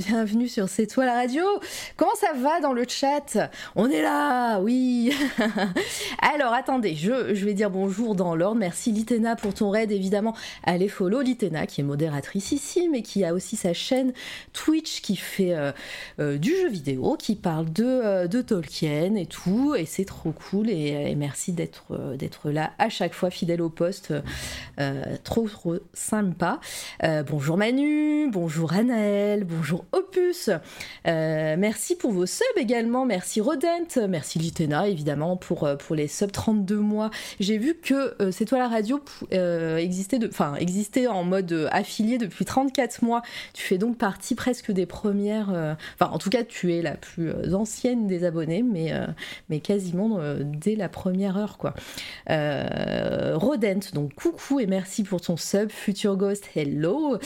bienvenue sur C'est toi la radio. Comment ça va dans le chat? On est là, oui. Alors attendez, je, vais dire bonjour dans l'ordre. Merci Litena pour ton raid, évidemment. Allez follow Litena qui est modératrice ici, mais qui a aussi sa chaîne Twitch qui fait euh, euh, du jeu vidéo, qui parle de, euh, de Tolkien et tout, et c'est trop cool. Et, merci d'être d'être là à chaque fois, fidèle au poste. trop trop sympa. bonjour Manu, bonjour Anaël, bonjour Opus. Euh, merci pour vos subs également, merci Rodent, merci Litena évidemment pour, euh, les subs 32 mois. J'ai vu que euh, C'est toi la radio existait, de, existait en mode affilié depuis 34 mois. Tu fais donc partie presque des premières, enfin en tout cas tu es la plus ancienne des abonnés, mais, mais quasiment dès la première heure quoi. Rodent, donc coucou et merci pour ton sub. Future Ghost, hello.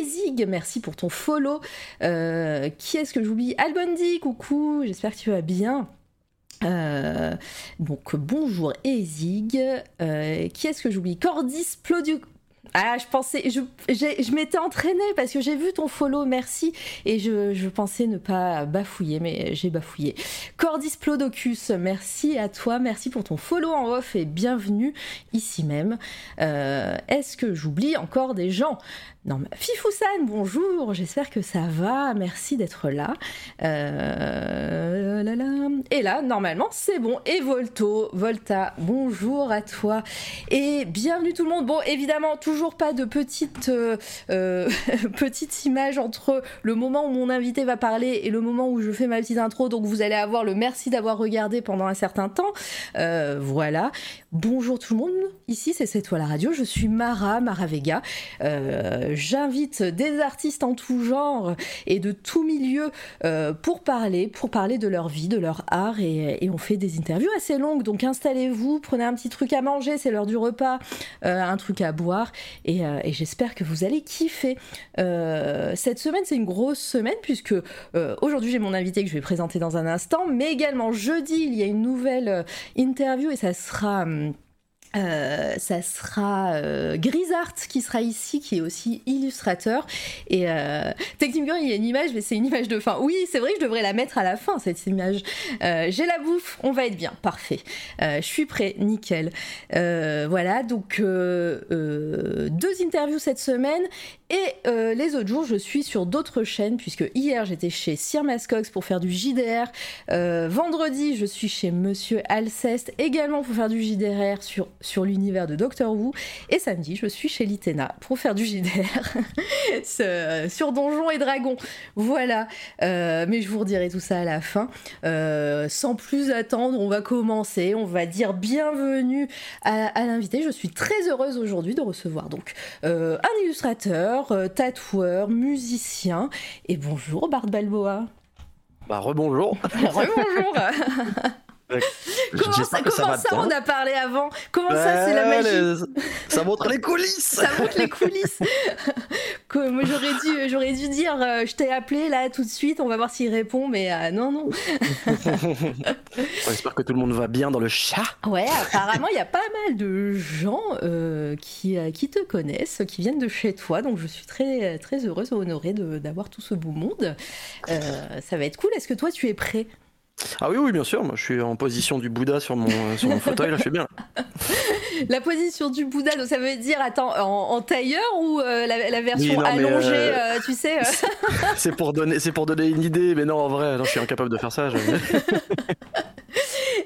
Ezig, merci pour ton follow. Euh, qui est-ce que j'oublie Albondi, coucou, j'espère que tu vas bien. Euh, donc bonjour Ezig. Euh, qui est-ce que j'oublie Cordis Plodu ah, je pensais, je, m'étais entraînée parce que j'ai vu ton follow, merci, et je, pensais ne pas bafouiller, mais j'ai bafouillé. Cordis Plodocus, merci à toi, merci pour ton follow en off et bienvenue ici même. Est-ce que j'oublie encore des gens? Non, Fifousan, bonjour, j'espère que ça va, merci d'être là. Euh. Et là, normalement, c'est bon. Et Volto, Volta, bonjour à toi. Et bienvenue tout le monde. Bon, évidemment, toujours pas de petite, euh, euh, petite image entre le moment où mon invité va parler et le moment où je fais ma petite intro. Donc vous allez avoir le merci d'avoir regardé pendant un certain temps. Voilà. Bonjour tout le monde. Ici c'est C'est toi la radio. Je suis Mara, Mara Vega. J'invite des artistes en tout genre et de tout milieu pour parler, pour parler de leur vie, de leur art et, on fait des interviews assez longues. Donc installez-vous, prenez un petit truc à manger, c'est l'heure du repas, un truc à boire euh, et, j'espère que vous allez kiffer. Euh, cette semaine, c'est une grosse semaine puisque euh, aujourd'hui j'ai mon invité que je vais présenter dans un instant, mais également jeudi, il y a une nouvelle interview et ça sera... Hum, euh, ça sera euh, Grisart qui sera ici, qui est aussi illustrateur. Et euh, techniquement, il y a une image, mais c'est une image de fin. Oui, c'est vrai je devrais la mettre à la fin, cette image. Euh, j'ai la bouffe, on va être bien, parfait. je suis prêt, nickel. voilà, donc deux interviews cette semaine. Et les autres jours, je suis sur d'autres chaînes, puisque hier, j'étais chez Sir Mascox pour faire du JDR. vendredi, je suis chez Monsieur Alceste, également pour faire du JDR sur l'univers de Doctor Who. Et samedi, je suis chez Litena pour faire du JDR sur Donjons et Dragons. Voilà. Euh, mais je vous redirai tout ça à la fin. Euh, sans plus attendre, on va commencer. On va dire bienvenue à, l'invité. Je suis très heureuse aujourd'hui de recevoir donc euh, un illustrateur, tatoueur, musicien. Et bonjour Bart Balboa. Bah rebonjour. rebonjour. comment ça, comment ça, on a parlé avant? Comment ça, c'est la magie? Ça montre les coulisses Ça montre les coulisses Moi, j'aurais dû, j'aurais dû dire, euh, je t'ai appelé là tout de suite, on va voir s'il répond, mais euh, non, non. J'espère que tout le monde va bien dans le chat. Ouais, apparemment, il y a pas mal de gens euh, qui, qui te connaissent, qui viennent de chez toi, donc je suis très, très heureuse et honorée d'avoir tout ce beau monde. ça va être cool. Est-ce que toi, tu es prêt? Ah oui, oui, bien sûr. Moi, je suis en position du Bouddha sur mon, sur mon fauteuil, là, je suis bien. La position du Bouddha, donc ça veut dire, attends, en, tailleur ou euh, la, version allongée, euh, euh, tu sais C'est pour, donner, pour donner une idée, mais non, en vrai, non, je suis incapable de faire ça.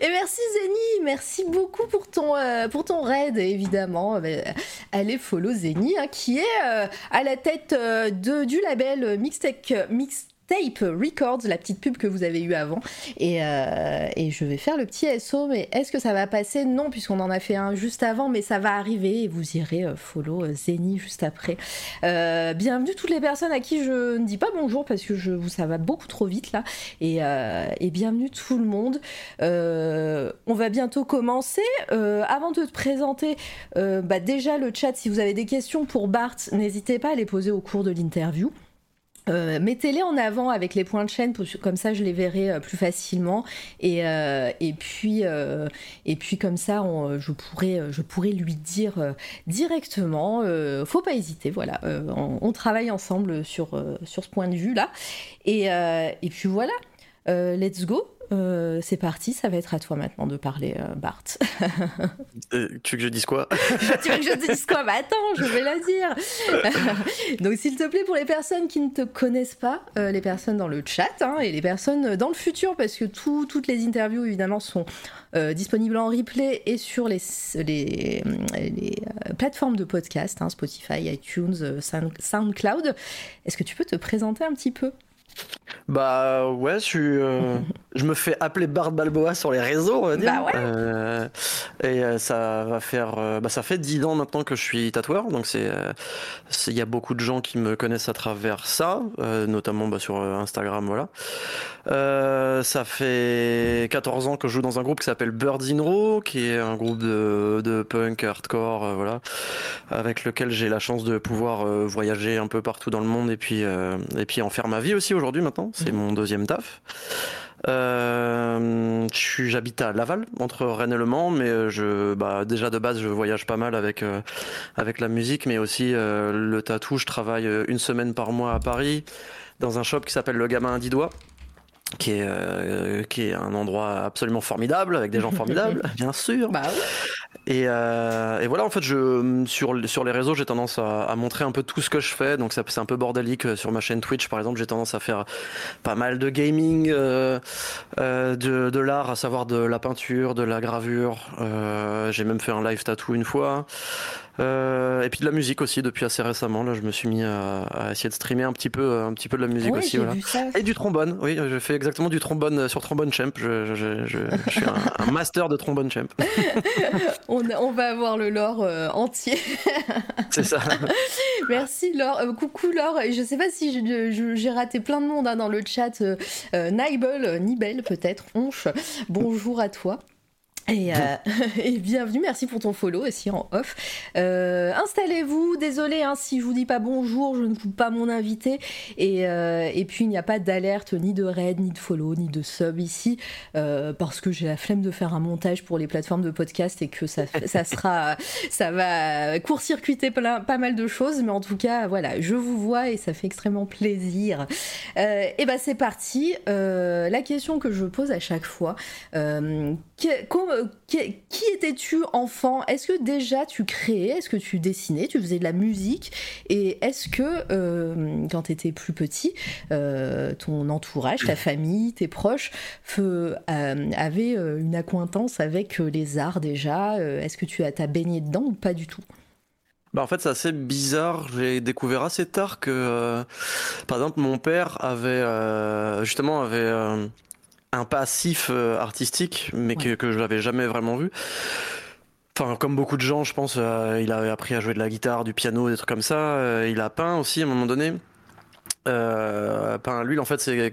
Et merci Zeni, merci beaucoup pour ton, pour ton raid, évidemment. allez follow Zeni, hein, qui est à la tête de, du label Mixtech, Mix, Tape Records, la petite pub que vous avez eue avant. Euh, et, je vais faire le petit SO, mais est-ce que ça va passer? Non, puisqu'on en a fait un juste avant, mais ça va arriver et vous irez euh, follow euh, Zeni juste après. bienvenue toutes les personnes à qui je ne dis pas bonjour parce que je, ça va beaucoup trop vite là. Et, bienvenue tout le monde. on va bientôt commencer. avant de te présenter, bah déjà le chat, si vous avez des questions pour Bart, n'hésitez pas à les poser au cours de l'interview. Euh, mettez-les en avant avec les points de chaîne, comme ça je les verrai plus facilement. Et, et, puis, comme ça, je, pourrais, je pourrais lui dire directement. faut pas hésiter, voilà. On, on, travaille ensemble sur, sur ce point de vue-là. Et, et puis voilà, let's go. Euh, c'est parti, ça va être à toi maintenant de parler, euh, Bart. Euh, tu veux que je dise quoi? Tu veux que je dise quoi? Bah attends, je vais la dire. Donc s'il te plaît, pour les personnes qui ne te connaissent pas, les personnes dans le chat hein, et les personnes dans le futur, parce que toutes les interviews évidemment sont disponibles en replay et sur les, les, plateformes de podcast, hein, Spotify, iTunes, SoundCloud. Est-ce que tu peux te présenter un petit peu? Bah ouais, je, suis, euh, je me fais appeler Bart Balboa sur les réseaux, on va dire. Bah ouais. Euh, et euh, ça va faire, bah ça fait 10 ans maintenant que je suis tatoueur, donc c'est, il y a beaucoup de gens qui me connaissent à travers ça, notamment bah, sur Instagram, voilà. ça fait 14 ans que je joue dans un groupe qui s'appelle Birds in Row, qui est un groupe de, de punk hardcore, voilà, avec lequel j'ai la chance de pouvoir voyager un peu partout dans le monde et puis et puis en faire ma vie aussi aujourd'hui maintenant, c'est mhm. mon deuxième taf. Euh, j'habite à Laval, entre Rennes et Le Mans, mais euh, je, bah, déjà de base, je voyage pas mal avec, euh, avec la musique, mais aussi le tatou. Je travaille une semaine par mois à Paris, dans un shop qui s'appelle Le Gamin à 10 doigts qui est, qui est un endroit absolument formidable, avec des gens formidables, bien sûr. Bah euh, et, voilà, en fait, je, sur, sur les réseaux, j'ai tendance à, montrer un peu tout ce que je fais. Donc, c'est un peu bordélique. Euh, sur ma chaîne Twitch, par exemple, j'ai tendance à faire pas mal de gaming, euh, de, l'art, à savoir de la peinture, de la gravure. j'ai même fait un live tattoo une fois. Et puis de la musique aussi depuis assez récemment. Là, je me suis mis à, essayer de streamer un petit peu, un petit peu de la musique aussi. Voilà. Et du trombone. Oui, je fais exactement du trombone sur trombone champ. Je, suis un, un, master de trombone champ. on, va avoir le lore euh, entier. C'est ça. Merci Laure. Euh, coucou Laure. Je sais pas si j'ai raté plein de monde hein, dans le chat. Euh, Nibel peut-être, Onche. Bonjour à toi. Et, euh, et, bienvenue, merci pour ton follow aussi en off. Euh, installez-vous, désolé hein, si je vous dis pas bonjour, je ne coupe pas mon invité. Et, euh, et puis il n'y a pas d'alerte, ni de raid, ni de follow, ni de sub ici, parce que j'ai la flemme de faire un montage pour les plateformes de podcast et que ça, ça sera, ça va court-circuiter pas mal de choses. Mais en tout cas, voilà, je vous vois et ça fait extrêmement plaisir. et ben c'est parti. la question que je pose à chaque fois, euh, qui, étais-tu enfant? Est-ce que déjà tu créais? Est-ce que tu dessinais? Tu faisais de la musique? Et est-ce que euh, quand tu étais plus petit, euh, ton entourage, ta famille, tes proches avaient une accointance avec les arts déjà? Est-ce que tu as, baigné dedans ou pas du tout? Bah en fait c'est assez bizarre, j'ai découvert assez tard que par exemple mon père avait justement avait un passif euh, artistique, mais que, que je n'avais jamais vraiment vu. Enfin, comme beaucoup de gens, je pense, euh, il avait appris à jouer de la guitare, du piano, des trucs comme ça. Euh, il a peint aussi à un moment donné. Euh, peint lui, en fait, c'est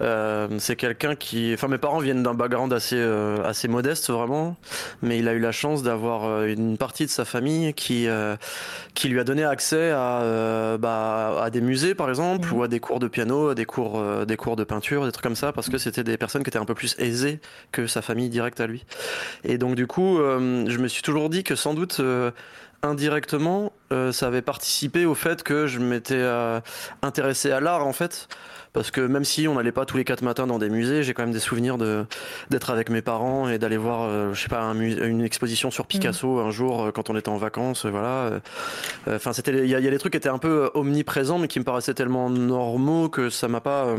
euh, c'est quelqu'un qui. Enfin, mes parents viennent d'un background assez euh, assez modeste vraiment, mais il a eu la chance d'avoir euh, une partie de sa famille qui qui lui a donné accès à bah, à des musées par exemple mmh. ou à des cours de piano, à des cours des cours de peinture, des trucs comme ça, parce que c'était des personnes qui étaient un peu plus aisées que sa famille directe à lui. Et donc du coup, je me suis toujours dit que sans doute indirectement, euh, ça avait participé au fait que je m'étais euh, intéressé à l'art en fait. Parce que même si on n'allait pas tous les quatre matins dans des musées, j'ai quand même des souvenirs de d'être avec mes parents et d'aller voir, euh, je sais pas, une exposition sur Picasso mm. un jour quand on était en vacances, voilà. Enfin, c'était, il y, a des trucs qui étaient un peu omniprésents, mais qui me paraissaient tellement normaux que ça m'a pas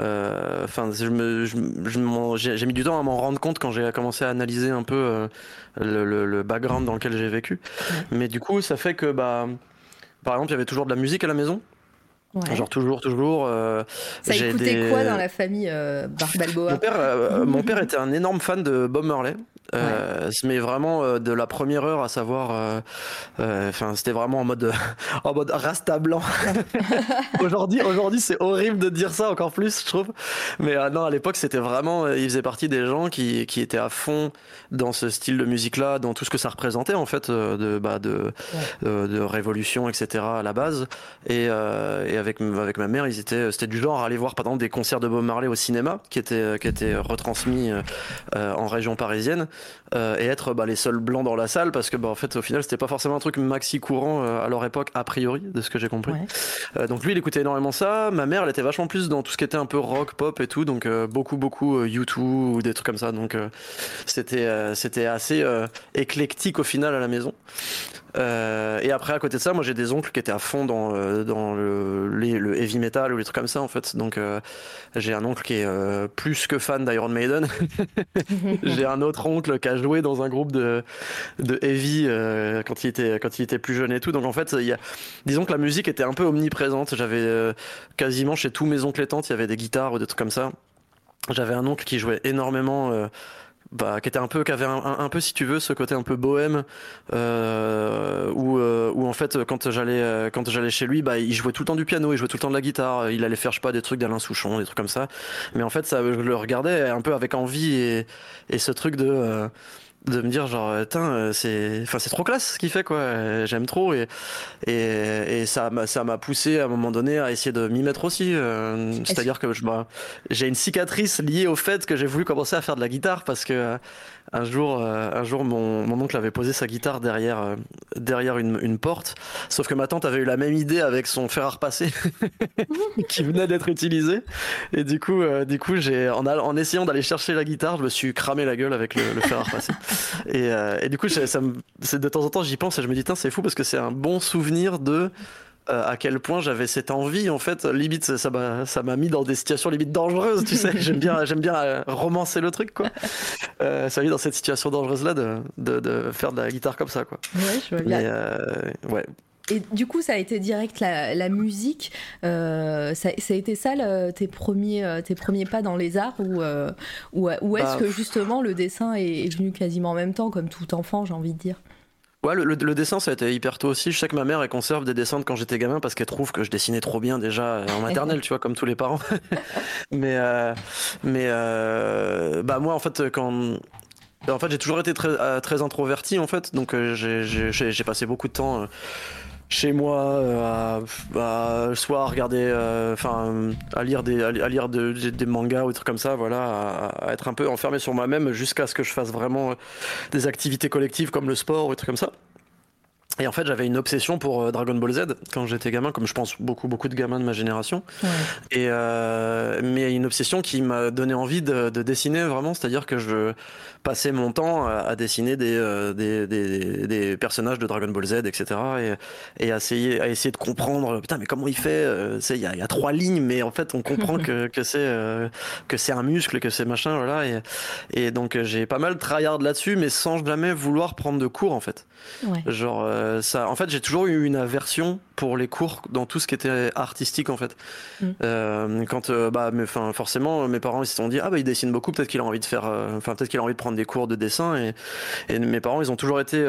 euh, enfin, j'ai mis du temps à m'en rendre compte quand j'ai commencé à analyser un peu euh, le, background dans lequel j'ai vécu. Mais du coup, ça fait que, bah, par exemple, il y avait toujours de la musique à la maison. Genre toujours, toujours. Euh, ça écoutait quoi dans la famille Balboa? Mon père, mon père était un énorme fan de Bob Marley. Euh, mais vraiment euh, de la première heure, à savoir, euh, enfin, c'était vraiment en mode, en mode rasta blanc. aujourd'hui, aujourd'hui, c'est horrible de dire ça encore plus, je trouve. Mais non, à l'époque, c'était vraiment, il faisait partie des gens qui, qui étaient à fond dans ce style de musique-là, dans tout ce que ça représentait en fait, de, bah, de, de, révolution, etc. à la base. Et, et avec avec ma mère, ils étaient, c'était du genre à aller voir par exemple des concerts de Bob Marley au cinéma, qui étaient qui étaient retransmis en région parisienne. Euh, et être bah, les seuls blancs dans la salle parce que bah, en fait au final c'était pas forcément un truc maxi courant euh, à leur époque a priori de ce que j'ai compris. Euh, donc lui il écoutait énormément ça. Ma mère elle était vachement plus dans tout ce qui était un peu rock pop et tout donc beaucoup beaucoup U2 ou des trucs comme ça donc c'était c'était assez éclectique au final à la maison. Euh, et après, à côté de ça, moi j'ai des oncles qui étaient à fond dans, euh, dans le, le, heavy metal ou les trucs comme ça en fait. Donc euh, j'ai un oncle qui est plus que fan d'Iron Maiden. j'ai un autre oncle qui a joué dans un groupe de, de heavy quand, il était, quand il était plus jeune et tout. Donc en fait, il y a, disons que la musique était un peu omniprésente. J'avais quasiment chez tous mes oncles et tantes, il y avait des guitares ou des trucs comme ça. J'avais un oncle qui jouait énormément bah, qui était un peu, qui avait un, peu, si tu veux, ce côté un peu bohème, euh, où, euh, où en fait, quand j'allais, euh, quand j'allais chez lui, bah, il jouait tout le temps du piano, il jouait tout le temps de la guitare, il allait faire, je sais pas, des trucs d'Alain Souchon, des trucs comme ça. Mais en fait, ça, je le regardais un peu avec envie et, et ce truc de, euh, de me dire genre euh, c'est enfin c'est trop classe ce qu'il fait quoi. J'aime trop et et, et ça m'a ça m'a poussé à un moment donné à essayer de m'y mettre aussi euh, c'est-à-dire que je bah, j'ai une cicatrice liée au fait que j'ai voulu commencer à faire de la guitare parce que un jour, euh, un jour mon, mon, oncle avait posé sa guitare derrière, euh, derrière une, une, porte. Sauf que ma tante avait eu la même idée avec son fer à repasser qui venait d'être utilisé. Et du coup, euh, du coup, j'ai en, en essayant d'aller chercher la guitare, je me suis cramé la gueule avec le, le fer à repasser. et, et du coup, ça me, de temps en temps, j'y pense et je me dis, c'est fou parce que c'est un bon souvenir de euh, à quel point j'avais cette envie en fait. Limite ça m'a ça m'a mis dans des situations limite dangereuses tu sais. J'aime bien j'aime bien euh, romancer le truc quoi. Euh, ça m'a mis dans cette situation dangereuse là de, de, de, faire de la guitare comme ça quoi. Ouais je vois bien. euh, ouais. Et du coup, ça a été direct la, la musique. Euh, ça, ça, a été ça le, tes, premiers, tes premiers pas dans les arts ou, euh, ou, ou est-ce bah, que justement le dessin est, est, venu quasiment en même temps, comme tout enfant, j'ai envie de dire? Ouais, le, le, dessin, ça a été hyper tôt aussi. Je sais que ma mère, elle conserve des dessins de quand j'étais gamin parce qu'elle trouve que je dessinais trop bien déjà euh, en maternelle, tu vois, comme tous les parents. mais, euh, mais euh, bah moi, en fait, quand. En fait, j'ai toujours été très, euh, très introverti, en fait. Donc, euh, j'ai passé beaucoup de temps chez moi euh, à, à, soit à regarder euh, enfin à lire des à lire de, des mangas ou des trucs comme ça voilà à, à être un peu enfermé sur moi-même jusqu'à ce que je fasse vraiment des activités collectives comme le sport ou des trucs comme ça et en fait, j'avais une obsession pour euh, Dragon Ball Z quand j'étais gamin, comme je pense beaucoup beaucoup de gamins de ma génération. Ouais. Et euh, mais une obsession qui m'a donné envie de, de dessiner vraiment, c'est-à-dire que je passais mon temps à, dessiner des, euh, des, des, des, personnages de Dragon Ball Z, etc. Et, et à essayer à essayer de comprendre. Putain, mais comment il fait euh, Il y a, y a, trois lignes, mais en fait, on comprend que, que c'est euh, que c'est un muscle, que c'est machin, voilà. Et, et donc j'ai pas mal tryhard là-dessus, mais sans jamais vouloir prendre de cours en fait. Ouais. Genre euh, ça, en fait, j'ai toujours eu une aversion pour les cours dans tout ce qui était artistique en fait. Mm. Euh, quand, euh, bah, mais, enfin, forcément, mes parents ils se sont dit ah bah il dessine beaucoup, peut-être qu'il a envie de faire, enfin peut-être qu'il a envie de prendre des cours de dessin et, et mes parents ils ont toujours été,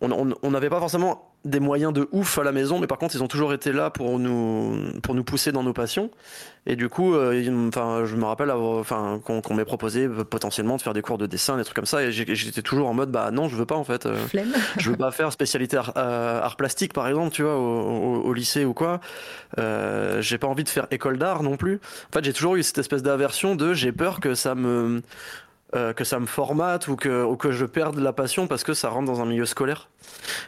on n'avait pas forcément des moyens de ouf à la maison, mais par contre, ils ont toujours été là pour nous, pour nous pousser dans nos passions. Et du coup, euh, je me rappelle enfin, qu'on qu m'ait proposé potentiellement de faire des cours de dessin, des trucs comme ça, et j'étais toujours en mode, bah non, je veux pas en fait. Euh, je veux pas faire spécialité art, euh, art, plastique, par exemple, tu vois, au, au, au lycée ou quoi. Euh, j'ai pas envie de faire école d'art non plus. En fait, j'ai toujours eu cette espèce d'aversion de, j'ai peur que ça me euh, que ça me formate ou que, ou que je perde la passion parce que ça rentre dans un milieu scolaire.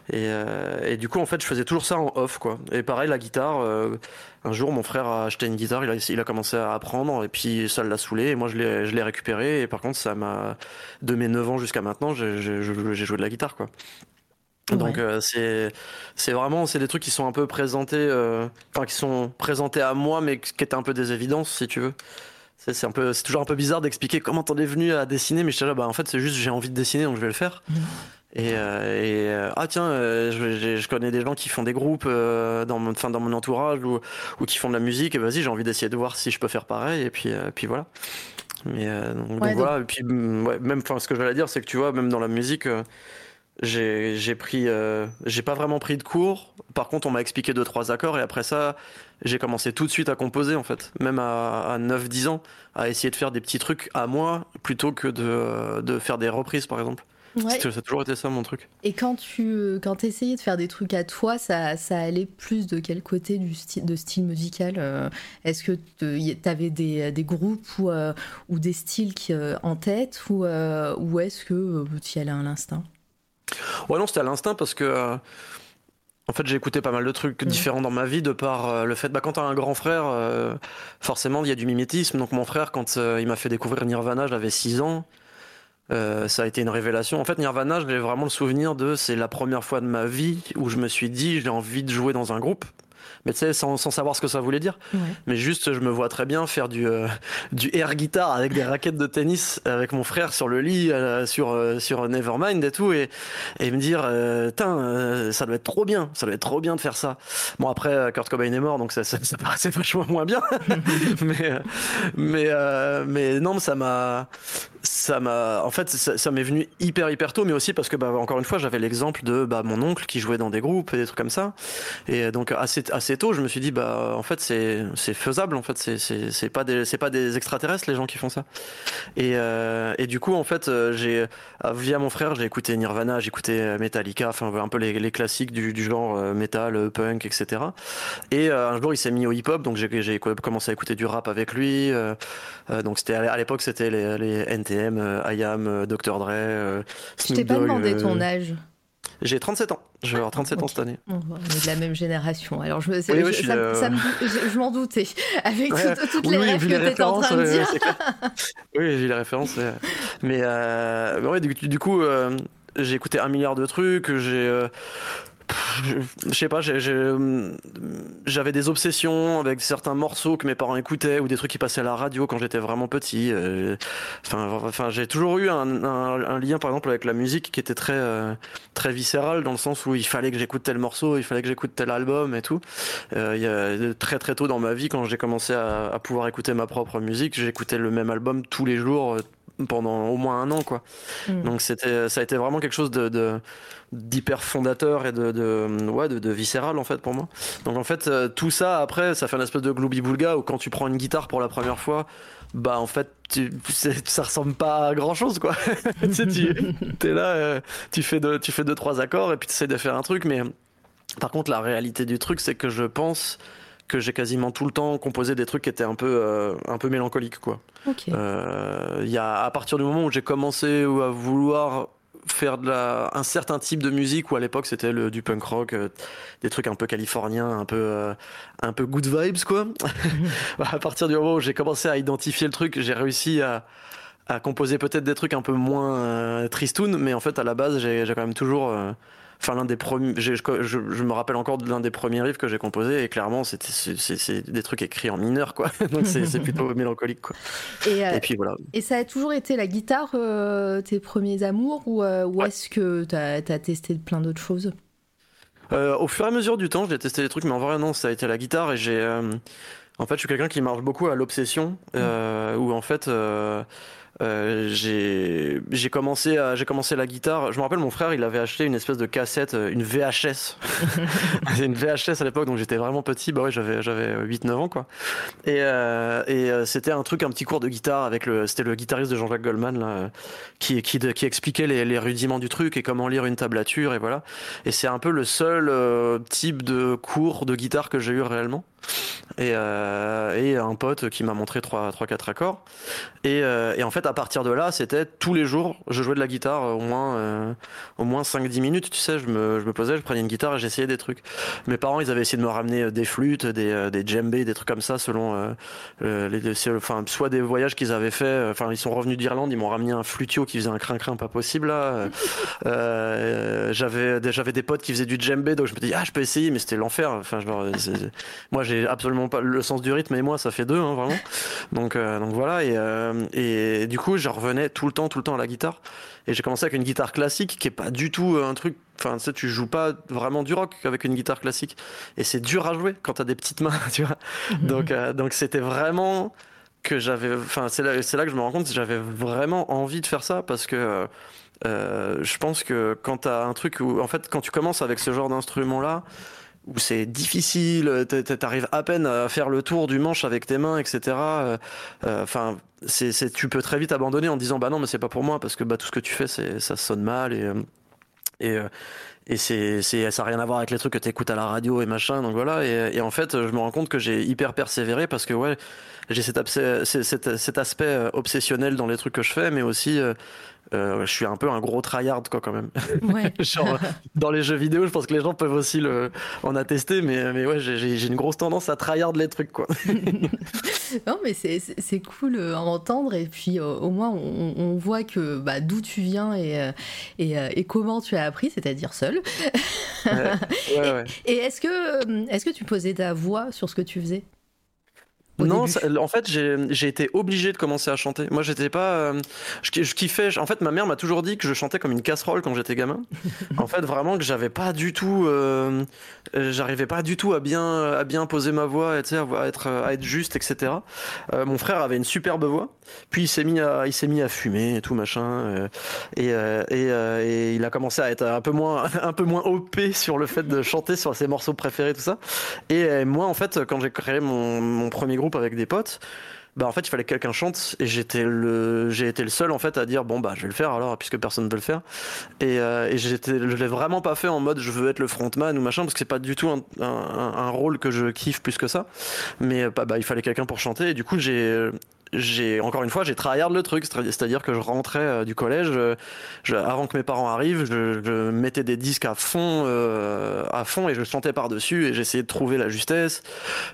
Et, euh, et, du coup, en fait, je faisais toujours ça en off, quoi. Et pareil, la guitare, euh, un jour, mon frère a acheté une guitare, il a, il a commencé à apprendre, et puis ça l'a saoulé, et moi, je l'ai récupéré, et par contre, ça m'a, de mes 9 ans jusqu'à maintenant, j'ai joué de la guitare, quoi. Donc ouais. euh, c'est c'est vraiment c'est des trucs qui sont un peu présentés euh, enfin qui sont présentés à moi mais qui étaient un peu des évidences si tu veux. C'est un peu, c'est toujours un peu bizarre d'expliquer comment t'en es venu à dessiner, mais je là, bah en fait c'est juste j'ai envie de dessiner donc je vais le faire. Mmh. Et, euh, et euh, ah tiens, euh, je, je, connais des gens qui font des groupes euh, dans mon, enfin dans mon entourage ou, ou qui font de la musique. Et vas-y, j'ai envie d'essayer de voir si je peux faire pareil. Et puis, puis voilà. Mais donc, voilà, et puis mm, même, enfin, ce que je voulais dire, c'est que tu vois, même dans la musique, j'ai pris, j'ai pas vraiment pris de cours. Par contre, on m'a expliqué deux trois accords et après ça, j'ai commencé tout de suite à composer en fait, même à, à 9-10 ans, à essayer de faire des petits trucs à moi plutôt que de, de faire des reprises par exemple. Ouais. Ça a toujours été ça mon truc. Et quand tu quand essayais de faire des trucs à toi, ça, ça allait plus de quel côté du style, de style musical euh, Est-ce que tu avais des, des, groupes ou, euh, ou des styles qui, euh, en tête ou, ou est-ce que tu y allais à l'instinct? Ouais, non, c'était à l'instinct parce que en fait, j'ai écouté pas mal de trucs différents dans ma vie de par euh, le fait, bah, quand t'as un grand frère, euh, forcément, il y a du mimétisme. Donc, mon frère, quand euh, il m'a fait découvrir Nirvana, j'avais 6 ans. ça a été une révélation. En fait, Nirvana, j'ai vraiment le souvenir de, c'est la première fois de ma vie où je me suis dit, j'ai envie de jouer dans un groupe mais tu sais, sans, sans, savoir ce que ça voulait dire. Mais juste, je me vois très bien faire du, euh, du air guitar avec des raquettes de tennis avec mon frère sur le lit, euh, sur, euh, sur Nevermind et tout, et, et me dire, tiens, ça doit être trop bien, ça doit être trop bien de faire ça. Bon, après, Kurt Cobain est mort, donc ça, ça, ça paraissait vachement moins bien. mais, mais, mais non, ça m'a ça m'a en fait ça, m'est venu hyper hyper tôt mais aussi parce que bah encore une fois j'avais l'exemple de bah, mon oncle qui jouait dans des groupes et des trucs comme ça et donc assez assez tôt je me suis dit bah en fait c'est c'est faisable en fait c'est pas des c'est pas des extraterrestres les gens qui font ça et euh, et du coup en fait euh, j'ai euh, via mon frère j'ai écouté Nirvana j'ai écouté Metallica enfin un peu les, les classiques du, du genre metal punk etc et un jour il s'est mis au hip hop donc j'ai j'ai commencé à écouter du rap avec lui donc c'était à l'époque c'était les, les NTM, IAM, Dr. Dre. Je t'ai pas demandé ton âge. J'ai 37 ans. Je vais avoir 37 ans cette année. On est de la même génération. Alors je, je, m'en doutais avec toutes, les rêves que tu étais en train de dire. oui, j'ai les références. Mais ouais, du, du coup, j'ai écouté un milliard de trucs. J'ai je sais pas, j'avais des obsessions avec certains morceaux que mes parents écoutaient ou des trucs qui passaient à la radio quand j'étais vraiment petit. Euh, enfin, j'ai toujours eu un, lien, par exemple, avec la musique qui était très, euh, très viscéral dans le sens où il fallait que j'écoute tel morceau, il fallait que j'écoute tel album et tout. Euh, très très tôt dans ma vie, quand j'ai commencé à pouvoir écouter ma propre musique, j'écoutais le même album tous les jours pendant au moins un an quoi. Mm. Donc c'était ça a été vraiment quelque chose de d'hyper fondateur et de de, ouais, de de viscéral en fait pour moi. Donc en fait euh, tout ça après ça fait un espèce de gloubi boulga où quand tu prends une guitare pour la première fois bah en fait tu, ça ressemble pas à grand chose quoi. tu sais tu es là euh, tu fais de tu fais deux trois accords et puis tu essaies de faire un truc mais par contre la réalité du truc c'est que je pense que j'ai quasiment tout le temps composé des trucs qui étaient un peu, euh, un peu mélancoliques. Quoi. Euh, y a, à partir du moment où j'ai commencé à vouloir faire de la, un certain type de musique où à l'époque c'était le du punk rock euh, des trucs un peu californiens un peu euh, un peu good vibes quoi à partir du moment où j'ai commencé à identifier le truc j'ai réussi à à composer peut-être des trucs un peu moins euh, tristoun mais en fait à la base j'ai quand même toujours enfin l'un des premiers je, je, me rappelle encore de l'un des premiers riffs que j'ai composé et clairement c'était c'est des trucs écrits en mineur quoi. Donc c'est plutôt mélancolique quoi. Et, euh, et, puis voilà. et ça a toujours été la guitare euh, tes premiers amours ou, euh, ou est-ce que tu as, as, testé plein d'autres choses? Au fur et à mesure du temps j'ai testé des trucs mais en vrai non ça a été la guitare et j'ai en fait je suis quelqu'un qui marche beaucoup à l'obsession mmh. où en fait euh, j'ai commencé à j'ai commencé la guitare. Je me rappelle mon frère, il avait acheté une espèce de cassette, euh, une VHS. une VHS à l'époque, donc j'étais vraiment petit. Bah ouais, j'avais j'avais 8-9 ans quoi. Et, euh, et euh, c'était un truc, un petit cours de guitare avec le c'était le guitariste de Jean-Jacques Goldman là, qui qui, qui expliquait les, les, rudiments du truc et comment lire une tablature et voilà. Et c'est un peu le seul type de cours de guitare que j'ai eu réellement. Et, et un pote qui m'a montré trois trois quatre accords. Et, et en fait à partir de là, c'était tous les jours, je jouais de la guitare au moins, euh, au moins 5-10 minutes, tu sais, je me, je me posais, je prenais une guitare et j'essayais des trucs. Mes parents, ils avaient essayé de me ramener euh, des flûtes, des, euh, des djembés, des trucs comme ça, selon les, enfin, soit des voyages qu'ils avaient fait, enfin, ils sont revenus d'Irlande, ils m'ont ramené un flutio qui faisait un crin-crin pas possible, là. j'avais, j'avais des potes qui faisaient du djembé, donc je me dis, ah, je peux essayer, mais c'était l'enfer. Enfin, moi, j'ai absolument pas le sens du rythme et moi, ça fait deux, hein, vraiment. Donc, donc voilà, et, et du coup, je revenais tout le temps, tout le temps à la guitare. Et j'ai commencé avec une guitare classique qui est pas du tout un truc. Enfin, tu sais, tu joues pas vraiment du rock avec une guitare classique. Et c'est dur à jouer quand t'as des petites mains, tu vois. Donc, euh, donc c'était vraiment que j'avais. Enfin, c'est là, c'est là que je me rends compte que j'avais vraiment envie de faire ça parce que euh, je pense que quand t'as un truc où, en fait, quand tu commences avec ce genre d'instrument-là, où c'est difficile, t'arrives à peine à faire le tour du manche avec tes mains, etc. Euh, euh, enfin, c'est, tu peux très vite abandonner en disant bah non, mais c'est pas pour moi parce que bah tout ce que tu fais, c'est ça sonne mal et et et c'est, c'est, ça n'a rien à voir avec les trucs que tu écoutes à la radio et machin. Donc voilà. Et, et, en fait, je me rends compte que j'ai hyper persévéré parce que ouais, j'ai cet, cet, cet, aspect euh, obsessionnel dans les trucs que je fais, mais aussi euh, euh, je suis un peu un gros tryhard quoi quand même. Ouais. Genre dans les jeux vidéo, je pense que les gens peuvent aussi le en attester, mais mais ouais, j'ai une grosse tendance à tryhard les trucs quoi. non mais c'est cool à entendre et puis au moins on, on, voit que bah, d'où tu viens et, et, et comment tu as appris, c'est-à-dire seul. Ouais. Ouais, ouais. et, et est-ce que est-ce que tu posais ta voix sur ce que tu faisais? Non, en fait, j'ai été obligé de commencer à chanter. Moi, j'étais pas. Euh, je, je, kiffais. En fait, ma mère m'a toujours dit que je chantais comme une casserole quand j'étais gamin. en fait, vraiment que j'avais pas du tout. Euh, j'arrivais pas du tout à bien, à bien poser ma voix, à être, à être juste, etc. Euh, mon frère avait une superbe voix. Puis il s'est mis à, il s'est mis à fumer et tout machin. et, et, et, il a commencé à être un peu moins, un peu moins op sur le fait de chanter sur ses morceaux préférés, tout ça. Et moi, en fait, quand j'ai créé mon, mon premier groupe avec des potes, bah en fait il fallait que quelqu'un chante et j'étais le j'ai été le seul en fait à dire bon bah je vais le faire alors puisque personne ne veut le faire. Et, euh, je l'ai vraiment pas fait en mode je veux être le frontman ou machin parce que c'est pas du tout un, rôle que je kiffe plus que ça. Mais bah, bah il fallait quelqu'un pour chanter et du coup j'ai j'ai encore une fois j'ai tryhard le truc. C'est-à-dire que je rentrais euh, du collège je, avant que mes parents arrivent je, mettais des disques à fond euh, à fond et je chantais par dessus et j'essayais de trouver la justesse.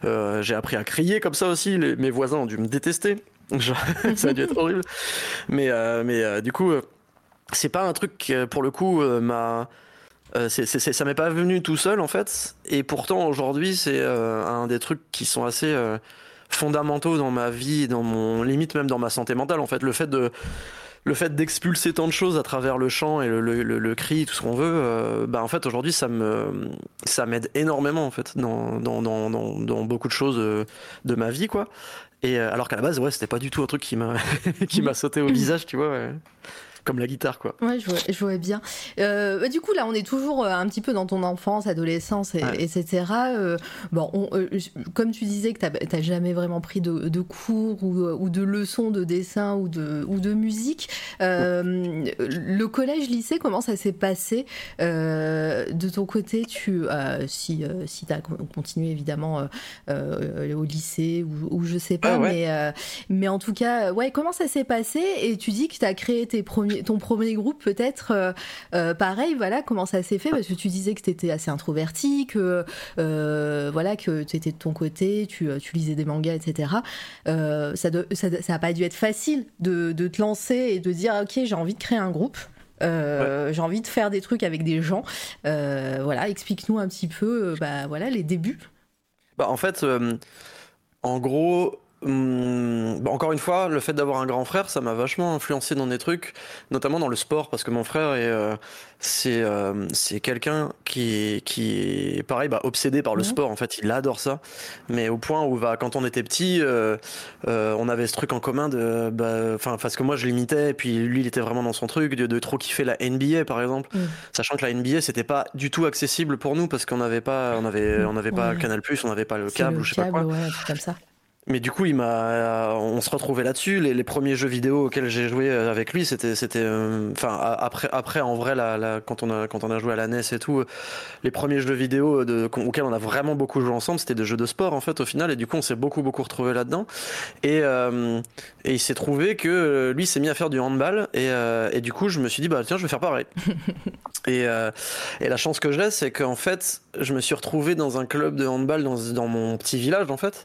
Euh, j'ai appris à crier comme ça aussi. Mes voisins ont dû me détester. Ça a dû être horrible. Mais euh, mais euh, du coup c'est pas un truc pour le coup m'a ça m'est pas venu tout seul en fait. Et pourtant aujourd'hui c'est un des trucs qui sont assez fondamentaux dans ma vie, dans mon limite même dans ma santé mentale. En fait, le fait de le fait d'expulser tant de choses à travers le chant et le, le, le, cri, tout ce qu'on veut, euh, bah en fait aujourd'hui ça me ça m'aide énormément en fait dans dans, dans, dans, dans beaucoup de choses de, de ma vie quoi. Et euh, alors qu'à la base ouais c'était pas du tout un truc qui m'a qui m'a sauté au visage tu vois. Ouais comme la guitare, quoi. Ouais, je vois, je vois bien. Euh, bah, du coup, là, on est toujours euh, un petit peu dans ton enfance, adolescence, et, ouais. etc. Euh, bon, on, euh, comme tu disais que tu n'as jamais vraiment pris de, de cours ou, ou, de leçons de dessin ou de, ou de musique, le collège-lycée, comment ça s'est passé de ton côté tu, Si, si tu as continué évidemment au lycée ou, ou, je sais pas, ah ouais. mais, mais en tout cas, ouais, comment ça s'est passé Et tu dis que tu as créé tes premiers ton premier groupe peut-être euh, euh, pareil voilà comment ça s'est fait? Parce que tu disais que tu étais assez introverti que euh, voilà que tu étais de ton côté tu, tu lisais des mangas etc euh, ça, de, ça ça pas dû être facile de, de te lancer et de dire ok j'ai envie de créer un groupe. Ouais. j'ai envie de faire des trucs avec des gens. Voilà explique-nous un petit peu bah voilà les débuts. Bah en fait en gros Hum, bah encore une fois, le fait d'avoir un grand frère, ça m'a vachement influencé dans des trucs, notamment dans le sport, parce que mon frère est, euh, c'est, euh, c'est quelqu'un qui, qui est pareil, bah, obsédé par le mmh. sport. En fait, il adore ça, mais au point où, bah, quand on était petit, euh, on avait ce truc en commun de, bah, enfin, parce que moi je l'imitais, et puis lui, il était vraiment dans son truc de, de trop kiffer la NBA, par exemple, mmh. sachant que la NBA, c'était pas du tout accessible pour nous parce qu'on n'avait pas, on avait, on n'avait pas ouais. Canal+, on n'avait pas le câble, le ou je sais câble, pas quoi. Ouais, comme ça. Mais du coup, il m'a, on se retrouvait là-dessus. Les, les, premiers jeux vidéo auxquels j'ai joué avec lui, c'était, c'était, enfin, euh, après, après, en vrai, la, la, quand on a, quand on a joué à la NES et tout, les premiers jeux vidéo de, auxquels on a vraiment beaucoup joué ensemble, c'était des jeux de sport en fait au final. Et du coup, on s'est beaucoup, beaucoup retrouvé là-dedans. Et, euh, et il s'est trouvé que lui s'est mis à faire du handball. Et, euh, et du coup, je me suis dit, bah tiens, je vais faire pareil. et, euh, et la chance que j'ai, c'est qu'en fait, je me suis retrouvé dans un club de handball dans, dans mon petit village en fait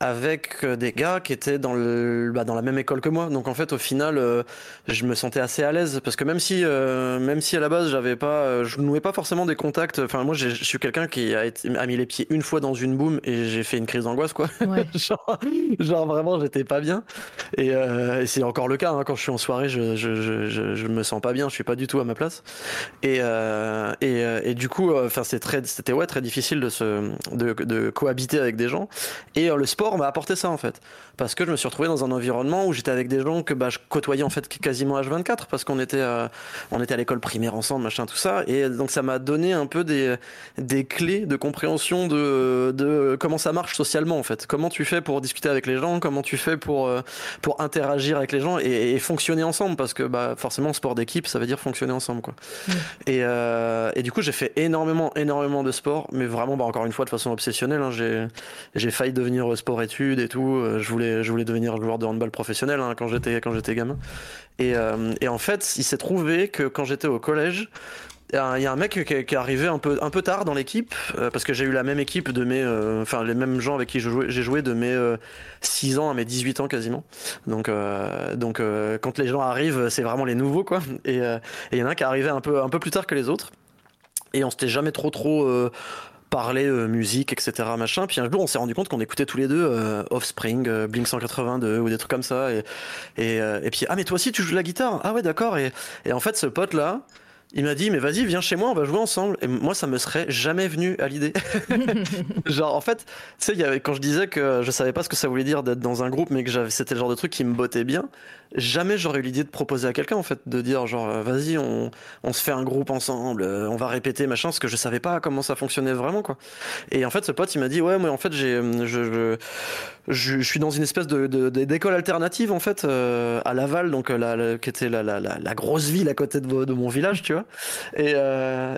avec des gars qui étaient dans le bah, dans la même école que moi. Donc en fait au final euh, je me sentais assez à l'aise parce que même si euh, même si à la base j'avais pas euh, je nouais pas forcément des contacts enfin moi je suis quelqu'un qui a, été, a mis les pieds une fois dans une boum et j'ai fait une crise d'angoisse quoi. Ouais. genre, genre, vraiment j'étais pas bien. Et, et c'est encore le cas hein, quand je suis en soirée je, je, je, je, me sens pas bien je suis pas du tout à ma place. Et et, et du coup enfin c'est très c'était ouais très difficile de se de, de cohabiter avec des gens. Et le sport sport m'a apporté ça en fait. Parce que je me suis retrouvé dans un environnement où j'étais avec des gens que bah, je côtoyais en fait quasiment H24 parce qu'on était, euh, on était à l'école primaire ensemble, machin, tout ça. Et donc ça m'a donné un peu des, des clés de compréhension de, de comment ça marche socialement en fait. Comment tu fais pour discuter avec les gens, comment tu fais pour, euh, pour interagir avec les gens et, fonctionner ensemble parce que bah, forcément sport d'équipe ça veut dire fonctionner ensemble quoi. Et, euh, et du coup j'ai fait énormément, énormément de sport, mais vraiment bah, encore une fois de façon obsessionnelle. Hein, j'ai, failli devenir sport-études et tout. Je voulais, je voulais devenir joueur de handball professionnel hein, quand j'étais quand j'étais gamin. Et, euh, et, en fait, il s'est trouvé que quand j'étais au collège, il y a un mec qui, est arrivé un peu, un peu tard dans l'équipe, euh, parce que j'ai eu la même équipe de mes. Euh, enfin, les mêmes gens avec qui j'ai joué de mes 6 ans à mes 18 ans quasiment. Donc, donc quand les gens arrivent, c'est vraiment les nouveaux, quoi. Et il y en a un qui est arrivé un peu, un peu plus tard que les autres. Et on s'était jamais trop, trop parler euh, musique, etc. Machin. Puis un jour, on s'est rendu compte qu'on écoutait tous les deux euh, Offspring, euh, Blink 182 ou des trucs comme ça. Et, et, et, puis, ah, mais toi aussi, tu joues de la guitare? Ah ouais, d'accord. Et, et en fait, ce pote-là, il m'a dit mais vas-y viens chez moi on va jouer ensemble et moi ça me serait jamais venu à l'idée genre en fait tu sais quand je disais que je savais pas ce que ça voulait dire d'être dans un groupe mais que c'était le genre de truc qui me bottait bien jamais j'aurais eu l'idée de proposer à quelqu'un en fait de dire genre euh, vas-y on, on, se fait un groupe ensemble euh, on va répéter machin parce que je savais pas comment ça fonctionnait vraiment quoi. Et en fait ce pote il m'a dit ouais mais en fait j'ai euh, je, je, je, suis dans une espèce de d'école alternative en fait à Laval donc la, qui était la, la, la, grosse ville à côté de, de mon village tu vois. Et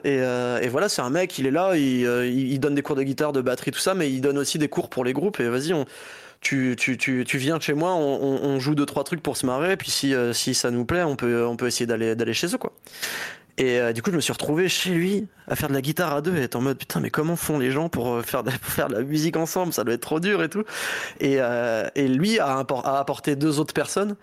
et, et voilà c'est un mec il est là il, il donne des cours de guitare de batterie tout ça mais il donne aussi des cours pour les groupes et vas-y on tu, tu, tu, tu, viens chez moi, on, on, joue deux trois trucs pour se marrer, puis si, euh, si ça nous plaît, on peut, on peut essayer d'aller d'aller chez eux quoi. Et euh, du coup, je me suis retrouvé chez lui à faire de la guitare à deux et être en mode putain, mais comment font les gens pour euh, faire de, pour faire de la musique ensemble? Ça doit être trop dur et tout. Et, et lui a apporté deux autres personnes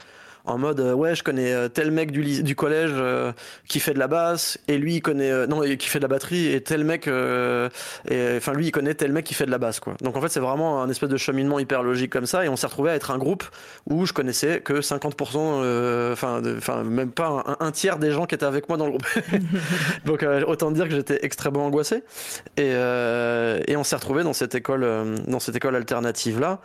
en mode euh, ouais je connais euh, tel mec du, du collège euh, qui fait de la basse et lui il connaît non qui fait de la batterie et tel mec et enfin lui il connaît tel mec qui fait de la basse quoi. Donc en fait c'est vraiment un espèce de cheminement hyper logique comme ça et on s'est retrouvé à être un groupe où je connaissais que 50% enfin enfin même pas un, tiers des gens qui étaient avec moi dans le groupe. Donc autant dire que j'étais extrêmement angoissé. Et, et on s'est retrouvé dans cette école dans cette école alternative là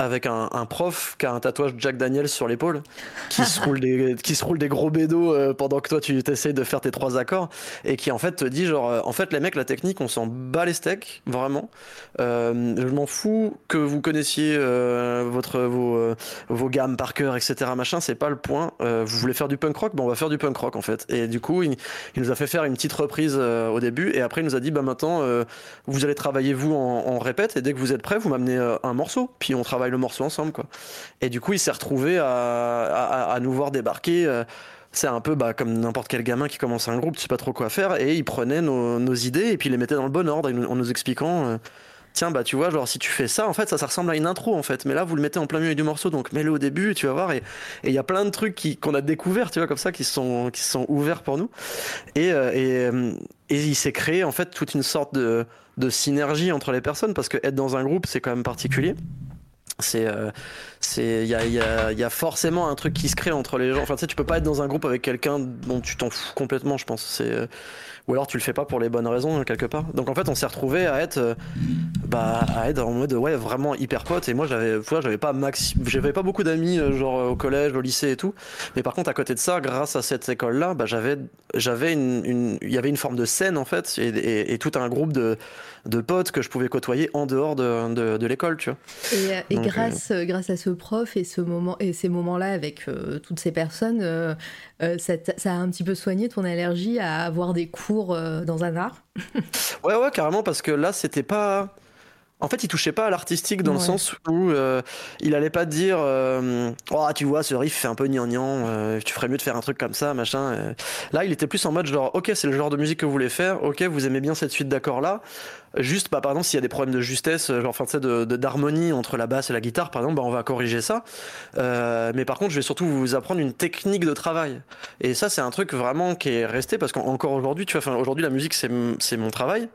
avec un, un, prof qui a un tatouage Jack Daniels sur l'épaule, qui se roule des qui se roule des gros bédos euh, pendant que toi tu t'essayes de faire tes trois accords et qui en fait te dit genre euh, en fait les mecs la technique on s'en bat les steaks vraiment. Euh, je m'en fous que vous connaissiez euh, votre vos vos gammes par cœur etc machin c'est pas le point. vous voulez faire du punk rock? Bon on va faire du punk rock en fait et du coup il, il nous a fait faire une petite reprise au début et après il nous a dit bah maintenant vous allez travailler vous en, en répète et dès que vous êtes prêt vous m'amenez un morceau puis on travaille le morceau ensemble, quoi. Et du coup, il s'est retrouvé à, nous voir débarquer. Euh, c'est un peu bah, comme n'importe quel gamin qui commence un groupe, tu sais pas trop quoi faire, et il prenait nos, idées et puis il les mettait dans le bon ordre en nous expliquant. Euh, tiens bah tu vois genre si tu fais ça en fait ça ressemble à une intro en fait mais là vous le mettez en plein milieu du morceau donc mets-le au début tu vas voir et il y a plein de trucs qu'on a découvert tu vois comme ça qui sont sont ouverts pour nous et euh, et il s'est créé en fait toute une sorte de de synergie entre les personnes parce que être dans un groupe c'est quand même particulier c'est euh, c'est il y a, y, a, y a forcément un truc qui se crée entre les gens. Enfin tu sais tu peux pas être dans un groupe avec quelqu'un dont tu t'en fous complètement je pense. C'est euh, ou alors tu le fais pas pour les bonnes raisons quelque part. Donc en fait on s'est retrouvé à être euh, bah à être en mode ouais vraiment hyper pote et moi j'avais j'avais pas max j'avais pas beaucoup d'amis genre au collège au lycée et tout. Mais par contre à côté de ça grâce à cette école là bah j'avais j'avais une il y avait une forme de scène en fait et, tout un groupe de de potes que je pouvais côtoyer en dehors de, de, de l'école tu vois et, euh, et grâce grâce à ce prof et ce moment et ces moments là avec toutes ces personnes ça, ça a un petit peu soigné ton allergie à avoir des cours euh, dans un art? ouais, ouais, carrément, parce que là, c'était pas. En fait, il touchait pas à l'artistique dans le sens où euh, il allait pas dire euh, oh tu vois ce riff fait un peu gnangnan tu ferais mieux de faire un truc comme ça machin là il était plus en mode genre ok c'est le genre de musique que vous voulez faire ok vous aimez bien cette suite d'accords là juste bah, par exemple s'il y a des problèmes de justesse genre enfin de d'harmonie entre la basse et la guitare par exemple bah, on va corriger ça. Mais par contre je vais surtout vous apprendre une technique de travail. Et ça c'est un truc vraiment qui est resté parce qu'encore aujourd'hui tu vois aujourd'hui la musique c'est c'est mon travail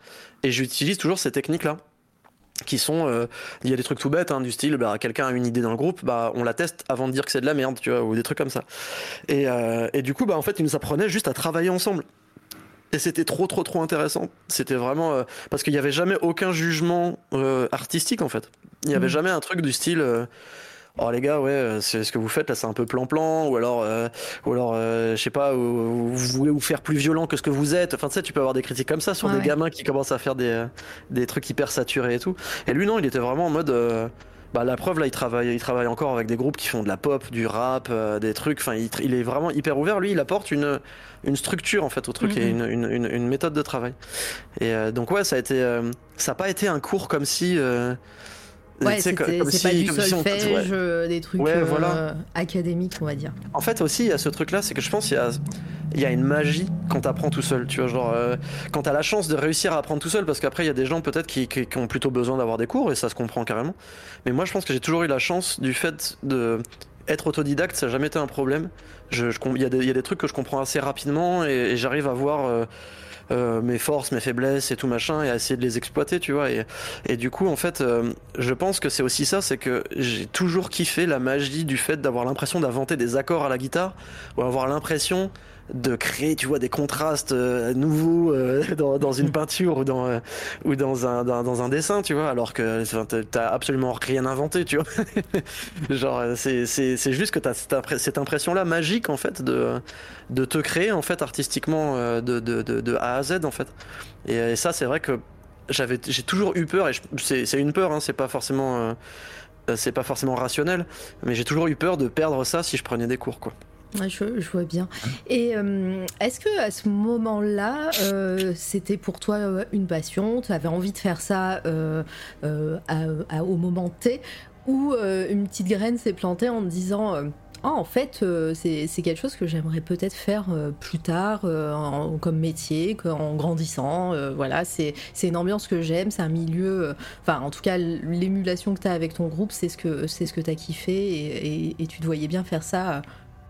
et j'utilise toujours ces techniques là qui sont euh, il y a des trucs tout bêtes hein, du style bah quelqu'un a une idée dans le groupe bah on la teste avant de dire que c'est de la merde tu vois ou des trucs comme ça et, euh, et du coup bah en fait ils nous apprenaient juste à travailler ensemble Et c'était trop, trop, trop intéressant. C'était vraiment. euh, parce qu'il n'y avait jamais aucun jugement artistique, en fait. Il n'y avait Mhm. jamais un truc du style. Euh, Oh les gars, ouais, euh, c'est ce que vous faites là, c'est un peu plan-plan, ou alors, euh, ou alors, euh, je sais pas, ou- vous voulez vous faire plus violent que ce que vous êtes. Enfin, tu sais, tu peux avoir des critiques comme ça sur Ouais, des ouais. gamins qui commencent à faire des, euh, des trucs hyper saturés et tout. Et lui, non, il était vraiment en mode. euh, bah, la preuve, là, il travaille, il travaille encore avec des groupes qui font de la pop, du rap, euh, des trucs. Enfin, il, est vraiment hyper ouvert. Lui, il apporte une, une structure en fait au truc et une, Mhm. une, une, une méthode de travail. Et euh, donc ouais, ça a été, euh, ça a pas été un cours comme si. Ouais, c'est si- pas du comme si on- solfège, ouais. euh, des trucs Ouais, euh, académiques, on va dire. En fait aussi, il y a ce truc-là, c'est que je pense qu'il y a, il y a une magie quand t'apprends tout seul. Tu vois, genre euh, quand t'as la chance de réussir à apprendre tout seul, parce qu'après il y a des gens peut-être qui, qui- qui ont plutôt besoin d'avoir des cours et ça se comprend carrément. Mais moi, je pense que j'ai toujours eu la chance du fait de être autodidacte, ça n'a jamais été un problème. Je, je com- il, y a des, il y a des trucs que je comprends assez rapidement et, et j'arrive à voir euh, euh, mes forces, mes faiblesses et tout machin et à essayer de les exploiter, tu vois. Et, et du coup, en fait, euh, je pense que c'est aussi ça, c'est que j'ai toujours kiffé la magie du fait d'avoir l'impression d'inventer des accords à la guitare ou avoir l'impression de créer, tu vois, des contrastes euh, nouveaux euh, dans, dans une peinture ou dans, euh, ou dans, un, dans, dans un dessin, tu vois, alors que t'as- absolument rien inventé, tu vois. Genre, c'est- c'est c'est juste que t'as cette, cette impression-là magique, en fait, de, de te créer, en fait, artistiquement de, de, de, de A à Z, en fait. Et, et ça, c'est vrai que j'avais j'ai toujours eu peur, et c'est c'est une peur, hein, c'est pas forcément... c'est pas forcément rationnel, mais j'ai toujours eu peur de perdre ça si je prenais des cours, quoi. Je, vois bien. Et euh, est-ce que à ce moment-là, euh, c'était pour toi euh, une passion? Tu avais envie de faire ça au moment T Ou une petite graine s'est plantée en te disant Ah, en fait, c'est quelque chose que j'aimerais peut-être faire plus tard comme métier, en grandissant. voilà, c'est une ambiance que j'aime, c'est un milieu. Enfin, en tout cas, l'émulation que tu as avec ton groupe, c'est ce que, tu as kiffé et, tu te voyais bien faire ça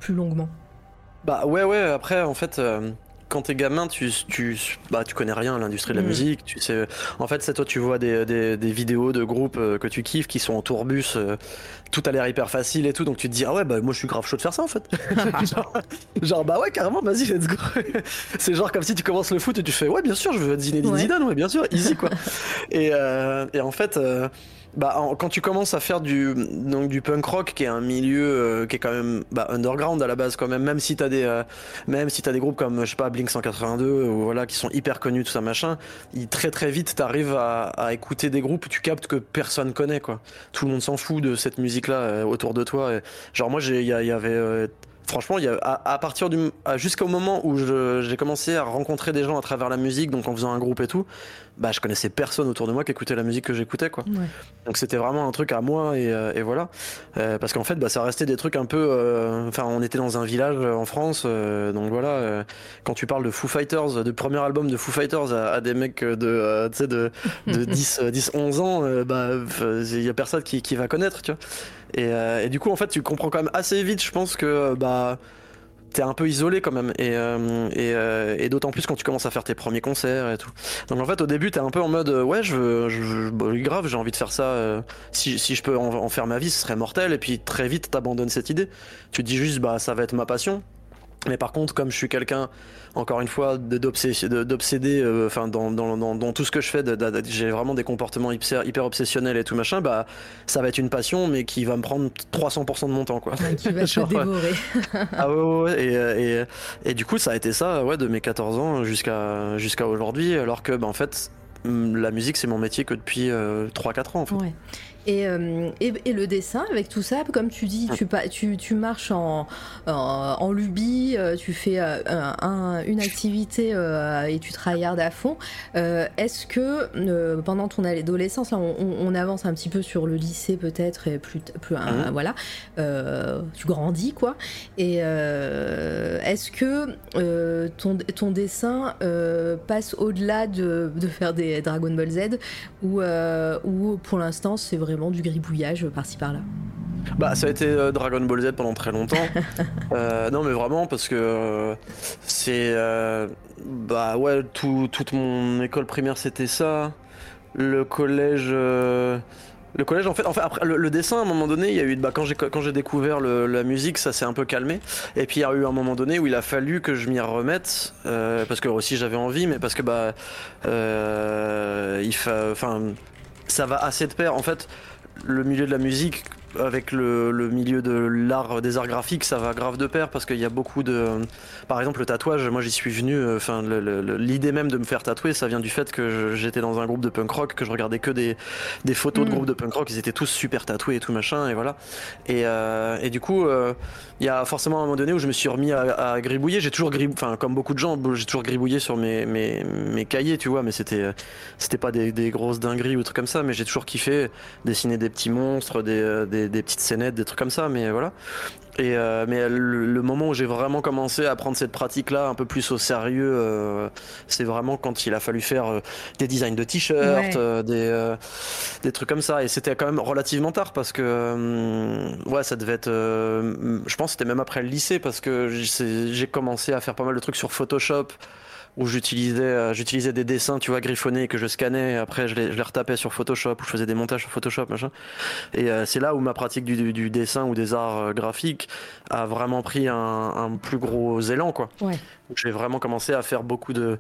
plus longuement. Bah ouais ouais après en fait euh, quand t'es gamin tu, tu bah tu connais rien à l'industrie de la Mm. musique tu sais en fait c'est toi tu vois des, des, des vidéos de groupes euh, que tu kiffes qui sont en tourbus euh, tout a l'air hyper facile et tout donc tu te dis ah ouais bah moi je suis grave chaud de faire ça en fait genre, genre, bah ouais carrément vas-y let's go c'est genre comme si tu commences le foot et tu fais ouais bien sûr je veux Ouais. Zidane ouais bien sûr easy quoi et, euh, et en fait bah, quand tu commences à faire du, donc, du punk rock, qui est un milieu euh, qui est quand même bah, underground à la base, quand même, même si t'as des, euh, même si t'as des groupes comme, je sais pas, Blink 182, ou voilà, qui sont hyper connus, tout ça, machin, il, très très vite, t'arrives à, à écouter des groupes tu captes que personne connaît, quoi. Tout le monde s'en fout de cette musique-là euh, autour de toi. Genre, moi, il y, y avait. euh, Franchement, il y a, à, à partir du, jusqu'au moment où j'ai commencé à rencontrer des gens à travers la musique, donc en faisant un groupe et tout, bah je connaissais personne autour de moi qui écoutait la musique que j'écoutais, quoi. Ouais. Donc c'était vraiment un truc à moi et, euh, et voilà. Euh, parce qu'en fait, bah, ça restait des trucs un peu. euh, Enfin, on était dans un village en France, euh, donc voilà. quand tu parles de Foo Fighters, de premier album de Foo Fighters à, à des mecs de, de, de 10, euh, 10, 11 ans, bah, il y a personne qui, qui va connaître, tu vois. Et, et du coup, en fait, tu comprends quand même assez vite, je pense que bah t'es un peu isolé quand même. Et, euh, et, euh, et d'autant plus quand tu commences à faire tes premiers concerts et tout. Donc en fait au début t'es un peu en mode euh, ouais je veux je, bah, grave j'ai envie de faire ça si, si je peux en, faire ma vie ce serait mortel. Et puis très vite t'abandonnes cette idée. Tu dis juste bah ça va être ma passion mais par contre comme je suis quelqu'un encore une fois d'obsédé euh, enfin dans, dans, dans, dans tout ce que je fais j'ai vraiment des comportements hyper, hyper obsessionnels et tout machin bah ça va être une passion mais qui va me prendre 300% de mon temps quoi Ouais, qui va te Genre, dévorer. ah ouais, ouais, ouais. Et, euh, et, et du coup, ça a été ça, ouais, de mes 14 ans jusqu'à jusqu'à aujourd'hui, alors que, bah, en fait, la musique, c'est mon métier que depuis euh, 3-4 ans, en fait. Ouais. Et, euh, et, et le dessin, avec tout ça, comme tu dis, tu, pa- tu, tu marches en, en, en lubie, euh, tu fais euh, un- un- une activité euh, et tu tryhardes à fond. Est-ce que pendant ton adolescence, là, on, on- on avance un petit peu sur le lycée peut-être, et plus, Mhm. voilà, tu grandis quoi. Et est-ce que ton, ton dessin passe au-delà de, de faire des Dragon Ball Z ou, ou pour l'instant c'est vraiment du gribouillage par-ci par-là Bah, ça a été euh, Dragon Ball Z pendant très longtemps. Euh, non, mais vraiment, parce que euh, c'est. bah, ouais, tout- toute mon école primaire, c'était ça. Le collège. Le collège, en fait, en fait après le, dessin, à un moment donné, il y a eu, bah, quand j'ai quand j'ai découvert le, la musique, ça s'est un peu calmé. Et puis il y a eu un moment donné où il a fallu que je m'y remette, parce que aussi j'avais envie, mais parce que bah, il enfin, ça va assez de pair. En fait, le milieu de la musique, avec le, milieu de l'art, des arts graphiques, ça va grave de pair parce qu'il y a beaucoup de. Par exemple, le tatouage, moi j'y suis venu. Euh, enfin, l'idée même de me faire tatouer, ça vient du fait que j'étais dans un groupe de punk rock, que je regardais que des, des photos de mm. groupes de punk rock, ils étaient tous super tatoués et tout machin, et voilà. Et, euh, et du coup, euh, il y a forcément un moment donné où je me suis remis à, gribouiller. J'ai toujours gribouillé, enfin, comme beaucoup de gens, j'ai toujours gribouillé sur mes, cahiers, tu vois, mais c'était c'était pas des, grosses dingueries ou trucs comme ça, mais j'ai toujours kiffé dessiner des petits monstres, des, des des, petites scénettes, des trucs comme ça, mais voilà. Et euh, mais le, moment où j'ai vraiment commencé à prendre cette pratique-là un peu plus au sérieux, euh, c'est vraiment quand il a fallu faire euh, des designs de t-shirts, des, des trucs comme ça. Et c'était quand même relativement tard parce que ouais, ça devait être, je pense, c'était même après le lycée parce que j'ai commencé à faire pas mal de trucs sur Photoshop où j'utilisais euh, j'utilisais des dessins tu vois griffonnés que je scannais et après je les, je les retapais sur Photoshop ou je faisais des montages sur Photoshop machin et euh, c'est là où ma pratique du, du, dessin ou des arts euh, graphiques a vraiment pris un, un plus gros élan quoi ouais. j'ai vraiment commencé à faire beaucoup de,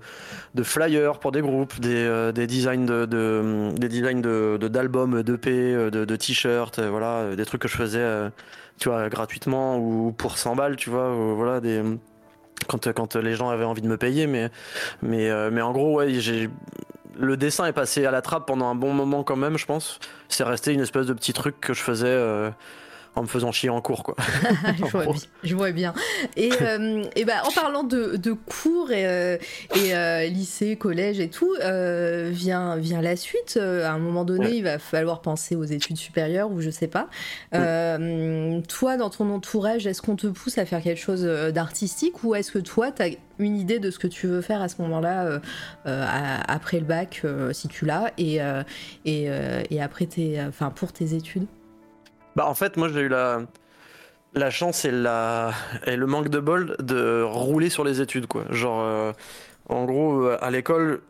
de flyers pour des groupes des, des designs de, de, des designs de d'albums d'EP de, de t-shirts voilà des trucs que je faisais tu vois gratuitement ou pour 100 balles tu vois voilà des quand, quand les gens avaient envie de me payer. Mais, mais, euh, mais en gros, ouais, j'ai le dessin est passé à la trappe pendant un bon moment quand même, je pense. C'est resté une espèce de petit truc que je faisais euh, en me faisant chier en cours, quoi. je, vois bien, je, vois bien, Et, euh, et ben, en parlant de, de cours et, euh, et euh, lycée, collège et tout, vient, vient la suite. À un moment donné, il va falloir penser aux études supérieures ou je sais pas. toi, dans ton entourage, est-ce qu'on te pousse à faire quelque chose d'artistique ou est-ce que toi, tu as une idée de ce que tu veux faire à ce moment-là, après le bac, si tu l'as, et, et, et après tes, enfin, pour tes études? Bah en fait, moi j'ai eu la, la chance et, la, et le manque de bol de rouler sur les études quoi. Genre, euh, en gros, euh, à l'école,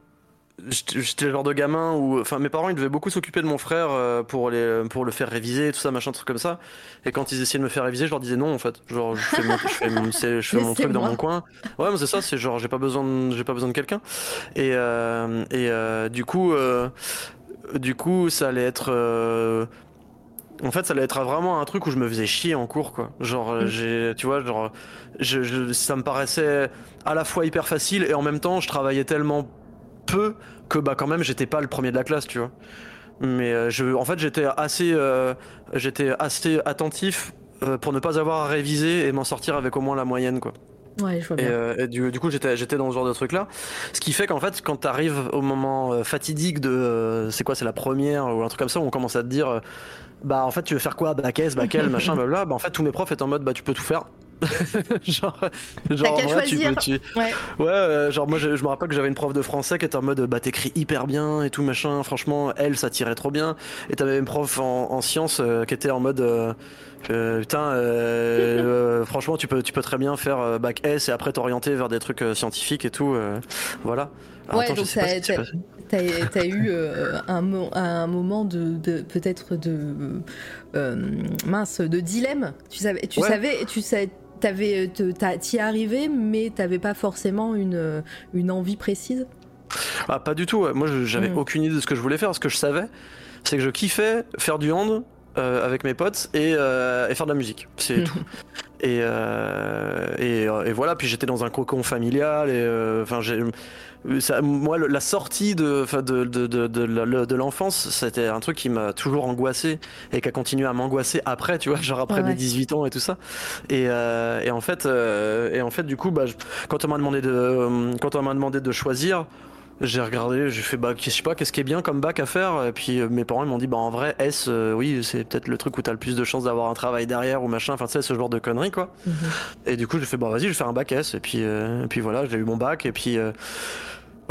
j'étais le genre de gamin où, enfin, mes parents ils devaient beaucoup s'occuper de mon frère euh, pour les, pour le faire réviser, tout ça, machin, truc comme ça. Et quand ils essayaient de me faire réviser, je leur disais non en fait. Genre, je fais mon, je fais mon, je fais mon truc dans mon coin. Ouais, mais c'est ça, c'est genre j'ai pas besoin, de, j'ai pas besoin de quelqu'un. Et et du coup, du coup, ça allait être en fait, ça allait être vraiment un truc où je me faisais chier en cours, quoi. Genre, euh, mm. j'ai, tu vois, genre, je, ça me paraissait à la fois hyper facile et en même temps, je travaillais tellement peu que, bah, quand même, j'étais pas le premier de la classe, tu vois. Mais euh, je, en fait, j'étais assez, euh, j'étais assez attentif pour ne pas avoir à réviser et m'en sortir avec au moins la moyenne, quoi. Ouais, je vois bien. Et, du, coup, j'étais, j'étais dans ce genre de truc là. Ce qui fait qu'en fait, quand t'arrives au moment fatidique de, c'est quoi, c'est la première ou un truc comme ça, où on commence à te dire, bah en fait tu veux faire quoi? Bac S bac L machin blabla bah en fait tous mes profs étaient en mode bah tu peux tout faire. Genre genre ouais, tu peux, tu... ouais, ouais euh, genre moi je, me rappelle que j'avais une prof de français qui était en mode bah t'écris hyper bien et tout machin. Franchement elle ça tirait trop bien. Et t'avais une prof en, en sciences euh, qui était en mode euh, putain franchement tu peux tu peux très bien faire bac S et après t'orienter vers des trucs scientifiques et tout voilà ouais, donc t'as as eu euh, un, un, moment de, peut-être de euh, mince de dilemme. Tu savais, tu savais, tu savais, t'avais, t'y arrivé, mais t'avais pas forcément une, une envie précise? Ah, pas du tout. Moi, j'avais mm. aucune idée de ce que je voulais faire. Ce que je savais, c'est que je kiffais faire du hand euh, avec mes potes et, et, faire de la musique. C'est tout. Et, et, et, voilà. Puis j'étais dans un cocon familial. Et enfin, j'ai moi, la sortie de, de, de, de, de l'enfance, c'était un truc qui m'a toujours angoissé et qui a continué à m'angoisser après, tu vois, genre après mes 18 ans et tout ça. Et, euh, et en fait, euh, et en fait, du coup, bah, quand on m'a demandé de, quand on m'a demandé de choisir, j'ai regardé, j'ai fait bah je sais pas qu'est-ce qui est bien comme bac à faire et puis euh, mes parents ils m'ont dit bah en vrai S oui c'est peut-être le truc où t'as le plus de chances d'avoir un travail derrière ou machin enfin tu sais ce genre de conneries quoi. Mhm. Et du coup j'ai fait bah vas-y je vais faire un bac S et puis et puis voilà j'ai eu mon bac et puis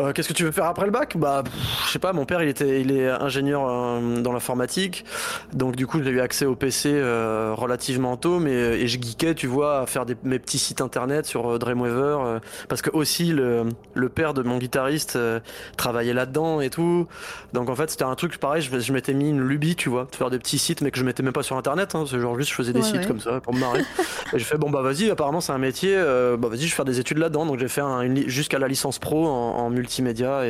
Euh, Qu'est-ce que tu veux faire après le bac Bah, je sais pas. Mon père, il était, il est ingénieur euh, dans l'informatique, donc du coup, j'ai eu accès au PC euh, relativement tôt, mais et je geekais, tu vois, à faire des, mes petits sites internet sur euh, Dreamweaver, euh, parce que aussi le, le père de mon guitariste euh, travaillait là-dedans et tout. Donc en fait, c'était un truc pareil. Je, je m'étais mis une lubie, tu vois, de faire des petits sites, mais que je mettais même pas sur internet. Hein, c'est genre juste, je faisais des Ouais, sites ouais. comme ça pour me marrer. et j'ai fait bon bah vas-y, apparemment c'est un métier. euh, bah vas-y, je vais faire des études là-dedans. Donc j'ai fait un- jusqu'à la licence pro en, en multimédia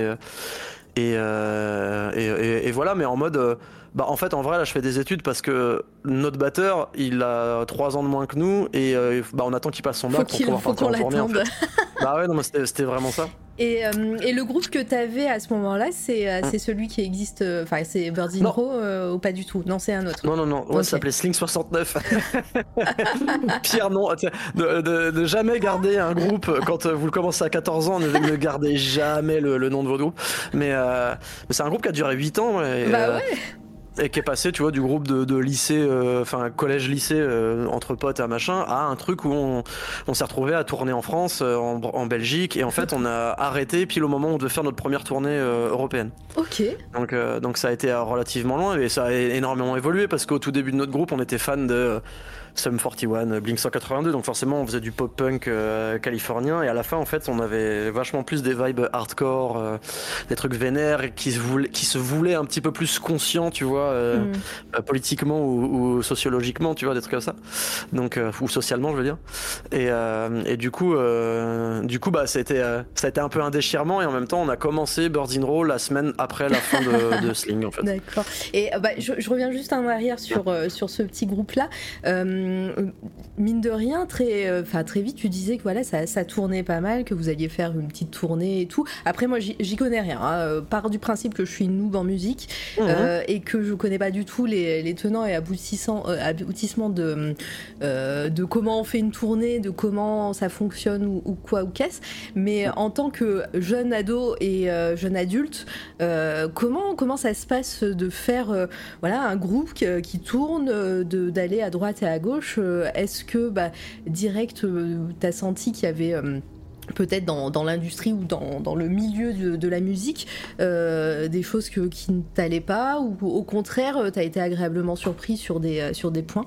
euh, et- et voilà. Mais en mode euh, bah en fait en vrai là je fais des études parce que notre batteur il a trois ans de moins que nous et euh, bah on attend qu'il passe son Faut bac pour pouvoir faut partir en tournée. en l'attende. fait. Bah ouais non mais c'était vraiment ça. Et, euh, et le groupe que tu avais à ce moment-là, c'est euh, c'est celui qui existe, enfin c'est Birds in Mm. Non. Row euh, ou pas du tout? Non, c'est un autre. Non, non, non, ouais, ça s'appelait Sling 69. Pire nom, sais, de, de, de jamais garder un groupe quand vous le commencez à 14 ans, ne, ne gardez jamais le, le nom de votre groupe. Mais, euh, mais c'est un groupe qui a duré 8 ans et, Bah ouais. Et qui est passé, tu vois, du groupe de, de lycée, euh, enfin collège-lycée euh, entre potes à machin, à un truc où on, on s'est retrouvé à tourner en France, euh, en, en Belgique, et en fait on a arrêté pile au moment où on devait faire notre première tournée européenne. Ok. Donc, donc ça a été relativement loin et ça a énormément évolué parce qu'au tout début de notre groupe, on était fan de Sum 41, euh, Blink 182, donc forcément on faisait du pop punk euh, californien et à la fin en fait on avait vachement plus des vibes hardcore, euh, des trucs vénères qui se voulaient, qui se voulaient un petit peu plus conscients, tu vois, euh, Mm. euh, politiquement ou, ou sociologiquement, tu vois, des trucs comme ça. Donc euh, ou socialement, je veux dire. Et, euh, et du coup, euh, du coup, bah, ça a été, euh, ça a été un peu un déchirement et en même temps, on a commencé Birds in Row la semaine après la fin de, de Sling, en fait. D'accord. Et bah, je, je reviens juste en arrière sur, euh, sur ce petit groupe-là. Euh, mine de rien, très, euh, très vite, tu disais que voilà, ça, ça tournait pas mal, que vous alliez faire une petite tournée et tout. Après, moi, j'y connais rien. Hein. Euh, Part du principe que je suis noob en musique Mhm. euh, et que je connais pas du tout les, les tenants et aboutissants, aboutissements de, de comment on fait une tournée, de comment ça fonctionne ou, ou quoi ou qu'est-ce. Mais en tant que jeune ado et jeune adulte, comment, comment ça se passe de faire voilà, un groupe qui, qui tourne, d'aller à droite et à gauche? Euh, Est-ce que bah, direct, euh, t'as senti qu'il y avait... euh, peut-être dans, dans l'industrie ou dans, dans le milieu de, de la musique, euh, des choses que, qui ne t'allaient pas ou au contraire, t'as été agréablement surpris sur des, sur des points?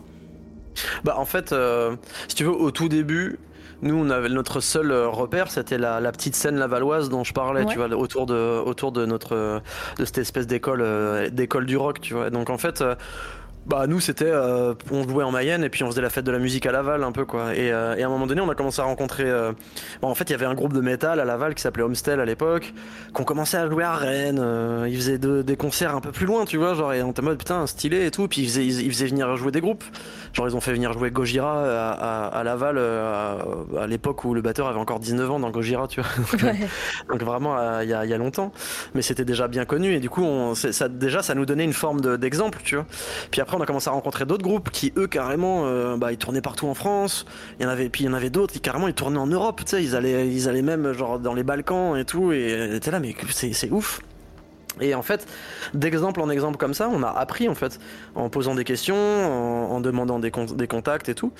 Bah, en fait, euh, si tu veux, au tout début, nous, on avait notre seul repère, c'était la, la petite scène lavalloise dont je parlais, Ouais. tu vois, autour de, autour de notre, de cette espèce d'école, d'école du rock, tu vois. Donc en fait. Euh, bah nous c'était euh, on jouait en Mayenne et puis on faisait la fête de la musique à Laval un peu quoi. Et, euh, et à un moment donné on a commencé à rencontrer euh, bon, en fait il y avait un groupe de métal à Laval qui s'appelait Homestel à l'époque qu'on commençait à jouer à Rennes euh, ils faisaient de- des concerts un peu plus loin tu vois genre et on était en mode putain stylé et tout. Puis ils faisaient, ils, ils faisaient venir jouer des groupes. Genre ils ont fait venir jouer Gojira à, à- à Laval euh, à, à l'époque où le batteur avait encore 19 ans dans Gojira tu vois. Donc, euh, Ouais. donc vraiment euh, il y, y a longtemps. Mais c'était déjà bien connu et du coup on, ça, déjà ça nous donnait une forme de- d'exemple tu vois. Puis après on a commencé à rencontrer d'autres groupes qui eux carrément euh, bah, ils tournaient partout en France il y en avait puis il y en avait d'autres qui carrément ils tournaient en Europe tu sais ils allaient ils allaient même genre dans les Balkans et tout et t'es là mais c'est ouf et en fait, d'exemple en exemple comme ça, on a appris en fait, en posant des questions, en, demandant des, con- des contacts et tout.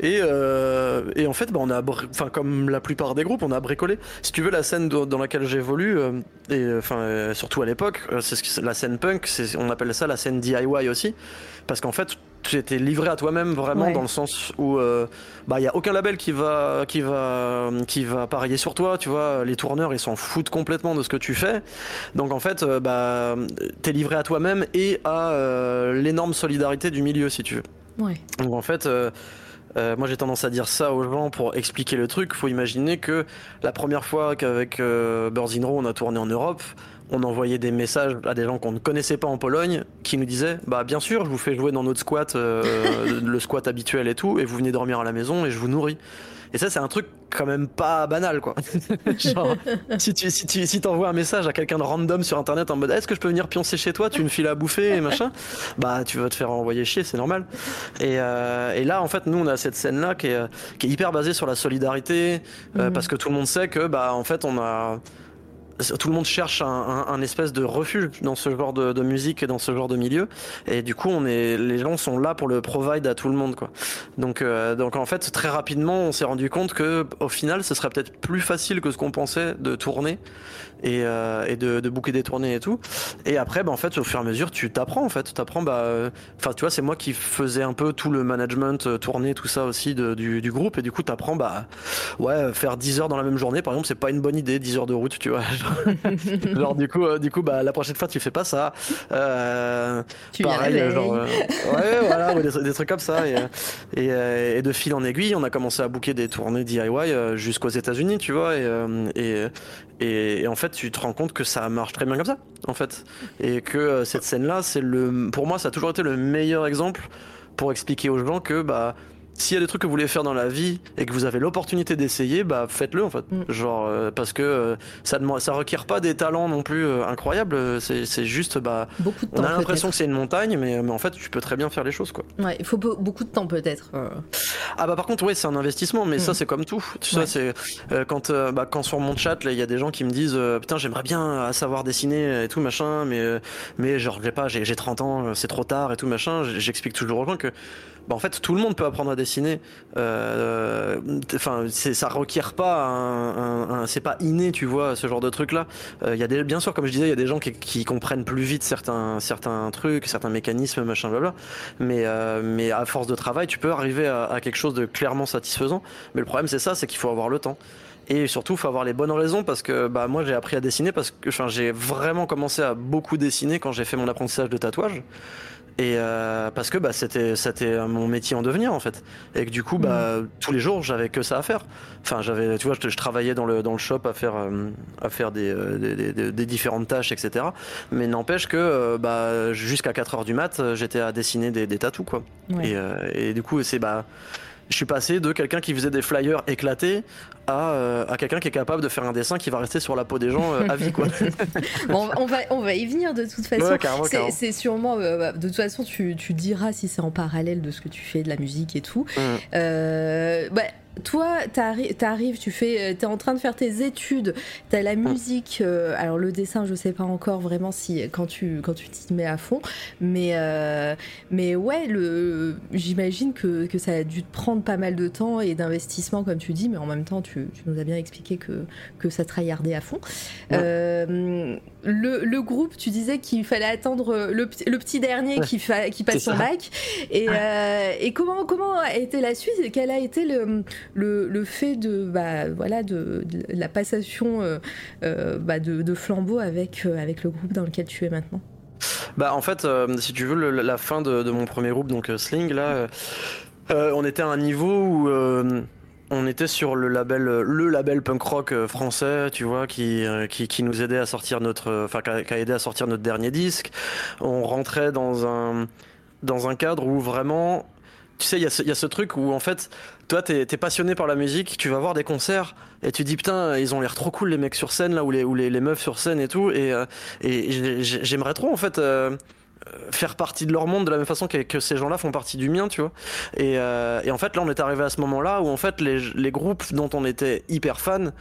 Et, euh, et en fait, bah, on a, enfin comme la plupart des groupes, on a bricolé. Si tu veux, la scène dans laquelle j'évolue, euh, et enfin surtout à l'époque, c'est la scène punk, on appelle ça la scène DIY aussi, parce qu'en fait, tu étais livré à toi-même vraiment Ouais. dans le sens où euh, bah il y a aucun label qui va qui va qui va parier sur toi, tu vois. Les tourneurs ils s'en foutent complètement de ce que tu fais. Donc en fait, euh, bah, t'es livré à toi-même et à euh, l'énorme solidarité du milieu, si tu veux. Ouais. Donc en fait, euh, moi j'ai tendance à dire ça aux gens pour expliquer le truc. Faut imaginer que la première fois qu'avec Birds in Row on a tourné en Europe, on envoyait des messages à des gens qu'on ne connaissait pas en Pologne qui nous disaient bah bien sûr je vous fais jouer dans notre squat euh, le squat habituel et tout et vous venez dormir à la maison et je vous nourris. Et ça c'est un truc quand même pas banal quoi. Genre si tu si tu si t'envoies un message à quelqu'un de random sur internet en mode est-ce que je peux venir pioncer chez toi tu me files à bouffer et machin? Bah tu vas te faire envoyer chier c'est normal. Et, euh, et là en fait nous on a cette scène là qui est, qui est hyper basée sur la solidarité euh, Mhm. parce que tout le monde sait que bah en fait on a tout le monde cherche un, un, espèce de refuge dans ce genre de, de, musique et dans ce genre de milieu. Et du coup, on est, les gens sont là pour le provide à tout le monde, quoi. Donc, euh, donc en fait, très rapidement, on s'est rendu compte que, au final, ce serait peut-être plus facile que ce qu'on pensait de tourner et, euh, et de, de booker des tournées et tout. Et après, bah, en fait, au fur et à mesure, tu t'apprends, en fait. T'apprends, bah, euh, enfin, tu vois, c'est moi qui faisais un peu tout le management, euh, tourner, tout ça aussi de, du, du, groupe. Et du coup, t'apprends, bah, ouais, faire 10 heures dans la même journée, par exemple, c'est pas une bonne idée, 10 heures de route, tu vois. genre, du coup, euh, du coup, bah, la prochaine fois, tu fais pas ça. Tu pareil, genre, ouais, voilà, des, des, trucs comme ça. Et, et, et, de fil en aiguille, on a commencé à booker des tournées DIY jusqu'aux États-Unis, tu vois. Et, et, et, en fait, tu te rends compte que ça marche très bien comme ça, en fait. Et que euh, cette scène-là, c'est le, pour moi, ça a toujours été le meilleur exemple pour expliquer aux gens que, bah, s'il y a des trucs que vous voulez faire dans la vie et que vous avez l'opportunité d'essayer, bah faites-le en fait. Mm. Genre euh, parce que euh, ça ne ça requiert pas des talents non plus euh, incroyables. C'est juste bah beaucoup de on a l'impression que c'est une montagne, mais, mais en fait tu peux très bien faire les choses quoi. Ouais, il faut beaucoup de temps peut-être. Ah bah par contre ouais c'est un investissement, mais ça mm. c'est comme tout. Tu ouais. c'est quand bah, quand sur mon chat il y a des gens qui me disent putain j'aimerais bien savoir dessiner et tout machin, mais mais genre j'ai pas j'ai 30 ans c'est trop tard et tout machin. J'explique toujours aux gens que bah, en fait tout le monde peut apprendre à dessiner. Euh, enfin, euh, ça requiert pas un, un, c'est pas inné, tu vois, ce genre de truc là. Il euh, y a bien sûr, comme je disais, il y a des gens qui, qui, comprennent plus vite certains certains trucs, certains mécanismes, machin, blabla. Mais euh, mais à force de travail, tu peux arriver à, à quelque chose de clairement satisfaisant. Mais le problème, c'est ça, c'est qu'il faut avoir le temps et surtout faut avoir les bonnes raisons parce que bah moi j'ai appris à dessiner parce que enfin j'ai vraiment commencé à beaucoup dessiner quand j'ai fait mon apprentissage de tatouage et euh, parce que bah, c'était c'était mon métier en devenir en fait et que du coup bah mmh. tous les jours j'avais que ça à faire enfin j'avais tu vois je, je, travaillais dans le dans le shop à faire euh, à faire des, euh, des, des, des, différentes tâches etc mais n'empêche que euh, bah jusqu'à 4 heures du mat j'étais à dessiner des, des tatous quoi ouais. et, euh, et du coup c'est bah je suis passé de quelqu'un qui faisait des flyers éclatés à, euh, à quelqu'un qui est capable de faire un dessin qui va rester sur la peau des gens euh, à vie quoi. bon, on va on va y venir de toute façon. Ouais, c'est sûrement euh, de toute façon tu, tu diras si c'est en parallèle de ce que tu fais de la musique et tout. Mmh. Bah, toi, t'arrives, tu fais, t'es en train de faire tes études, t'as la musique, euh, alors le dessin, je sais pas encore vraiment si quand tu quand tu t'y mets à fond, mais euh, mais ouais, le, j'imagine que, que ça a dû te prendre pas mal de temps et d'investissement comme tu dis, mais en même temps, tu, tu nous as bien expliqué que que ça tryhardait à fond. Ouais. Euh, le, le, groupe, tu disais qu'il fallait attendre le, le petit dernier qui, fa, qui passe son bac, et, euh, et comment comment a été la suite? Quel a été le le, le fait de, bah, voilà, de, la passation euh, euh, bah, de, flambeau avec, euh, avec le groupe dans lequel tu es maintenant. Bah en fait si tu veux la fin de, mon premier groupe donc Sling là on était à un niveau où on était sur le label le label punk rock français tu vois qui qui, qui nous aidait à sortir notre enfin qui a aidé à sortir notre dernier disque. On rentrait dans un dans un cadre où vraiment tu sais, il y, y, a ce truc où en fait, toi, t'es es passionné par la musique, tu vas voir des concerts et tu dis putain, ils ont l'air trop cool les mecs sur scène là, ou les, ou les, les meufs sur scène et tout, et, euh, et j'aimerais trop en fait. Euh, faire partie de leur monde de la même façon que, que ces gens-là font partie du mien, tu vois. Et, euh, et, en fait, là, on est arrivé à ce moment-là où en fait les, les groupes dont on était hyper fan,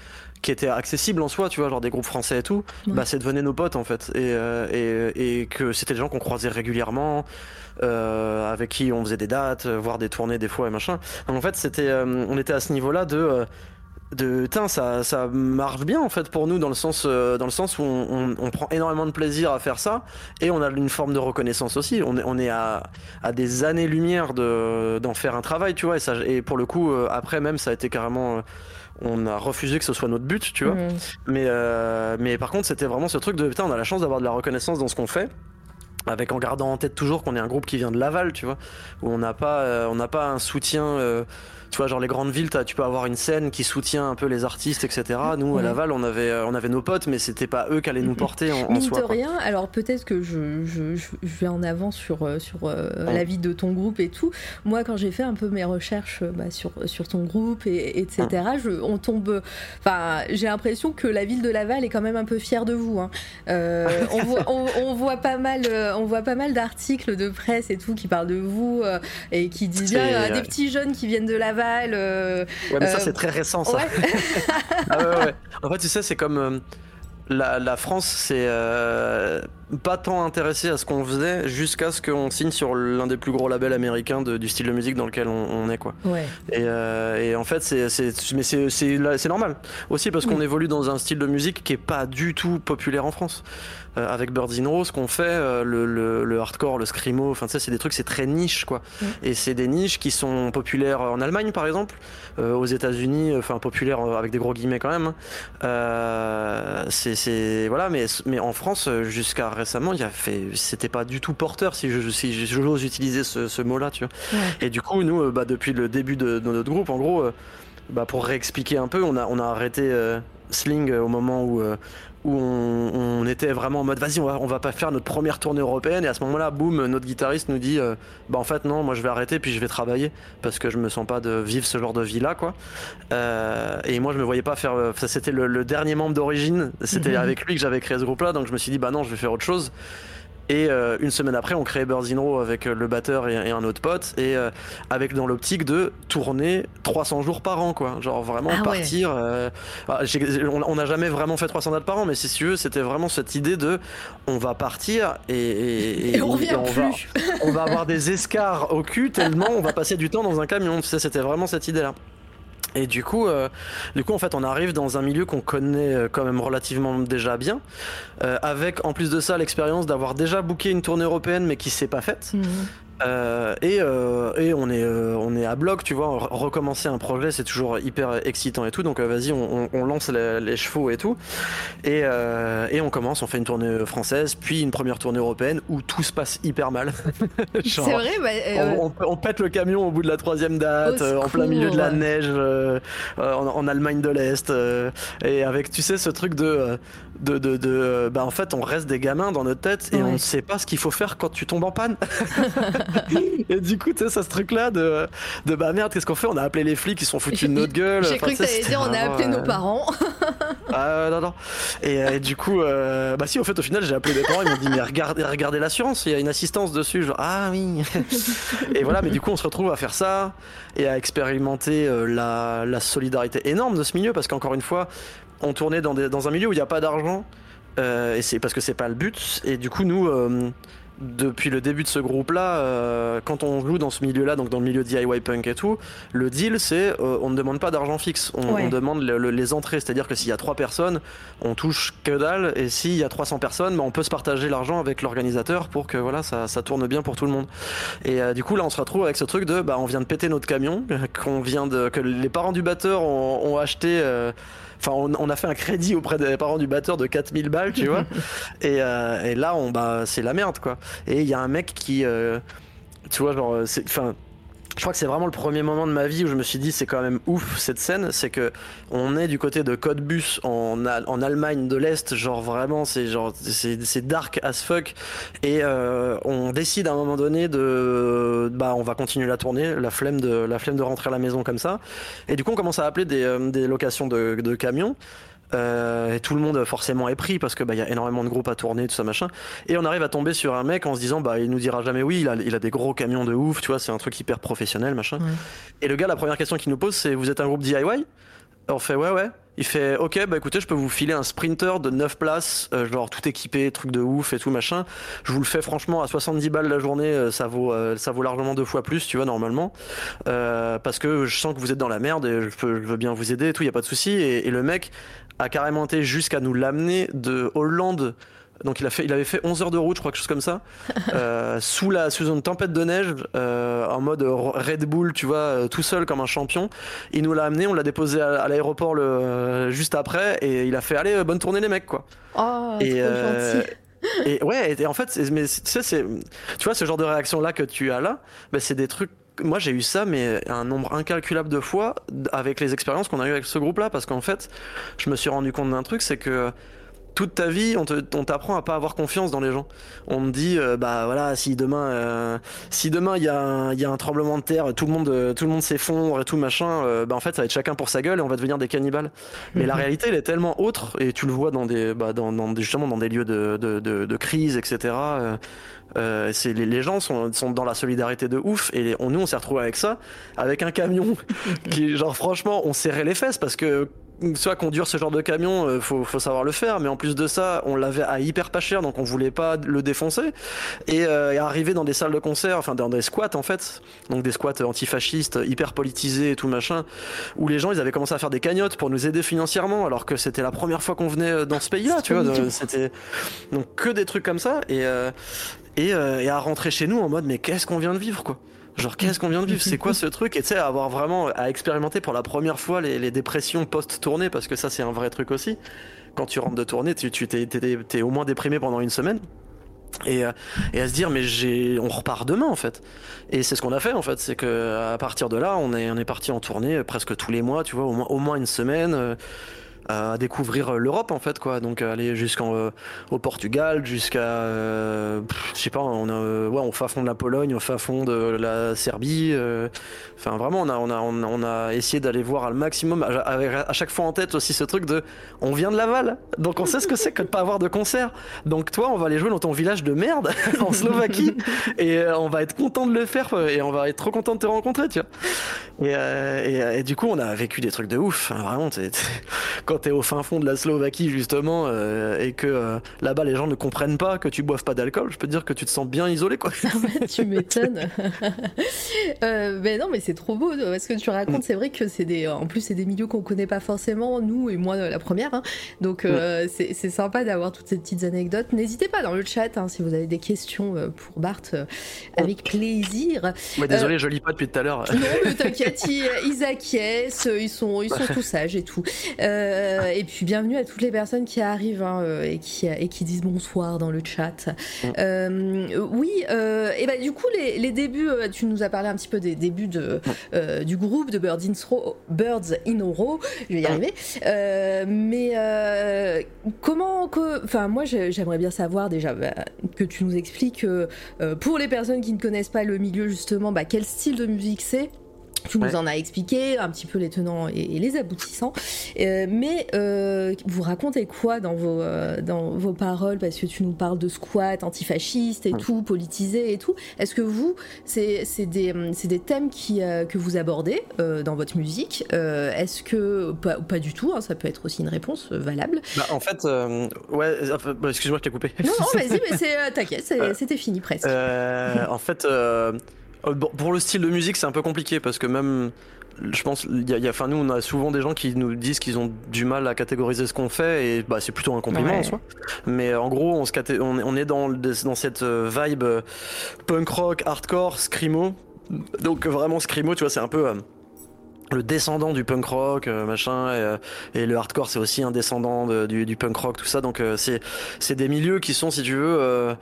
qui étaient accessibles en soi, tu vois, genre des groupes français et tout, ouais. bah c'est devenait nos potes en fait, et, euh, et, et que c'était des gens qu'on croisait régulièrement euh, avec qui on faisait des dates, euh, voir des tournées des fois et machin. Donc en fait, c'était, euh, on était à ce niveau-là de de tain ça ça marche bien en fait pour nous dans le sens euh, dans le sens où on, on, on, prend énormément de plaisir à faire ça et on a une forme de reconnaissance aussi on est on est à, à des années lumière de d'en faire un travail tu vois et ça et pour le coup euh, après même ça a été carrément euh, on a refusé que ce soit notre but tu vois mmh. mais mais par contre c'était vraiment ce truc de putain on a la chance d'avoir de la reconnaissance dans ce qu'on fait avec en gardant en tête toujours qu'on est un groupe qui vient de Laval, tu vois, où on n'a pas, euh, on n'a pas un soutien euh, tu vois, genre les grandes villes, tu peux avoir une scène qui soutient un peu les artistes, etc. Nous, à Laval, on avait, euh, on avait nos potes, mais c'était pas eux qui allaient nous porter en, en soi. de rien, quoi. alors peut-être que je, je, je, vais en avant sur, euh, sur euh, oh. la vie de ton groupe et tout. Moi, quand j'ai fait un peu mes recherches bah, sur, sur ton groupe, et, etc., oh. je, on tombe. Enfin, j'ai l'impression que la ville de Laval est quand même un peu fière de vous. Hein. Euh, on, voit, on, on, voit pas mal, on voit pas mal d'articles de presse et tout qui parlent de vous et qui disent bien des petits jeunes qui viennent de Laval euh, ouais, mais ça, c'est très récent, ça. Ouais. ah, ouais, ouais. En fait, tu sais, c'est comme. Euh, la, la France c'est euh, pas tant intéressé à ce qu'on faisait jusqu'à ce qu'on signe sur l'un des plus gros labels américains de- du style de musique dans lequel on, on est quoi. Ouais. Et, euh, et en fait, c'est, mais c'est, normal aussi parce qu'on Oui. évolue dans un style de musique qui est pas du tout populaire en France. Euh, avec Birds in Rose, ce qu'on fait, euh, le, le, le hardcore, le screamo, enfin, sais, c'est des trucs, c'est très niche, quoi. Oui. Et c'est des niches qui sont populaires en Allemagne, par exemple, euh, aux États-Unis, enfin, populaires avec des gros guillemets quand même. hein. C'est, c'est, voilà, mais, mais en France, jusqu'à récemment, il y a fait, c'était pas du tout porteur, si je, si j'ose utiliser ce, ce mot-là, tu vois. Et du coup, nous, bah, depuis le début de, de notre groupe, en gros, bah, pour réexpliquer un peu, on a, on a arrêté euh, Sling au moment où, euh, où on, on était vraiment en mode vas-y, on va, on va pas faire notre première tournée européenne. Et à ce moment-là, boum, notre guitariste nous dit euh, bah en fait, non, moi je vais arrêter puis je vais travailler parce que je me sens pas de vivre ce genre de vie là, quoi. Euh, et moi, je me voyais pas faire. Ça, c'était le, le dernier membre d'origine. C'était Mhm. avec lui que j'avais créé ce groupe-là, donc je me suis dit bah non, je vais faire autre chose. Et euh, une semaine après, on crée Birds in Row avec euh, le batteur et, et un autre pote, et euh, avec dans l'optique de tourner 300 jours par an, quoi. Genre vraiment Ah ouais. partir. euh, bah, j'ai- on n'a jamais vraiment fait 300 dates par an, mais si tu veux, c'était vraiment cette idée de on va partir et, et, Et on va, plus. on va avoir des escars au cul tellement on va passer du temps dans un camion. Tu sais, c'était vraiment cette idée-là. Et du coup, euh, du coup, en fait, on arrive dans un milieu qu'on connaît euh, quand même relativement déjà bien, euh, avec en plus de ça l'expérience d'avoir déjà booké une tournée européenne mais qui s'est pas faite. Mhm. Euh, et, euh, et on est euh, on est à bloc, tu vois. re- Recommencer un projet, c'est toujours hyper excitant et tout. Donc vas-y, on, lance les, les chevaux et tout. Et, et on commence, on fait une tournée française, puis une première tournée européenne où tout se passe hyper mal. C'est vrai, bah, on, on- on pète le camion au bout de la troisième date, en plein milieu de la neige, en, en Allemagne de l'Est, et avec, tu sais, ce truc de, de, de, de, bah en fait, on reste des gamins dans notre tête et Ouais. on ne sait pas ce qu'il faut faire quand tu tombes en panne. et du coup, tu sais, ça ce truc-là de, de bah merde, qu'est-ce qu'on fait? On a appelé les flics, ils se sont foutus de notre gueule. J'ai Enfin, cru que t'allais dire on a appelé nos euh, parents. ah non non. Et, euh, et du coup, euh, bah si, au fait, au final, j'ai appelé mes parents, ils m'ont dit mais regardez, regardez l'assurance, il y a une assistance dessus. Genre ah oui. et voilà, mais du coup, on se retrouve à faire ça et à expérimenter la, la solidarité énorme de ce milieu parce qu'encore une fois, on tournait dans, des- dans un milieu où il n'y a pas d'argent euh, et c'est parce que c'est pas le but. Et du coup, nous. euh, depuis le début de ce groupe-là, euh, quand on joue dans ce milieu-là, donc dans le milieu DIY punk et tout, le deal c'est euh, on ne demande pas d'argent fixe, on, Ouais. on demande le- le- les entrées, c'est-à-dire que s'il y a trois personnes, on touche que dalle, et s'il y a 300 personnes, bah, on peut se partager l'argent avec l'organisateur pour que voilà ça, ça tourne bien pour tout le monde. Et euh, du coup là on se retrouve avec ce truc de bah on vient de péter notre camion, qu'on vient de que les parents du batteur ont, ont acheté. Enfin, on, on a fait un crédit auprès des parents du batteur de 4000 balles, tu vois. et, euh, et là, on, bah, c'est la merde, quoi. Et il y a un mec qui, euh, tu vois, genre, enfin, je crois que c'est vraiment le premier moment de ma vie où je me suis dit c'est quand même ouf cette scène, c'est que on est du côté de Cottbus en, en Allemagne de l'Est, genre vraiment c'est genre c'est, c'est dark as fuck. Et euh, on décide à un moment donné de bah on va continuer la tournée, la flemme de la flemme de rentrer à la maison comme ça. Et du coup on commence à appeler des, euh, des locations de, de camions. Euh, et tout le monde forcément est pris parce que bah il y a énormément de groupes à tourner tout ça machin. Et on arrive à tomber sur un mec en se disant bah il nous dira jamais oui il a, il a des gros camions de ouf tu vois c'est un truc hyper professionnel machin. Ouais. et le gars la première question qu'il nous pose c'est vous êtes un groupe DIY on fait ouais ouais il fait ok bah écoutez je peux vous filer un sprinter de 9 places euh, genre tout équipé truc de ouf et tout machin. Je vous le fais franchement à 70 balles la journée euh, ça vaut euh, ça vaut largement deux fois plus tu vois normalement. Euh, parce que je sens que vous êtes dans la merde et je, peux, je veux bien vous aider et tout y a pas de souci. Et, et le mec a carrément été jusqu'à nous l'amener de Hollande donc il a fait, il avait fait 11 heures de route, je crois quelque chose comme ça, euh, sous la sous une tempête de neige, euh, en mode Red Bull, tu vois, euh, tout seul comme un champion. Il nous l'a amené, on l'a déposé à, à l'aéroport le juste après, et il a fait allez bonne tournée les mecs quoi. Oh, et, trop euh, gentil. et ouais, et, en fait, mais tu sais, c'est, tu vois, ce genre de réaction là que tu as là, bah, c'est des trucs. Moi, j'ai eu ça, mais un nombre incalculable de fois avec les expériences qu'on a eues avec ce groupe-là, parce qu'en fait, je me suis rendu compte d'un truc, c'est que toute ta vie, on te- on t'apprend à pas avoir confiance dans les gens. On te dit, euh, bah voilà, si demain, euh, si demain il y, a un- il y a un tremblement de terre, tout le monde, euh, tout le monde s'effondre et tout machin, euh, bah en fait, ça va être chacun pour sa gueule et on va devenir des cannibales. Mais la réalité, elle est tellement autre et tu le vois dans des, bah, dans, justement dans des lieux de, de, de, de crise, etc. Euh, euh, c'est les, les gens sont, sont dans la solidarité de ouf et on, nous on s'est retrouvé avec ça, avec un camion qui genre franchement on serrait les fesses parce que soit conduire ce genre de camion, euh, faut, faut savoir le faire, mais en plus de ça, on l'avait à hyper pas cher, donc on voulait pas le défoncer. Et, euh, et arriver dans des salles de concert, enfin dans des squats en fait, donc des squats antifascistes, hyper politisés et tout machin, où les gens ils avaient commencé à faire des cagnottes pour nous aider financièrement, alors que c'était la première fois qu'on venait euh, dans ce pays-là, tu vois. C'était donc que des trucs comme ça et euh, et, euh, et à rentrer chez nous en mode mais qu'est-ce qu'on vient de vivre quoi. Genre qu'est-ce qu'on vient de vivre? C'est quoi ce truc? Et tu sais, avoir vraiment à expérimenter pour la première fois les, dépressions post-tournée, parce que ça c'est un vrai truc aussi. Quand tu rentres de tournée, tu t'es, au moins déprimé pendant une semaine. Et, euh, et à se dire mais j'ai on repart demain en fait et c'est ce qu'on a fait en fait c'est que à partir de là on est parti en tournée euh, presque tous les mois tu vois au moins une semaine euh, à découvrir euh, l'Europe en fait quoi. Donc aller jusqu'en euh, au Portugal jusqu'à euh, je sais pas on a ouais on fait à fond de la Pologne on fait à fond de la Serbie enfin vraiment on a on a on a, essayé d'aller voir le maximum avec à chaque fois en tête aussi ce truc de on vient de Laval. Donc on sait ce que c'est que de pas avoir de concert. Donc toi on va aller jouer dans ton village de merde en Slovaquie et on va être content de le faire et on va être trop content de te rencontrer tu vois. Et, et, du coup on a vécu des trucs de ouf Enfin, vraiment t'es- t'es- quand t'es au fin fond de la Slovaquie justement euh, et que euh, là-bas les gens ne comprennent pas que tu boives pas d'alcool je peux te dire que tu te sens bien isolé quoi tu m'étonnes. Euh, mais non, mais c'est trop beau euh, ce que tu racontes. C'est vrai que c'est des, en plus c'est des milieux qu'on connaît pas forcément, nous et moi euh, la première. hein. Donc euh, c'est sympa d'avoir toutes ces petites anecdotes. N'hésitez pas dans le chat hein, si vous avez des questions euh, pour Bart, euh, avec plaisir. ouais désolé je lis pas depuis tout à l'heure Non, mais t'inquiète, ils, ils acquiescent, ils sont, ils sont tous sages et tout. Euh, et puis bienvenue à toutes les personnes qui arrivent hein, euh, et, qui, et qui disent bonsoir dans le chat. Euh, oui, euh, et bah du coup les, les débuts, euh, tu nous as parlé un petit peu des débuts de, euh, du groupe de Birds in, Birds in a Row, je vais y arriver. Euh, mais euh, comment, que, enfin moi j'ai- j'aimerais bien savoir déjà bah, que tu nous expliques euh, euh, pour les personnes qui ne connaissent pas le milieu justement, bah, quel style de musique c'est? Tu nous en as expliqué un petit peu les tenants et, et les aboutissants, Euh, mais euh, vous racontez quoi dans vos, euh, dans vos paroles? Parce que tu nous parles de squat antifasciste et Ouais. tout, politisé et tout. Est-ce que vous, c'est c'est des, c'est des thèmes qui, que vous abordez dans votre musique? Est-ce que, pas, pas du tout, hein, ça peut être aussi une réponse valable. Bah, en fait ouais bah, excuse-moi je t'ai coupé Non, non, vas-y, mais c'est, t'inquiète, c'était fini presque. En fait, bon, pour le style de musique, c'est un peu compliqué parce que même, je pense, y a, y a- enfin, nous, on a souvent des gens qui nous disent qu'ils ont du mal à catégoriser ce qu'on fait et bah, c'est plutôt un compliment Ouais. en soi. Mais en gros, on, se caté- on, est- on est dans, cette euh, vibe euh, punk rock, hardcore, screamo. Donc vraiment screamo, tu vois, c'est un peu. euh, le descendant du punk rock, euh, machin, et, euh, et le hardcore, c'est aussi un descendant de- du, du punk rock, tout ça. Donc euh, c'est c'est des milieux qui sont, si tu veux,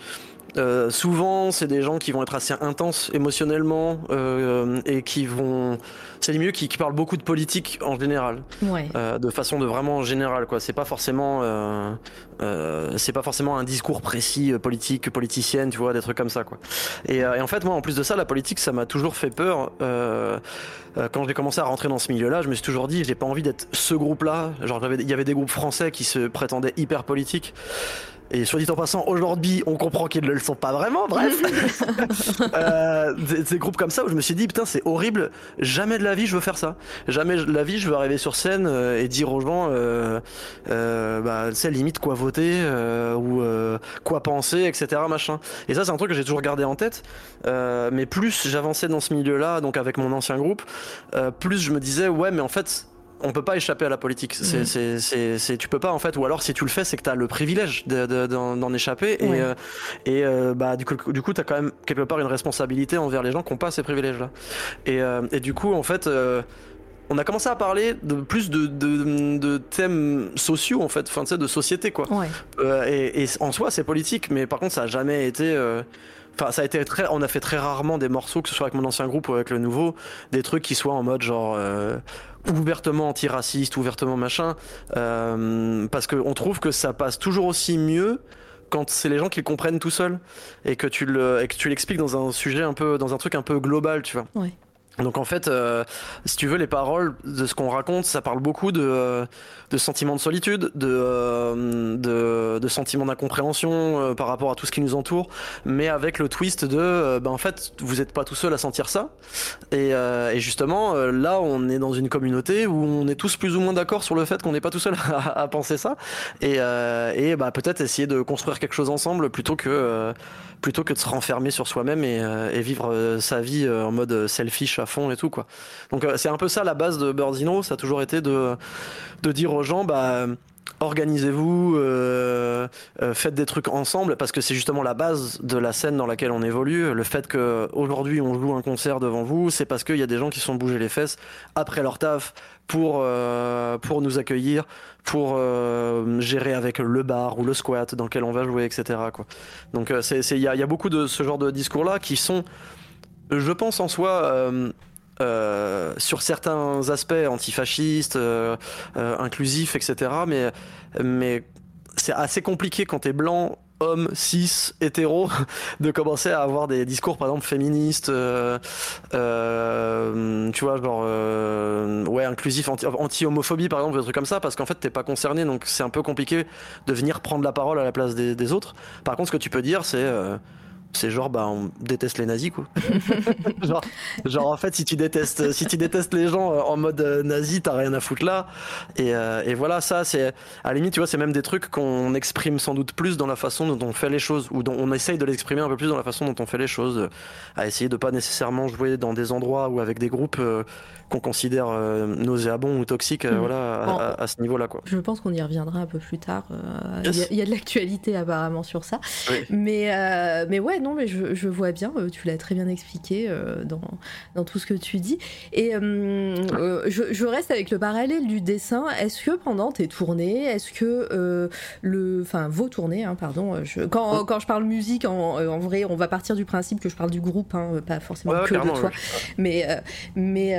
euh, souvent c'est des gens qui vont être assez intenses émotionnellement euh, et qui vont. C'est des milieux qui, qui parlent beaucoup de politique en général, Ouais. euh, de façon de vraiment générale, quoi. C'est pas forcément, euh, euh, c'est pas forcément un discours précis euh, politique, politicienne, tu vois, des trucs comme ça, quoi. Et, euh, et en fait, moi, en plus de ça, la politique, ça m'a toujours fait peur. Euh, euh, quand j'ai commencé à rentrer dans ce milieu-là, je me suis toujours dit, j'ai pas envie d'être ce groupe-là. Genre, il y avait des groupes français qui se prétendaient hyper politiques. Et soit dit en passant, aujourd'hui, on comprend qu'ils ne le sont pas vraiment, bref. euh, des, des groupes comme ça où je me suis dit, putain, c'est horrible, jamais de la vie je veux faire ça. Jamais de la vie je veux arriver sur scène euh, et dire aux gens, euh, euh, bah, tu sais, limite quoi voter euh, ou euh, quoi penser, etc. Machin. Et ça, c'est un truc que j'ai toujours gardé en tête. Euh, mais plus j'avançais dans ce milieu-là, donc avec mon ancien groupe, euh, plus je me disais, ouais, mais en fait, on peut pas échapper à la politique. C'est, c'est, c'est, c'est- tu peux pas en fait, ou alors si tu le fais, c'est que tu as le privilège de- de- d'en, d'en échapper. Et, Ouais. euh, et euh, bah, du coup, du coup, tu as quand même quelque part une responsabilité envers les gens qui n'ont pas ces privilèges-là. Et, euh, et du coup, en fait. on a commencé à parler de plus de, de, de thèmes sociaux en fait, enfin tu sais, de société quoi. Ouais. Euh, et, et en soi, c'est politique, mais par contre, ça a jamais été. euh, On a fait très rarement des morceaux, que ce soit avec mon ancien groupe ou avec le nouveau, des trucs qui soient en mode genre euh, ouvertement antiraciste, ouvertement machin, euh, parce qu'on trouve que ça passe toujours aussi mieux quand c'est les gens qui le comprennent tout seuls et que tu le et l'expliques dans un sujet un peu, dans un truc un peu global, tu vois. Donc en fait, euh, si tu veux, les paroles de ce qu'on raconte, ça parle beaucoup de, euh, de sentiments de solitude, de, euh, de, de sentiments d'incompréhension euh, par rapport à tout ce qui nous entoure, mais avec le twist de, ben en fait, vous n'êtes pas tout seul à sentir ça. Et, euh, et justement, là, on est dans une communauté où on est tous plus ou moins d'accord sur le fait qu'on n'est pas tout seul à, penser ça. Et, euh, et bah, peut-être essayer de construire quelque chose ensemble plutôt que, plutôt que de se renfermer sur soi-même et, et vivre sa vie en mode selfish fond et tout quoi. Donc euh, c'est un peu ça la base de Birdino, ça a toujours été de, de dire aux gens bah organisez-vous, euh, euh, faites des trucs ensemble parce que c'est justement la base de la scène dans laquelle on évolue. Le fait que aujourd'hui on joue un concert devant vous, c'est parce qu'il y a des gens qui sont bougés les fesses après leur taf pour euh, pour nous accueillir, pour euh, gérer avec le bar ou le squat dans lequel on va jouer, etc. Quoi. Donc euh, il y a, il y a beaucoup de ce genre de discours là qui sont, je pense en soi. euh, euh, sur certains aspects antifascistes, euh, inclusifs, etc. Mais, c'est assez compliqué quand t'es blanc, homme, cis, hétéro, de commencer à avoir des discours, par exemple, féministes, tu vois, genre, ouais, inclusif, anti- anti-homophobie, par exemple, des trucs comme ça, parce qu'en fait, t'es pas concerné, donc c'est un peu compliqué de venir prendre la parole à la place des autres. Par contre, ce que tu peux dire, c'est. C'est genre bah on déteste les nazis quoi. genre, genre en fait si tu détestes si tu détestes les gens euh, en mode euh, nazi t'as rien à foutre là et, euh, et voilà ça c'est à la limite tu vois c'est même des trucs qu'on exprime sans doute plus dans la façon dont on fait les choses ou dont on essaye de l'exprimer un peu plus dans la façon dont on fait les choses à essayer de pas nécessairement jouer dans des endroits ou avec des groupes euh, qu'on considère euh, nauséabonds ou toxiques euh, Mhm. voilà à, En- à- à ce niveau là quoi. Je pense qu'on y reviendra un peu plus tard. euh, Il y a- il y, a de l'actualité apparemment sur ça. Oui. Mais, mais ouais, non, mais je, je vois bien, tu l'as très bien expliqué dans, dans tout ce que tu dis. Et euh, je, je reste avec le parallèle du dessin. Est-ce que pendant tes tournées, est-ce que euh, le. Enfin, vos tournées, hein, pardon. je- quand, quand je parle musique, en, en vrai, on va partir du principe que je parle du groupe, hein, pas forcément Ouais, que de toi. ouais. Mais, mais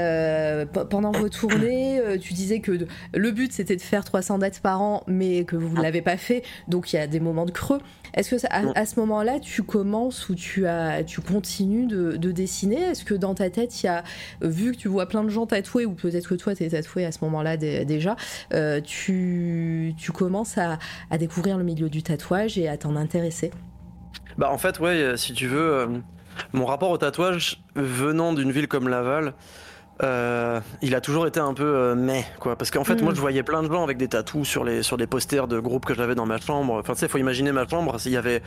euh, pendant vos tournées, euh, tu disais que de- le but c'était de faire 300 dates par an, mais que vous ne l'avez pas fait, donc il y a des moments de creux. Est-ce que ça- à, ce moment-là, tu commences ou tu, as, tu continues de, de dessiner? Est-ce que dans ta tête, il y a, vu que tu vois plein de gens tatoués, ou peut-être que toi tu es tatoué à ce moment-là dé- déjà, euh, tu, tu commences à, à découvrir le milieu du tatouage et à t'en intéresser? Bah en fait ouais si tu veux mon rapport au tatouage venant d'une ville comme Laval euh, il a toujours été un peu euh, mais quoi parce qu'en fait Mm. moi je voyais plein de gens avec des tatous sur les sur des posters de groupes que j'avais dans ma chambre enfin tu sais faut imaginer ma chambre il y avait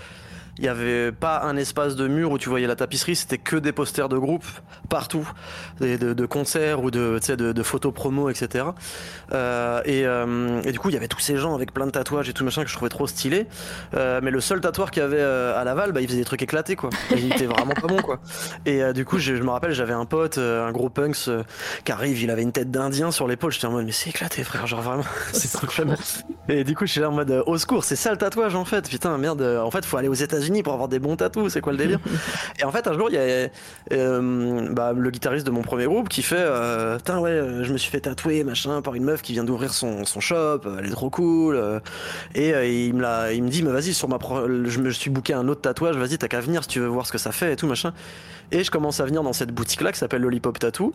il y avait pas un espace de mur où tu voyais la tapisserie c'était que des posters de groupes partout de, de concerts ou de de, de photos promo etc euh, et, euh, et du coup il y avait tous ces gens avec plein de tatouages et tout machin que je trouvais trop stylé euh, mais le seul tatoueur qu'il y avait à Laval, bah, il faisait des trucs éclatés, quoi. Et il était vraiment pas bon, quoi. Et du coup, je, je me rappelle, j'avais un pote, un gros punks, qui arrive, il avait une tête d'Indien sur l'épaule. J'étais en mode, mais c'est éclaté, frère, genre vraiment, c'est trop. Et du coup, je suis là en mode, au secours, c'est ça le tatouage, en fait. Putain, merde, en fait, faut aller aux États-Unis pour avoir des bons tatous, c'est quoi le délire Et en fait, un jour, il y a euh, bah, le guitariste de mon premier groupe qui fait, euh, putain, ouais, euh, je me suis fait tatouer, machin, par une meuf qui vient d'ouvrir son, son shop, elle est trop cool. et il me l'a, il me dit, mais vas-y, sur ma, pro- je me suis booké un autre tatouage, vas-y, t'as qu'à venir si tu veux voir ce que ça fait et tout machin. Et je commence à venir dans cette boutique-là qui s'appelle Lollipop Tattoo,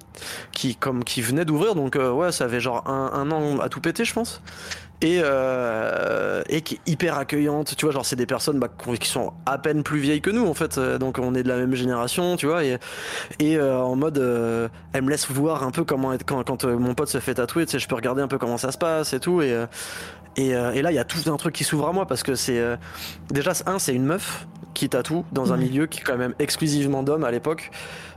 qui comme qui venait d'ouvrir, donc euh, ouais, ça avait genre un, un an à tout péter, je pense. Et, euh, et qui est hyper accueillante, tu vois, genre c'est des personnes bah, qui sont à peine plus vieilles que nous en fait, euh, donc on est de la même génération, tu vois, et, euh, en mode, euh, elle me laisse voir un peu comment quand, quand mon pote se fait tatouer, tu je peux regarder un peu comment ça se passe et tout, et, et, et là il y a tout un truc qui s'ouvre à moi parce que c'est déjà un, c'est une meuf qui tatoue dans un Ouais. milieu qui est quand même exclusivement d'hommes à l'époque.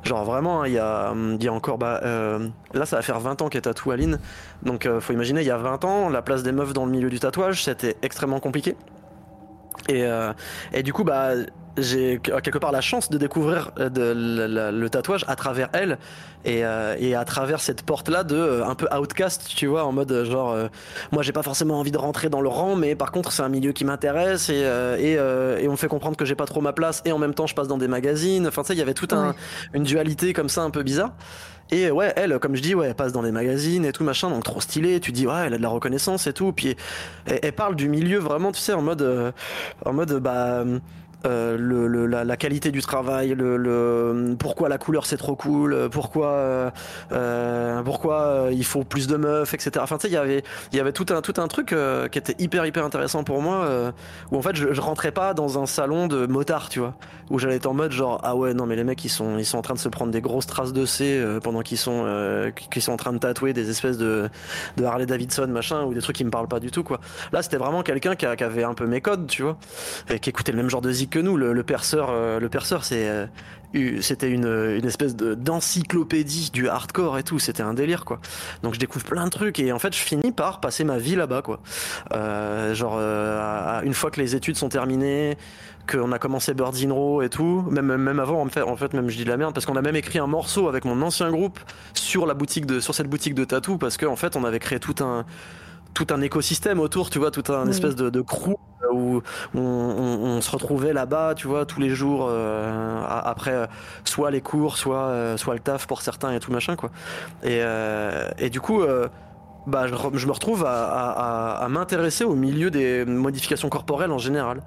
Genre vraiment, hein, il y, a, hum, il y a encore, bah, euh, là ça va faire 20 ans qu'elle tatoue Aline, donc euh, faut imaginer, il y a 20 ans, la place des meufs dans le milieu du tatouage, c'était extrêmement compliqué. Et, euh, et du coup, bah, j'ai quelque part la chance de découvrir euh, de, la- la- le tatouage à travers elle et, euh, et à travers cette porte là de euh, un peu outcast tu vois en mode euh, genre euh, moi j'ai pas forcément envie de rentrer dans le rang mais par contre c'est un milieu qui m'intéresse et, euh, et, euh, et on me fait comprendre que j'ai pas trop ma place et en même temps je passe dans des magazines enfin tu sais il y avait toute un, une dualité comme ça un peu bizarre et ouais, elle, comme je dis, ouais, elle passe dans des magazines et tout machin, donc trop stylé. Tu dis, ouais, elle a de la reconnaissance et tout. Puis elle, elle parle du milieu vraiment, tu sais, en mode, euh, en mode, bah, euh, le, la, qualité du travail, le, pourquoi la couleur c'est trop cool, pourquoi pourquoi il faut plus de meufs, etc. Enfin tu sais il y avait il y avait tout un tout un truc qui était hyper hyper intéressant pour moi où en fait je, je rentrais pas dans un salon de motard tu vois où j'allais être en mode genre ah ouais non mais les mecs ils sont ils sont en train de se prendre des grosses traces de C pendant qu'ils sont qu'ils sont en train de tatouer des espèces de de Harley Davidson machin ou des trucs qui me parlent pas du tout quoi. Là c'était vraiment quelqu'un qui, avait un peu mes codes tu vois et qui écoutait le même genre de zik que nous. Le, perceur euh, le perceur c'est euh, c'était une, espèce de d'encyclopédie du hardcore et tout, c'était un délire quoi. Donc je découvre plein de trucs et en fait je finis par passer ma vie là-bas quoi. Euh, genre une fois que les études sont terminées, qu'on a commencé Birds in Row et tout, même même avant en fait, en fait même je dis de la merde parce qu'on a même écrit un morceau avec mon ancien groupe sur la boutique de sur cette boutique de tatou parce qu'en en fait on avait créé tout un tout un écosystème autour, tu vois, tout un espèce de, de crew où on, se retrouvait là-bas, tu vois, tous les jours euh, après euh, soit les cours, soit euh, soit le taf pour certains et tout machin quoi. Et, et du coup bah, je, me retrouve à, m'intéresser au milieu des modifications corporelles en général.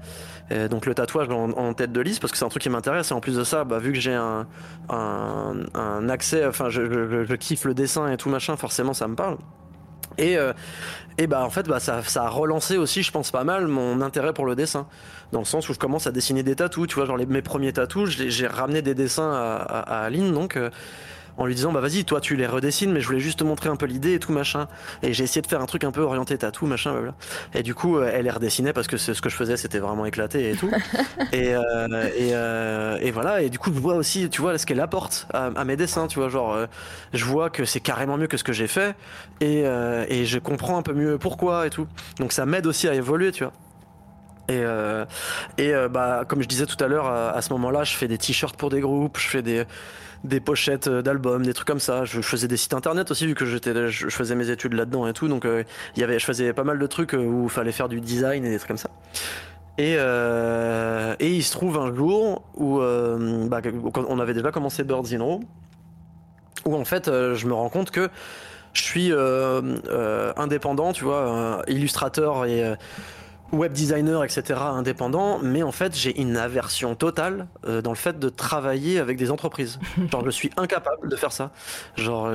donc le tatouage en, tête de liste parce que c'est un truc qui m'intéresse et en plus de ça, bah, vu que j'ai un, un, accès, enfin je, je, kiffe le dessin et tout machin, forcément ça me parle. Et, euh, et bah en fait bah ça, ça, a relancé aussi je pense pas mal mon intérêt pour le dessin. Dans le sens où je commence à dessiner des tatous tu vois genre les, mes premiers tatous j'ai ramené des dessins à, à, Aline donc euh, en lui disant bah vas-y toi tu les redessines mais je voulais juste te montrer un peu l'idée et tout machin. Et j'ai essayé de faire un truc un peu orienté tatou machin voilà. et du coup euh, elle les redessinait parce que ce que je faisais c'était vraiment éclaté et tout. Et, euh, et, euh, et, voilà. Et du coup je vois aussi tu vois ce qu'elle apporte à, mes dessins tu vois genre je vois que c'est carrément mieux que ce que j'ai fait. Et, et je comprends un peu mieux pourquoi et tout. Donc ça m'aide aussi à évoluer tu vois et, et bah, comme je disais tout à l'heure, à ce moment-là, je fais des t-shirts pour des groupes, je fais des, des pochettes euh, d'albums, des trucs comme ça. Je, faisais des sites internet aussi vu que j'étais, je, faisais mes études là-dedans et tout. Donc euh, il y avait, je faisais pas mal de trucs euh, où il fallait faire du design et des trucs comme ça. Et, et il se trouve un jour où bah, on avait déjà commencé Birds in Row, où en fait je me rends compte que je suis indépendant, tu vois, illustrateur et web designer, etc., indépendant, mais en fait, j'ai une aversion totale euh, dans le fait de travailler avec des entreprises. Genre, je suis incapable de faire ça. Genre,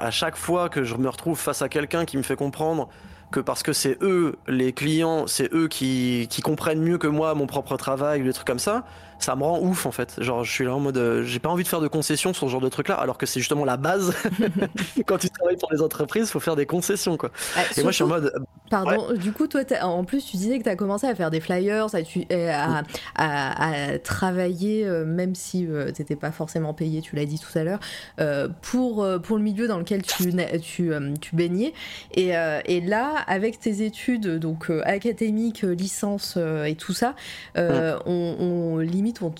à chaque fois que je me retrouve face à quelqu'un qui me fait comprendre que parce que c'est eux, les clients, c'est eux qui, qui comprennent mieux que moi mon propre travail ou des trucs comme ça, ça me rend ouf en fait. Genre, je suis là en mode, euh, j'ai pas envie de faire de concessions sur ce genre de truc-là, alors que c'est justement la base. Quand tu travailles pour les entreprises, faut faire des concessions quoi. Ah, et moi, je suis en mode. Euh, pardon, du coup, toi, en plus, tu disais que tu as commencé à faire des flyers, à, tu, à, à, travailler, euh, même si t'étais pas forcément payé, tu l'as dit tout à l'heure, pour, pour le milieu dans lequel tu, tu, tu baignais. Et, et, là, avec tes études donc académiques, licence et tout ça, mm. on, on limite on,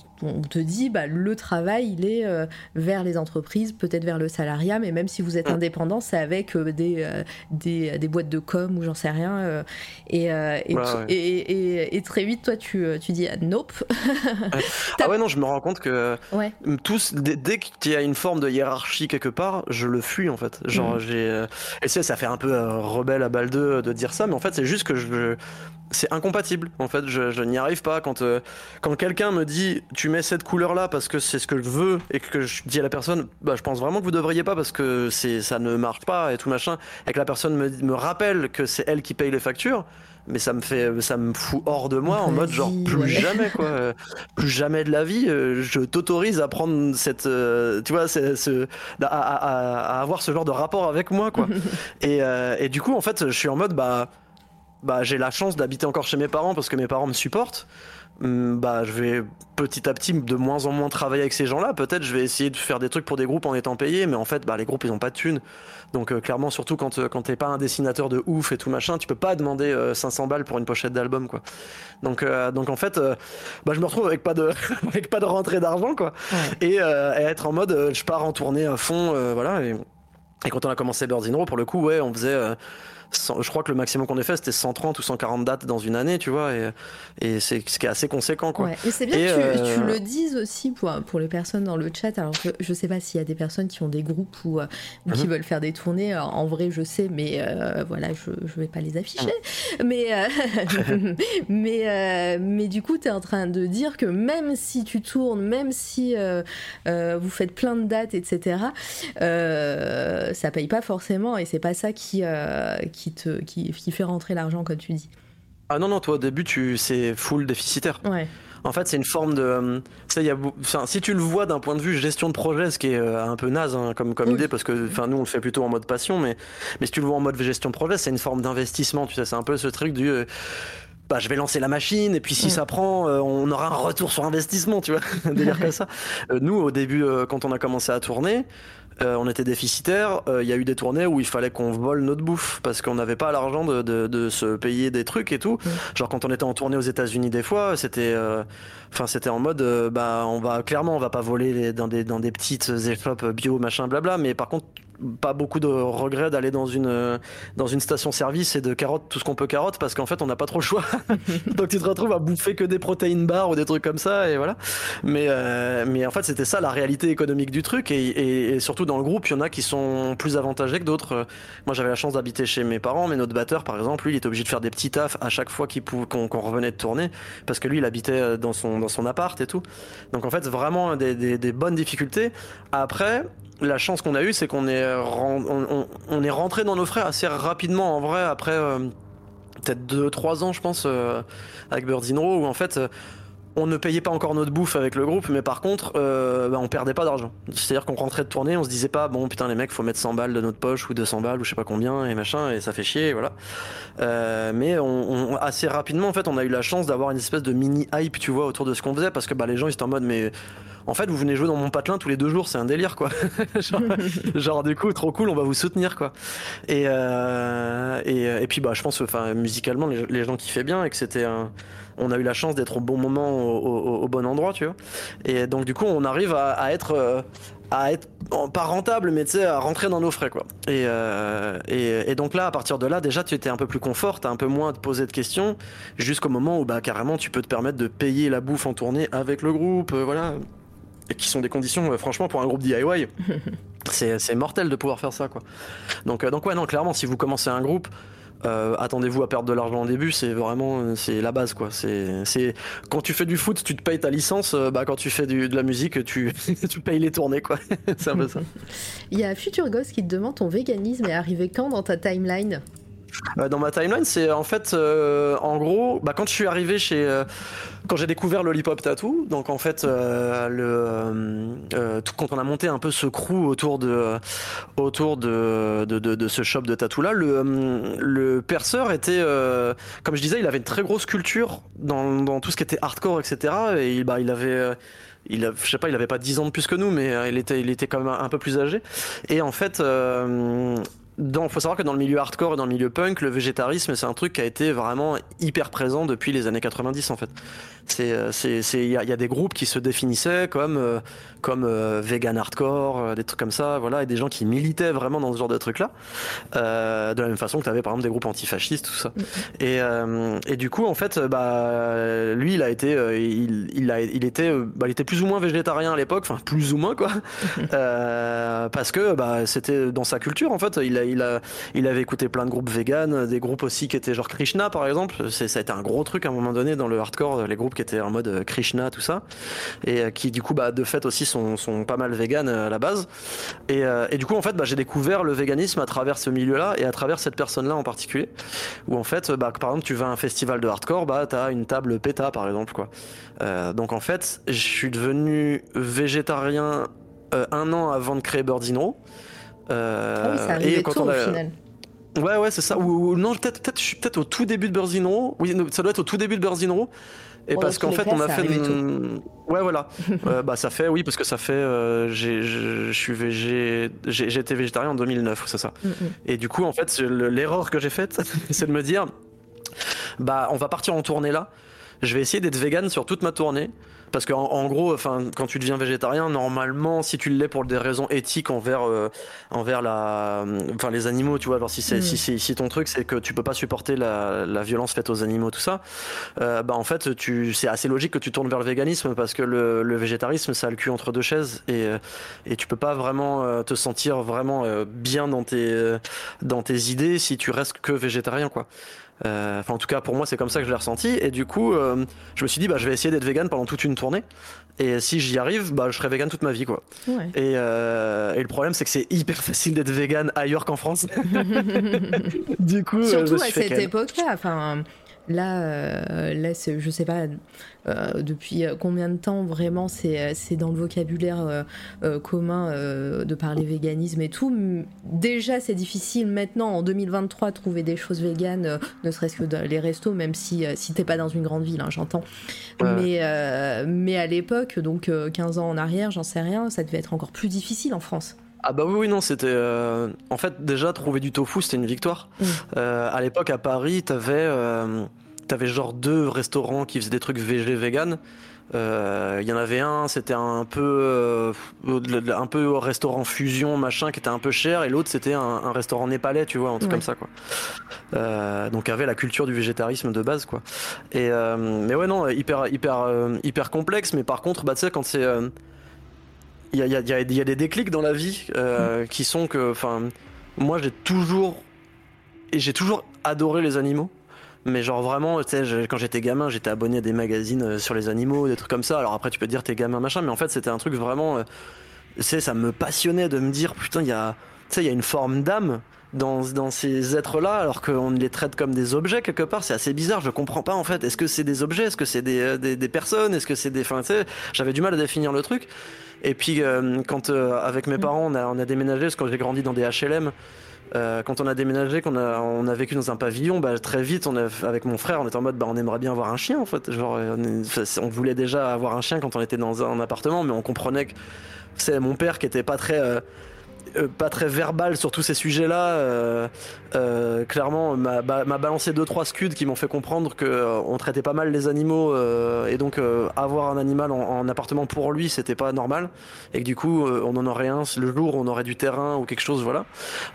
te dit, bah, le travail, il est euh, vers les entreprises, peut-être vers le salariat, mais même si vous êtes mm. indépendant, c'est avec euh, des, euh, des, des, boîtes de com ou j'en sais rien. Et, et, et, très vite, toi, tu, tu dis, nope. ah ouais, non, je me rends compte que tous, dès, qu'il y a une forme de hiérarchie quelque part, je le fuis en fait. Genre, mm. j'ai. Et c'est ça fait un peu rebelle à balle 2 de dire ça, mais en fait, c'est juste que je c'est incompatible en fait je, n'y arrive pas quand quand quelqu'un me dit tu mets cette couleur là parce que c'est ce que je veux et que je dis à la personne bah je pense vraiment que vous devriez pas parce que c'est ça ne marche pas et tout machin. Et que la personne me, me rappelle que c'est elle qui paye les factures mais ça me fait ça me fout hors de moi en mode genre plus jamais quoi. Plus jamais de la vie euh, je t'autorise à prendre cette euh, tu vois ce, à, à, avoir ce genre de rapport avec moi quoi. Et, et du coup en fait je suis en mode bah bah, j'ai la chance d'habiter encore chez mes parents parce que mes parents me supportent. Hum, bah, je vais petit à petit de moins en moins travailler avec ces gens-là. Peut-être je vais essayer de faire des trucs pour des groupes en étant payé, mais en fait, bah, les groupes ils ont pas de thunes. Donc euh, clairement, surtout quand euh, quand t'es pas un dessinateur de ouf et tout machin, tu peux pas demander 500 euh, balles pour une pochette d'album quoi. Donc donc en fait, bah, je me retrouve avec pas de avec pas de rentrée d'argent quoi, et, être en mode je pars en tournée à fond, voilà. Et, quand on a commencé Birds in Row, pour le coup, ouais, on faisait je crois que le maximum qu'on ait fait, c'était 130 ou 140 dates dans une année, tu vois, et, et c'est ce qui est assez conséquent, quoi. Ouais. Et c'est bien que tu, le dises aussi pour, pour les personnes dans le chat. Alors, je, sais pas s'il y a des personnes qui ont des groupes ou, qui mhm. veulent faire des tournées. En vrai, je sais, mais voilà, je, je vais pas les afficher. Mais, mais, mais du coup, tu es en train de dire que même si tu tournes, même si vous faites plein de dates, etc., euh, ça paye pas forcément et c'est pas ça qui, euh, qui, te, qui, qui fait rentrer l'argent, comme tu dis. Ah non, non, toi au début, tu, c'est full déficitaire. Ouais. En fait, c'est une forme de. Ça, y a, si tu le vois d'un point de vue gestion de projet, ce qui est euh, un peu naze hein, comme, comme idée, parce que enfin, nous, on le fait plutôt en mode passion, mais, mais si tu le vois en mode gestion de projet, c'est une forme d'investissement. Tu sais, c'est un peu ce truc du bah, je vais lancer la machine et puis si ça prend, euh, on aura un retour sur investissement, tu vois, délire comme ça. Euh, nous, au début, euh, quand on a commencé à tourner, on était déficitaire. Il y a eu des tournées où il fallait qu'on vole notre bouffe parce qu'on n'avait pas l'argent de, de, de, se payer des trucs et tout. Genre quand on était en tournée aux États-Unis, des fois, c'était, enfin, c'était en mode, bah, on va clairement, on va pas voler dans des dans des petites échoppes bio, machin, blabla. Mais par contre, pas beaucoup de regrets d'aller dans une dans une station service et de carotte tout ce qu'on peut carotte parce qu'en fait on n'a pas trop le choix. Donc tu te retrouves à bouffer que des protéines bars ou des trucs comme ça et voilà. Mais euh, mais en fait c'était ça la réalité économique du truc. Et, et, surtout dans le groupe il y en a qui sont plus avantagés que d'autres. Moi j'avais la chance d'habiter chez mes parents mais notre batteur par exemple lui il était obligé de faire des petits tafs à chaque fois qu'on revenait de tourner parce que lui il habitait dans son dans son appart et tout. Donc en fait vraiment des, bonnes difficultés. Après la chance qu'on a eue, c'est qu'on est, on, est rentré dans nos frais assez rapidement, en vrai, après euh, peut-être 2-3 ans, je pense, euh, avec Birdinro, où en fait, euh, on ne payait pas encore notre bouffe avec le groupe, mais par contre, bah, on perdait pas d'argent. C'est-à-dire qu'on rentrait de tournée, on se disait pas, bon putain, les mecs, faut mettre 100 balles de notre poche ou 200 balles ou je sais pas combien et machin, et ça fait chier, voilà. mais on, assez rapidement, en fait, on a eu la chance d'avoir une espèce de mini hype, tu vois, autour de ce qu'on faisait, parce que bah, les gens, ils étaient en mode, mais en fait, vous venez jouer dans mon patelin tous les deux jours, c'est un délire, quoi. genre, du coup, trop cool, on va vous soutenir, quoi. Et, euh, et, et, puis, bah, je pense, enfin, musicalement, les, gens kiffaient bien et que c'était un. On a eu la chance d'être au bon moment, au, bon endroit, tu vois. Et donc, du coup, on arrive à, être. Euh, à être pas rentable mais tu sais à rentrer dans nos frais quoi euh, et, et, donc là à partir de là déjà tu étais un peu plus confort t'as un peu moins de poser de questions jusqu'au moment où bah carrément tu peux te permettre de payer la bouffe en tournée avec le groupe voilà et qui sont des conditions, euh, franchement, pour un groupe DIY, c'est mortel de pouvoir faire ça, quoi. Donc, euh, donc ouais, non, clairement, si vous commencez un groupe, euh, attendez-vous à perdre de l'argent au début, c'est vraiment c'est la base quoi. C'est quand tu fais du foot, tu te payes ta licence. bah quand tu fais de la musique, tu tu payes les tournées quoi. c'est un peu ça. Il y a Future Ghost qui te demande ton véganisme est arrivé quand dans ta timeline? euh, dans ma timeline, c'est en fait, euh, en gros, bah, quand je suis arrivé chez, euh, quand j'ai découvert Lollipop Tattoo, donc en fait, quand on a monté un peu ce crew autour de, autour de, ce shop de tatou là, le, le perceur était, comme je disais, il avait une très grosse culture dans, tout ce qui était hardcore, etc. Et il, bah, avait il a, je sais pas, il avait pas 10 ans de plus que nous, mais il était, il était quand même un, peu plus âgé. Et en fait, il faut savoir que dans le milieu hardcore et dans le milieu punk, le végétarisme, c'est un truc qui a été vraiment hyper présent depuis les années 90 en fait. C'est, euh, c'est, il y, a des groupes qui se définissaient comme, euh, comme euh, vegan hardcore, des trucs comme ça, voilà, et des gens qui militaient vraiment dans ce genre de trucs-là. de la même façon que tu avais par exemple des groupes antifascistes, tout ça. Et, et du coup, en fait, bah, lui, il a été, il, il, a, il était, bah, il était plus ou moins végétarien à l'époque, enfin plus ou moins quoi, parce que bah, c'était dans sa culture en fait. Il a, il a, il avait écouté plein de groupes vegan, des groupes aussi qui étaient genre Krishna par exemple. C'est, ça a été un gros truc à un moment donné dans le hardcore, les groupes qui était en mode euh, Krishna, tout ça, et euh, qui du coup, bah, de fait aussi sont, sont pas mal vegan euh, à la base. Et, et du coup, en fait, bah, j'ai découvert le véganisme à travers ce milieu-là et à travers cette personne-là en particulier, où en fait, bah, par exemple, tu vas à un festival de hardcore, bah, t'as une table PETA par exemple, quoi. donc en fait, je suis devenu végétarien un an avant de créer Birdino. Euh, ah oui, et quand on a... au final. Ouais, ouais, c'est ça. Ou, non, peut-être peut peut-être au tout début de Birdino. Oui, ça doit être au tout début de Birdino. Et parce qu'en fait, on a fait. Ouais, voilà. euh, bah, ça fait, oui, parce que ça fait. Euh, je suis végé. J'ai été végétarien en 2009, c'est ça. Mm, mm. Et du coup, en fait, l'erreur que j'ai faite, c'est de me dire bah, on va partir en tournée là. Je vais essayer d'être vegan sur toute ma tournée parce qu'en en, gros, enfin, quand tu deviens végétarien, normalement, si tu l'es pour des raisons éthiques envers, envers la, enfin, les animaux, tu vois, alors si c'est, si, si, si, ton truc, c'est que tu peux pas supporter la, la violence faite aux animaux, tout ça, bah en fait, tu, c'est assez logique que tu tournes vers le véganisme parce que le, le végétarisme, ça a le cul entre deux chaises et, et tu peux pas vraiment te sentir vraiment bien dans tes, dans tes idées si tu restes que végétarien, quoi. Euh, enfin, en tout cas, pour moi, c'est comme ça que je l'ai ressenti. Et du coup, euh, je me suis dit, bah, je vais essayer d'être vegan pendant toute une tournée. Et si j'y arrive, bah, je serai vegan toute ma vie, quoi. Ouais. Et, euh, et, le problème, c'est que c'est hyper facile d'être vegan ailleurs qu'en France. du coup, surtout à cette époque-là. Enfin, Là, euh, là je sais pas euh, depuis combien de temps vraiment c'est dans le vocabulaire euh, commun de parler véganisme et tout. Déjà, c'est difficile maintenant en 2023 de trouver des choses véganes, ne serait-ce que dans les restos, même si, si t'es pas dans une grande ville, hein, j'entends. Mais, mais à l'époque, donc 15 ans en arrière, j'en sais rien, ça devait être encore plus difficile en France. Ah bah oui, oui non, c'était... En fait, déjà, trouver du tofu, c'était une victoire. Mmh. à l'époque, à Paris, t'avais... T'avais genre deux restaurants qui faisaient des trucs végé vegan. Il euh, y en avait un, c'était un peu euh, un peu restaurant fusion machin qui était un peu cher, et l'autre c'était un, restaurant népalais, tu vois, un truc comme ça quoi. Euh, donc avait la culture du végétarisme de base quoi. Et mais ouais non, hyper hyper hyper complexe, mais par contre bah tu sais quand c'est il y a, y, a, y a, des déclics dans la vie mm. qui sont que enfin moi j'ai toujours et j'ai toujours adoré les animaux. Mais genre vraiment, tu sais, quand j'étais gamin, j'étais abonné à des magazines euh, sur les animaux, des trucs comme ça. Alors après, tu peux te dire t'es gamin machin, mais en fait, c'était un truc vraiment, euh, tu sais, ça me passionnait de me dire putain, il y a, tu sais, il y a une forme d'âme dans, dans ces êtres-là, alors qu'on les traite comme des objets quelque part. C'est assez bizarre. Je comprends pas en fait. Est-ce que c'est des objets? Est-ce que c'est des, euh, des, des, personnes? Est-ce que c'est des, enfin, tu sais, j'avais du mal à définir le truc. Et puis quand avec mes mm. parents, on a, on a déménagé parce que j'ai grandi dans des HLM. Euh, quand on a déménagé, qu'on a, on a vécu dans un pavillon, bah, très vite, on a, avec mon frère, on était en mode, bah, on aimerait bien avoir un chien, en fait. Genre, on, voulait déjà avoir un chien quand on était dans un appartement, mais on comprenait que c'est mon père qui était pas très, euh, euh, pas très verbal sur tous ces sujets-là. Euh, euh, clairement, m'a balancé deux trois scuds qui m'ont fait comprendre que on traitait pas mal les animaux et donc avoir un animal en, appartement pour lui, c'était pas normal et que du coup, on en aurait un le jour on aurait du terrain ou quelque chose, voilà.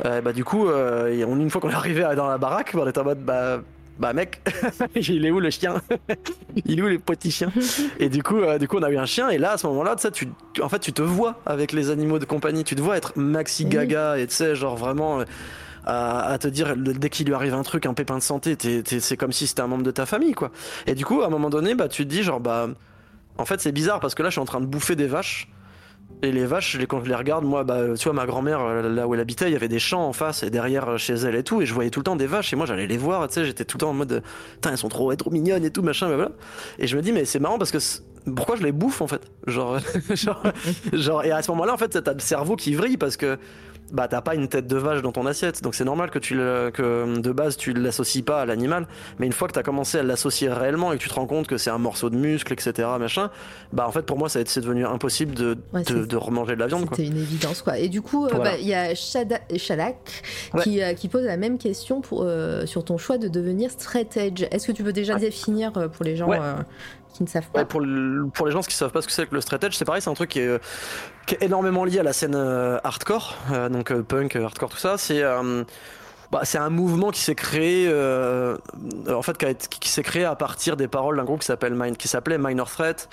bah du coup, une fois qu'on est arrivé dans la baraque, on était en mode bah bah mec, il est où le chien Il est où les petits chiens Et du coup, euh, du coup, on a eu un chien et là, à ce moment-là, tu, en fait, tu te vois avec les animaux de compagnie, tu te vois être maxi gaga et tu sais, genre vraiment. Euh, à, te dire dès qu'il lui arrive un truc, un pépin de santé, c'est comme si c'était un membre de ta famille, quoi. Et du coup, à un moment donné, bah, tu te dis, genre, bah, en fait, c'est bizarre parce que là, je suis en train de bouffer des vaches et les vaches, quand je les regarde, moi, bah, tu vois, ma grand-mère, euh, là où elle habitait, il y avait des champs en face et derrière euh, chez elle et tout, et je voyais tout le temps des vaches, et moi j'allais les voir, tu sais, j'étais tout le temps en mode, putain, elles sont trop, trop mignonnes et tout, machin, voilà. Et je me dis, mais c'est marrant parce que pourquoi je les bouffe en fait? Genre, genre, genre, et à ce moment-là, en fait, t'as le cerveau qui vrille parce que bah t'as pas une tête de vache dans ton assiette, donc c'est normal que tu le, que de base tu l'associes pas à l'animal, mais une fois que t'as commencé à l'associer réellement et que tu te rends compte que c'est un morceau de muscle, etc. machin, bah en fait pour moi ça c'est devenu impossible de, de, de, remanger de la viande. C'était une évidence quoi. Et du coup euh, bah, il y a Shalak qui, euh, qui, pose la même question pour, euh, sur ton choix de devenir straight edge. Est-ce que tu peux déjà définir pour les gens qui ne savent pas. pour, pour, les gens qui ne savent pas ce que c'est que le straight edge, c'est pareil, c'est un truc qui est, qui est, énormément lié à la scène euh, hardcore, euh, donc euh, punk, hardcore, tout ça. C'est bah, c'est un mouvement qui s'est créé, en fait, qui, qui s'est créé à partir des paroles d'un groupe qui s'appelle qui s'appelait Minor Threat.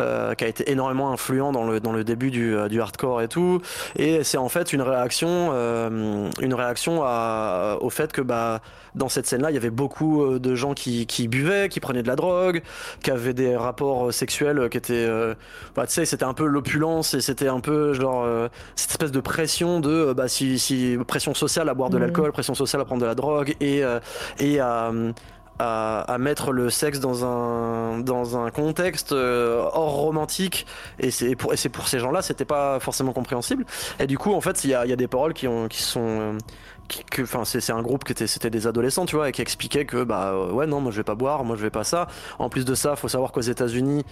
Euh, qui a été énormément influent dans le, dans le début du, du hardcore et tout. Et c'est en fait une réaction, euh, une réaction à, au fait que bah, dans cette scène-là, il y avait beaucoup euh, de gens qui, qui, buvaient, qui prenaient de la drogue, qui avaient des rapports sexuels qui étaient. bah, tu sais, c'était un peu l'opulence et c'était un peu genre cette espèce de pression de. Bah, si, si, pression sociale à boire de mmh. l'alcool, pression sociale à prendre de la drogue et, et à à, mettre le sexe dans un, dans un contexte euh, hors romantique. Et c'est pour, pour ces gens-là, c'était pas forcément compréhensible. Et du coup, en fait, il y a, y a, des paroles qui, ont, qui sont. Euh, enfin c'est un groupe qui était c'était des adolescents tu vois et qui expliquait que bah ouais non moi je vais pas boire moi je vais pas ça en plus de ça faut savoir qu'aux États-Unis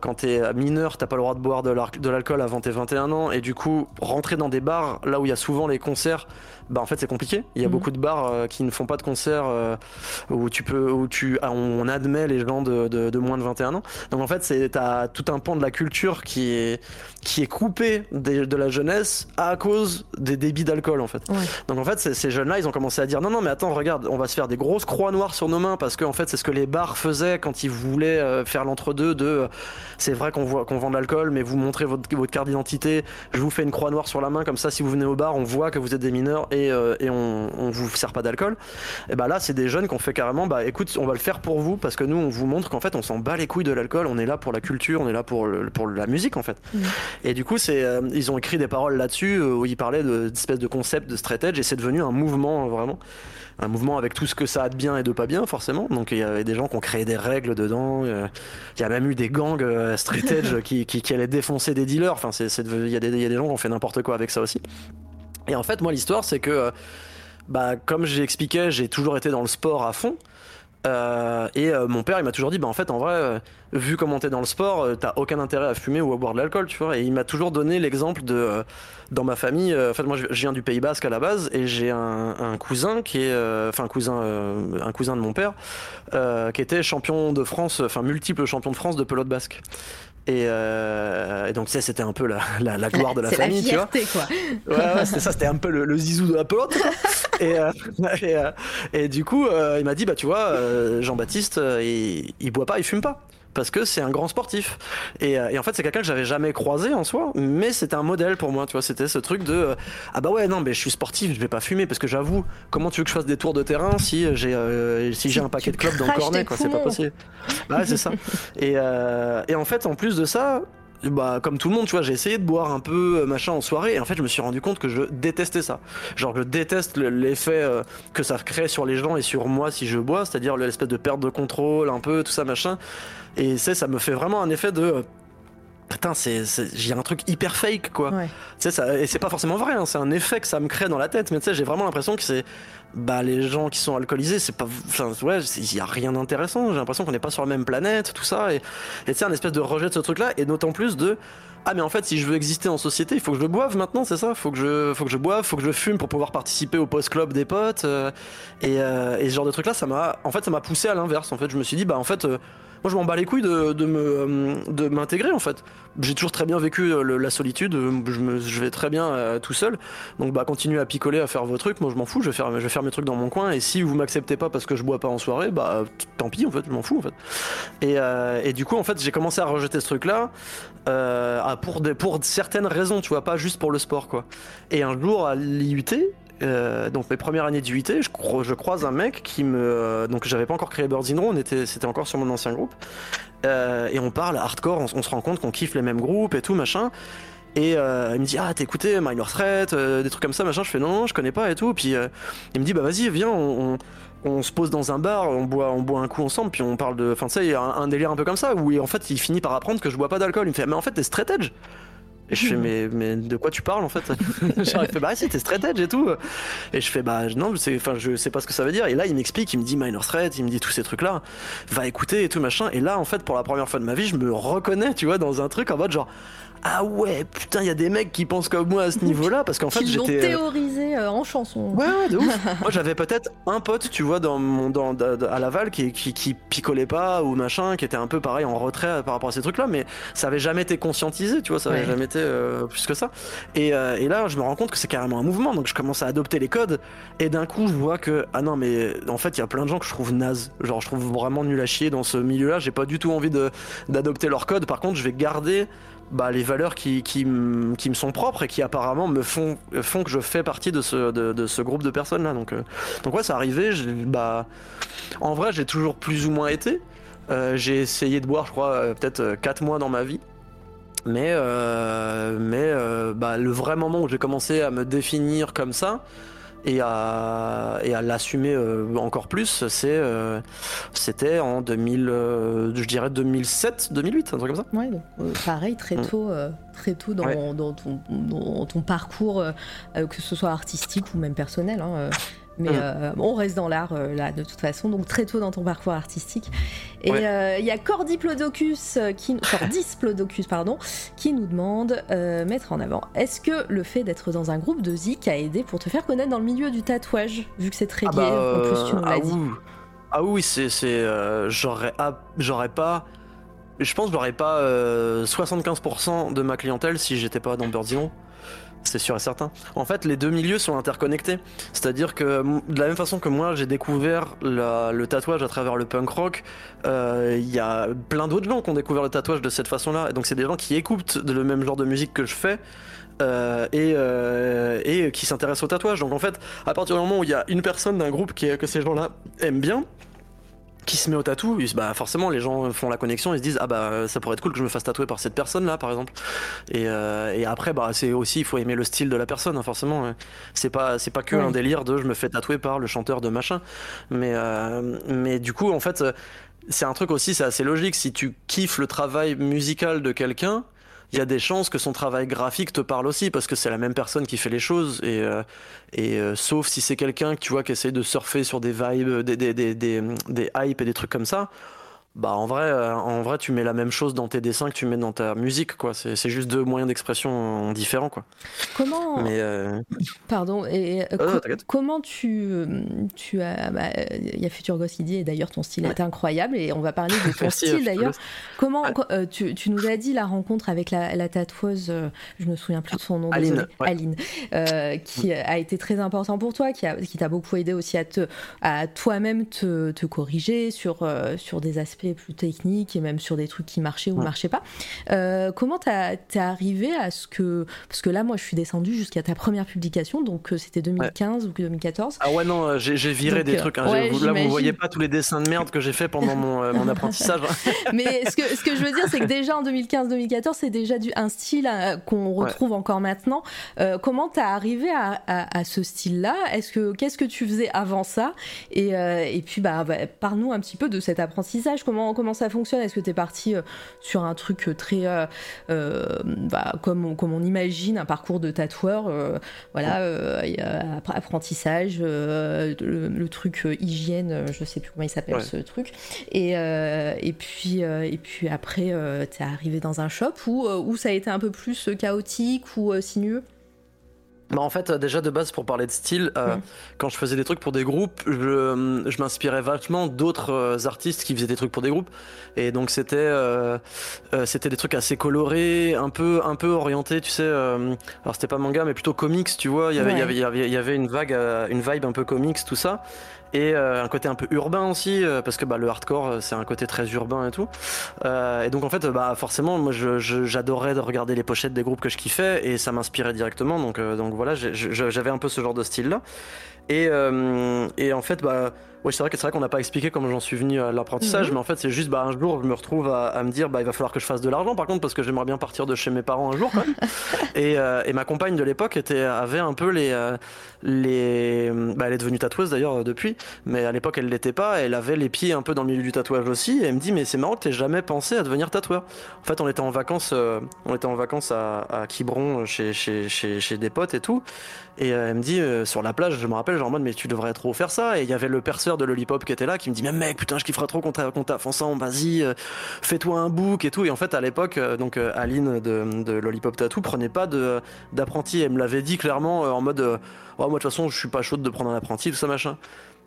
quand t'es mineur t'as pas le droit de boire de l'alcool avant tes 21 ans et du coup rentrer dans des bars là où il y a souvent les concerts bah en fait c'est compliqué. Il y a mhm. beaucoup de bars euh, qui ne font pas de concerts euh, où tu peux, où tu, ah, on admet les gens de, de, moins de 21 ans. Donc en fait c'est t'as tout un pan de la culture qui est qui est coupé de la jeunesse à cause des débits d'alcool en fait. Donc en fait ces jeunes-là ils ont commencé à dire non non mais attends regarde on va se faire des grosses croix noires sur nos mains parce que en fait c'est ce que les bars faisaient quand ils voulaient euh, faire l'entre-deux de c'est vrai qu'on voit qu'on vend de l'alcool mais vous montrez votre, votre carte d'identité je vous fais une croix noire sur la main comme ça si vous venez au bar on voit que vous êtes des mineurs et, euh, on, on, vous sert pas d'alcool. Et bah là, c'est des jeunes qui ont fait carrément, bah écoute, on va le faire pour vous parce que nous, on vous montre qu'en fait, on s'en bat les couilles de l'alcool. On est là pour la culture, on est là pour pour la musique en fait. Mm. Et du coup, c'est, euh, ils ont écrit des paroles là-dessus euh, où ils parlaient d'espèces de, de concept de straight edge et c'est devenu un mouvement vraiment un mouvement avec tout ce que ça a de bien et de pas bien forcément. Donc il y avait des gens qui ont créé des règles dedans. Il y a même eu des gangs straight edge qui, qui, qui, allaient défoncer des dealers. Enfin, c'est, il y, a des, il y a des gens qui ont fait n'importe quoi avec ça aussi. Et en fait, moi, l'histoire, c'est que, bah, comme j'ai expliqué, j'ai toujours été dans le sport à fond. Euh, et euh, mon père, il m'a toujours dit, bah en fait, en vrai, euh, vu comment t'es dans le sport, t'as aucun intérêt à fumer ou à boire de l'alcool, tu vois. Et il m'a toujours donné l'exemple de, dans ma famille, en fait, moi, je viens du Pays Basque à la base, et j'ai un, un, cousin qui est, enfin, un cousin, un cousin de mon père, qui était champion de France, enfin, multiple champion de France de pelote basque. Et, euh, et, donc, tu sais, c'était un peu la, la, la gloire de la famille, la fierté, tu vois. Quoi. Ouais, ouais c'était ça, c'était un peu le, le, zizou de la pelote. et, euh, et, euh, et, du coup, euh, il m'a dit, bah, tu vois, euh, Jean-Baptiste, il, il boit pas, il fume pas parce que c'est un grand sportif. Et, euh, et en fait, c'est quelqu'un que j'avais jamais croisé en soi, mais c'était un modèle pour moi, tu vois. C'était ce truc de euh, ah bah ouais, non, mais je suis sportif, je vais pas fumer parce que j'avoue, comment tu veux que je fasse des tours de terrain si j'ai euh, si j'ai un paquet de clopes dans le cornet, quoi, c'est pas possible. Bah ouais, c'est ça. Et, et en fait, en plus de ça, bah comme tout le monde tu vois j'ai essayé de boire un peu euh, machin en soirée et en fait je me suis rendu compte que je détestais ça. Genre je déteste l'effet euh, que ça crée sur les gens et sur moi si je bois c'est à dire l'espèce de perte de contrôle un peu tout ça machin. Et c'est ça me fait vraiment un effet de euh, putain c'est j'ai un truc hyper fake quoi. Tu sais ça et c'est pas forcément vrai hein, c'est un effet que ça me crée dans la tête mais tu sais j'ai vraiment l'impression que c'est bah les gens qui sont alcoolisés c'est pas enfin ouais il y a rien d'intéressant. J'ai l'impression qu'on n'est pas sur la même planète tout ça et et c'est un espèce de rejet de ce truc là et d'autant plus de ah mais en fait si je veux exister en société il faut que je boive maintenant c'est ça? Faut que je faut que je boive faut que je fume pour pouvoir participer au post club des potes euh, et, euh, et ce genre de truc là ça m'a en fait ça m'a poussé à l'inverse en fait. Je me suis dit bah en fait euh, moi je m'en bats les couilles de, de me euh, de m'intégrer en fait. J'ai toujours très bien vécu euh, la solitude. Je, me, je vais très bien euh, tout seul. Donc bah continuez à picoler à faire vos trucs. Moi je m'en fous. Je vais faire je vais faire mes trucs dans mon coin. Et si vous m'acceptez pas parce que je bois pas en soirée bah tant pis en fait. Je m'en fous en fait. Et, et du coup en fait j'ai commencé à rejeter ce truc là pour des pour certaines raisons tu vois pas juste pour le sport quoi. Et un jour à l'IUT euh, donc mes premières années du UT, je, croise un mec qui me, euh, donc j'avais pas encore créé Birds in Row, c'était encore sur mon ancien groupe, euh, et on parle hardcore, on, se rend compte qu'on kiffe les mêmes groupes et tout machin. Et il me dit ah t'as écouté Minor Threat, des trucs comme ça machin. Je fais non, je connais pas et tout. Puis il me dit bah vas-y viens on, se pose dans un bar, on boit on boit un coup ensemble puis on parle de, enfin tu sais un, un, délire un peu comme ça où en fait il finit par apprendre que je bois pas d'alcool. Il me fait mais en fait t'es straight edge. Et je fais, mais, mais de quoi tu parles en fait Il fait, bah si, t'es straight edge et tout. Et je fais, bah non, enfin, je sais pas ce que ça veut dire. Et là, il m'explique, il me dit minor threat, il me dit tous ces trucs-là. Va écouter et tout machin. Et là, en fait, pour la première fois de ma vie, je me reconnais, tu vois, dans un truc en mode genre, ah ouais, putain, il y a des mecs qui pensent comme moi à ce niveau-là, parce qu'en fait, j'étais. Euh, théorisé euh, en chanson. Ouais, ouais, de ouf. moi, j'avais peut-être un pote, tu vois, dans mon, dans, à Laval, qui, qui, qui, picolait pas ou machin, qui était un peu pareil en retrait par rapport à ces trucs-là, mais ça avait jamais été conscientisé, tu vois, ça avait jamais été euh, plus que ça. Et, et, là, je me rends compte que c'est carrément un mouvement, donc je commence à adopter les codes, et d'un coup, je vois que, ah non, mais en fait, il y a plein de gens que je trouve naze. Genre, je trouve vraiment nul à chier dans ce milieu-là, j'ai pas du tout envie d'adopter leurs codes, par contre, je vais garder bah, les valeurs qui, qui, qui, me sont propres et qui apparemment me font, font que je fais partie de ce, de, ce groupe de personnes là. Donc, euh, donc ouais, ça arrivé. Bah, en vrai, j'ai toujours plus ou moins été. Euh, j'ai essayé de boire, je crois, euh, peut-être 4 mois dans ma vie. Mais, mais bah, le vrai moment où j'ai commencé à me définir comme ça, et à, et à l'assumer encore plus, c'est, c'était en 2000, je dirais 2007, 2008, un truc comme ça. Ouais, pareil, très mm. tôt, très tôt dans, dans, ton, dans, ton, parcours, que ce soit artistique ou même personnel. Hein, mais mm. euh, on reste dans l'art euh, là de toute façon, donc très tôt dans ton parcours artistique. Et euh, il y a Cordiplodocus qui, Cordisplodocus pardon, qui nous demande mettre en avant. Est-ce que le fait d'être dans un groupe de zik a aidé pour te faire connaître dans le milieu du tatouage, vu que c'est très ah bah, en plus tu nous l'as ah dit? Ah oui, c'est j'aurais j'aurais pas. Je pense que j'aurais pas 75% de ma clientèle si j'étais pas dans Birdillon. C'est sûr et certain. En fait, les deux milieux sont interconnectés. C'est-à-dire que de la même façon que moi, j'ai découvert le tatouage à travers le punk rock, euh, il y a plein d'autres gens qui ont découvert le tatouage de cette façon-là. Et donc, c'est des gens qui écoutent le même genre de musique que je fais. Euh, et, euh, et qui s'intéressent au tatouage. Donc en fait, à partir du moment où il y a une personne d'un groupe que ces gens-là aiment bien, qui se met au tatou, bah forcément les gens font la connexion, ils se disent ah bah ça pourrait être cool que je me fasse tatouer par cette personne là par exemple. Et, euh, et après bah c'est aussi il faut aimer le style de la personne hein, forcément. C'est pas c'est pas que un délire de je me fais tatouer par le chanteur de machin. Mais euh, mais du coup en fait c'est un truc aussi c'est assez logique si tu kiffes le travail musical de quelqu'un il y a des chances que son travail graphique te parle aussi parce que c'est la même personne qui fait les choses et, euh, euh, sauf si c'est quelqu'un tu vois qui essaie de surfer sur des vibes, des, des, des, des, des hypes et des trucs comme ça bah en vrai, euh, en vrai, tu mets la même chose dans tes dessins que tu mets dans ta musique, quoi. C'est juste deux moyens d'expression différents, quoi. Comment Mais euh, pardon. Et euh, comment tu tu as bah, il y a Future Ghost qui dit et d'ailleurs ton style est incroyable et on va parler de ton style d'ailleurs. Comment tu, tu, nous as dit la rencontre avec la, la tatoueuse, je me souviens plus de son nom, Aline, Aline, qui a été très important pour toi, qui a qui t'a beaucoup aidé aussi à te à toi-même te, te corriger sur sur des aspects plus techniques et même sur des trucs qui marchaient ou ne marchaient pas. Euh, comment t'es arrivé à ce que. Parce que là, moi, je suis descendue jusqu'à ta première publication, donc euh, c'était 2015 ou 2014. Ah ouais, non, euh, j'ai viré des trucs. Hein. là, vous voyez pas tous les dessins de merde que j'ai fait pendant mon, mon apprentissage. Mais ce que, ce que je veux dire, c'est que déjà en 2015-2014, c'est déjà du, un style qu'on retrouve encore maintenant. comment t'es arrivé à, à, ce style-là? Est-ce que Qu'est-ce que tu faisais avant ça? Et, et puis, bah, bah parle-nous un petit peu de cet apprentissage comment, ça fonctionne Est-ce que tu es parti euh, sur un truc euh, très. Euh, bah, comme, on, comme on imagine, un parcours de tatoueur Voilà, apprentissage, le, truc hygiène, je sais plus comment il s'appelle ce truc. Et, et, puis, et puis après, tu es arrivé dans un shop où, où ça a été un peu plus chaotique ou sinueux? Bah en fait, déjà de base, pour parler de style, euh, quand je faisais des trucs pour des groupes, je, euh, je m'inspirais vachement d'autres euh, artistes qui faisaient des trucs pour des groupes. Et donc c'était euh, c'était des trucs assez colorés, un peu un peu orientés, tu sais. alors c'était pas manga, mais plutôt comics, tu vois. Il y avait il y avait il y avait une vague, une vibe un peu comics, tout ça et euh, un côté un peu urbain aussi euh, parce que bah, le hardcore euh, c'est un côté très urbain et tout. Et donc en fait bah forcément moi j'adorais de regarder les pochettes des groupes que je kiffais et ça m'inspirait directement. Donc donc voilà j'avais un peu ce genre de style là et, et en fait bah oui, c'est vrai qu'on n'a pas expliqué comment j'en suis venu à l'apprentissage, mhm. mais en fait, c'est juste bah, un jour, je me retrouve à, me dire bah, il va falloir que je fasse de l'argent par contre, parce que j'aimerais bien partir de chez mes parents un jour quand même. et, euh, et, ma compagne de l'époque était avait un peu les. Euh, les bah, elle est devenue tatoueuse d'ailleurs euh, depuis, mais à l'époque, elle l'était pas. Elle avait les pieds un peu dans le milieu du tatouage aussi. Et elle me dit mais c'est marrant que t'aies jamais pensé à devenir tatoueur. En fait, on était en vacances, on était en vacances à, à Quiberon chez, chez, chez, chez, des potes et tout. Et elle me dit sur la plage, je me rappelle, genre en mode mais tu devrais trop faire ça. Et il y avait le perceur de Lollipop qui était là, qui me dit mais mec putain je kifferais trop qu'on taffe ensemble, vas-y euh, fais-toi un book et tout. Et en fait à l'époque euh, donc euh, Aline de, de, Lollipop Tattoo prenait pas d'apprenti, elle me l'avait dit clairement en mode oh, moi de toute façon je suis pas chaude de prendre un apprenti tout ça machin.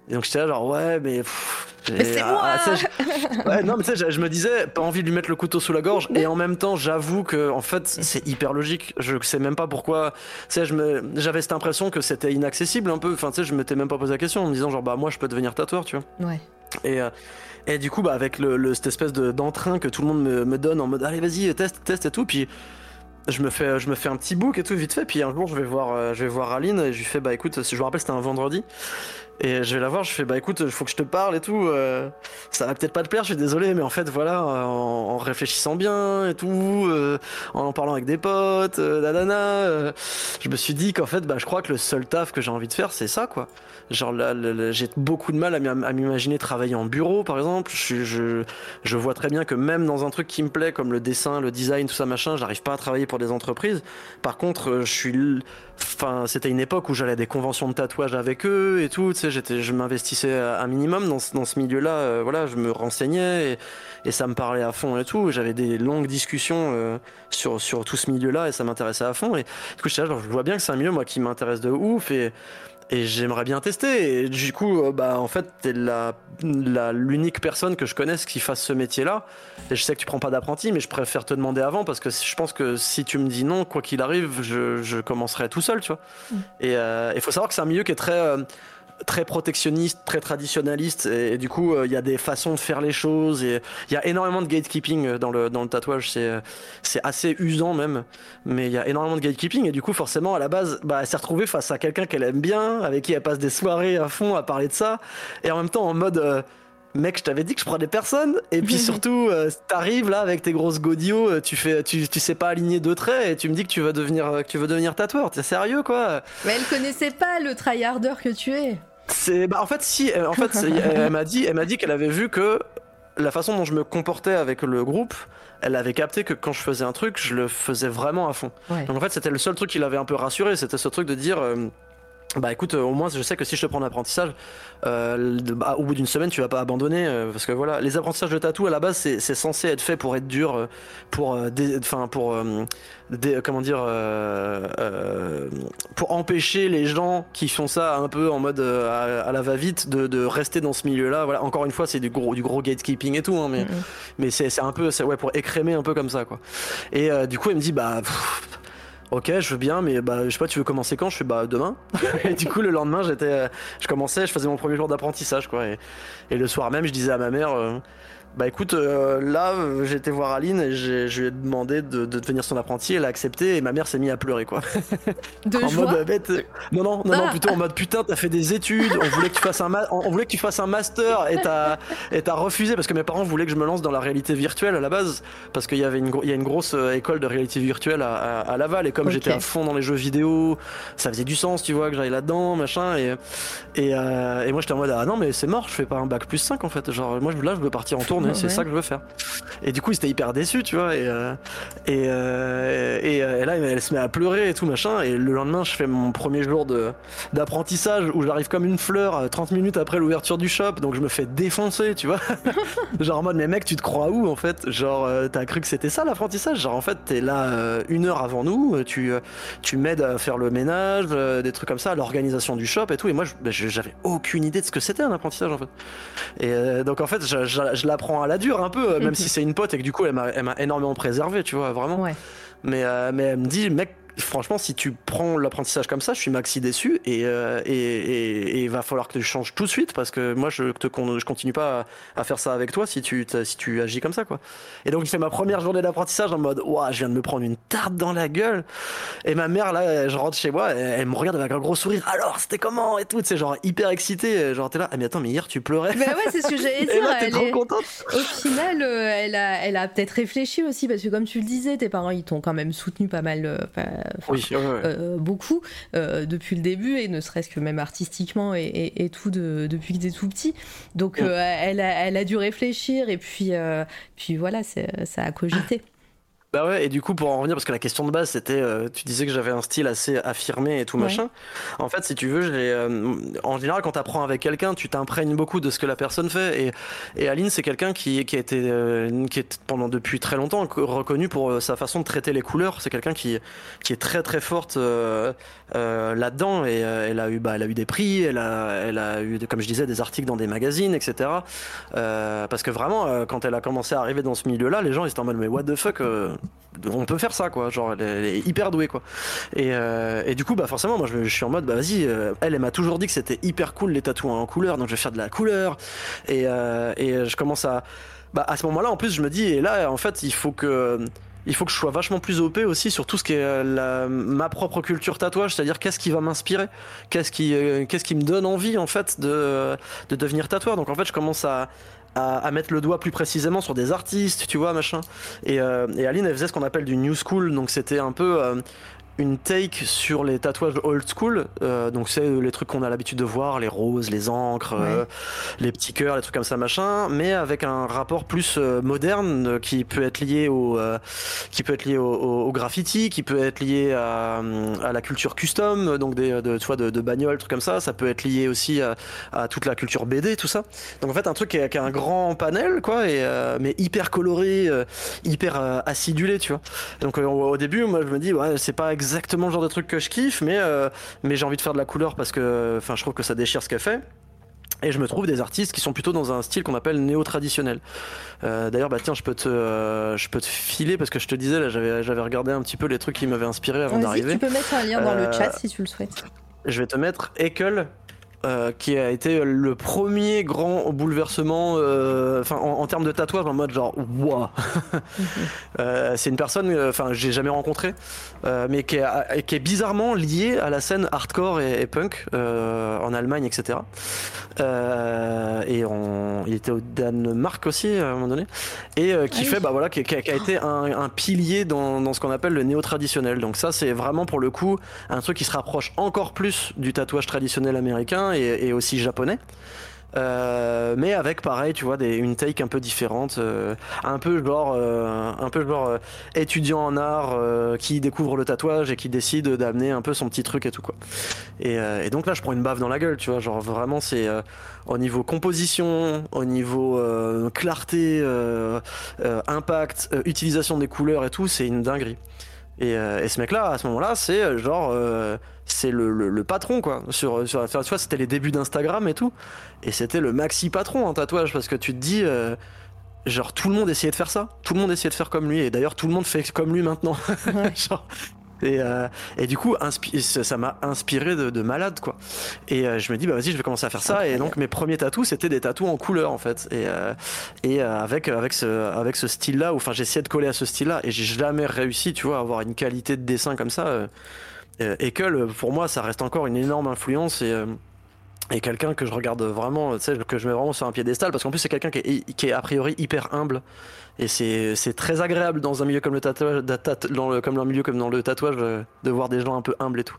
Et donc j'étais là genre ouais mais mais c'est moi. ah, ouais, non mais tu sais je, me disais pas envie de lui mettre le couteau sous la gorge. Et en même temps j'avoue que en fait c'est hyper logique. Je sais même pas pourquoi. Tu sais j'avais cette impression que c'était inaccessible un peu. Enfin tu sais je m'étais même pas posé la question en me disant genre bah moi je peux devenir tatoueur tu vois. Ouais. Et euh, et du coup bah avec le, cette espèce de d'entrain que tout le monde me, me donne en mode allez vas-y teste teste et tout puis je me fais je me fais un petit book et tout vite fait. Puis un jour je vais voir euh, je vais voir Aline et je lui fais bah écoute je me rappelle c'était un vendredi Et je vais la voir, je fais bah écoute, il faut que je te parle et tout. euh, ça va peut-être pas te plaire, je suis désolé, mais en fait voilà, en, réfléchissant bien et tout, euh, en en parlant avec des potes, euh, euh, je me suis dit qu'en fait bah je crois que le seul taf que j'ai envie de faire c'est ça quoi. Genre là, j'ai beaucoup de mal à m'im- à m'imaginer travailler en bureau par exemple. Je, je, vois très bien que même dans un truc qui me plaît comme le dessin, le design, tout ça machin, j'arrive pas à travailler pour des entreprises. Par contre, euh, je suis Enfin, c'était une époque où j'allais à des conventions de tatouage avec eux et tout. Tu sais, j'étais, je m'investissais un minimum dans, ce- dans ce milieu-là. euh, voilà, je me renseignais et, et ça me parlait à fond et tout. J'avais des longues discussions euh, sur sur tout ce milieu-là et ça m'intéressait à fond. Et du coup, là, genre, je vois bien que c'est un milieu moi qui m'intéresse de ouf et et j'aimerais bien tester. Et du coup, euh, bah en fait, t'es la la- l'unique personne que je connaisse qui fasse ce métier-là. Et je sais que tu prends pas d'apprenti, mais je préfère te demander avant parce que je pense que si tu me dis non, quoi qu'il arrive, je, je commencerai tout seul, tu vois. Et il faut savoir que c'est un milieu qui est très euh, très protectionniste, très traditionnaliste, et, du coup, euh, il y a des façons de faire les choses, et il y a énormément de gatekeeping euh, dans le, dans le tatouage, c'est euh, c'est assez usant même, mais il y a énormément de gatekeeping, et du coup, forcément, à la base, bah, elle s'est retrouvée face à quelqu'un qu'elle aime bien, avec qui elle passe des soirées à fond à parler de ça, et en même temps en mode... Mec, je t'avais dit que je prenais personne. Et puis surtout, euh, t'arrives là avec tes grosses godillots, euh, tu fais, tu, tu sais pas aligner deux traits et tu me dis que tu veux devenir, euh, que tu veux devenir tatoueur. T'es sérieux quoi? Mais elle connaissait pas le tryharder que tu es. C'est bah en fait si en fait elle, elle m'a dit elle m'a dit qu'elle avait vu que la façon dont je me comportais avec le groupe, elle avait capté que quand je faisais un truc, je le faisais vraiment à fond. Ouais. Donc en fait, c'était le seul truc qui l'avait un peu rassuré, c'était ce truc de dire euh, bah écoute, euh, au moins je sais que si je te prends l'apprentissage, euh, bah, au bout d'une semaine tu vas pas abandonner euh, parce que voilà, les apprentissages de tatou à la base c'est c'est censé être fait pour être dur, euh, pour euh, enfin pour euh, dé- comment dire euh, euh, pour empêcher les gens qui font ça un peu en mode euh, à, à la va-vite de, de rester dans ce milieu-là. Voilà, encore une fois c'est du gros du gros gatekeeping et tout, hein, mais mais c'est c'est un peu c'est ouais pour écrémer un peu comme ça quoi. Et euh, du coup elle me dit bah pff, Ok, je veux bien, mais bah, je sais pas, tu veux commencer quand? Je fais bah demain. et du coup, le lendemain, j'étais, euh, je commençais, je faisais mon premier jour d'apprentissage, quoi. Et, et le soir même, je disais à ma mère, euh, bah écoute, euh, là, j'ai été voir Aline et j'ai- je lui ai demandé de, de devenir son apprenti. Elle a accepté et ma mère s'est mise à pleurer, quoi. De en joie. mode bête. Non, non, non, non, Ah. plutôt en mode putain, t'as fait des études, on voulait que tu fasses un, ma- on voulait que tu fasses un master et t'as, et t'as refusé parce que mes parents voulaient que je me lance dans la réalité virtuelle à la base parce qu'il y avait une, gro- il y a une grosse euh, école de réalité virtuelle à, à- à Laval et comme j'étais à fond dans les jeux vidéo, ça faisait du sens, tu vois, que j'aille là-dedans, machin et, et, euh, et moi j'étais en mode ah non mais c'est mort, je fais pas un bac plus 5 en fait, genre moi là je veux partir en c'est Ouais. ça que je veux faire. Et du coup ils étaient hyper déçus, tu vois, et, euh, et, euh, et, euh, et là elle se met à pleurer et tout machin et le lendemain je fais mon premier jour de d'apprentissage où j'arrive comme une fleur euh, 30 minutes après l'ouverture du shop donc je me fais défoncer tu vois genre en mode mais mec tu te crois où en fait? Genre t'as cru que c'était ça l'apprentissage? Genre en fait t'es là une heure avant nous tu tu m'aides à faire le ménage des trucs comme ça l'organisation du shop et tout et moi je- j'avais aucune idée de ce que c'était un apprentissage en fait et donc en fait je, je, je l'apprends à la dure un peu euh, même si c'est une pote et que du coup elle m'a elle m'a énormément préservé tu vois vraiment Ouais. mais, euh, mais elle me dit, mec, franchement, si tu prends l'apprentissage comme ça, je suis maxi déçu et, euh, et, et- et il va falloir que tu changes tout de suite parce que moi, je, te, con- je continue pas à, à faire ça avec toi si tu, si tu agis comme ça, quoi. Et donc, fais ma première journée d'apprentissage en mode, ouah, je viens de me prendre une tarte dans la gueule. Et ma mère, là, je rentre chez moi, elle, elle me regarde avec un gros sourire. Alors, c'était comment et tout, c'est genre hyper excité. Genre, t'es là, ah, mais attends, mais hier, tu pleurais. Bah ouais, c'est ce que j'allais Et dire. là, t'es elle trop est- contente. Au final, euh, elle a, elle a peut-être réfléchi aussi, parce que comme tu le disais, tes parents, ils t'ont quand même soutenu pas mal, euh, Oui, ouais, ouais. euh, beaucoup, euh, depuis le début, et ne serait-ce que même artistiquement et, et- et tout de- depuis que t'es tout petit. Donc, euh, elle, a, elle a dû réfléchir, et puis, euh, puis voilà, ça a cogité. Bah ouais, et du coup, pour en revenir, parce que la question de base, c'était, euh, tu disais que j'avais un style assez affirmé et tout Ouais. machin. En fait, si tu veux, euh, en général, quand t'apprends avec quelqu'un, tu t'imprègnes beaucoup de ce que la personne fait. Et, et Aline, c'est quelqu'un qui, qui a été, euh, qui est pendant depuis très longtemps co- reconnu pour sa façon de traiter les couleurs. C'est quelqu'un qui, qui est très très forte là-dedans. Et elle a eu, bah, elle a eu des prix, elle a, elle a eu, comme je disais, des articles dans des magazines, etc. Parce que vraiment, quand elle a commencé à arriver dans ce milieu-là, les gens ils étaient en mode mais what the fuck, on peut faire ça quoi. Genre elle est, hyper douée quoi. Et, euh, et du coup bah forcément moi je, suis en mode bah vas-y. euh, elle m'a toujours dit que c'était hyper cool les tatouages en couleur, donc je vais faire de la couleur. Et, euh, et je commence à bah à ce moment-là en plus je me dis et là en fait il faut que il faut que je sois vachement plus OP aussi sur tout ce qui est la, ma propre culture tatouage, c'est-à-dire qu'est-ce qui va m'inspirer, qu'est-ce qui, qu'est-ce qui me donne envie en fait de, de devenir tatoueur. Donc en fait, je commence à, à, à, mettre le doigt plus précisément sur des artistes, tu vois, machin. Et, euh, et Aline, elle faisait ce qu'on appelle du new school, donc c'était un peu euh, une take sur les tatouages old school. Euh, donc c'est les trucs qu'on a l'habitude de voir, les roses, les encres, euh, les petits cœurs, les trucs comme ça, machin, mais avec un rapport plus euh, moderne euh, qui peut être lié au, euh, qui peut être lié au, au, au, graffiti, qui peut être lié à, à la culture custom, donc des, de, tu vois, de, de bagnoles, trucs comme ça. Ça peut être lié aussi à, à, toute la culture BD, tout ça. Donc en fait un truc qui a, qui a un grand panel, quoi, et euh, mais hyper coloré, hyper acidulé, tu vois. Donc au début, moi je me dis ouais, c'est pas exactement exactement le genre de truc que je kiffe, mais, euh, mais j'ai envie de faire de la couleur parce que je trouve que ça déchire ce qu'elle fait. Et je me trouve des artistes qui sont plutôt dans un style qu'on appelle néo-traditionnel. Euh, D'ailleurs, bah tiens, je peux te, euh, je peux te filer parce que je te disais là, j'avais, regardé un petit peu les trucs qui m'avaient inspiré avant d'arriver. Tu peux mettre un lien dans le chat si tu le souhaites. Je vais te mettre Ekel euh, qui a été le premier grand bouleversement euh, en, en, termes de tatouage en mode genre waouh. Euh, c'est une personne enfin j'ai jamais rencontré mais qui est, qui est, bizarrement liée à la scène hardcore et, et punk en Allemagne etc et on, il était au Danemark aussi à un moment donné. Et qui ah oui. fait bah voilà qui, qui, a, qui a été un, un, pilier dans, dans ce qu'on appelle le néo traditionnel donc ça c'est vraiment pour le coup un truc qui se rapproche encore plus du tatouage traditionnel américain et, aussi japonais. Euh, mais avec pareil tu vois une take un peu différente euh, un peu genre euh, un peu genre étudiant en art qui découvre le tatouage et qui décide d'amener un peu son petit truc et tout quoi et, donc là je prends une baffe dans la gueule tu vois genre vraiment c'est au niveau composition au niveau clarté impact utilisation des couleurs et tout c'est une dinguerie et, ce mec là à ce moment là c'est genre c'est le, le, le, patron quoi sur sur tu vois c'était les débuts d'Instagram et tout et c'était le maxi patron en tatouage parce que tu te dis euh, genre tout le monde essayait de faire ça tout le monde essayait de faire comme lui et d'ailleurs tout le monde fait comme lui maintenant ouais. genre, et, euh, et, du coup, ça m'a inspiré de, de, malade, quoi. Et euh, je me dis, bah vas-y, je vais commencer à faire ça. Et donc, mes premiers tatous, c'était des tatous en couleur, en fait. Et, euh, et avec, avec ce, avec ce style-là, enfin, j'essayais de coller à ce style-là. Et j'ai jamais réussi, tu vois, à avoir une qualité de dessin comme ça. Et que, pour moi, ça reste encore une énorme influence. Et et quelqu'un que je regarde vraiment, que je mets vraiment sur un piédestal, parce qu'en plus c'est quelqu'un qui est, qui est a priori hyper humble, et c'est très agréable dans un milieu comme le tatouage, dans le, milieu comme dans le tatouage, de voir des gens un peu humbles et tout.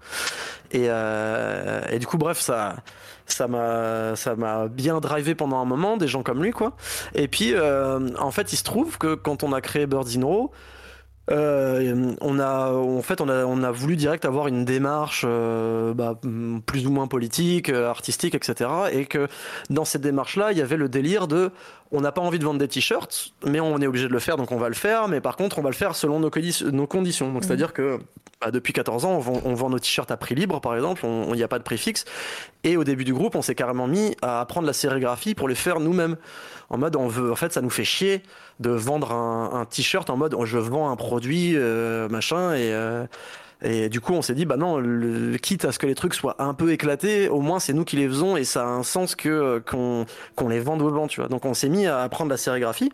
Et, euh, et du coup, bref, ça, ça m'a, ça m'a bien drivé pendant un moment, des gens comme lui, quoi. Et puis, euh, en fait, il se trouve que quand on a créé Birds in Row, euh, on a, en fait, on a, on a voulu direct avoir une démarche euh, bah, plus ou moins politique, euh, artistique, etc. Et que dans cette démarche-là, il y avait le délire de, on n'a pas envie de vendre des t-shirts, mais on est obligé de le faire, donc on va le faire. Mais par contre, on va le faire selon nos, nos conditions. Donc, mmh. c'est-à-dire que bah, depuis 14 ans, on vend, on vend nos t-shirts à prix libre, par exemple. Il n'y a pas de prix fixe. Et au début du groupe, on s'est carrément mis à apprendre la sérigraphie pour les faire nous-mêmes. En mode, on veut, en fait, ça nous fait chier de vendre un, un t-shirt en mode, je vends un produit, euh, machin, et. Euh, et du coup, on s'est dit, bah non, le, quitte à ce que les trucs soient un peu éclatés, au moins c'est nous qui les faisons et ça a un sens que qu'on qu les vende gens, tu vois. Donc on s'est mis à apprendre la sérigraphie.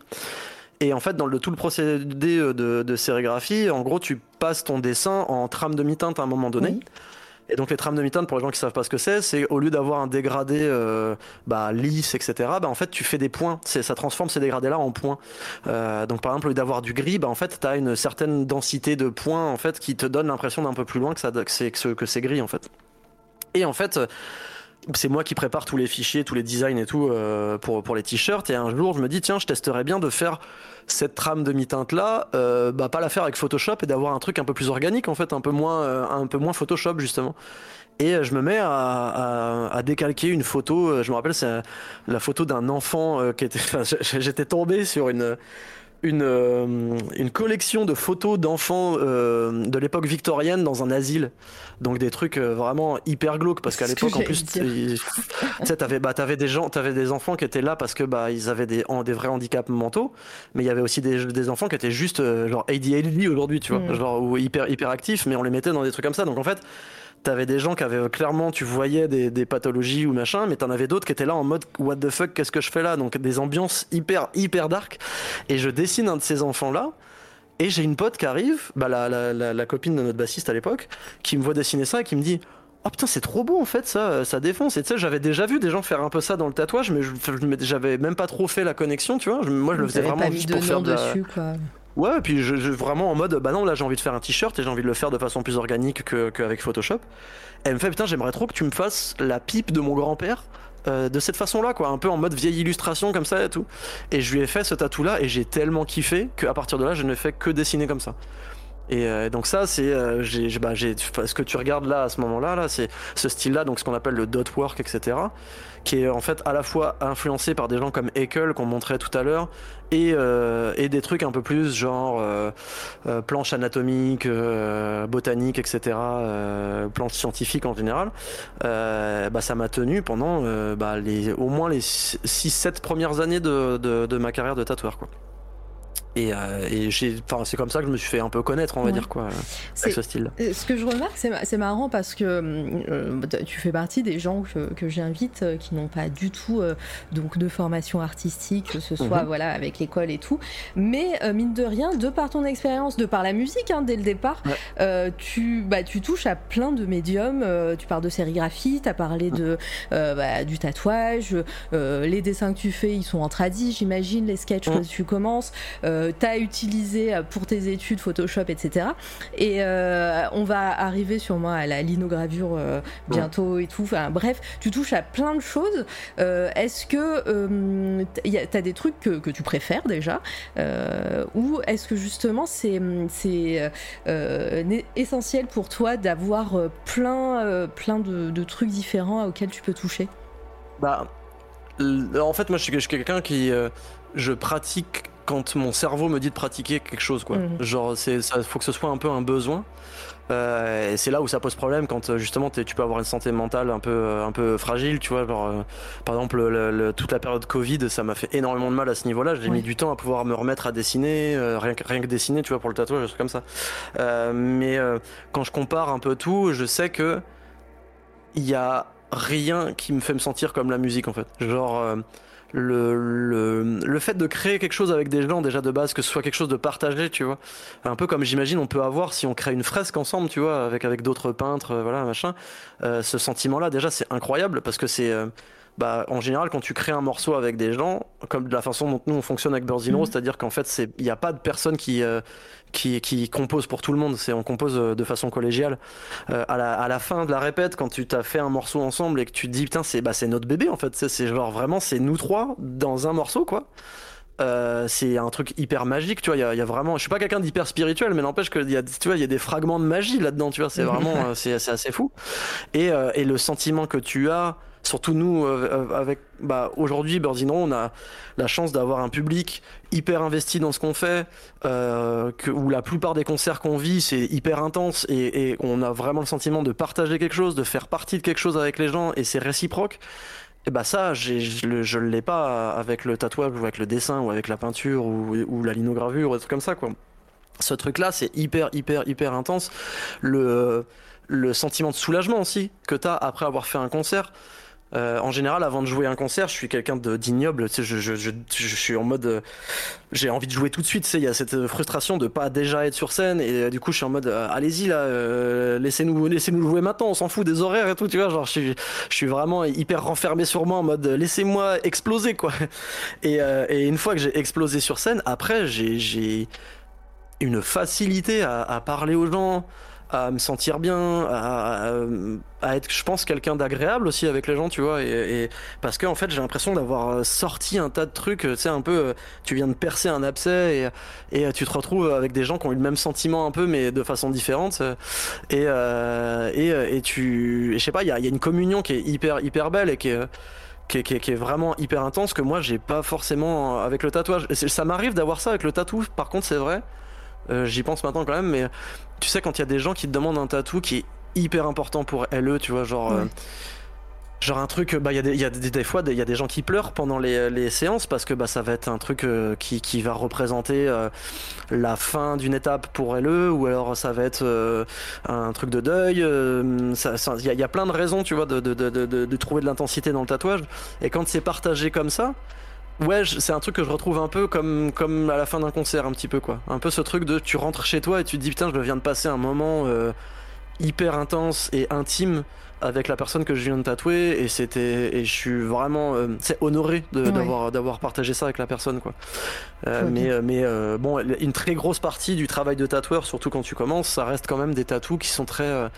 Et en fait, dans le, tout le procédé de, de, sérigraphie, en gros, tu passes ton dessin en trame demi-teinte à un moment donné. Et donc les trames demi-teinte, pour les gens qui savent pas ce que c'est, c'est au lieu d'avoir un dégradé euh, bah, lisse, etc., bah, en fait tu fais des points, ça transforme ces dégradés-là en points. Euh, donc par exemple, au lieu d'avoir du gris, bah, en fait as une certaine densité de points en fait, qui te donne l'impression d'un peu plus loin que, ça, que c'est que c'est gris en fait. Et en fait c'est moi qui prépare tous les fichiers, tous les designs et tout euh, pour, pour les t-shirts. Et un jour, je me dis, tiens, je testerais bien de faire cette trame demi-teinte là, euh, bah, pas la faire avec Photoshop et d'avoir un truc un peu plus organique, en fait, un peu moins, euh, un peu moins Photoshop, justement. Et je me mets à, à, à décalquer une photo. Je me rappelle, c'est la photo d'un enfant qui était. J'étais tombé sur une une, euh, une collection de photos d'enfants euh, de l'époque victorienne dans un asile. Donc des trucs euh, vraiment hyper glauques parce qu'à l'époque en plus tu sais t'avais bah t'avais des gens t'avais des enfants qui étaient là parce que bah ils avaient des des vrais handicaps mentaux mais il y avait aussi des, des enfants qui étaient juste euh, genre ADHD aujourd'hui tu vois mm. genre ou hyper hyper actifs mais on les mettait dans des trucs comme ça donc en fait t'avais des gens qui avaient clairement, tu voyais des, des pathologies ou machin, mais t'en avais d'autres qui étaient là en mode what the fuck, qu'est-ce que je fais là? Donc des ambiances hyper hyper dark. Et je dessine un de ces enfants là. Et j'ai une pote qui arrive, bah, la, la, la, la copine de notre bassiste à l'époque, qui me voit dessiner ça et qui me dit Oh putain, c'est trop beau en fait, ça, ça défonce. Et tu sais, j'avais déjà vu des gens faire un peu ça dans le tatouage, mais j'avais même pas trop fait la connexion, tu vois. Moi, je le faisais vraiment juste pour faire de la... dessus, quoi. Ouais, et puis je, je, vraiment en mode, bah non, là j'ai envie de faire un t-shirt et j'ai envie de le faire de façon plus organique qu'avec Photoshop. Et elle me fait, putain, j'aimerais trop que tu me fasses la pipe de mon grand-père. Euh, de cette façon-là, quoi, un peu en mode vieille illustration comme ça et tout. Et je lui ai fait ce tatou-là et j'ai tellement kiffé qu'à partir de là, je ne fais que dessiner comme ça. Et euh, donc ça, c'est euh, bah, ce que tu regardes là à ce moment-là, là, c'est ce style-là, donc ce qu'on appelle le dot work, etc., qui est en fait à la fois influencé par des gens comme Haeckel qu'on montrait tout à l'heure, et, euh, et, des trucs un peu plus genre euh, euh, planches anatomiques, botaniques, etc., planches scientifiques en général. bah, ça m'a tenu pendant bah, les, au moins les 6-7 premières années de, de, de ma carrière de tatoueur. Quoi. Et, euh, et c'est comme ça que je me suis fait un peu connaître, on va ouais. dire, quoi, avec ce style. Ce que je remarque, c'est marrant parce que euh, tu fais partie des gens que, que j'invite euh, qui n'ont pas du tout euh, donc de formation artistique, que ce soit -hmm. voilà avec l'école et tout, mais euh, mine de rien, de par ton expérience, de par la musique hein, dès le départ, ouais. tu bah, tu touches à plein de médiums. tu parles de sérigraphie, tu as parlé de bah, du tatouage, les dessins que tu fais, ils sont en tradi, j'imagine, les sketchs mm -hmm. que tu commences. Euh, t'as utilisé pour tes études Photoshop, etc. Et euh, on va arriver sûrement à la linogravure euh, bientôt ouais. et tout. Enfin, bref, tu touches à plein de choses. Euh, est-ce que t'as des trucs que, que, tu préfères déjà Ou est-ce que justement c'est essentiel pour toi d'avoir plein, plein de, de trucs différents auxquels tu peux toucher? Bah, en fait, moi, je suis, suis quelqu'un qui. je pratique quand mon cerveau me dit de pratiquer quelque chose quoi. Mmh. Genre c'est ça faut que ce soit un peu un besoin. Euh, et c'est là où ça pose problème quand justement tu peux avoir une santé mentale un peu un peu fragile, tu vois. Genre, euh, par exemple, le, le, toute la période Covid, ça m'a fait énormément de mal à ce niveau-là. J'ai oui. mis du temps à pouvoir me remettre à dessiner, euh, rien, que, rien que dessiner, tu vois, pour le tatouage, des trucs comme ça. Euh, mais quand je compare un peu tout, je sais que il y a rien qui me fait me sentir comme la musique en fait. Genre le, le, le, fait de créer quelque chose avec des gens déjà de base, que ce soit quelque chose de partagé, tu vois. Un peu comme j'imagine on peut avoir si on crée une fresque ensemble, tu vois, avec, avec d'autres peintres, euh, voilà, machin. Euh, ce sentiment-là, déjà, c'est incroyable parce que c'est. Euh, bah, en général, quand tu crées un morceau avec des gens, comme de la façon dont nous on fonctionne avec Birds in Row, mmh. c'est-à-dire qu'en fait, il n'y a pas de personne qui, euh, qui, qui compose pour tout le monde, c'est on compose de façon collégiale. Euh, à, la, à la fin de la répète, quand tu t'as fait un morceau ensemble et que tu te dis, putain, c'est bah, notre bébé en fait, c'est genre vraiment, c'est nous trois dans un morceau, quoi. Euh, c'est un truc hyper magique, tu vois. Il y, y, a vraiment, je suis pas quelqu'un d'hyper spirituel, mais n'empêche que y a, tu vois, il y a des fragments de magie là-dedans, tu vois. C'est vraiment, c'est assez fou. Et, euh, et le sentiment que tu as, surtout nous, euh, avec, bah, aujourd'hui, Birdinon, on a la chance d'avoir un public hyper investi dans ce qu'on fait, euh, que, où la plupart des concerts qu'on vit, c'est hyper intense et, et on a vraiment le sentiment de partager quelque chose, de faire partie de quelque chose avec les gens et c'est réciproque. Et bah ça, je ne l'ai pas avec le tatouage ou avec le dessin ou avec la peinture ou, ou la linogravure ou des trucs comme ça quoi. Ce truc là, c'est hyper hyper hyper intense. Le le sentiment de soulagement aussi que tu as après avoir fait un concert. Euh, en général, avant de jouer un concert, je suis quelqu'un d'ignoble. Je, je, je, suis en mode, euh, j'ai envie de jouer tout de suite. Il y a cette frustration de pas déjà être sur scène et euh, du coup, je suis en mode, euh, allez-y là, euh, laissez-nous, laissez-nous jouer maintenant. On s'en fout des horaires et tout. Tu vois, je suis, vraiment hyper renfermé sur moi en mode, laissez-moi exploser quoi. Et, une fois que j'ai explosé sur scène, après, j'ai une facilité à parler aux gens à me sentir bien, à, être, je pense, quelqu'un d'agréable aussi avec les gens, tu vois. Et, parce que en fait, j'ai l'impression d'avoir sorti un tas de trucs, tu sais, un peu, tu viens de percer un abcès et, tu te retrouves avec des gens qui ont eu le même sentiment un peu, mais de façon différente. Et, euh, et, tu, je sais pas, il y a, une communion qui est hyper, hyper belle et qui est qui est, vraiment hyper intense que moi j'ai pas forcément avec le tatouage. Ça m'arrive d'avoir ça avec le tatou, par contre c'est vrai. Euh, J'y pense maintenant quand même, mais tu sais, quand il y a des gens qui te demandent un tatou qui est hyper important pour LE, tu vois, genre. Ouais. Euh, genre un truc, bah il y, y, a des, des fois, il y a des gens qui pleurent pendant les, les, séances parce que bah ça va être un truc euh, qui, qui, va représenter euh, la fin d'une étape pour LE ou alors ça va être euh, un truc de deuil. Il y, a, y, a, plein de raisons, tu vois, de, de, de, de trouver de l'intensité dans le tatouage. Et quand c'est partagé comme ça, Ouais, c'est un truc que je retrouve un peu comme, comme à la fin d'un concert, un petit peu quoi. Un peu ce truc de tu rentres chez toi et tu te dis putain, je viens de passer un moment euh, hyper intense et intime avec la personne que je viens de tatouer et c'était et je suis vraiment euh, c'est honoré d'avoir d'avoir partagé ça avec la personne quoi. Euh, mais mais bon, une très grosse partie du travail de tatoueur, surtout quand tu commences, ça reste quand même des tatous qui sont très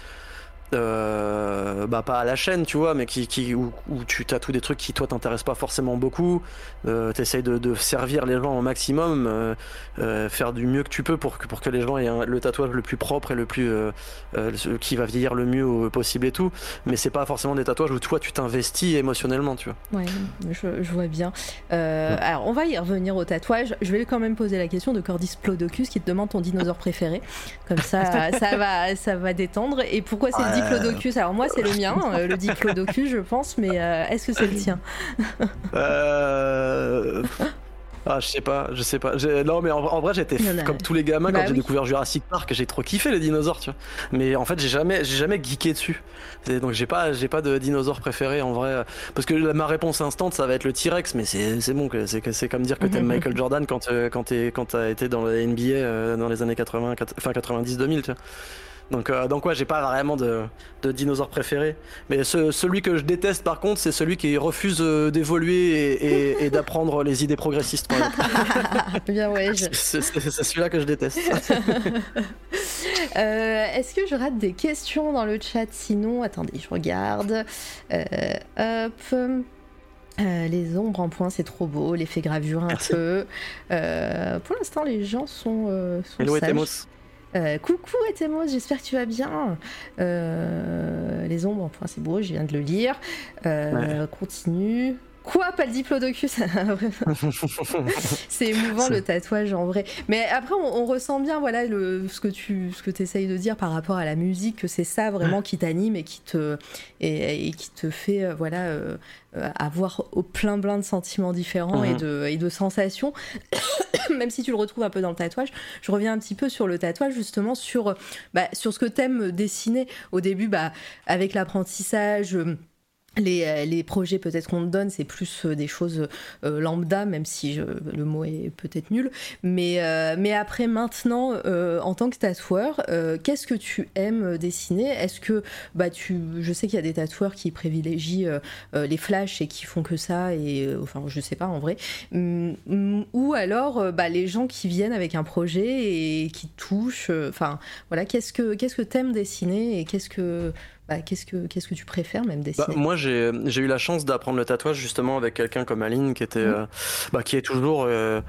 euh, bah pas à la chaîne tu vois mais qui, qui où, tu tatoues des trucs qui toi t'intéressent pas forcément beaucoup. Euh, t'essayes de, de, servir les gens au maximum euh, euh, faire du mieux que tu peux pour que, pour que les gens aient le tatouage le plus propre et le plus qui va vieillir le mieux possible et tout. Mais c'est pas forcément des tatouages où toi tu t'investis émotionnellement tu vois. Ouais je, je vois bien. Alors on va y revenir au tatouage. Je vais quand même poser la question de Cordis Plodocus qui te demande ton dinosaure préféré. Comme ça ça va ça va détendre. Et pourquoi c'est diplodocus. Alors moi c'est le mien, euh, le diplodocus je pense, mais euh, est-ce que c'est le tien? Euh... Ah, je sais pas, je sais pas. Non, mais en, vrai, j'étais comme tous les gamins quand bah j'ai découvert Jurassic Park, j'ai trop kiffé les dinosaures, tu vois. Mais en fait, j'ai jamais, j'ai jamais geeké dessus. Donc j'ai pas, j'ai pas de dinosaure préféré en vrai. Parce que ma réponse instant, ça va être le T-Rex, mais c'est bon, c'est comme dire que t'aimes Michael Jordan quand euh, quand t'es quand t'as été dans la NBA dans les années 80, enfin 90-2000, tu vois. Donc, euh, donc ouais, j'ai pas vraiment de, de dinosaure préféré. Mais celui que je déteste par contre, c'est celui qui refuse euh, d'évoluer et, d'apprendre les idées progressistes. Bien ouais. C'est celui-là que je déteste. Euh, est-ce que je rate des questions dans le chat? Sinon, attendez, je regarde. hop. les ombres en point, c'est trop beau. L'effet gravure un peu. pour l'instant, les gens sont, sont Hello, sages. Euh, coucou Etemos, j'espère que tu vas bien. Euh, les ombres, enfin c'est beau, je viens de le lire. Euh, continue. Quoi, pas le diplodocus C'est émouvant le tatouage en vrai. Mais après, on, ressent bien voilà le, ce que tu ce que essayes de dire par rapport à la musique, que c'est ça vraiment qui t'anime et qui te et, qui te fait voilà avoir au plein plein de sentiments différents et, mhm. de, et de sensations. même si tu le retrouves un peu dans le tatouage, je reviens un petit peu sur le tatouage, justement, sur, bah, sur ce que t'aimes dessiner. Au début, bah, avec l'apprentissage. Euh, les, les, projets peut-être qu'on te donne, c'est plus euh, des choses euh, lambda, même si je, le mot est peut-être nul. Mais, euh, mais après, maintenant, en tant que tatoueur, qu'est-ce que tu aimes dessiner? Est-ce que, bah, tu, je sais qu'il y a des tatoueurs qui privilégient les flashs et qui font que ça, et enfin, je sais pas en vrai. ou alors, bah, les gens qui viennent avec un projet et qui touchent. Enfin, voilà, qu'est-ce que qu'est-ce que t'aimes dessiner et qu'est-ce que bah, qu'est-ce que qu'est-ce que tu préfères même dessiner bah, Moi, j'ai eu la chance d'apprendre le tatouage justement avec quelqu'un comme Aline qui était, mmh. euh, bah, qui est toujours euh,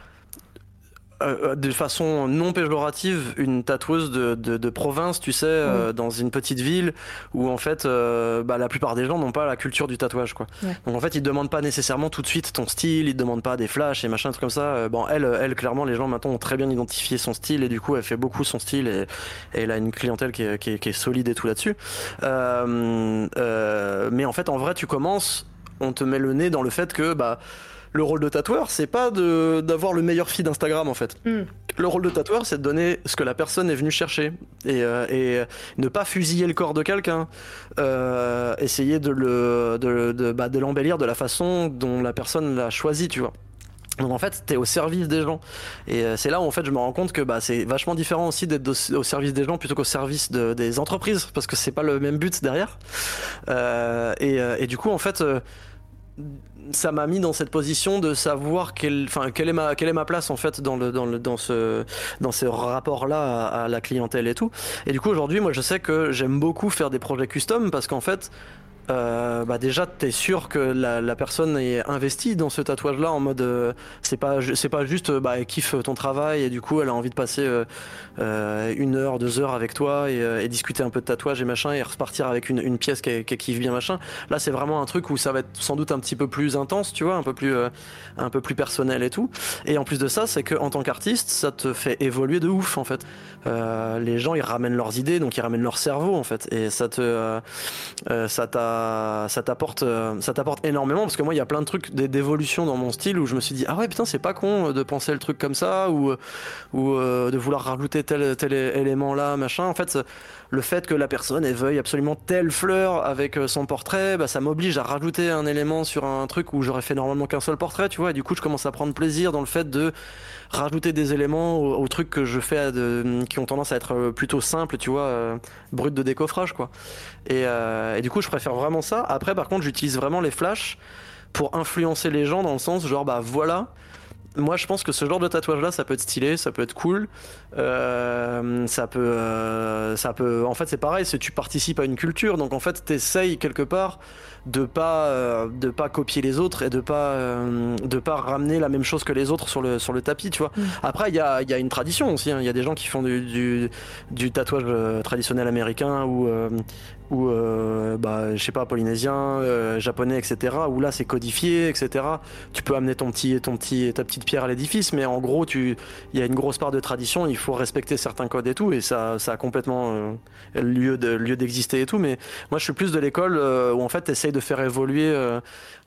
euh, de façon non péjorative une tatoueuse de, de, de province, tu sais, euh, dans une petite ville où en fait euh, bah, la plupart des gens n'ont pas la culture du tatouage. Quoi. Donc en fait, ils demandent pas nécessairement tout de suite ton style, ils te demandent pas des flashs et machin, trucs comme ça. bon, elle, elle, clairement, les gens maintenant ont très bien identifié son style et du coup, elle fait beaucoup son style et, elle a une clientèle qui est, qui est, qui est solide et tout là-dessus. mais en fait, en vrai, tu commences, on te met le nez dans le fait que bah le rôle de tatoueur, c'est pas d'avoir le meilleur feed d'Instagram en fait. Hmm. Le rôle de tatoueur, c'est de donner ce que la personne est venue chercher et, euh, et ne pas fusiller le corps de quelqu'un, euh, essayer de le de, de, bah, de l'embellir de la façon dont la personne l'a choisi, tu vois. Donc en fait, t'es au service des gens. Et euh, c'est là où en fait je me rends compte que bah, c'est vachement différent aussi d'être au, service des gens plutôt qu'au service de, des entreprises, parce que c'est pas le même but derrière. Euh, et, et, du coup, en fait, ça m'a mis dans cette position de savoir quelle, enfin, quelle est ma, quelle est ma place en fait dans le, dans le, dans ce, dans ce rapport-là à, à, la clientèle et tout. Et du coup, aujourd'hui, moi, je sais que j'aime beaucoup faire des projets custom parce qu'en fait, euh, bah déjà t'es sûr que la, personne est investie dans ce tatouage là en mode euh, c'est pas c'est pas juste bah elle kiffe ton travail et du coup elle a envie de passer euh, euh une heure deux heures avec toi et, discuter un peu de tatouage et machin et repartir avec une, une pièce qui, qui kiffe bien machin. Là c'est vraiment un truc où ça va être sans doute un petit peu plus intense tu vois un peu plus un peu plus personnel et tout. Et en plus de ça c'est que en tant qu'artiste ça te fait évoluer de ouf en fait les gens ils ramènent leurs idées donc ils ramènent leur cerveau en fait et ça te ça t'a ça t'apporte euh, ça t'apporte énormément parce que moi il y a plein de trucs d'évolution dans mon style où je me suis dit ah ouais putain c'est pas con de penser le truc comme ça ou ou euh, de vouloir rajouter tel tel élément là machin en fait le fait que la personne elle veuille absolument telle fleur avec euh, son portrait, bah, ça m'oblige à rajouter un élément sur un truc où j'aurais fait normalement qu'un seul portrait, tu vois. Et du coup, je commence à prendre plaisir dans le fait de rajouter des éléments aux, trucs que je fais qui ont tendance à être euh, plutôt simples, tu vois, euh, brut de décoffrage, quoi. Et, et du coup, je préfère vraiment ça. Après, par contre, j'utilise vraiment les flashs pour influencer les gens dans le sens genre bah voilà moi je pense que ce genre de tatouage là ça peut être stylé ça peut être cool euh, ça peut euh, ça peut en fait c'est pareil c'est tu participes à une culture donc en fait t'essayes quelque part de pas euh, de pas copier les autres et de pas euh, de pas ramener la même chose que les autres sur le sur le tapis tu vois mm. après il y a, y a une tradition aussi hein. il y a des gens qui font du, du, du tatouage euh, traditionnel américain ou ou euh, bah, je sais pas polynésien, euh, japonais, etc. Où là c'est codifié, etc. Tu peux amener ton petit, ton petit, ta petite pierre à l'édifice, mais en gros tu, il y a une grosse part de tradition, il faut respecter certains codes et tout, et ça, ça a complètement euh, lieu de lieu d'exister et tout. Mais moi je suis plus de l'école où en fait t'essayes de faire évoluer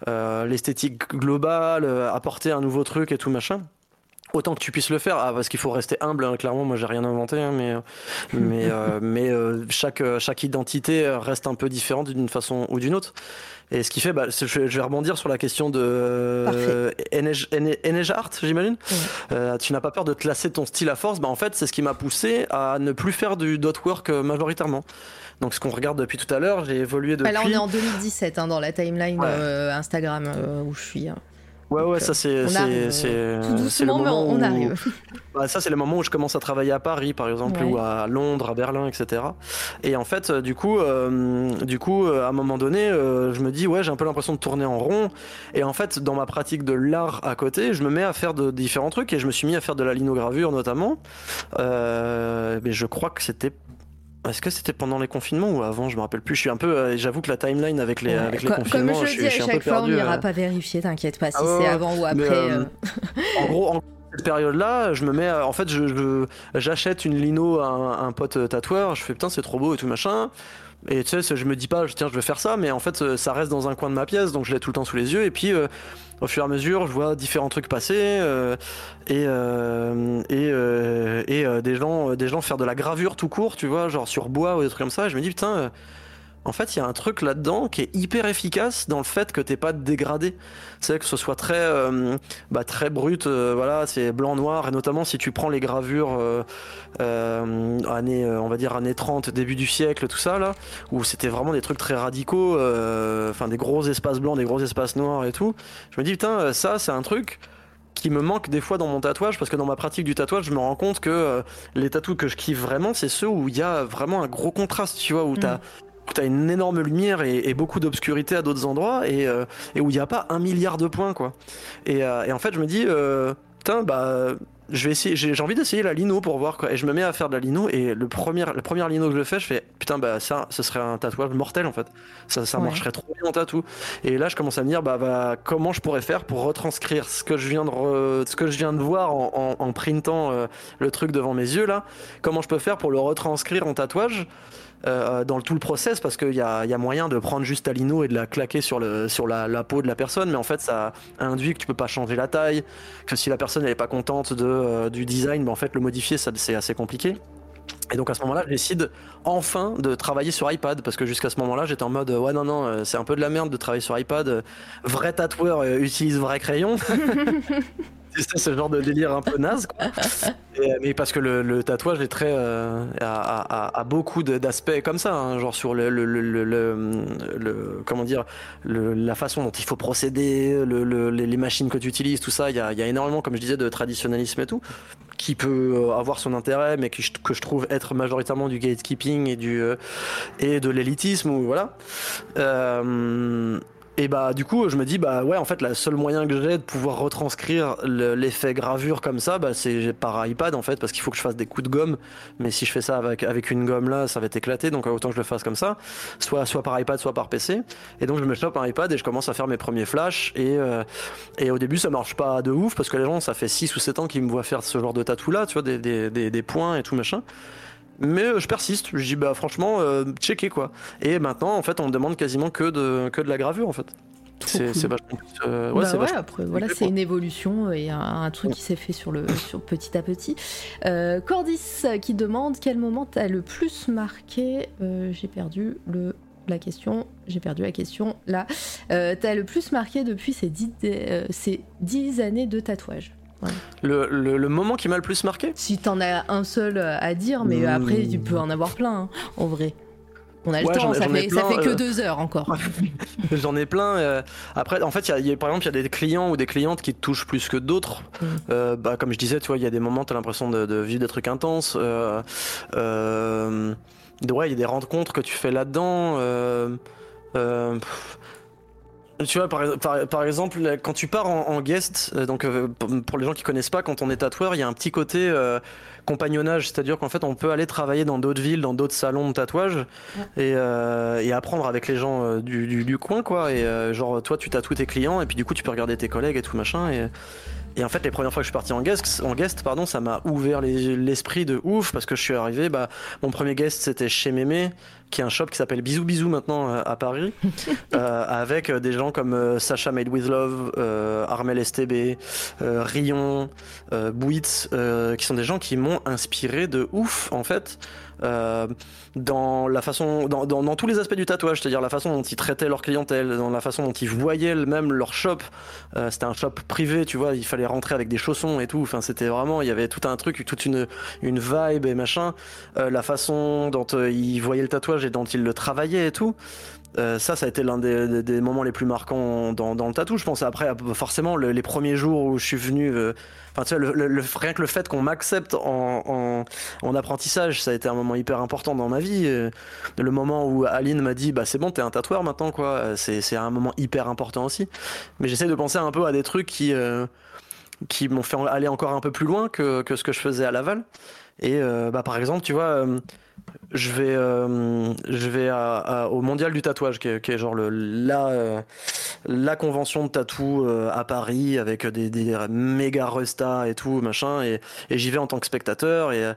l'esthétique globale, apporter un nouveau truc et tout machin autant que tu puisses le faire. Ah, parce qu'il faut rester humble hein, clairement moi j'ai rien inventé hein, mais mais euh, mais euh, chaque chaque identité reste un peu différente d'une façon ou d'une autre. Et ce qui fait bah, je, vais rebondir sur la question de euh, Art j'imagine. Euh, tu n'as pas peur de te lasser ton style à force? Bah en fait c'est ce qui m'a poussé à ne plus faire du dot work majoritairement. Donc ce qu'on regarde depuis tout à l'heure j'ai évolué depuis bah là on est en 2017 hein, dans la timeline Instagram où je suis Ouais, ouais, ça c'est. Tout doucement, mais on arrive. Bah, ça, c'est le moment où je commence à travailler à Paris, par exemple, ou à Londres, à Berlin, etc. Et en fait, du coup, euh, du coup euh, à un moment donné, euh, je me dis, ouais, j'ai un peu l'impression de tourner en rond. Et en fait, dans ma pratique de l'art à côté, je me mets à faire de différents trucs et je me suis mis à faire de la linogravure notamment. mais je crois que c'était est-ce que c'était pendant les confinements ou avant? Je me rappelle plus. Je suis un peu. Euh, j'avoue que la timeline avec les, avec les confinements, comme je, je, dis suis, à chaque fois, on n'ira pas vérifier. T'inquiète pas si ah c'est avant ou après. Euh, en gros, en cette période-là, je me mets. En fait, je, j'achète une lino à un, pote tatoueur. Je fais putain, c'est trop beau et tout machin. Et tu sais, je me dis pas, tiens, je vais faire ça, mais en fait, ça reste dans un coin de ma pièce, donc je l'ai tout le temps sous les yeux. Et puis, au fur et à mesure, je vois différents trucs passer euh, et euh, et, euh, et des gens des gens faire de la gravure tout court, tu vois, genre sur bois ou des trucs comme ça. Et je me dis putain en fait, il y a un truc là-dedans qui est hyper efficace dans le fait que t'es pas dégradé. C'est que ce soit très, euh, bah, brut, euh, voilà, c'est blanc-noir, et notamment si tu prends les gravures euh, années, on va dire années 30, début du siècle, tout ça, là, où c'était vraiment des trucs très radicaux, enfin des gros espaces blancs, des gros espaces noirs et tout. Je me dis, putain, ça, c'est un truc qui me manque des fois dans mon tatouage parce que dans ma pratique du tatouage je me rends compte que les tatous que je kiffe vraiment c'est ceux où il y a vraiment un gros contraste tu vois où tu t'as tu as une énorme lumière et, beaucoup d'obscurité à d'autres endroits et, euh, où il n'y a pas un milliard de points quoi. Et, euh, en fait je me dis euh, putain bah je vais essayer j'ai envie d'essayer la lino pour voir quoi. Et je me mets à faire de la lino et le premier la première lino que je fais je fais putain bah ça ce serait un tatouage mortel en fait. Ça ça marcherait trop bien en tatou. Et là je commence à me dire bah, bah, comment je pourrais faire pour retranscrire ce que je viens de ce que je viens de voir en, en, printant le truc devant mes yeux là. Comment je peux faire pour le retranscrire en tatouage? Euh, dans tout le process parce qu'il y a, moyen de prendre juste ta lino et de la claquer sur, la, peau de la personne, mais en fait ça induit que tu peux pas changer la taille, que si la personne n'est pas contente de, euh, du design, ben en fait le modifier c'est assez compliqué. Et donc à ce moment-là, je décide enfin de travailler sur iPad parce que jusqu'à ce moment-là, j'étais en mode ouais non non, euh, c'est un peu de la merde de travailler sur iPad. Vrai tatoueur utilise vrai crayon. c'est ce genre de délire un peu naze. Quoi. mais parce que le, tatouage est très euh, a, beaucoup d'aspects comme ça, hein, genre sur le, le, comment dire la façon dont il faut procéder, les machines que tu utilises, tout ça. Il y a, énormément, comme je disais, de traditionnalisme et tout, qui peut euh, avoir son intérêt, mais que je, que je trouve être majoritairement du gatekeeping et du euh, et de l'élitisme ou voilà. Euh, et bah du coup je me dis bah ouais en fait la seule moyen que j'ai de pouvoir retranscrire l'effet gravure comme ça bah c'est par iPad en fait parce qu'il faut que je fasse des coups de gomme. Mais si je fais ça avec, une gomme là ça va être éclaté donc autant que je le fasse comme ça. Soit soit par iPad soit par PC et donc je me chope un iPad et je commence à faire mes premiers flashs. Et, euh, et au début ça marche pas de ouf parce que les gens ça fait 6 ou 7 ans qu'ils me voient faire ce genre de tatou là tu vois des, des, des, des points et tout machin mais euh, je persiste. Je dis bah franchement, euh, checker quoi. Et maintenant, en fait, on me demande quasiment que de que de la gravure en fait. c'est cool. vachement euh, Bah ouais, ouais, c'est vachement après, voilà, c'est une évolution et un, un truc qui s'est fait sur le sur petit à petit. Euh, Cordis qui demande quel moment t'as le plus marqué. Euh, j'ai perdu le la question. J'ai perdu la question là. Euh, t'as le plus marqué depuis ces dix, euh, ces dix années de tatouage? Le, le, le moment qui m'a le plus marqué? Si t'en as un seul à dire, mais Mmh. après tu peux en avoir plein hein, en vrai. On a le Ouais, temps, j'en ai- ça fait, ça plein, fait que euh, deux heures encore. J'en ai plein. euh, Après, en fait, il y a- y a, par exemple, il y a des clients ou des clientes qui te touchent plus que d'autres. Mm. Euh, bah, comme je disais, tu vois, il y a des moments, tu as l'impression de, de vivre des trucs intenses. Euh, euh, de- ouais, il y a des rencontres que tu fais là-dedans. euh, euh. Tu vois, par, par- par exemple, quand tu pars en, en guest, euh, donc euh, pour- pour les gens qui connaissent pas, quand on est tatoueur, il y a un petit côté euh, compagnonnage, c'est-à-dire qu'en fait, on peut aller travailler dans d'autres villes, dans d'autres salons de tatouage et, euh, et apprendre avec les gens du, du, du coin, quoi. Et euh, genre, toi, tu tatoues tes clients, et puis du coup, tu peux regarder tes collègues et tout machin. Et, et en fait, les premières fois que je suis parti en guest, en guest pardon, ça m'a ouvert les- l'esprit de ouf parce que je suis arrivé. Bah, mon premier guest, c'était chez Mémé, qui est un shop qui s'appelle Bisous Bisous maintenant euh, à Paris, euh, avec euh, des gens comme Sacha Made with Love, euh, Armel STB, euh, Rion, Bouitz, qui sont des gens qui m'ont inspiré de ouf en fait. Euh, dans la façon, dans, dans, dans tous les aspects du tatouage, c'est-à-dire la façon dont ils traitaient leur clientèle, dans la façon dont ils voyaient même leur shop. Euh, c'était un shop privé, tu vois, il fallait rentrer avec des chaussons et tout. Enfin, c'était vraiment, il y avait tout un truc, toute une, une vibe et machin. Euh, la façon dont euh, ils voyaient le tatouage et dont ils le travaillaient et tout. Euh, ça, ça a été l'un des, des- moments les plus marquants dans, dans le tatou. Je pense après, forcément, le- les premiers jours où je suis venu, euh, rien que le fait qu'on m'accepte en, en, en apprentissage, ça a été un moment hyper important dans ma vie. Euh, Le moment où Aline m'a dit, bah c'est bon, t'es un tatoueur maintenant, quoi. Euh, C'est un moment hyper important aussi. Mais j'essaie de penser un peu à des trucs qui, euh, m'ont fait aller encore un peu plus loin que, ce que je faisais à Laval. Et bah, par exemple, tu vois, je vais, euh, je vais au mondial du tatouage, qui est, genre le, la, euh, la convention de tatou euh, à Paris avec des, méga restas et tout, machin. Et, j'y vais en tant que spectateur. Et,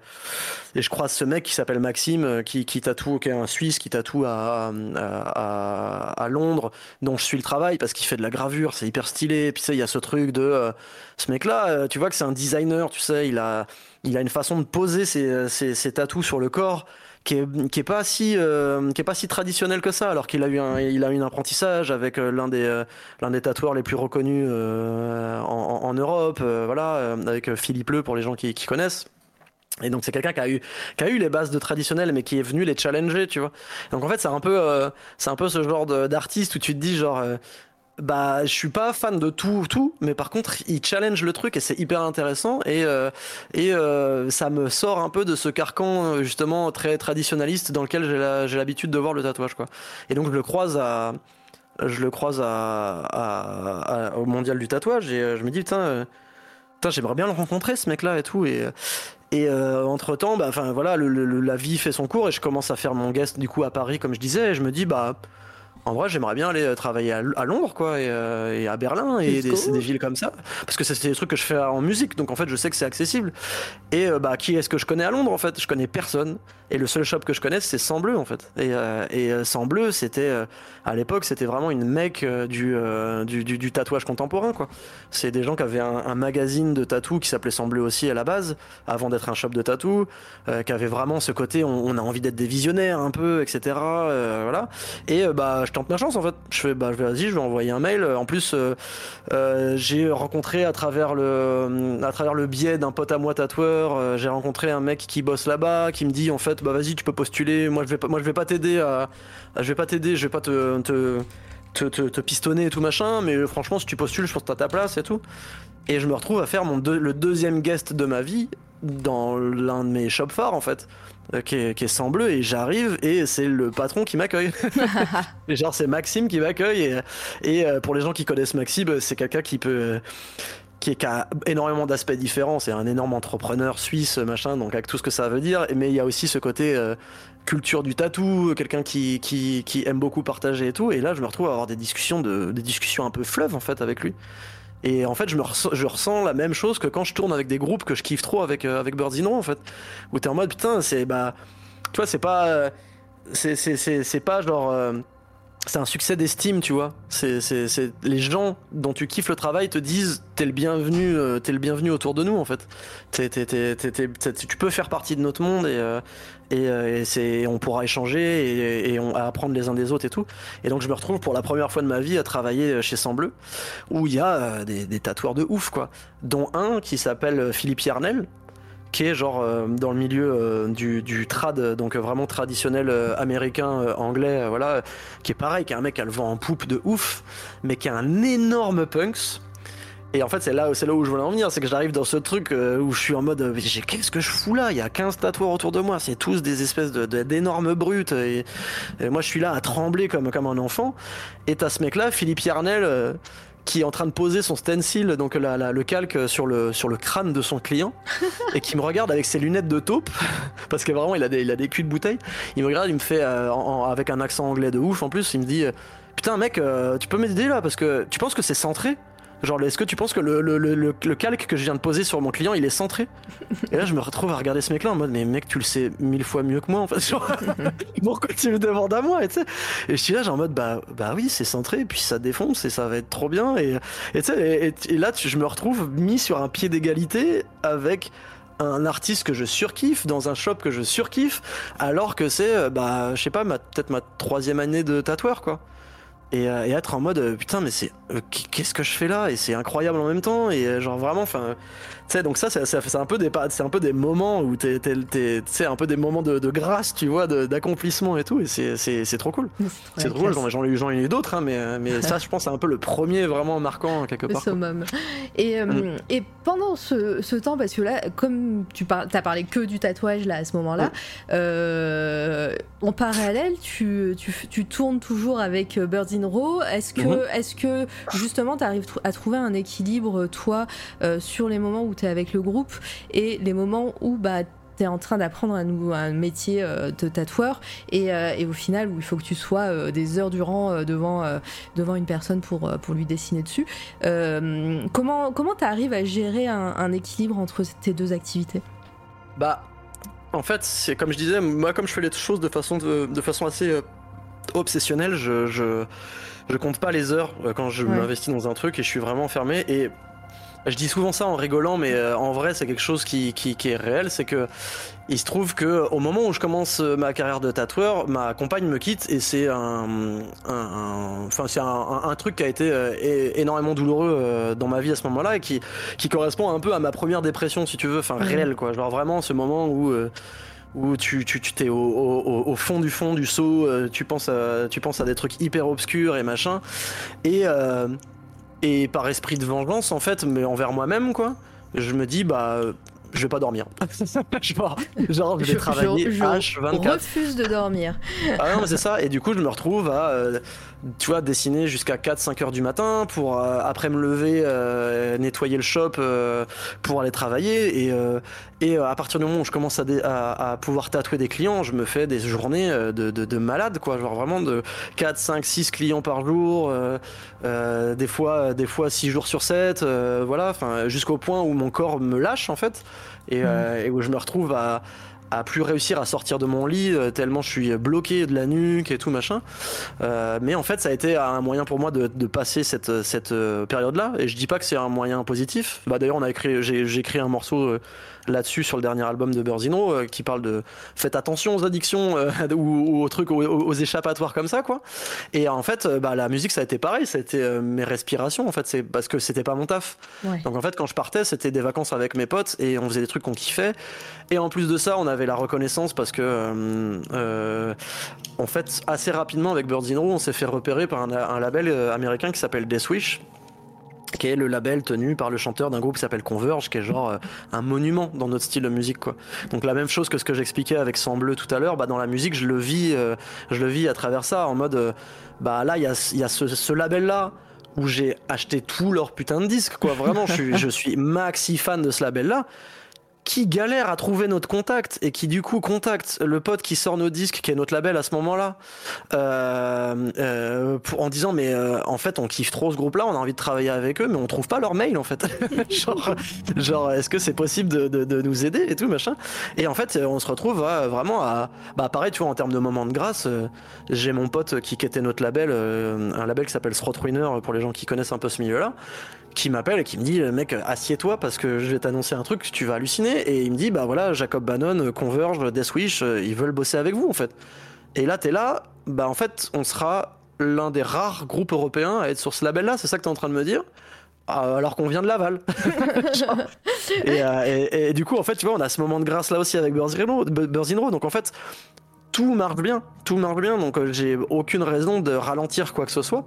je croise ce mec qui s'appelle Maxime, qui, tatoue, qui est un Suisse, qui tatoue à, à, Londres, dont je suis le travail parce qu'il fait de la gravure, c'est hyper stylé. Et puis tu sais, il y a ce truc de ce mec-là, tu vois que c'est un designer, tu sais, il a, il a une façon de poser ses, ses, ses tatous sur le corps qui est, qui est pas si euh, qui est pas si traditionnel que ça alors qu'il a eu un il a eu un apprentissage avec euh, l'un des euh, l'un des tatoueurs les plus reconnus euh, en, en- Europe voilà avec Philippe Leu pour les gens qui, qui connaissent. Et donc c'est quelqu'un qui a eu qui a eu les bases de traditionnel mais qui est venu les challenger tu vois. Donc en fait c'est un peu c'est un peu ce genre d'artiste où tu te dis genre bah, je suis pas fan de tout, tout, mais par contre, il challenge le truc et c'est hyper intéressant et euh, et euh, ça me sort un peu de ce carcan euh, justement très traditionnaliste dans lequel j'ai l'habitude de voir le tatouage quoi. Et donc je le croise à je le croise à, au mondial du tatouage et je me dis putain, putain j'aimerais bien le rencontrer ce mec là et tout et et entre temps bah enfin voilà la vie fait son cours et je commence à faire mon guest du coup à Paris comme je disais et je me dis bah en vrai, j'aimerais bien aller euh, travailler à, Londres, quoi, et, euh, et à Berlin, et des, des villes comme ça, parce que c'est des trucs que je fais en musique, donc en fait, je sais que c'est accessible. Et euh, bah, qui est-ce que je connais à Londres, en fait? Je connais personne, et le seul shop que je connais, c'est Sang Bleu, en fait. Et, euh, et euh, Sang Bleu, c'était euh, à l'époque, c'était vraiment une mec euh, du, euh, du, du, tatouage contemporain, quoi. C'est des gens qui avaient un, magazine de tatou qui s'appelait Bleu aussi à la base, avant d'être un shop de tatou, euh, qui avait vraiment ce côté, on, on a envie d'être des visionnaires un peu, etc. voilà. Et bah, je tente ma chance en fait. Je fais, bah, vas-y, je vais envoyer un mail. En plus, j'ai rencontré à travers le, à travers le biais d'un pote à moi tatoueur, j'ai rencontré un mec qui bosse là-bas, qui me dit en fait, bah vas-y, tu peux postuler. Moi, je vais pas, moi, je vais pas t'aider à- je vais pas t'aider, je vais pas te, te, te, te- te pistonner et tout machin. Mais euh, franchement, si tu postules, je pense que t'as ta place et tout. Et je me retrouve à faire mon deux- le deuxième guest de ma vie dans l'un de mes shops phares en fait euh, qui est, qui est sans bleu et j'arrive et c'est le patron qui m'accueille genre c'est Maxime qui m'accueille et, et euh, pour les gens qui connaissent Maxime c'est quelqu'un qui peut qui, est- qui a énormément d'aspects différents c'est un énorme entrepreneur suisse machin donc avec tout ce que ça veut dire mais il y a aussi ce côté euh, culture du tatou quelqu'un qui, qui, aime beaucoup partager et tout et là je me retrouve à avoir des discussions de des discussions un peu fleuves en fait avec lui et en fait, je, me ressens, je ressens la même chose que quand je tourne avec des groupes que je kiffe trop avec, euh, avec en fait. Où t'es en mode, putain, c'est. Bah, tu vois, c'est pas. euh, C'est, pas genre. Euh, c'est un succès d'estime, tu vois. C'est, les gens dont tu kiffes le travail te disent t'es le bienvenu, euh, t'es le bienvenu autour de nous en fait. T'es, t'es, t'es, t'es- t'es- t'es- tu peux faire partie de notre monde et euh, et, euh, c'est on pourra échanger et, et on apprendre les uns des autres et tout. Et donc je me retrouve pour la première fois de ma vie à travailler chez Sang Bleu où il y a euh, des, des tatoueurs de ouf quoi, dont un qui s'appelle Philippe Yarnel qui est genre euh, dans le milieu euh, du, du trad, donc vraiment traditionnel euh, américain, anglais, voilà, qui est pareil, qui est un mec qui a le vent en poupe de ouf, mais qui a un énorme punks. Et en fait, c'est là, c'est là où je voulais en venir, c'est que j'arrive dans ce truc où je suis en mode, qu'est-ce que je fous là? Il y a 15 tatoueurs autour de moi, c'est tous des espèces d'énormes brutes, et, et moi je suis là à trembler comme, comme un enfant. Et t'as ce mec-là, Philippe Yarnel, qui est en train de poser son stencil, donc la- la- le calque sur le, sur le crâne de son client, et qui me regarde avec ses lunettes de taupe, parce que vraiment il a des, il a des culs de bouteille. Il me regarde, il me fait euh, en- en- avec un accent anglais de ouf. En plus, il me dit euh, Putain, mec, euh, tu peux m'aider là? Parce que tu penses que c'est centré? Genre, est-ce que tu penses que le, le, le, le- le calque que je viens de poser sur mon client, il est centré Et là, je me retrouve à regarder ce mec-là en mode, mais mec, tu le sais mille fois mieux que moi, en fait. Genre, pourquoi tu me demandes à moi et, et je suis là, genre en mode, bah, bah oui, c'est centré, et puis ça défonce, et ça va être trop bien. Et, et, tu sais, et, et- et là, tu- je me retrouve mis sur un pied d'égalité avec un artiste que je surkiffe dans un shop que je surkiffe alors que c'est euh, bah je sais pas ma peut-être ma troisième année de tatoueur quoi et, euh, être en mode euh, putain mais c'est euh, qu'est-ce que je fais là? Et c'est incroyable en même temps et euh, genre vraiment enfin sais donc ça c'est c'est- c'est un peu des pa- c'est un peu des moments où t'es sais un peu des moments de, de grâce tu vois d'accomplissement et tout et c'est c'est c'est trop cool c'est drôle classe. j'en ai eu j'en ai eu d'autres hein, mais ça je pense c'est un peu le premier vraiment marquant quelque Le part quoi. summum. Et, euh, Mm. et pendant ce, ce temps, parce que là, comme tu par, as parlé que du tatouage là à ce moment-là, Mm. euh, en parallèle, tu, tu, tu tournes toujours avec euh, Birds in Row. Est-ce que, Mhm. est-ce que justement tu arrives à trouver un équilibre, toi, euh, sur les moments où avec le groupe et les moments où bah, tu es en train d'apprendre un, nouveau- un métier euh, de tatoueur et, euh, et au final où il faut que tu sois euh, des heures durant devant, devant une personne pour, pour lui dessiner dessus. Comment comment tu arrives à gérer un, un équilibre entre tes deux activités? Bah, en fait, c'est comme je disais, moi, comme je fais les choses de façon, de, de façon assez obsessionnelle, je, je, je compte pas les heures quand je Ouais. m'investis dans un truc et je suis vraiment fermé. Et je dis souvent ça en rigolant, mais euh, en vrai, c'est quelque chose qui, qui, qui est réel. C'est que il se trouve que au moment où je commence euh, ma carrière de tatoueur, ma compagne me quitte et c'est un, enfin c'est un, un- un truc qui a été euh, énormément douloureux euh, dans ma vie à ce moment-là et qui, qui correspond un peu à ma première dépression, si tu veux, enfin réelle quoi. Genre vraiment ce moment où où tu tu tu t'es au, au, au- au fond du fond du seau, tu penses à tu penses à des trucs hyper obscurs et machin et euh, et par esprit de vengeance en fait, mais envers moi-même quoi, je me dis bah je vais pas dormir. genre, genre je vais Je- travailler je- je H24 refuse de dormir. ah non, mais c'est ça. Et du coup, je me retrouve à, euh, tu vois, dessiner jusqu'à 4-5 heures du matin pour euh, après me lever, euh, nettoyer le shop euh, pour aller travailler. Et, euh, et euh, à partir du moment où je commence à, à, à pouvoir tatouer des clients, je me fais des journées euh, de, de, de malade, quoi. Genre vraiment de 4, 5, 6 clients par jour, euh, euh, des fois, des fois 6 jours sur 7, euh, voilà. Jusqu'au point où mon corps me lâche, en fait. Et, euh, et où je me retrouve à à plus réussir à sortir de mon lit euh, tellement je suis bloqué de la nuque et tout machin. Euh, mais en fait, ça a été un moyen pour moi de, de passer cette, cette euh, période-là. Et je dis pas que c'est un moyen positif. Bah d'ailleurs, on a écrit, j'ai, écrit un morceau euh, là-dessus sur le dernier album de Burzino euh, qui parle de faites attention aux addictions euh, ou, ou aux trucs, aux, aux échappatoires comme ça, quoi. Et en fait, euh, bah la musique, ça a été pareil. Ça a été euh, mes respirations. En fait, c'est parce que c'était pas mon taf. Ouais. Donc en fait, quand je partais, c'était des vacances avec mes potes et on faisait des trucs qu'on kiffait. Et en plus de ça, on avait la reconnaissance parce que, en fait, assez rapidement avec Birds in Row, on s'est fait repérer par un, un label américain qui s'appelle Death Wish qui est le label tenu par le chanteur d'un groupe qui s'appelle Converge, qui est genre euh, un monument dans notre style de musique, quoi. Donc la même chose que ce que j'expliquais avec Sang Bleu tout à l'heure, bah dans la musique, je le vis, euh, je le vis à travers ça, en mode, euh, bah là, il y a, y a ce, ce label-là où j'ai acheté tout leur putain de disques, quoi. Vraiment, je suis, je suis maxi fan de ce label-là. Qui galère à trouver notre contact et qui du coup contacte le pote qui sort nos disques, qui est notre label à ce moment-là, euh, euh, en disant mais euh, en fait on kiffe trop ce groupe-là, on a envie de travailler avec eux, mais on trouve pas leur mail en fait. genre, genre est-ce que c'est possible de, de, de, nous aider et tout machin. Et en fait on se retrouve vraiment à, bah pareil tu vois en termes de moment de grâce, j'ai mon pote qui quittait notre label, un label qui s'appelle Srot Ruiner pour les gens qui connaissent un peu ce milieu-là qui m'appelle et qui me dit mec assieds-toi parce que je vais t'annoncer un truc tu vas halluciner et il me dit bah voilà Jacob Bannon Converge Deathwish euh, ils veulent bosser avec vous en fait et là t'es là bah en fait on sera l'un des rares groupes européens à être sur ce label là c'est ça que t'es en train de me dire alors qu'on vient de Laval. Euh, et, et, du coup, en fait, tu vois, on a ce moment de grâce là aussi avec Burzino. Donc en fait, tout marche bien, tout marche bien, donc euh, j'ai aucune raison de ralentir quoi que ce soit.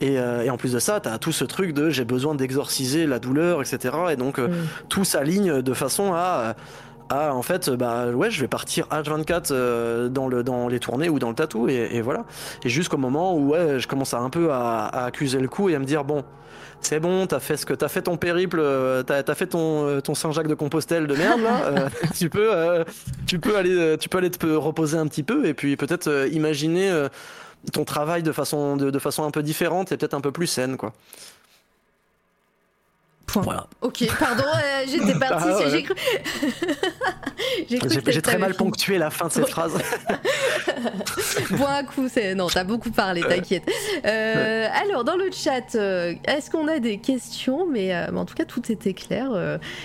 Et, euh, et en plus de ça, t'as tout ce truc de j'ai besoin d'exorciser la douleur, etc. Et donc euh, mm. tout s'aligne de façon à ah en fait bah ouais je vais partir H24 dans le dans les tournées ou dans le tatou et, et voilà et jusqu'au moment où ouais je commence à un peu à, à, accuser le coup et à me dire bon c'est bon, t'as fait ce que t'as fait ton périple, euh, t'as as fait ton euh, ton Saint-Jacques de Compostelle de merde là. Euh, tu peux tu peux aller tu peux aller te reposer un petit peu et puis peut-être imaginer ton travail de façon de, de, façon un peu différente et peut-être un peu plus saine quoi. Voilà. Ok, pardon, euh, j'étais partie. Ah j'ai cru. j'ai très mal ponctué la fin de cette phrase. bon, un coup, non, t'as beaucoup parlé, t'inquiète. Euh, alors, dans le chat, euh, est-ce qu'on a des questions? Mais, en tout cas, tout était clair.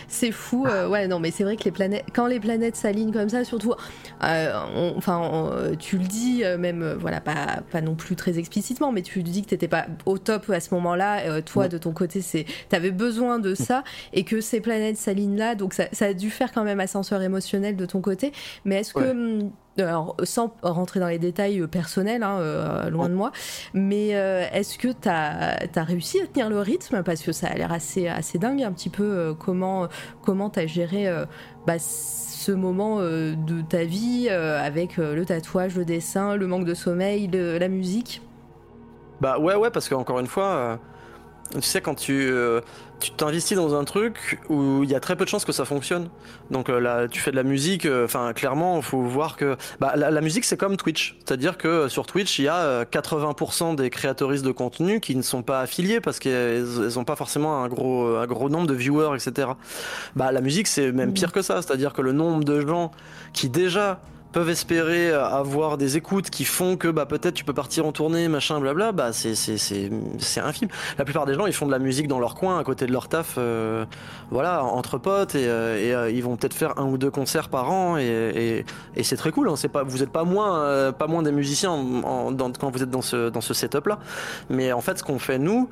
c'est fou. ouais, non, mais c'est vrai que les planètes, quand les planètes s'alignent comme ça, surtout, enfin, tu le dis, même, voilà, pas, pas non plus très explicitement, mais tu dis que t'étais pas au top à ce moment-là. toi, de ton côté, c'est, t'avais besoin de ça et que ces planètes s'alignent là. Donc ça, a dû faire quand même ascenseur émotionnel de ton côté. Mais est-ce que hum, alors, sans rentrer dans les détails euh, personnels, hein, euh, loin de moi, mais euh, est-ce que tu as, as, réussi à tenir le rythme? Parce que ça a l'air assez, assez dingue un petit peu comment comment tu as géré bah, ce moment de ta vie avec le tatouage, le dessin, le manque de sommeil, la musique? Bah ouais, ouais, parce qu'encore une fois tu sais, quand tu tu t'investis dans un truc où il y a très peu de chances que ça fonctionne. Donc euh, là, tu fais de la musique, euh, enfin clairement, il faut voir que bah, la, musique c'est comme Twitch, c'est-à-dire que sur Twitch il y a 80% des créatoristes de contenu qui ne sont pas affiliés parce qu'elles n'ont pas forcément un gros un gros nombre de viewers, etc. Bah la musique c'est même pire que ça, c'est-à-dire que le nombre de gens qui déjà peuvent espérer avoir des écoutes qui font que bah peut-être tu peux partir en tournée machin blabla bah c'est c'est c'est c'est infime la plupart des gens ils font de la musique dans leur coin à côté de leur taf euh, voilà entre potes et, euh, euh, ils vont peut-être faire un ou deux concerts par an et, c'est très cool hein. c'est pas vous êtes pas moins pas moins des musiciens quand vous êtes dans ce dans ce setup là mais en fait ce qu'on fait nous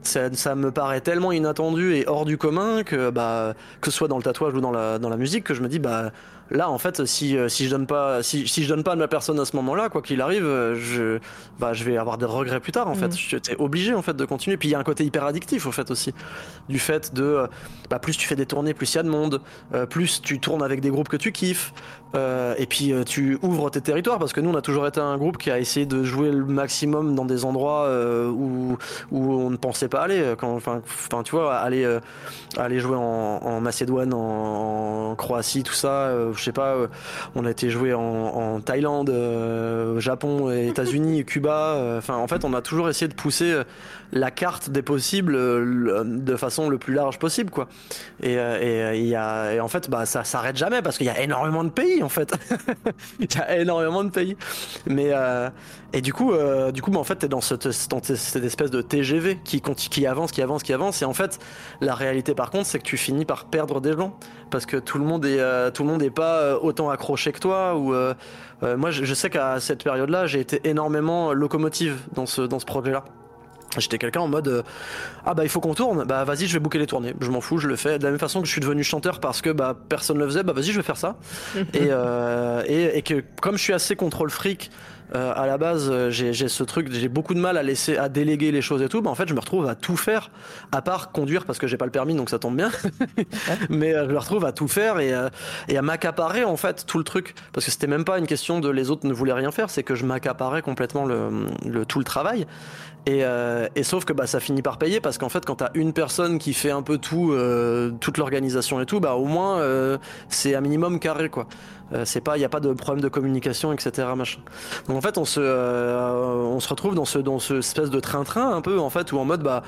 ça, ça, me paraît tellement inattendu et hors du commun que bah que ce soit dans le tatouage ou dans la dans la musique que je me dis bah Là, en fait, si, euh, si je donne pas, si, si je donne pas de ma personne à ce moment-là, quoi qu'il arrive, euh, je, bah, je vais avoir des regrets plus tard, en fait. Mm. J'étais obligé, en fait, de continuer. Puis il y a un côté hyper addictif, au fait, aussi. Du fait de, euh, bah, plus tu fais des tournées, plus il y a de monde, plus tu tournes avec des groupes que tu kiffes, euh, et puis euh, tu ouvres tes territoires parce que nous on a toujours été un groupe qui a essayé de jouer le maximum dans des endroits euh, où, où on ne pensait pas aller. Quand, enfin, enfin tu vois, aller, aller jouer en, en Macédoine, en, en, Croatie, tout ça. Je sais pas, on a été jouer en, en Thaïlande, Japon, États-Unis, Cuba. Enfin, en fait, on a toujours essayé de pousser la carte des possibles de façon le plus large possible, quoi. Et, et, y a, et en fait, bah, ça s'arrête jamais parce qu'il y a énormément de pays en fait. Il y a énormément de pays. Mais euh, et du coup, euh, du coup, bah, en fait, t'es dans cette, espèce de TGV qui, qui avance, qui avance, qui avance. Et en fait, la réalité par contre, c'est que tu finis par perdre des gens parce que tout le monde est, euh, tout le monde est pas autant accroché que toi. Ou moi, je, je sais qu'à cette période-là, j'ai été énormément locomotive dans ce, dans ce projet-là. J'étais quelqu'un en mode ah bah il faut qu'on tourne bah vas-y je vais bouquer les tournées je m'en fous je le fais de la même façon que je suis devenu chanteur parce que bah personne le faisait bah vas-y je vais faire ça et, euh, et, et que comme je suis assez contrôle fric euh, à la base, euh, j'ai ce truc, j'ai beaucoup de mal à laisser, à déléguer les choses et tout. Bah, en fait, je me retrouve à tout faire, à part conduire parce que j'ai pas le permis, donc ça tombe bien. Mais euh, je me retrouve à tout faire et, et à m'accaparer en fait tout le truc, parce que c'était même pas une question de les autres ne voulaient rien faire, c'est que je m'accaparais complètement le, le, tout le travail. Et, et, sauf que bah, ça finit par payer parce qu'en fait, quand t'as une personne qui fait un peu tout, toute l'organisation et tout, bah au moins c'est un minimum carré quoi. Euh, c'est pas, il n'y a pas de problème de communication, etc. Machin. Donc en fait, on se, euh, on se retrouve dans ce, dans ce espèce de train-train un peu en fait, où en mode bah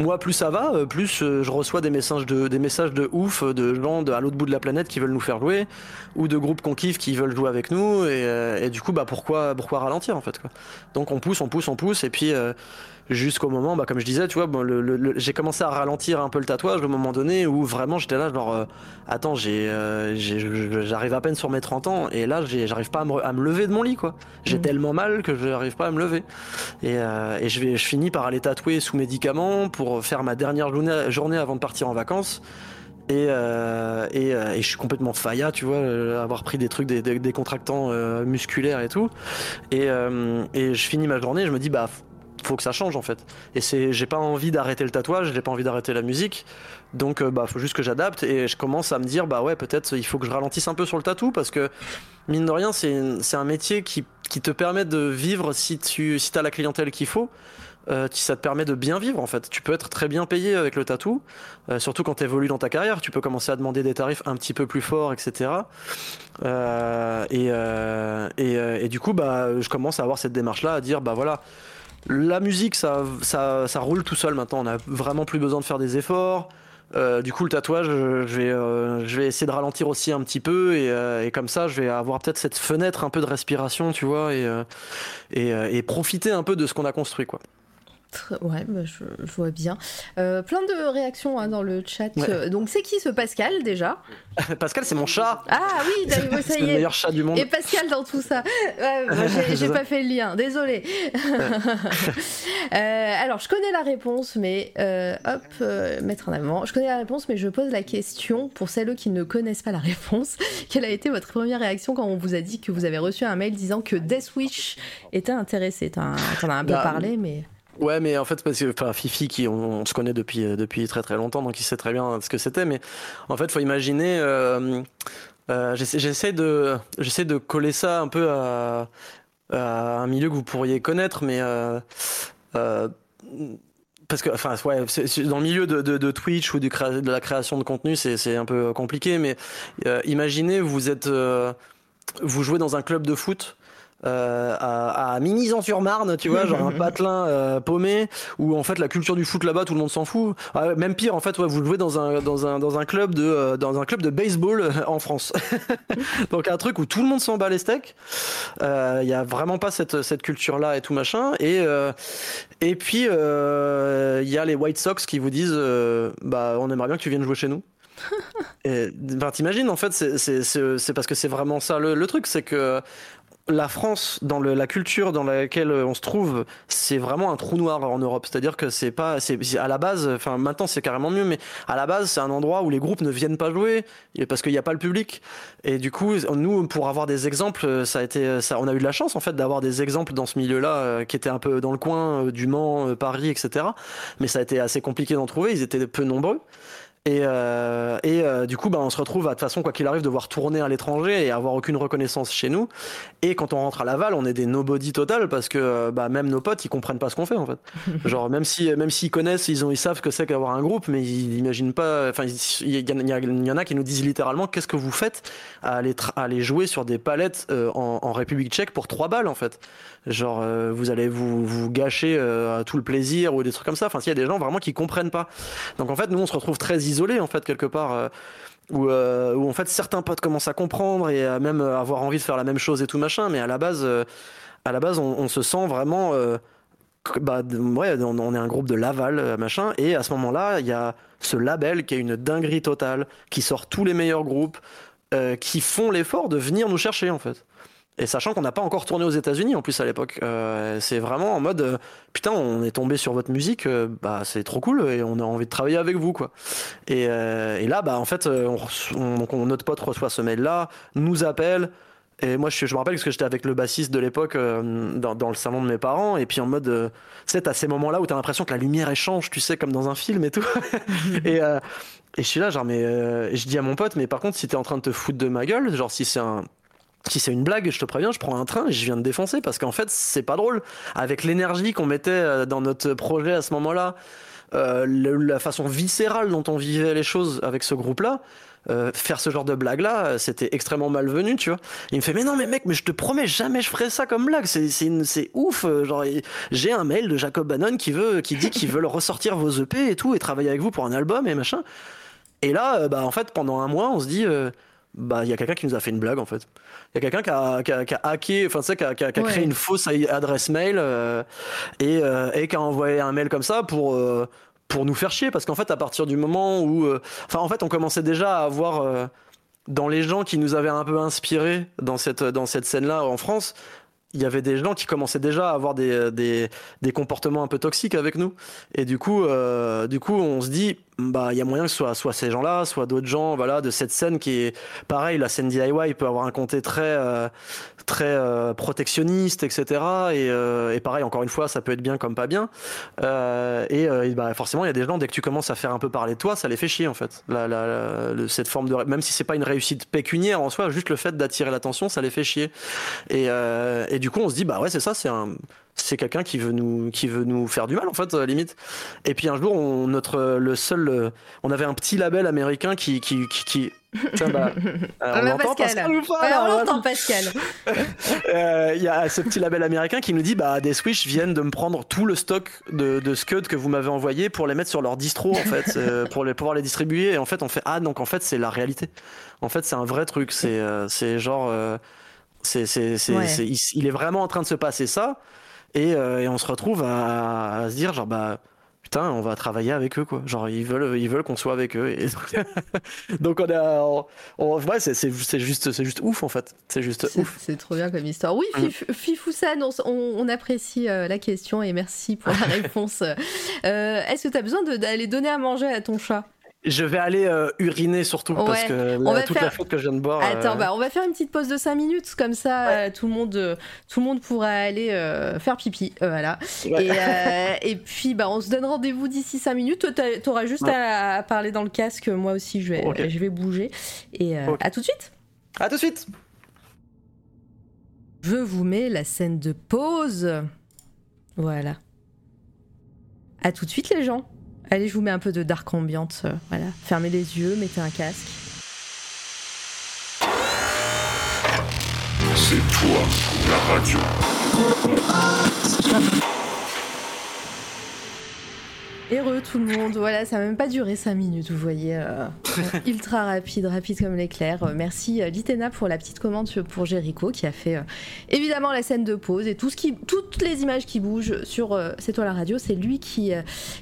moi plus ça va, euh, plus je reçois des messages de, des messages de ouf de gens de, à l'autre bout de la planète qui veulent nous faire jouer, ou de groupes qu'on kiffe qui veulent jouer avec nous, et, du coup bah pourquoi, pourquoi ralentir en fait quoi? Donc on pousse, on pousse, on pousse, et puis jusqu'au moment, bah, comme je disais, tu vois, j'ai commencé à ralentir un peu le tatouage au moment donné où vraiment j'étais là, genre, euh, attends, euh, j'arrive à peine sur mes 30 ans et là, j'arrive pas à me, lever de mon lit, quoi. J'ai mmh. tellement mal que je n'arrive pas à me lever. Et, euh, je, vais, je finis par aller tatouer sous médicaments pour faire ma dernière journée, avant de partir en vacances. Et, je suis complètement failla, tu vois, avoir pris des trucs, des, des, contractants musculaires et tout. Et, et je finis ma journée, je me dis, bah, faut que ça change en fait. Et c'est, j'ai pas envie d'arrêter le tatouage, j'ai pas envie d'arrêter la musique, donc euh, bah faut juste que j'adapte et je commence à me dire bah ouais peut-être il faut que je ralentisse un peu sur le tatou parce que mine de rien c'est, c'est un métier qui, qui te permet de vivre si tu si as la clientèle qu'il faut. Euh, ça te permet de bien vivre en fait. Tu peux être très bien payé avec le tatou, euh, surtout quand tu évolues dans ta carrière. Tu peux commencer à demander des tarifs un petit peu plus forts, etc. et, et, et, du coup, bah, je commence à avoir cette démarche-là, à dire bah voilà, la musique, ça, ça, roule tout seul maintenant. On a vraiment plus besoin de faire des efforts. Euh, du coup, le tatouage, je vais, euh, je vais essayer de ralentir aussi un petit peu euh, et, comme ça, je vais avoir peut-être cette fenêtre un peu de respiration, tu vois, et, et profiter un peu de ce qu'on a construit, quoi. Ouais, bah, je, vois bien. Euh, plein de réactions hein, dans le chat. Donc, c'est qui ce Pascal déjà? Pascal, c'est mon chat. Ah oui, ça y est. c'est le meilleur chat du monde. Et Pascal dans tout ça. Ouais, j'ai pas fait le lien, désolé. euh, alors, je connais la réponse, mais euh, hop, euh, mettre en avant. Je connais la réponse, mais je pose la question pour celles qui ne connaissent pas la réponse. Quelle a été votre première réaction quand on vous a dit que vous avez reçu un mail disant que Death Wish était intéressé? T'en as un peu bah, parlé, mais. Ouais, mais en fait, parce que enfin, Fifi, qui on, se connaît depuis euh, depuis très très longtemps, donc il sait très bien ce que c'était. Mais en fait, faut imaginer. Euh, euh, j'essaie de j'essaie de coller ça un peu à, un milieu que vous pourriez connaître, mais parce que enfin ouais, dans le milieu de, de, Twitch ou de la création de contenu, c'est un peu compliqué. Mais imaginez, vous êtes vous jouez dans un club de foot euh, à, à sur marne tu vois, genre un patelin euh, paumé, où en fait la culture du foot là-bas, tout le monde s'en fout. Ah, même pire, en fait, ouais, vous jouez dans un, dans un, dans un club de, euh, dans un club de baseball en France. Donc un truc où tout le monde s'en bat les steaks. Il y a vraiment pas cette, cette culture-là et tout machin. Et, et puis, il y a les White Sox qui vous disent, bah, on aimerait bien que tu viennes jouer chez nous. Et, ben, t'imagines, en fait, c'est parce que c'est vraiment ça le, le truc, c'est que la France, dans la culture dans laquelle on se trouve, c'est vraiment un trou noir en Europe. C'est-à-dire que c'est pas, c'est à la base, enfin maintenant c'est carrément mieux, mais à la base c'est un endroit où les groupes ne viennent pas jouer parce qu'il n'y a pas le public. Et du coup, nous, pour avoir des exemples, ça a été, ça, on a eu de la chance en fait d'avoir des exemples dans ce milieu-là euh, qui étaient un peu dans le coin euh, du Mans, euh, Paris, etc. Mais ça a été assez compliqué d'en trouver. Ils étaient peu nombreux. Et, euh, et euh, du coup, bah, on se retrouve à de toute façon, quoi qu'il arrive, devoir tourner à l'étranger et avoir aucune reconnaissance chez nous. Et quand on rentre à Laval, on est des nobody total parce que euh, bah, même nos potes, ils comprennent pas ce qu'on fait en fait. Genre même si même s'ils connaissent, ils ont ils savent que c'est qu'avoir un groupe, mais ils imaginent pas. Enfin, il y, y, en a qui nous disent littéralement qu'est-ce que vous faites à aller, à aller jouer sur des palettes euh, en, en, République Tchèque pour 3 balles en fait. Genre vous allez vous vous gâcher tout le plaisir ou des trucs comme ça. Enfin, s'il y a des gens vraiment qui comprennent pas. Donc en fait, nous on se retrouve très isolé en fait quelque part. Euh, euh, où, en fait certains potes commencent à comprendre et à même avoir envie de faire la même chose et tout machin, mais à la base, euh, à la base on, se sent vraiment, bah, ouais, on, est un groupe de Laval machin, et à ce moment-là, il y a ce label qui est une dinguerie totale, qui sort tous les meilleurs groupes, qui font l'effort de venir nous chercher en fait. Et sachant qu'on n'a pas encore tourné aux États-Unis en plus à l'époque, euh, c'est vraiment en mode euh, putain, on est tombé sur votre musique, euh, bah c'est trop cool et on a envie de travailler avec vous quoi. Et, et là, bah en fait, on, on, notre pote reçoit ce mail là, nous appelle Et moi, je, je me rappelle parce que j'étais avec le bassiste de l'époque dans, dans le salon de mes parents. Et puis en mode, tu sais, t'as ces moments-là où t'as l'impression que la lumière échange, tu sais, comme dans un film et tout. et, et je suis là, genre, mais euh, je dis à mon pote, mais par contre, si t'es en train de te foutre de ma gueule, genre, si c'est un. Si c'est une blague, je te préviens, je prends un train et je viens de défoncer parce qu'en fait, c'est pas drôle. Avec l'énergie qu'on mettait euh, dans notre projet à ce moment-là, euh, la façon viscérale dont on vivait les choses avec ce groupe-là, euh, faire ce genre de blague-là, c'était extrêmement malvenu, tu vois. Il me fait, mais non, mais mec, mais je te promets, jamais je ferai ça comme blague. C'est, ouf. Genre, j'ai un mail de Jacob Bannon qui veut, qui dit qu'ils veulent ressortir vos EP et tout et travailler avec vous pour un album et machin. Et là, bah, en fait, pendant un mois, on se dit, bah, il y a quelqu'un qui nous a fait une blague, en fait. Il y a quelqu'un qui a, qui, a, qui a hacké, enfin, tu sais, qui a, qui a- Ouais. créé une fausse adresse mail euh, et, euh, et qui a envoyé un mail comme ça pour. euh, pour nous faire chier parce qu'en fait à partir du moment où enfin en fait on commençait déjà à avoir dans les gens qui nous avaient un peu inspirés dans cette dans cette scène là en France il y avait des gens qui commençaient déjà à avoir des, des, des comportements un peu toxiques avec nous et du coup euh, du coup on se dit bah il y a moyen que ce soit soit ces gens là soit d'autres gens voilà de cette scène qui est pareil la scène DIY peut avoir un côté très euh, très euh, protectionniste etc et, euh, et pareil encore une fois ça peut être bien comme pas bien euh, et, euh, et bah, forcément, il y a des gens, dès que tu commences à faire un peu parler de toi, ça les fait chier en fait. La, la- la- cette forme de. Même si c'est pas une réussite pécuniaire en soi, juste le fait d'attirer l'attention, ça les fait chier. Et, euh, et du coup, on se dit, bah ouais, c'est ça, c'est un. C'est quelqu'un qui veut nous qui veut nous faire du mal en fait euh, limite. Et puis un jour on notre le seul euh, on avait un petit label américain qui qui qui, bah, euh, Ah on bah, l'entend Pascal. Pascal on ouais, l'entend, Pascal. euh, Il y a ce petit label américain qui nous dit bah des Swish viennent de me prendre tout le stock de, de Scud que vous m'avez envoyé pour les mettre sur leur distro en fait euh, pour les pouvoir les distribuer et en fait on fait ah donc en fait c'est la réalité en fait c'est un vrai truc c'est euh, c'est genre euh, c'est c'est c'est Ouais. c'est- il, il est vraiment en train de se passer ça et, euh, et on se retrouve à, à se dire genre bah putain on va travailler avec eux quoi genre ils veulent ils veulent qu'on soit avec eux et donc on a on, on- ouais c'est juste c'est juste ouf en fait c'est juste ouf C'est trop bien comme histoire. Oui, Mm. Fif- Fifousan, on, apprécie euh, la question et merci pour la réponse. Euh, Est-ce que tu as besoin d'aller donner à manger à ton chat? Je vais aller euh, uriner surtout parce que On va toute faire- la faute que je viens de boire. Attends, euh, bah, on va faire une petite pause de 5 minutes, comme ça euh, tout, le monde, tout le monde pourra aller faire pipi. voilà. ouais. Et, et puis bah, on se donne rendez-vous d'ici 5 minutes. Tu auras juste à, à parler dans le casque, moi aussi je vais, Ok. je vais bouger. Et à tout de suite À tout de suite. Je vous mets la scène de pause. Voilà. À tout de suite les gens. Allez, je vous mets un peu de dark ambiance. euh, voilà. Fermez les yeux, mettez un casque. C'est toi, la radio. Heureux tout le monde, voilà, ça n'a même pas duré 5 minutes, vous voyez, euh, ultra rapide, rapide comme l'éclair. Euh, merci euh, Litena pour la petite commande pour Jericho qui a fait euh, évidemment la scène de pause et tout ce qui, toutes les images qui bougent sur C'est toi la radio, c'est lui qui,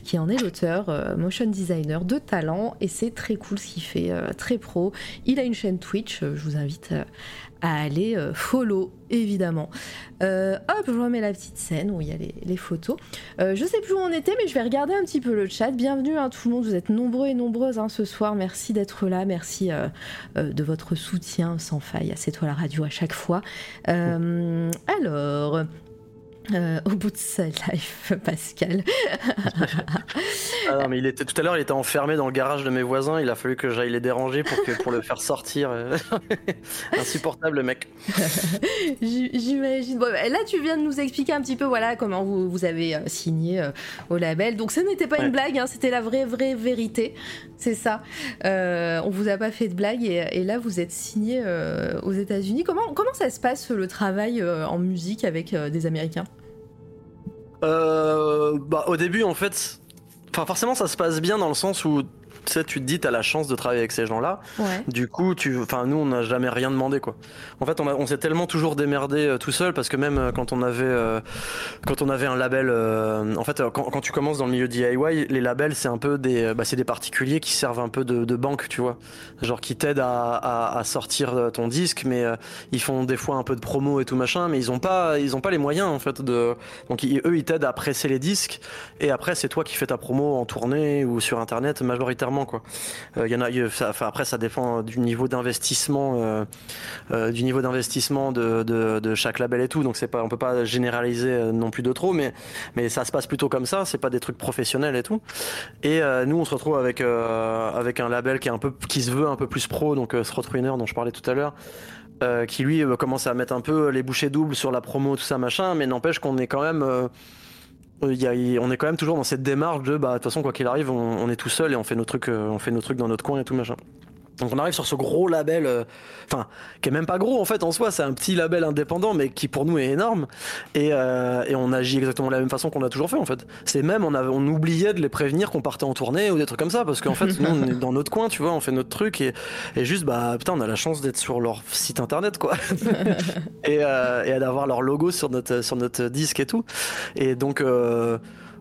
qui en est l'auteur, motion designer de talent et c'est très cool ce qu'il fait, très pro. Il a une chaîne Twitch, je vous invite à aller euh, follow évidemment. Euh, hop, je remets la petite scène où il y a les, photos. Euh, je sais plus où on était, mais je vais regarder un petit peu le chat. Bienvenue à tout le monde, vous êtes nombreux et nombreuses hein, ce soir. Merci d'être là, merci euh, de votre soutien sans faille à C'est toi la radio à chaque fois. Alors. Euh, au bout de sa life, Pascal. Ah non, mais il était tout à l'heure, il était enfermé dans le garage de mes voisins. Il a fallu que j'aille les déranger pour que pour le faire sortir. Insupportable, le mec. J'imagine. Bon, bah, là, tu viens de nous expliquer un petit peu voilà, comment vous, vous avez euh, signé euh, au label. Donc, ce n'était pas Ouais. une blague, hein, c'était la vraie, vraie vérité. C'est ça. Euh, on vous a pas fait de blague et, et là, vous êtes signé aux États-Unis. Comment, comment ça se passe le travail en musique avec des Américains? Euh, bah, au début, en fait, enfin, forcément, ça se passe bien dans le sens où tu sais, tu te dis, t'as la chance de travailler avec ces gens-là. Ouais. Du coup, tu, enfin, nous, on n'a jamais rien demandé, quoi. En fait, on, a- on s'est tellement toujours démerdé euh, tout seul parce que même euh, quand on avait, euh, quand on avait un label, en fait, quand, quand tu commences dans le milieu DIY, les labels, c'est un peu des, bah, c'est des particuliers qui servent un peu de, de banque, tu vois, genre qui t'aident à, à, à sortir ton disque, mais ils font des fois un peu de promo et tout machin, mais ils ont pas, ils ont pas les moyens, en fait, de, donc ils- eux, ils t'aident à presser les disques et après, c'est toi qui fais ta promo en tournée ou sur internet majoritairement Il y en a, après ça dépend du niveau d'investissement, du niveau d'investissement de, de, chaque label et tout. Donc c'est pas, on peut pas généraliser non plus de trop, mais mais ça se passe plutôt comme ça. C'est pas des trucs professionnels et tout. Et nous on se retrouve avec avec un label qui est un peu, qui se veut un peu plus pro, donc Ruiner dont je parlais tout à l'heure. Euh, qui lui euh, commence à mettre un peu les bouchées doubles sur la promo, tout ça machin, mais n'empêche qu'on est quand même, euh, on est quand même toujours dans cette démarche de, bah de toute façon quoi qu'il arrive, on, est tout seul et on fait nos trucs, on fait nos trucs dans notre coin et tout machin. Donc on arrive sur ce gros label, euh, enfin qui est même pas gros en fait en soi, c'est un petit label indépendant mais qui pour nous est énorme. Et, euh, et on agit exactement de la même façon qu'on a toujours fait en fait. C'est même on, avait, on oubliait de les prévenir qu'on partait en tournée ou des trucs comme ça parce qu'en fait nous on est dans notre coin tu vois, on fait notre truc et, et juste bah putain on a la chance d'être sur leur site internet quoi. Et, euh, et d'avoir leur logo sur notre sur notre disque et tout. Et donc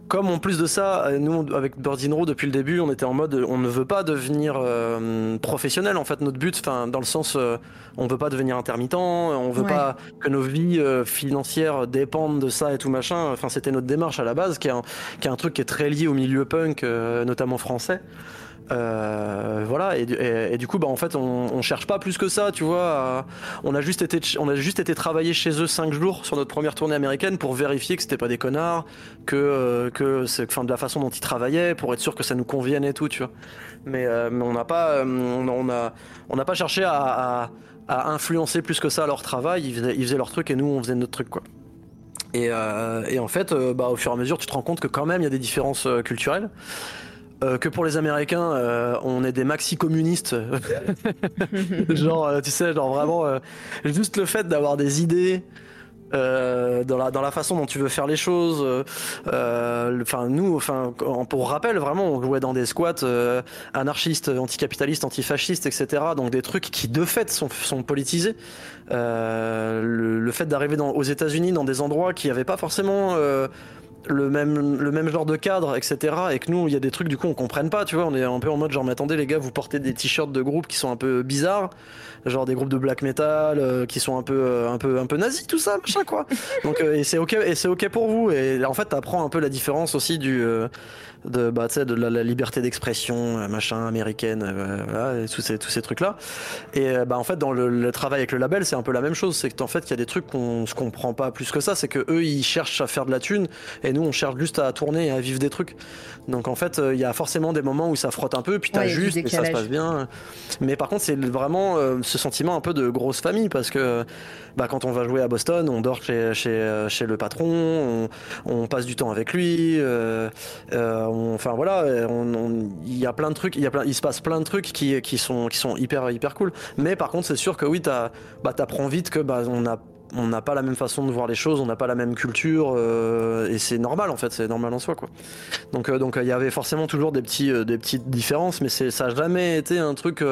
comme en plus de ça, euh, nous avec Birdie Row depuis le début, on était en mode on ne veut pas devenir euh, professionnel en fait notre but, enfin dans le sens euh, on veut pas devenir intermittent, on veut pas que nos vies financières dépendent de ça et tout machin. Enfin c'était notre démarche à la base qui est un, qui est un truc qui est très lié au milieu punk, notamment français. Euh, voilà, et, du coup, bah, en fait, on, on, cherche pas plus que ça, tu vois. on, a juste été, on a juste été travailler chez eux 5 jours sur notre première tournée américaine pour vérifier que c'était pas des connards, que, euh, que c'est, de la façon dont ils travaillaient, pour être sûr que ça nous convienne et tout, tu vois. Mais, euh, on n'a pas, on, a, on pas cherché à, influencer plus que ça leur travail. Ils faisaient, ils faisaient leur truc et nous, on faisait notre truc, quoi. Et, et en fait, bah, au fur et à mesure, tu te rends compte que quand même, il y a des différences culturelles. Euh, que pour les Américains, euh, on est des maxi-communistes. genre, euh, tu sais, genre vraiment, juste le fait d'avoir des idées. dans la dans la façon dont tu veux faire les choses enfin nous enfin pour rappel vraiment on jouait dans des squats anarchistes anticapitalistes antifascistes etc donc des trucs qui de fait sont, sont politisés le, le, fait d'arriver aux États-Unis dans des endroits qui n'avaient pas forcément le même, le même genre de cadre, etc. Et que nous, il y a des trucs, du coup, on comprenne pas, tu vois. On est un peu en mode genre, mais attendez, les gars, vous portez des t-shirts de groupes qui sont un peu bizarres, genre des groupes de black metal, euh, qui sont un peu, euh, un peu, un peu nazis, tout ça, machin, quoi. Donc, euh, et c'est ok, et c'est ok pour vous. Et en fait, t'apprends un peu la différence aussi du, de, bah, de la, la liberté d'expression, euh, machin, américaine, euh, voilà, et tous ces, tous ces trucs-là. Et euh, bah, en fait, dans le, travail avec le label, c'est un peu la même chose. C'est qu'en fait, il y a des trucs qu'on se comprend pas plus que ça. C'est que eux, ils cherchent à faire de la thune, et nous, on cherche juste à tourner et à vivre des trucs. Donc en fait, il y a forcément des moments où ça frotte un peu, puis t'as juste, et ça se passe bien. Mais par contre, c'est vraiment ce sentiment un peu de grosse famille, parce que bah, quand on va jouer à Boston, on dort chez, chez, chez le patron, on, on, passe du temps avec lui. Euh, enfin voilà, il y a plein de trucs, il y a plein, il se passe plein de trucs qui, qui sont qui sont hyper hyper cool. Mais par contre, c'est sûr que oui, t'as bah t'apprends vite que bah on a on n'a pas la même façon de voir les choses, on n'a pas la même culture, euh, et c'est normal en fait, c'est normal en soi quoi. Donc euh, donc il y avait forcément toujours des petits euh, des petites différences, mais c'est ça n'a jamais été un truc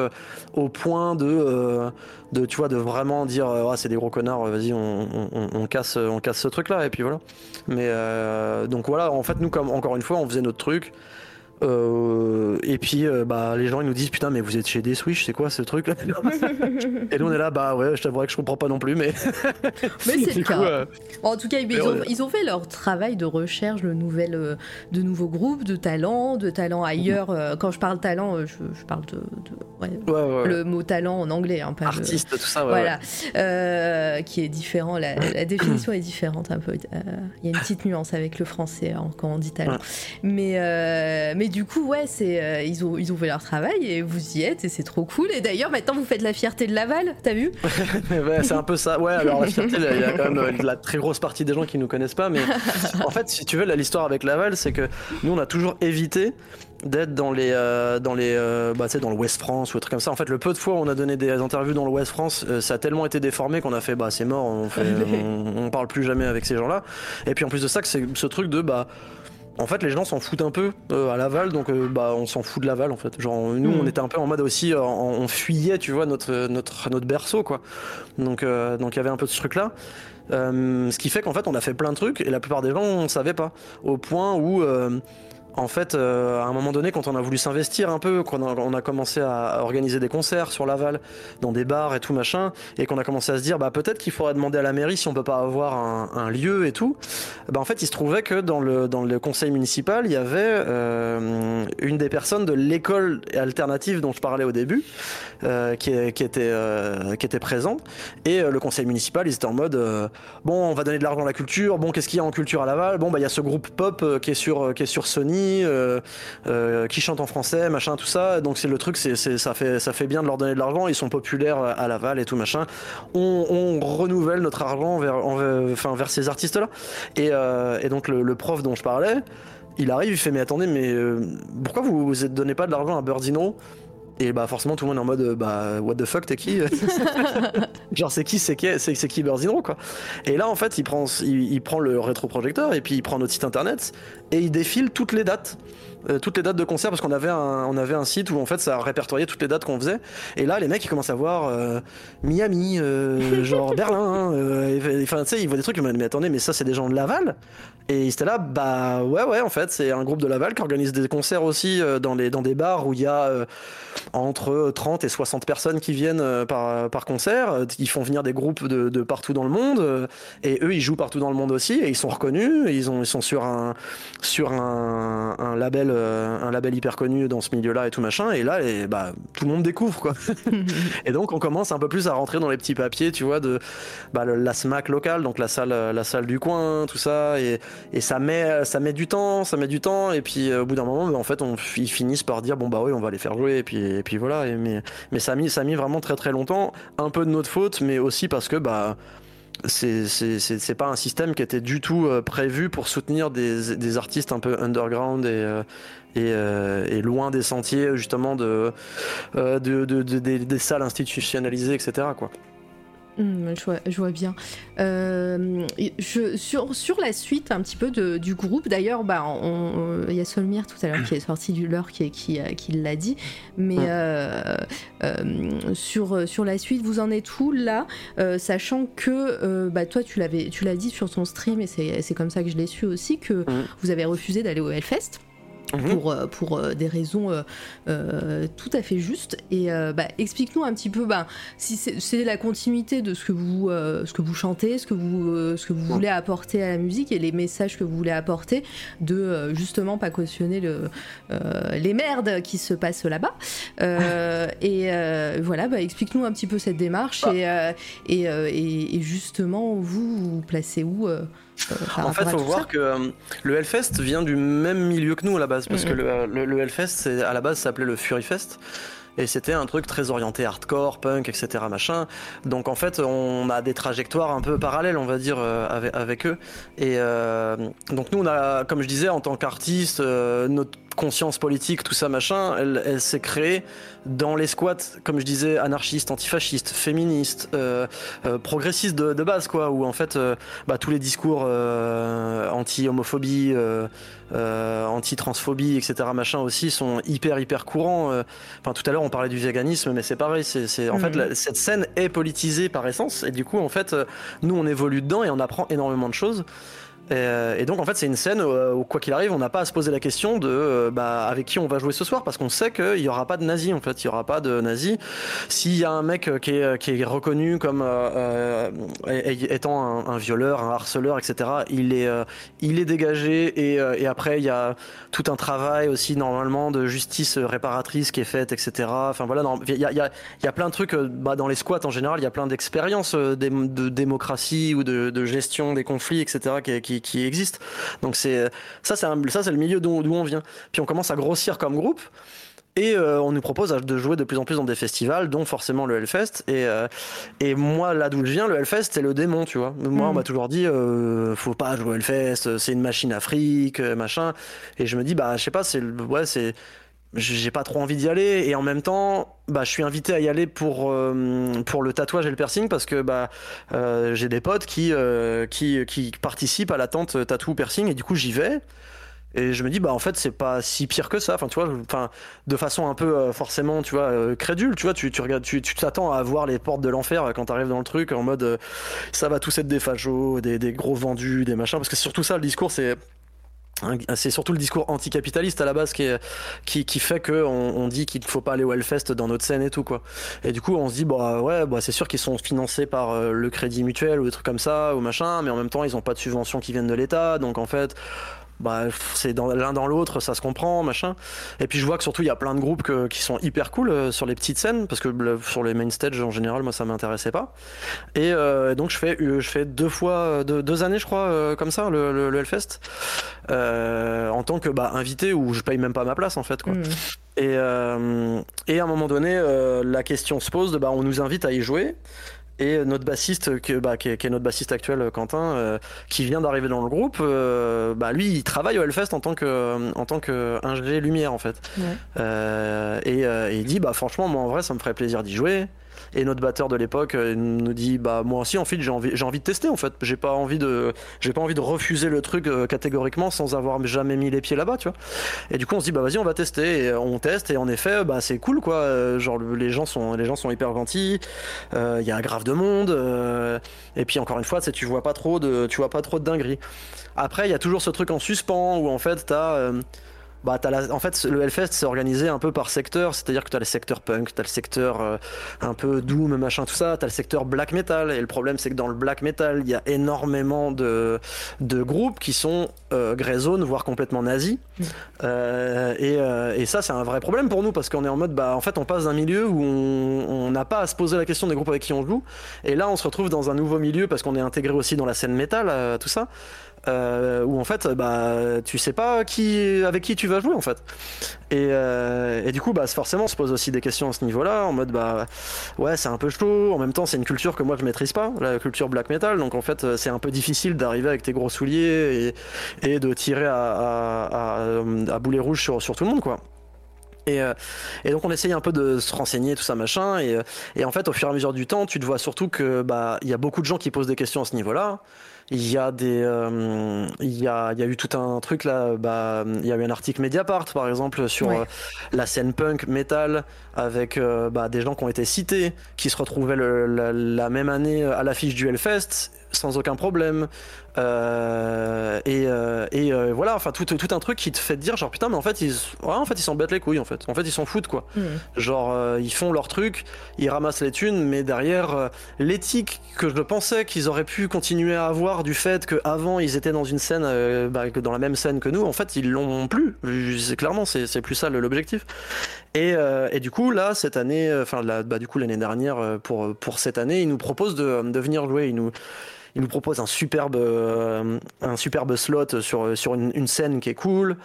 au point de de tu vois de vraiment dire ah, c'est des gros connards, vas-y on, on, casse on casse ce truc là et puis voilà. Mais donc voilà, en fait nous comme encore une fois on faisait notre truc. Euh, et puis euh, bah les gens ils nous disent putain mais vous êtes chez des Switch c'est quoi ce truc là et nous on est là bah ouais je t'avouerais que je comprends pas non plus mais mais c'est le cas. euh, en tout cas ils, ont, ils, ont, fait leur travail de recherche de nouvelles de nouveaux groupes de talents de talents ailleurs. Quand je parle talent je, parle de, ouais, le mot talent en anglais hein, pas artiste tout ça voilà. qui est différent la, définition est différente un peu. Il y a une petite nuance avec le français hein, quand on dit talent. Mais mais du coup, ouais, c'est euh, ils ont ils ont fait leur travail et vous y êtes et c'est trop cool. Et d'ailleurs, maintenant, vous faites la fierté de Laval, t'as vu ouais, C'est un peu ça. Ouais, alors la fierté, il y a quand même euh, la très grosse partie des gens qui nous connaissent pas, mais en fait, si tu veux, l'histoire avec Laval, c'est que nous, on a toujours évité d'être dans les euh, dans les bah, dans le West France ou des trucs comme ça en fait le peu de fois où on a donné des interviews dans le West France ça a tellement été déformé qu'on a fait bah c'est mort on, fait, on, parle plus jamais avec ces gens là et puis en plus de ça que c'est ce truc de bah en fait, les gens s'en foutent un peu euh, à Laval, donc euh, bah on s'en fout de Laval en fait. Genre nous, on hmm. était un peu en mode aussi, euh, on fuyait, tu vois, notre notre notre berceau quoi. Donc donc il y avait un peu de ce truc là. ce qui fait qu'en fait, on a fait plein de trucs et la plupart des gens on savait pas. Au point où en fait, euh, à un moment donné, quand on a voulu s'investir un peu, quand on a, commencé à organiser des concerts sur Laval, dans des bars et tout machin, et qu'on a commencé à se dire, bah peut-être qu'il faudrait demander à la mairie si on peut pas avoir un, lieu et tout. Bah en fait, il se trouvait que dans le dans le conseil municipal, il y avait euh, une des personnes de l'école alternative dont je parlais au début, euh, qui, qui, était qui était présente, et le conseil municipal, ils étaient en mode, bon, on va donner de l'argent à la culture, bon, qu'est-ce qu'il y a en culture à Laval? Bon, bah il y a ce groupe pop qui est sur qui est sur Sony euh, euh, qui chantent en français, machin, tout ça. Donc c'est le truc, ça, fait, bien de leur donner de l'argent. Ils sont populaires à Laval et tout machin. On, renouvelle notre argent vers, ces artistes-là. Euh, et donc le, prof dont je parlais, il arrive, il fait mais attendez, mais pourquoi vous ne donnez pas de l'argent à Birdino et bah forcément tout le monde est en mode bah what the fuck t'es qui? Genre c'est qui c'est qui c'est, qui Birdino quoi. Et là en fait il prend il, il prend le rétroprojecteur et puis il prend notre site internet et il défile toutes les dates. Euh, toutes les dates de concert parce qu'on avait un, on avait un site où en fait ça répertoriait toutes les dates qu'on faisait. Et là les mecs ils commencent à voir euh, Miami euh, genre Berlin enfin tu sais ils voient des trucs mais, mais attendez mais ça c'est des gens de Laval? Et ils étaient là bah ouais ouais en fait c'est un groupe de Laval qui organise des concerts aussi dans les dans des bars où il y a entre 30 et 60 personnes qui viennent par, par concert ils font venir des groupes de, de partout dans le monde et eux ils jouent partout dans le monde aussi et ils sont reconnus ils ont ils sont sur un sur un, un label euh, un label hyper connu dans ce milieu-là et tout machin. Et là, et, bah, tout le monde découvre quoi. et donc on commence un peu plus à rentrer dans les petits papiers, tu vois, de bah, la SMAC locale, donc la salle, la salle du coin, tout ça. Et, et ça met, ça met du temps, ça met du temps. Et puis euh, au bout d'un moment, bah, en fait, ils finissent par dire bon bah oui, on va les faire jouer. Et puis, voilà. Mais, ça a mis, vraiment très très longtemps. Un peu de notre faute, mais aussi parce que bah c'est pas un système qui était du tout euh, prévu pour soutenir des, artistes un peu underground et, euh, euh, loin des sentiers justement de, de, de, de des, salles institutionnalisées, etc. Mmh, je, vois, bien. Euh, je, sur, sur la suite un petit peu de, du groupe, d'ailleurs, bah, il y a Solmire tout à l'heure qui est sorti du leur qui, qui, qui l'a dit, mais euh, euh, sur, sur la suite, vous en êtes où là Sachant que bah, toi, tu l'as dit sur ton stream, et c'est comme ça que je l'ai su aussi, que mmh. vous avez refusé d'aller au Hellfest. Mhm. pour, euh, pour euh, des raisons euh, tout à fait justes. Et bah, explique-nous un petit peu bah, si c'est la continuité de ce que vous, ce que vous chantez, ce que vous, ce que vous voulez apporter à la musique et les messages que vous voulez apporter, de justement pas cautionner le, les merdes qui se passent là-bas. et voilà, bah, explique-nous un petit peu cette démarche et, et, et, justement, vous vous placez où en fait, il faut voir que euh, le Hellfest vient du même milieu que nous à la base, parce que le, le, Hellfest, à la base, s'appelait le Fury Fest. Et c'était un truc très orienté hardcore, punk, etc. machin. Donc en fait, on a des trajectoires un peu parallèles, on va dire, euh, avec, eux. Et euh, donc nous, on a, comme je disais, en tant qu'artiste, notre conscience politique, tout ça machin, elle, s'est créée dans les squats, comme je disais, anarchistes, antifascistes, féministes, euh, euh, progressistes de, base, quoi, où en fait, euh, bah, tous les discours anti-homophobie, anti-transphobie, etc., machin aussi, sont hyper, hyper courants. Enfin, tout à l'heure, on parlait du véganisme, mais c'est pareil, c'est, en fait, mhm. cette scène est politisée par essence, et du coup, en fait, nous, on évolue dedans et on apprend énormément de choses. Euh, et, donc en fait c'est une scène où, quoi qu'il arrive on n'a pas à se poser la question de euh, bah, avec qui on va jouer ce soir parce qu'on sait qu'il n'y aura pas de nazis en fait. Il n'y aura pas de nazis. S'il y a un mec qui est, qui est reconnu comme euh, étant un, violeur un harceleur etc il est, il est dégagé et, après il y a tout un travail aussi normalement de justice réparatrice qui est faite etc enfin voilà il y a, y, a, y a, plein de trucs bah, dans les squats en général il y a plein d'expériences de, démocratie ou de, gestion des conflits etc qui, existe. Donc c'est ça, c'est ça, c'est le milieu d'où on vient. Puis on commence à grossir comme groupe. Et euh, on nous propose de jouer de plus en plus dans des festivals, dont forcément le Hellfest. Et, euh, et moi, là d'où je viens, le Hellfest, c'est le démon, tu vois. Moi, on mm. m'a toujours dit, euh, faut pas jouer au Hellfest, c'est une machine afrique, machin. Et je me dis, bah, je sais pas, c'est ouais, c'est j'ai pas trop envie d'y aller et en même temps bah je suis invité à y aller pour euh, pour le tatouage et le piercing parce que bah euh, j'ai des potes qui, euh, qui qui participent à la tente tatou piercing et du coup j'y vais. Et je me dis bah en fait c'est pas si pire que ça. Enfin tu vois enfin de façon un peu forcément tu vois crédule tu vois tu tu regardes tu t'attends à voir les portes de l'enfer quand t'arrives dans le truc en mode ça va tous être des fachos des, des gros vendus des machins. Parce que surtout ça le discours c'est c'est surtout le discours anticapitaliste à la base qui, qui fait qu'on on dit qu'il ne faut pas aller au Hellfest dans notre scène et tout quoi. Et du coup on se dit bah ouais bah c'est sûr qu'ils sont financés par euh, le crédit mutuel ou des trucs comme ça ou machin, mais en même temps ils n'ont pas de subventions qui viennent de l'État, donc en fait bah c'est l'un dans l'autre ça se comprend machin. Et puis je vois que surtout il y a plein de groupes que, qui sont hyper cool euh, sur les petites scènes parce que sur les main stage en général moi ça m'intéressait pas. Et euh, donc je fais euh, je fais deux fois deux, deux années je crois euh, comme ça le, le, le Hellfest. En tant que bah invité où je paye même pas ma place en fait quoi. Mm. et et à un moment donné la question se pose de bah on nous invite à y jouer et notre bassiste, que, bah, qui, est, qui, est, notre bassiste actuel, Quentin, euh, qui vient d'arriver dans le groupe, euh, bah, lui, il travaille au Hellfest en tant que, en tant que ingé lumière, en fait. Ouais. Euh, et, et, il dit, bah, franchement, moi, en vrai, ça me ferait plaisir d'y jouer. Et notre batteur de l'époque nous dit bah moi aussi en fait j'ai envie j'ai envie de tester en fait. J'ai pas envie de j'ai pas envie de refuser le truc euh, catégoriquement sans avoir jamais mis les pieds là-bas tu vois. Et du coup on se dit bah vas-y on va tester. Et on teste. Et en effet bah c'est cool quoi. Euh, genre les gens sont les gens sont hyper gentils. Il euh, y a grave de monde euh, et puis encore une fois tu vois pas trop de tu vois pas trop de dingueries. Après il y a toujours ce truc en suspens où en fait t'as euh, bah, as la... en fait, le Hellfest c'est organisé un peu par secteur, c'est-à-dire que tu as le secteur punk, tu as le secteur euh, un peu doom, machin, tout ça, tu as le secteur black metal, et le problème c'est que dans le black metal, il y a énormément de, de groupes qui sont euh, grey zone, voire complètement nazis. Mm. Euh, et, et, ça, c'est un vrai problème pour nous, parce qu'on est en mode, bah, en fait, on passe d'un milieu où on n'a pas à se poser la question des groupes avec qui on joue, et là, on se retrouve dans un nouveau milieu, parce qu'on est intégré aussi dans la scène métal, euh, tout ça. Euh, où en fait bah tu sais pas qui avec qui tu vas jouer en fait. Et, euh, et du coup bah forcément on se pose aussi des questions à ce niveau là en mode bah ouais c'est un peu chaud. En même temps c'est une culture que moi je maîtrise pas la culture black metal. Donc en fait c'est un peu difficile d'arriver avec tes gros souliers et, de tirer à, à, à, à boulet rouge sur, tout le monde quoi. Et, euh, et, donc on essaye un peu de se renseigner tout ça machin. Et, et, en fait au fur et à mesure du temps tu te vois surtout que bah il y a beaucoup de gens qui posent des questions à ce niveau là il y a des euh, il y a il y a eu tout un truc là bah il y a eu un article Mediapart par exemple sur Ouais. euh, la scène punk metal avec euh, bah, des gens qui ont été cités qui se retrouvaient le, la, la, même année à l'affiche du Hellfest sans aucun problème. Euh, et, euh, et euh, voilà enfin tout, tout un truc qui te fait dire genre putain mais en fait ils ouais, en fait ils s'en battent les couilles en fait. En fait ils s'en foutent quoi. Mm. genre euh, ils font leur truc ils ramassent les thunes mais derrière euh, l'éthique que je pensais qu'ils auraient pu continuer à avoir du fait que avant ils étaient dans une scène euh, bah, dans la même scène que nous en fait ils l'ont plus. C'est clairement c'est plus ça l'objectif et, euh, et, du coup là cette année enfin bah, du coup l'année dernière euh, pour pour cette année ils nous proposent de, venir jouer. Ils nous il nous propose un superbe euh, slot sur sur une, scène qui est cool.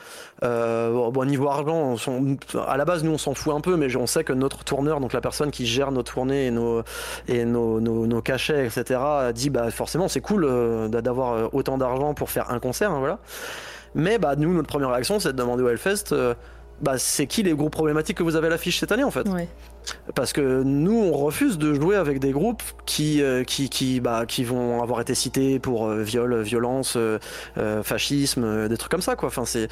Euh, bon niveau argent à la base nous on s'en fout un peu mais on sait que notre tourneur donc la personne qui gère nos tournées et nos et nos, nos, nos cachets etc dit bah forcément c'est cool euh, d'avoir autant d'argent pour faire un concert hein, voilà. Mais bah nous notre première réaction c'est de demander au Hellfest euh, bah, c'est qui les groupes problématiques que vous avez à l'affiche cette année en fait? Parce que nous, on refuse de jouer avec des groupes qui, euh, qui, qui, bah, qui vont avoir été cités pour euh, viol, violence, euh, fascisme, des trucs comme ça. Quoi. Enfin, c'est,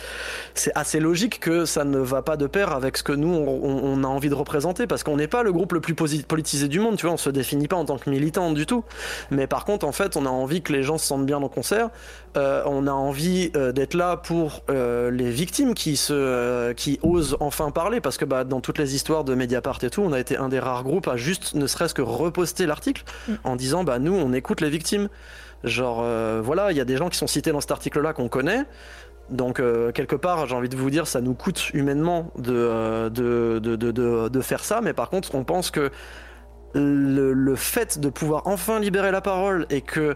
c'est assez logique que ça ne va pas de pair avec ce que nous, on, a envie de représenter, parce qu'on n'est pas le groupe le plus politisé du monde, tu vois, on se définit pas en tant que militant du tout. Mais par contre, en fait, on a envie que les gens se sentent bien en concert, on a envie d'être là pour les victimes qui, se, qui osent enfin parler, parce que bah, dans toutes les histoires de Mediapart et tout, on a été un des rares groupes à juste ne serait-ce que reposter l'article mm. en disant bah nous on écoute les victimes. Genre euh, voilà il y a des gens qui sont cités dans cet article là qu'on connaît. Donc euh, quelque part j'ai envie de vous dire ça nous coûte humainement de, euh, de, de, de, de faire ça. Mais par contre on pense que le, le, fait de pouvoir enfin libérer la parole et que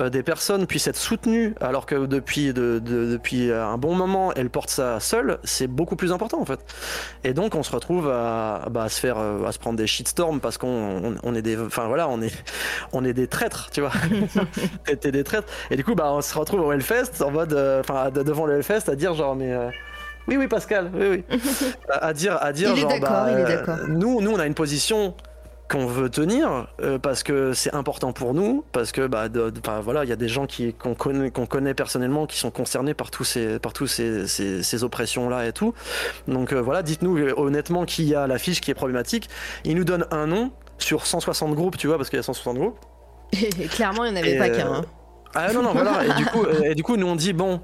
euh, des personnes puissent être soutenues alors que depuis, de, de, depuis un bon moment elles portent ça seules, c'est beaucoup plus important en fait. Et donc on se retrouve à, bah, à se faire, à se prendre des shitstorms parce qu'on on, on, est des, enfin voilà, on est, on est des traîtres, tu vois. T'es des traîtres. Et du coup bah on se retrouve au Hellfest en mode, enfin devant le Hellfest à dire genre mais euh, oui oui Pascal, oui oui, à, à dire à dire il genre est bah, il est nous nous on a une position qu'on veut tenir euh, parce que c'est important pour nous parce que bah, de, de, bah voilà il y a des gens qui qu'on connaît qu'on connaît personnellement qui sont concernés par tous ces par tous ces, ces, ces oppressions là et tout. Donc euh, voilà dites-nous honnêtement qui y a l'affiche qui est problématique. Il nous donne un nom sur 160 groupes tu vois parce qu'il y a 160 groupes. Et clairement il n'y en avait et pas qu'un hein. ah non non voilà. Et du coup et du coup nous on dit bon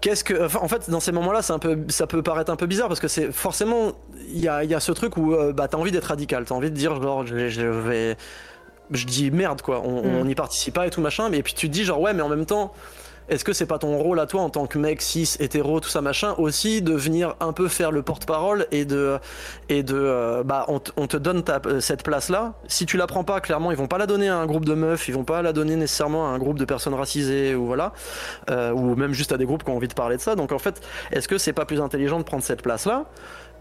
qu'est-ce que enfin, en fait dans ces moments-là c'est un peu ça peut paraître un peu bizarre parce que c'est forcément il y a, y a ce truc où euh, bah t'as envie d'être radical t'as envie de dire genre je, je vais je dis merde quoi on Mm. n'y participe pas et tout machin mais puis tu te dis genre ouais mais en même temps est-ce que c'est pas ton rôle à toi en tant que mec cis hétéro tout ça machin aussi de venir un peu faire le porte-parole et de et de euh, bah on, te donne ta- cette place là si tu la prends pas clairement ils vont pas la donner à un groupe de meufs ils vont pas la donner nécessairement à un groupe de personnes racisées ou voilà euh, ou même juste à des groupes qui ont envie de parler de ça. Donc en fait est-ce que c'est pas plus intelligent de prendre cette place là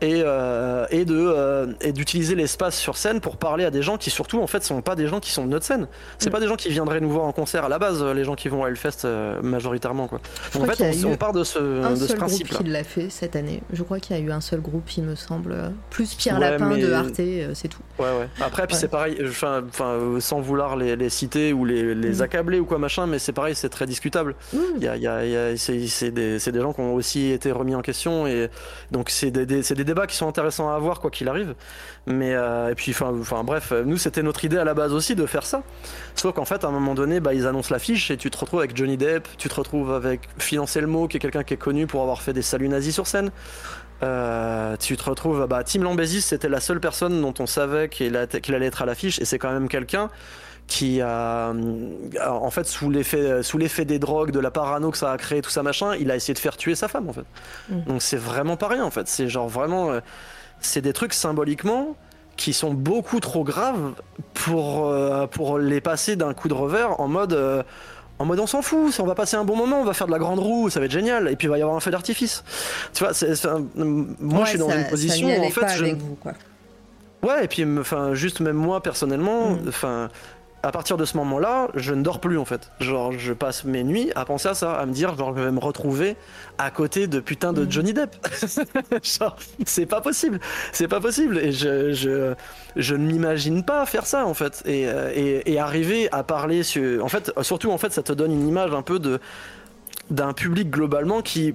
et, euh, et de euh, et d'utiliser l'espace sur scène pour parler à des gens qui surtout en fait sont pas des gens qui sont de notre scène c'est Mm. pas des gens qui viendraient nous voir en concert à la base euh, les gens qui vont à Hellfest euh, majoritairement quoi Je en fait on, part de ce, un de ce seul groupe principe là qui l'a fait cette année. Je crois qu'il y a eu un seul groupe, il me semble. Plus Pierre Ouais, Lapin mais- de Arte, c'est tout. Ouais, ouais. Après, puis c'est pareil, enfin, sans vouloir les, les citer ou les, les Mm. accabler ou quoi machin, mais c'est pareil, c'est très discutable. Mmh. Il y a, il y a- il y a- c'est des, c'est des gens qui ont aussi été remis en question et donc c'est des, des- c'est des débats qui sont intéressants à avoir quoi qu'il arrive. Mais euh, et puis, enfin, bref, nous c'était notre idée à la base aussi de faire ça. Sauf qu'en fait, à un moment donné, bah, ils annoncent l'affiche et tu te retrouves avec Johnny Depp, tu te retrouves avec Phil Anselmo, qui est quelqu'un qui est connu pour avoir fait des saluts nazis sur scène. Euh, tu te retrouves, bah, Tim Lambesis, c'était la seule personne dont on savait qu'il allait être à l'affiche, et c'est quand même quelqu'un qui a, euh, en fait, sous l'effet, sous l'effet des drogues, de la parano que ça a créé, tout ça machin, il a essayé de faire tuer sa femme, en fait. Mm. Donc c'est vraiment pas rien, en fait. C'est genre vraiment, euh, c'est des trucs symboliquement qui sont beaucoup trop graves pour, euh, pour les passer d'un coup de revers en mode. euh, en mode on s'en fout, on va passer un bon moment, on va faire de la grande roue, ça va être génial, et puis il va y avoir un feu d'artifice. Tu vois, c'est, c'est un- moi Ouais, je suis dans ça- une position allait en fait, pas je- avec vous, quoi. ouais, et puis enfin juste même moi personnellement, Mm. enfin à partir de ce moment-là, je ne dors plus en fait. Genre je passe mes nuits à penser à ça, à me dire genre je vais me retrouver à côté de putain de Mm. Johnny Depp. genre c'est pas possible, c'est pas possible, et je je, je ne m'imagine pas faire ça en fait, et, euh, et, et arriver à parler sur, en fait surtout en fait ça te donne une image un peu de d'un public globalement qui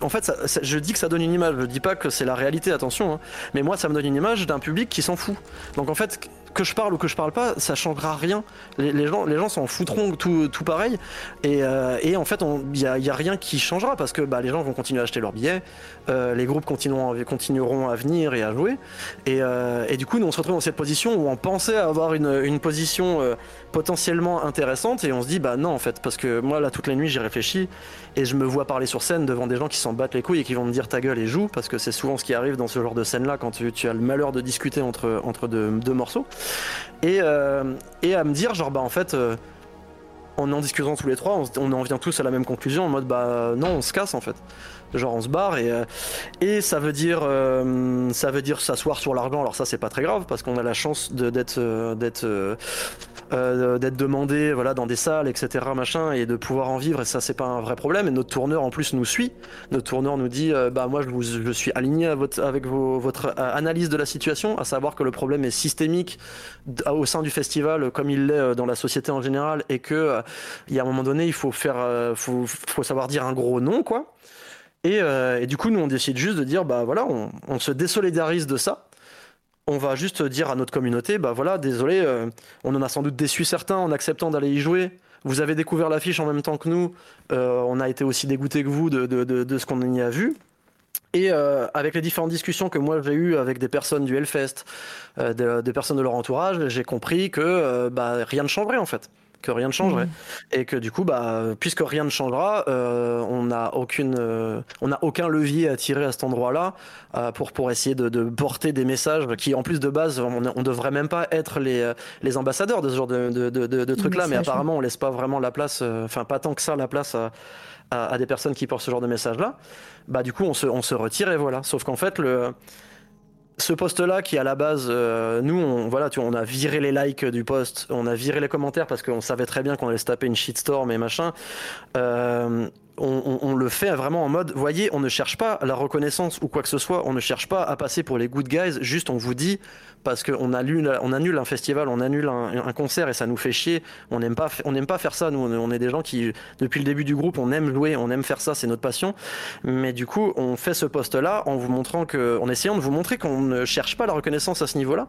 en fait ça- ça- je dis que ça donne une image je dis pas que c'est la réalité attention hein. mais moi ça me donne une image d'un public qui s'en fout donc en fait que je parle ou que je parle pas ça changera rien. Les, gens les gens s'en foutront tout, tout pareil. Et, euh, et en fait il y a, a rien qui changera parce que bah, les gens vont continuer à acheter leurs billets euh, les groupes continueront, continueront à venir et à jouer. Et, euh, et du coup nous on se retrouve dans cette position où on pensait avoir une, une position euh, potentiellement intéressante et on se dit bah non en fait parce que moi là toutes les nuits j'y réfléchis et je me vois parler sur scène devant des gens qui s'en battent les couilles et qui vont me dire ta gueule et joue parce que c'est souvent ce qui arrive dans ce genre de scène là quand tu, tu as le malheur de discuter entre, entre deux morceaux et, euh, et à me dire genre bah en fait euh, en en discutant tous les trois on, en vient tous à la même conclusion en mode bah non on se casse en fait genre on se barre et, euh, et ça veut dire euh, ça veut dire s'asseoir sur l'argent. Alors ça c'est pas très grave parce qu'on a la chance d'être euh, d'être euh, d'être demandé voilà dans des salles etc machin et de pouvoir en vivre. Et ça c'est pas un vrai problème. Et notre tourneur en plus nous suit. Notre tourneur nous dit bah moi je, vous, je suis aligné à votre, avec vos- votre analyse de la situation à savoir que le problème est systémique au sein du festival comme il l'est dans la société en général et que il y a un moment donné il faut faire faut, faut savoir dire un gros non quoi et, euh, et du coup, nous, on décide juste de dire, bah voilà, on, se désolidarise de ça. On va juste dire à notre communauté, bah voilà, désolé, euh, on en a sans doute déçu certains en acceptant d'aller y jouer. Vous avez découvert l'affiche en même temps que nous. Euh, on a été aussi dégoûté que vous de, de, de, ce qu'on y a vu. Et avec les différentes discussions que moi j'ai eues avec des personnes du Hellfest, de- des personnes de leur entourage, j'ai compris que bah, rien ne changerait en fait. Que rien ne changerait. Et que du coup, bah, puisque rien ne changera, euh, on n'a aucune, euh, on n'a aucun levier à tirer à cet endroit-là euh, pour, pour essayer de, de porter des messages qui, en plus de base, on, on devrait même pas être les, les ambassadeurs de ce genre de, de, de, de- de trucs-là, mais apparemment, on laisse pas vraiment la place, enfin, pas tant que ça la place à, à, des personnes qui portent ce genre de message-là. Bah, du coup, on se, on se retire et voilà. Sauf qu'en fait, le ce poste-là qui à la base, euh, nous, on, voilà, tu on a viré les likes du post, on a viré les commentaires parce qu'on savait très bien qu'on allait se taper une shitstorm et machin. Euh, on, on- on le fait vraiment en mode, voyez, on ne cherche pas la reconnaissance ou quoi que ce soit, on ne cherche pas à passer pour les good guys, juste on vous dit parce qu'on annule, un festival, on annule un, concert et ça nous fait chier. On n'aime pas, on n'aime pas faire ça. Nous, on est- des gens qui, depuis le début du groupe, on aime jouer, on aime faire ça, c'est notre passion. Mais du coup, on fait ce poste-là en vous montrant que, en essayant de vous montrer qu'on ne cherche pas la reconnaissance à ce niveau-là,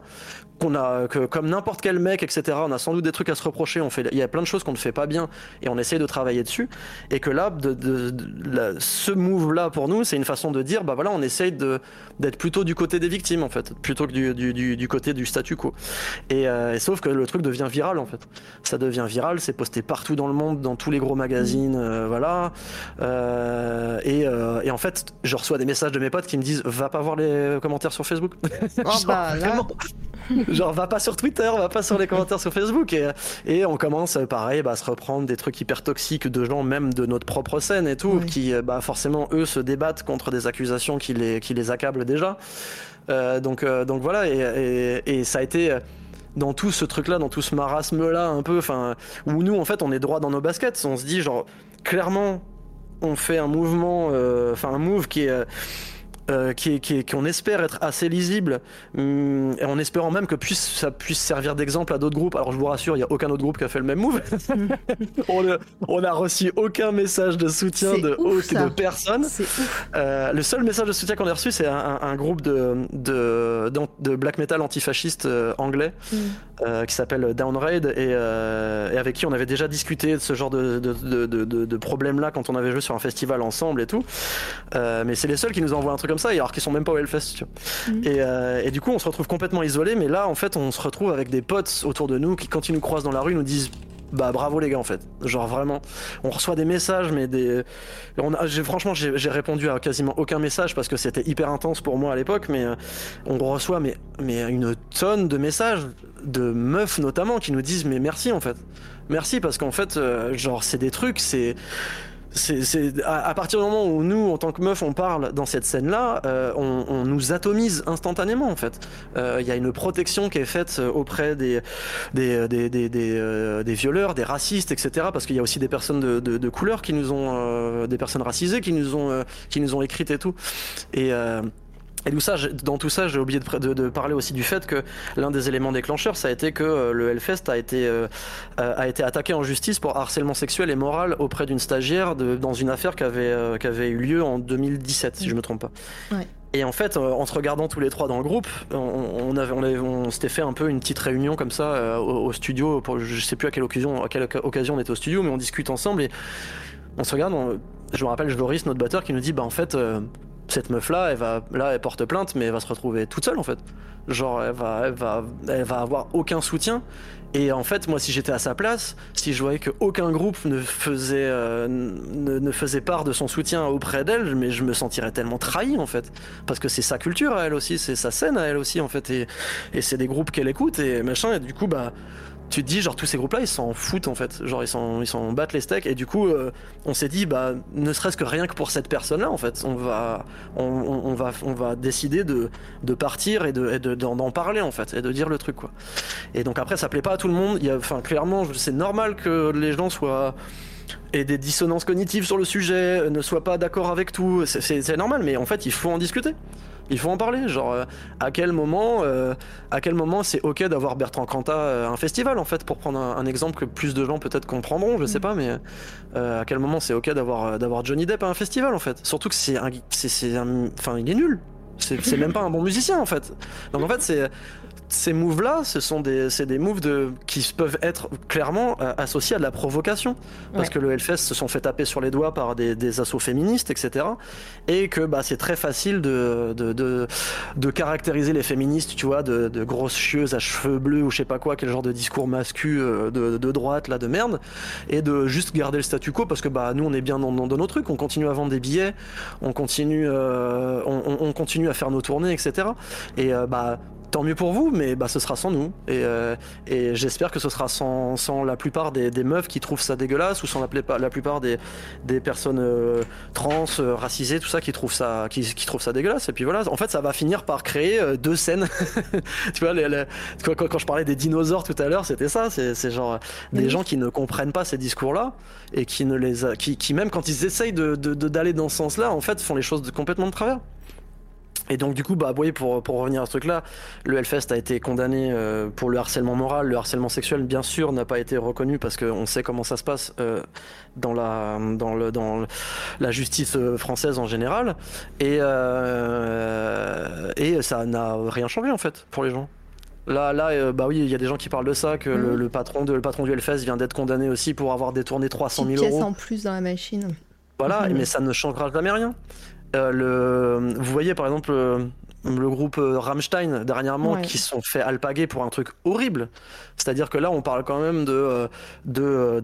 qu'on a, que comme n'importe quel mec, etc. On a sans doute des trucs à se reprocher. On fait, il y a plein de choses qu'on ne fait pas bien et on essaye de travailler dessus. Et que là, ce move-là pour nous, c'est une façon de dire, bah voilà, on essaye d'être plutôt du côté des victimes en fait, plutôt que du, côté du statu quo. Et, sauf que le truc devient viral en fait. Ça devient viral, c'est posté partout dans le monde, dans tous les gros magazines, mmh. voilà. Et, et, en fait, je reçois des messages de mes potes qui me disent, va pas voir les commentaires sur Facebook. Oh, bah, Genre, va pas sur Twitter, va pas sur les commentaires sur Facebook. Et, et on commence, pareil, bah, à se reprendre des trucs hyper toxiques de gens, même de notre propre scène et tout, qui, bah, forcément, eux, se débattent contre des accusations qui les, qui les accablent déjà. Euh, donc, euh, donc voilà, et, ça a été dans tout ce truc-là, dans tout ce marasme-là, un peu, enfin, où nous, en fait, on est droit dans nos baskets. On se dit, genre, clairement, on fait un mouvement, euh, enfin, un move qui est euh, qui, qu'on espère être assez lisible, hum, et en espérant même que puisse, ça puisse servir d'exemple à d'autres groupes. Alors je vous rassure, il n'y a aucun autre groupe qui a fait le même move. on, a, reçu aucun message de soutien de, de personne. Euh, le seul message de soutien qu'on a reçu, c'est un, groupe de, de, de, black metal antifasciste euh, anglais mm. qui s'appelle Downraid et, et, avec qui on avait déjà discuté de ce genre de, de, de problème-là quand on avait joué sur un festival ensemble et tout. mais c'est les seuls qui nous envoient un truc ça, alors qu'ils sont même pas au Hellfest. Mhm. Euh, et, du coup, on se retrouve complètement isolé, mais là, en fait, on se retrouve avec des potes autour de nous qui, quand ils nous croisent dans la rue, nous disent bah bravo les gars en fait genre vraiment on reçoit des messages mais des on a, franchement j'ai répondu à quasiment aucun message parce que c'était hyper intense pour moi à l'époque mais euh, on reçoit mais mais une tonne de messages de meufs notamment qui nous disent mais merci en fait merci parce qu'en fait euh, genre c'est des trucs c'est c'est à, partir du moment où nous, en tant que meufs, on parle dans cette scène-là, euh, on, nous atomise instantanément en fait. Il euh, y a une protection qui est faite auprès des des, des, des, des, euh, violeurs, des racistes, etc. Parce qu'il y a aussi des personnes de, de, de couleur qui nous ont, des personnes racisées qui nous ont qui nous ont écrites et tout. Et et dans tout ça, j'ai oublié de, parler aussi du fait que l'un des éléments déclencheurs, ça a été que euh, le Hellfest a été, euh, euh, a été attaqué en justice pour harcèlement sexuel et moral auprès d'une stagiaire dans une affaire qui avait, qui avait eu lieu en 2017, si je me trompe pas. Et en fait, en se regardant tous les trois dans le groupe, on, avait, on, s'était fait un peu une petite réunion comme ça au, studio. Pour, je sais plus à quelle occasion, à quelle occasion on était au studio, mais on discute ensemble et on se regarde. je me rappelle Joris, notre batteur, qui nous dit, bah en fait cette meuf là elle va là elle porte plainte mais elle va se retrouver toute seule en fait. Genre elle va elle va elle va avoir aucun soutien. Et en fait moi si j'étais à sa place si je voyais que aucun groupe ne faisait euh, ne, faisait part de son soutien auprès d'elle mais je me sentirais tellement trahi en fait. Parce que c'est sa culture à elle aussi c'est sa scène à elle aussi en fait. Et, et c'est des groupes qu'elle écoute et machin. Et du coup bah tu te dis genre tous ces groupes là ils s'en foutent en fait. Genre ils s'en ils s'en battent les steaks. Et du coup euh, on s'est dit bah ne serait-ce que rien que pour cette personne là en fait on va on, va on va décider de, de partir et de d'en parler en fait et de dire le truc quoi. Et donc après ça plaît pas à tout le monde. Il y a enfin clairement c'est normal que les gens soient et des dissonances cognitives sur le sujet ne soient pas d'accord avec tout. C'est normal mais en fait il faut en discuter il faut en parler. Genre, euh, à quel moment, euh, à quel moment c'est ok d'avoir Bertrand Cantat à un festival en fait, pour prendre un, exemple que plus de gens peut-être comprendront, je sais mm. pas, mais euh, à quel moment c'est ok d'avoir d'avoir Johnny Depp à un festival en fait. Surtout que c'est un, c'est, enfin, il est nul. C'est même pas un bon musicien en fait. Donc en fait c'est ces moves-là, ce sont des, c'est des moves de, qui peuvent être clairement euh, associés à de la provocation. Parce que le Hellfest se sont fait taper sur les doigts par des, des assauts féministes, etc. Et que bah, c'est très facile de, de, de, de, caractériser les féministes, tu vois, de, de, grosses chieuses à cheveux bleus ou je sais pas quoi, quel genre de discours mascu euh, de, droite, là, de merde. Et de juste garder le statu quo parce que bah, nous, on est bien dans, dans, nos trucs. On continue à vendre des billets, on continue, euh, on, on, continue à faire nos tournées, etc. Et bah, tant mieux pour vous, mais bah, ce sera sans nous. Et, euh, et j'espère que ce sera sans, sans la plupart des, des, meufs qui trouvent ça dégueulasse ou sans la, la plupart des, des personnes euh, trans, euh, racisées, tout ça, qui trouvent ça, qui, qui trouvent ça dégueulasse. Et puis voilà, en fait, ça va finir par créer deux scènes. tu vois, les, quand, quand, je parlais des dinosaures tout à l'heure, c'était ça. C'est genre des gens qui ne comprennent pas ces discours-là et qui ne les qui, qui, même quand ils essayent de, d'aller de, dans ce sens-là, en fait, font les choses complètement de travers. Et donc du coup, bah, voyez, pour, pour revenir à ce truc-là, le Hellfest a été condamné euh, pour le harcèlement moral. Le harcèlement sexuel, bien sûr, n'a pas été reconnu parce qu'on sait comment ça se passe euh, dans, la, dans, le, dans la justice euh, française en général. Et, et ça n'a rien changé en fait pour les gens. Là, là bah oui, il y a des gens qui parlent de ça, que le, mmh. patron de, le patron du Hellfest vient d'être condamné aussi pour avoir détourné 300 000 euros. en plus dans la machine. Voilà, Mhm. mais ça ne changera jamais rien. Euh, le... Vous voyez par exemple euh, le groupe euh, Rammstein dernièrement Ouais. qui sont fait alpaguer pour un truc horrible. C'est-à-dire que là on parle quand même de de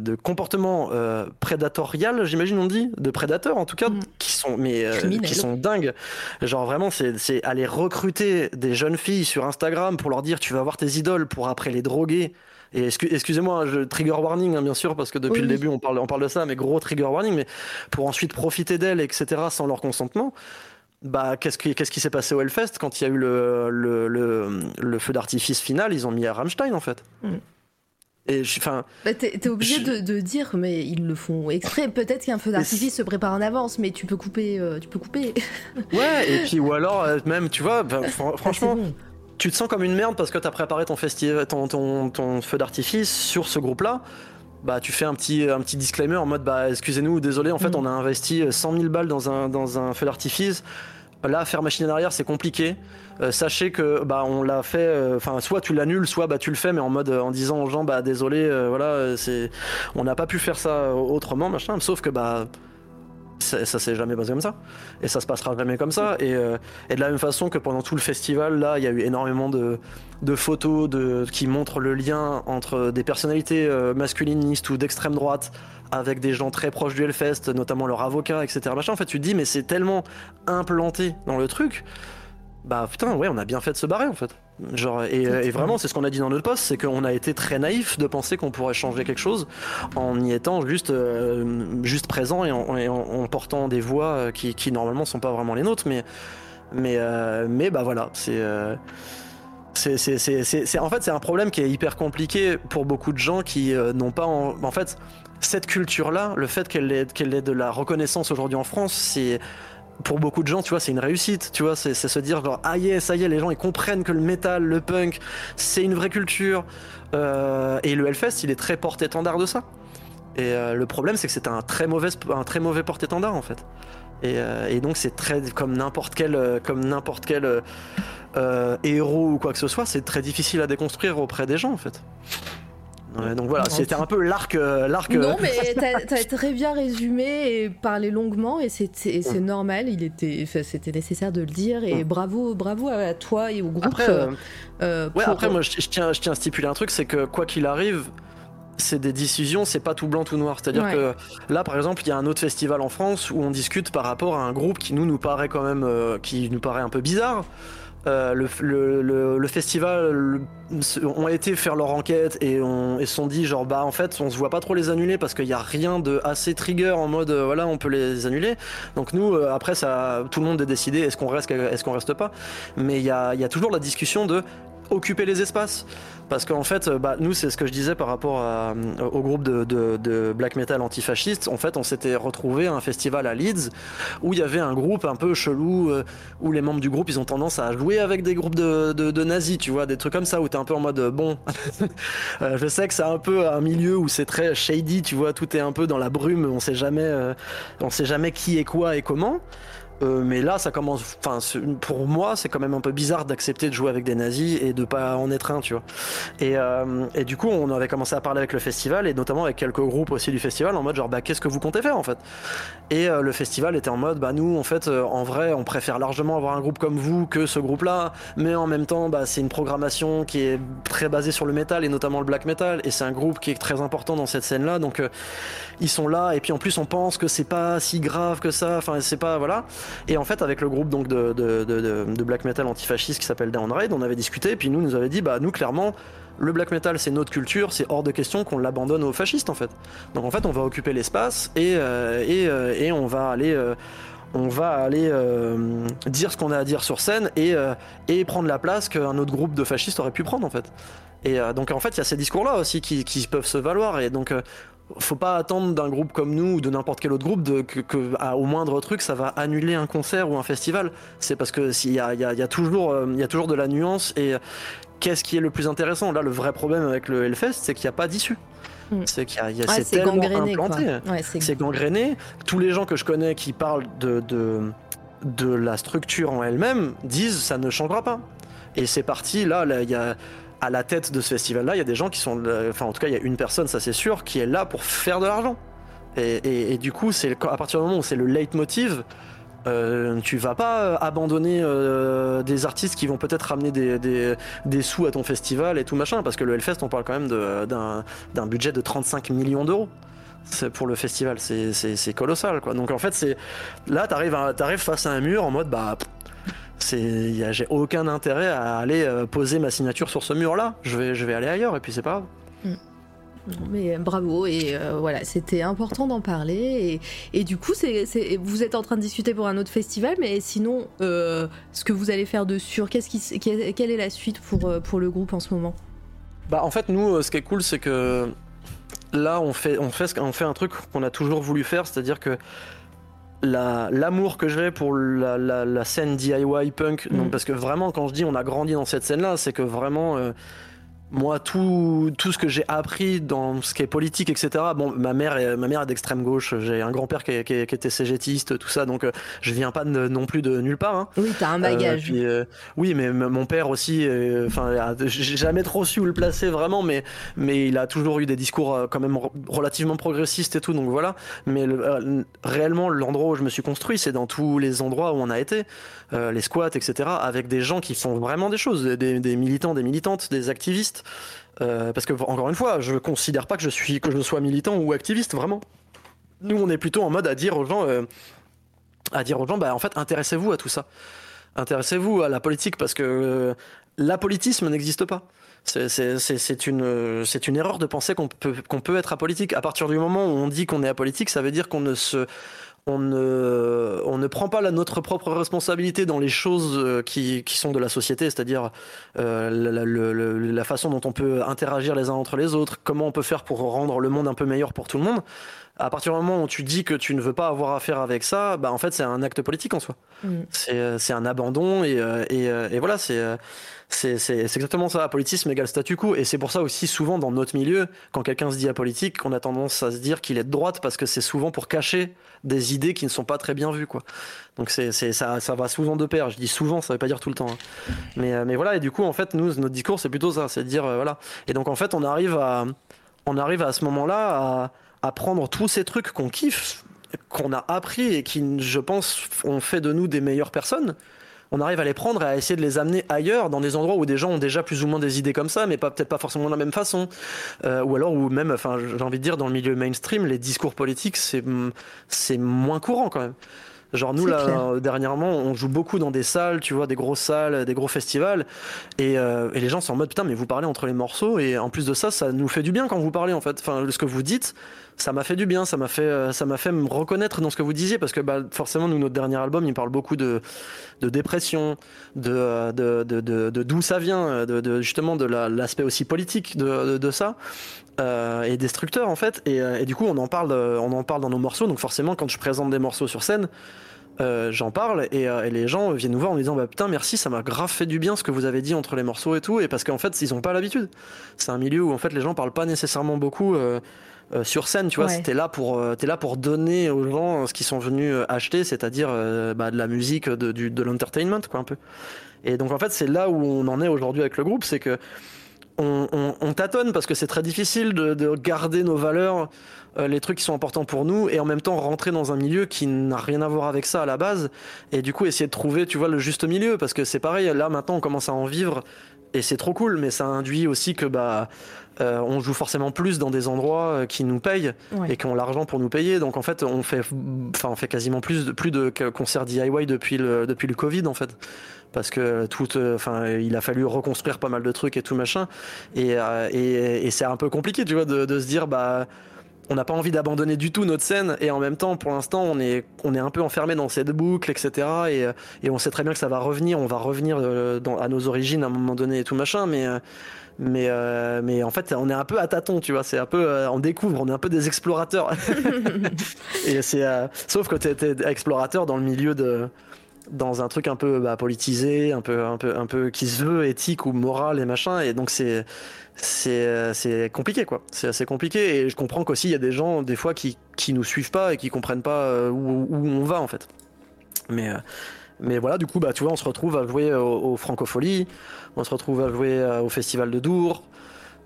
de comportement euh, prédatorial, j'imagine on dit, de prédateurs en tout cas, Mhm. qui sont mais euh, qui sont dingues. Genre vraiment c'est aller recruter des jeunes filles sur Instagram pour leur dire tu vas voir tes idoles pour après les droguer. Et excu- excusez-moi, trigger warning hein, bien sûr parce que depuis Oui, le début on parle on parle de ça, mais gros trigger warning, mais pour ensuite profiter d'elles etc sans leur consentement. Bah, qu'est-ce qui, s'est passé au Hellfest quand il y a eu le, le, le, le feu d'artifice final Ils ont mis à Rammstein en fait. Mm. Et enfin, Bah, t'es obligé Je- de, de dire, mais ils le font exprès. Peut-être qu'un feu d'artifice se prépare en avance, mais tu peux couper. euh, tu peux couper. ouais, et puis ou alors euh, même, tu vois, franchement, Ah, bon. Tu te sens comme une merde parce que t'as préparé ton festival, ton, ton, ton feu d'artifice sur ce groupe-là. Bah, tu fais un petit, un petit disclaimer en mode, bah, excusez-nous, désolé, en fait, Mm. on a investi 100 000 balles dans un, dans un feu d'artifice. Là, faire machine en arrière, c'est compliqué. Euh, sachez que, bah, on l'a fait, euh, enfin, soit tu l'annules, soit, bah, tu le fais, mais en mode, euh, en disant aux gens, bah, désolé, euh, voilà, euh, c'est, on n'a pas pu faire ça euh, autrement, machin. Sauf que, bah, ça, s'est jamais passé comme ça. Et ça se passera jamais comme ça. Et, euh, et de la même façon que pendant tout le festival, là, il y a eu énormément de, de photos de, qui montrent le lien entre des personnalités euh, masculinistes ou d'extrême droite avec des gens très proches du Hellfest, notamment leur avocat, etc. Machin. En fait, tu te dis, mais c'est tellement implanté dans le truc. Bah putain, ouais, on a bien fait de se barrer en fait. Genre, et, et vraiment, c'est ce qu'on a dit dans notre poste, c'est qu'on a été très naïf de penser qu'on pourrait changer quelque chose en y étant juste, euh, juste présent et, en, portant des voix euh, qui, qui normalement sont pas vraiment les nôtres, mais, mais, euh, mais bah voilà, c'est. euh, c'est, en fait, c'est un problème qui est hyper compliqué pour beaucoup de gens qui euh, n'ont pas. En, en fait, cette culture-là, le fait qu'elle ait, qu'elle ait de la reconnaissance aujourd'hui en France, c'est. Pour beaucoup de gens, tu vois, c'est une réussite, tu vois, c'est, se dire genre, ah yeah, ça y est, les gens ils comprennent que le métal, le punk, c'est une vraie culture. Euh, et le Hellfest, il est très porte-étendard de ça. Et euh, le problème, c'est que c'est un très mauvais, un très mauvais porte-étendard en fait. Et, euh, et donc c'est très comme n'importe quel, comme n'importe quel héros ou quoi que ce soit, c'est très difficile à déconstruire auprès des gens en fait. Donc voilà, c'était un peu l'arc, euh, l'arc. Non, euh, mais t'as as très bien résumé et parlé longuement, et c'est c'est- c'est Mm. normal. Il était, c'était nécessaire de le dire, et Mm. bravo, bravo à toi et au groupe. Après, euh, euh, ouais, pour- après moi je, je tiens, je tiens à stipuler un truc, c'est que quoi qu'il arrive. C'est des décisions, c'est pas tout blanc tout noir. C'est-à-dire Ouais. que là, par exemple, il y a un autre festival en France où on discute par rapport à un groupe qui nous nous paraît quand même, euh, qui nous paraît un peu bizarre. Euh, le, le, le, festival ont été faire leur enquête et se sont dit genre bah en fait on se voit pas trop les annuler parce qu'il y a rien de assez trigger en mode euh, voilà on peut les annuler. Donc nous euh, après ça tout le monde est décidé est-ce qu'on reste est-ce qu'on reste pas? Mais il y a, il y a toujours la discussion de occuper les espaces parce qu'en fait euh, bah, nous c'est ce que je disais par rapport à- euh, au groupe de, de, de black metal antifasciste en fait on s'était retrouvé à un festival à Leeds où il y avait un groupe un peu chelou euh, où les membres du groupe ils ont tendance à jouer avec des groupes de, de, nazis, tu vois, des trucs comme ça où t'es un peu en mode bon. Je sais que c'est un peu un milieu où c'est très shady, tu vois, tout est un peu dans la brume, on sait jamais, on sait jamais qui est quoi et comment. Euh, mais là, ça commence. Enfin, pour moi, c'est quand même un peu bizarre d'accepter de jouer avec des nazis et de pas en être un, tu vois. Et, euh, et du coup, on avait commencé à parler avec le festival et notamment avec quelques groupes aussi du festival en mode genre, bah, qu'est-ce que vous comptez faire en fait? Et euh, le festival était en mode, bah, nous, en fait, euh, en vrai, on préfère largement avoir un groupe comme vous que ce groupe-là, mais en même temps, bah, c'est une programmation qui est très basée sur le métal et notamment le black metal et c'est un groupe qui est très important dans cette scène-là, donc euh, ils sont là et puis en plus, on pense que c'est pas si grave que ça, enfin, c'est pas, voilà. Et en fait, avec le groupe donc de, black metal antifasciste qui s'appelle Down Raid, on avait discuté, puis nous nous avait dit, bah nous clairement, le black metal c'est notre culture, c'est hors de question qu'on l'abandonne aux fascistes en fait. Donc en fait, on va occuper l'espace et, euh, et, euh, et on va aller. euh, on va aller dire ce qu'on a à dire sur scène et, et prendre la place qu'un autre groupe de fascistes aurait pu prendre en fait. Et donc en fait, il y a ces discours-là aussi qui, qui peuvent se valoir. Et donc, faut pas attendre d'un groupe comme nous ou de n'importe quel autre groupe de, que, que, à- au moindre truc, ça va annuler un concert ou un festival. C'est parce que s'il y a, y, y toujours, euh, il y a toujours de la nuance. Et qu'est-ce qui est le plus intéressant? Là, le vrai problème avec le Hellfest, c'est qu'il n'y a pas d'issue. Mm. C'est qu'il y a, Ouais, c'est tellement gangréné, implanté Ouais, c'est gangréné. Tous les gens que je connais qui parlent de, de, de la structure en elle-même disent ça ne changera pas. Et c'est parti, là, il y a à la tête de ce festival-là, il y a des gens qui sont, enfin en tout cas, il y a une personne, ça c'est sûr, qui est là pour faire de l'argent. Et, du coup, c'est à partir du moment où c'est le leitmotiv, euh, tu vas pas euh, abandonner euh, des artistes qui vont peut-être ramener des, des, des, sous à ton festival et tout machin, parce que le Hellfest, on parle quand même d'un budget de 35 millions d'euros. Pour le festival, c'est colossal quoi. Donc en fait, c'est là, t'arrives arrives face à un mur en mode bah j'ai aucun intérêt à aller poser ma signature sur ce mur là. Je vais, je vais aller ailleurs et puis c'est pas grave. Mm mais euh, bravo et euh, voilà, c'était important d'en parler et, du coup, c'est, vous êtes en train de discuter pour un autre festival, mais sinon, euh, ce que vous allez faire dessus, qu'est-ce qui, quelle est la suite pour, pour le groupe en ce moment? Bah en fait, nous, ce qui est cool, c'est que là, on fait, on fait, on fait un truc qu'on a toujours voulu faire, c'est-à-dire que l'amour que j'ai pour la, la, scène DIY punk, donc, mm. parce que vraiment, quand je dis on a grandi dans cette scène-là, c'est que vraiment moi, tout, tout ce que j'ai appris dans ce qui est politique, etc. Bon, ma mère est, ma mère est d'extrême gauche. J'ai un grand-père qui, qui, était cégétiste, tout ça. Donc, euh, je viens pas non plus de nulle part. Hein. Oui, t'as un bagage. Euh, euh, oui, mais mon père aussi. Enfin, j'ai jamais trop su où le placer vraiment, mais mais il a toujours eu des discours quand même relativement progressistes et tout. Donc voilà. Mais réellement, l'endroit où je me suis construit, c'est dans tous les endroits où on a été, les squats, etc. Avec des gens qui font vraiment des choses, des, militants, des militantes, des activistes. Euh, parce que encore une fois, je considère pas que je suis que je sois militant ou activiste vraiment. Nous, on est plutôt en mode à dire aux gens, euh, à dire aux gens, bah en fait, intéressez-vous à tout ça. Intéressez-vous à la politique parce que euh, l'apolitisme n'existe pas. C'est une, une erreur de penser qu'on peut, qu'on peut être apolitique. À partir du moment où on dit qu'on est apolitique, ça veut dire qu'on ne se, on ne, on ne prend pas la, notre propre responsabilité dans les choses euh, qui, qui sont de la société, c'est-à-dire euh, la, la, façon dont on peut interagir les uns entre les autres, comment on peut faire pour rendre le monde un peu meilleur pour tout le monde. À partir du moment où tu dis que tu ne veux pas avoir affaire avec ça, bah en fait c'est un acte politique en soi. Mm. Euh, c'est un abandon et, et, et voilà, c'est c'est exactement ça. Politisme égale statu quo. Et c'est pour ça aussi, souvent, dans notre milieu, quand quelqu'un se dit apolitique, on a tendance à se dire qu'il est de droite parce que c'est souvent pour cacher des idées qui ne sont pas très bien vues, quoi. Donc c'est ça, ça va souvent de pair. Je dis souvent, ça veut pas dire tout le temps. Hein. Mais, euh, mais voilà. Et du coup, en fait, nous, notre discours, c'est plutôt ça. C'est de dire, euh, voilà. Et donc, en fait, on arrive à, on arrive à ce moment-là à, à prendre tous ces trucs qu'on kiffe, qu'on a appris et qui, je pense, ont fait de nous des meilleures personnes on arrive à les prendre et à essayer de les amener ailleurs, dans des endroits où des gens ont déjà plus ou moins des idées comme ça, mais peut-être pas forcément de la même façon. Euh, ou alors, ou même, enfin, j'ai envie de dire, dans le milieu mainstream, les discours politiques, c'est moins courant quand même. Genre nous là dernièrement on joue beaucoup dans des salles, tu vois, des grosses salles, des gros festivals, et, euh, et les gens sont en mode putain mais vous parlez entre les morceaux et en plus de ça ça nous fait du bien quand vous parlez en fait. Enfin ce que vous dites, ça m'a fait du bien, ça m'a fait euh, ça m'a fait me reconnaître dans ce que vous disiez parce que bah, forcément nous notre dernier album il parle beaucoup de, de dépression, de de, de, de, d'où ça vient, de, de justement de l'aspect aussi politique de, de, ça. Euh, et destructeur en fait. Et, et, du coup on en parle on en parle dans nos morceaux. Donc forcément quand je présente des morceaux sur scène euh, j'en parle. Euh, et, les gens viennent nous voir en disant bah putain merci ça m'a grave fait du bien ce que vous avez dit entre les morceaux et tout. Et parce qu'en fait ils ont pas l'habitude. C'est un milieu où en fait les gens parlent pas nécessairement beaucoup euh, sur scène tu vois. C'était là pour t'es là pour donner aux gens ce qu'ils sont venus acheter c'est-à-dire bah, de la musique de, de l'entertainment quoi un peu. Et donc en fait c'est là où on en est aujourd'hui avec le groupe. C'est que on, tâtonne parce que c'est très difficile de, garder nos valeurs, euh, les trucs qui sont importants pour nous, et en même temps rentrer dans un milieu qui n'a rien à voir avec ça à la base, et du coup essayer de trouver, tu vois, le juste milieu, parce que c'est pareil, là maintenant on commence à en vivre, et c'est trop cool, mais ça induit aussi que bah euh, on joue forcément plus dans des endroits euh, qui nous payent et qui ont l'argent pour nous payer. Donc en fait, on fait, enfin, on fait quasiment plus de, plus de concerts DIY depuis le, depuis le Covid en fait parce que tout, euh, enfin, il a fallu reconstruire pas mal de trucs et tout machin, et, euh, et, et c'est un peu compliqué, tu vois, de, de se dire, bah, on n'a pas envie d'abandonner du tout notre scène, et en même temps, pour l'instant, on est, on est un peu enfermé dans cette boucle, etc. Et, et on sait très bien que ça va revenir, on va revenir euh, dans, à nos origines à un moment donné et tout machin, mais mais mais en fait on est un peu à tâtons tu vois. C'est un peu on découvre on est un peu des explorateurs. Et c'est sauf que t'es es explorateur dans le milieu de dans un truc un peu bah, politisé, un peu, un peu, un peu qui se veut éthique ou moral et machin. Et donc c'est c'est c'est compliqué quoi. C'est assez compliqué et je comprends qu'aussi il y a des gens des fois qui qui nous suivent pas et qui comprennent pas euh, où, où on va en fait. Mais euh, mais voilà, du coup, bah, tu on se retrouve à jouer au, au Francofolie, on se retrouve à jouer euh, au Festival de Dour, Euh,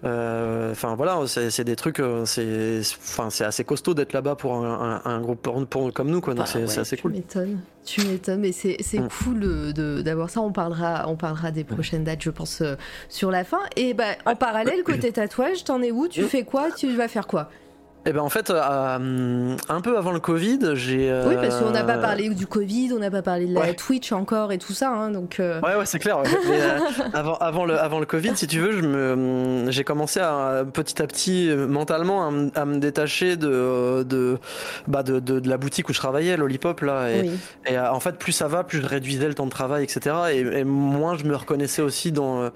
enfin voilà, c'est des trucs, euh, c'est enfin c'est assez costaud d'être là-bas pour un, un, groupe pour, comme nous quoi. Bah c'est assez cool. Tu m'étonnes, tu m'étonnes, mais c'est mm. cool d'avoir ça. On parlera, on parlera des prochaines dates, je pense, euh, sur la fin. Et bah en parallèle côté tatouage, t'en es où? Tu mm. fais quoi? Tu vas faire quoi? Eh ben en fait, euh, un peu avant le Covid, j'ai. Oui, parce qu'on n'a pas parlé du Covid, on n'a pas parlé de la Twitch encore et tout ça, hein, donc. Euh. Ouais, ouais, c'est clair. Euh, avant, avant, le, avant le Covid, si tu veux, je me, j'ai commencé à petit à petit mentalement à, me détacher de de, bah de, de, la boutique où je travaillais, Lollipop là, et, et en fait, plus ça va, plus je réduisais le temps de travail, etc. Et, et moins je me reconnaissais aussi dans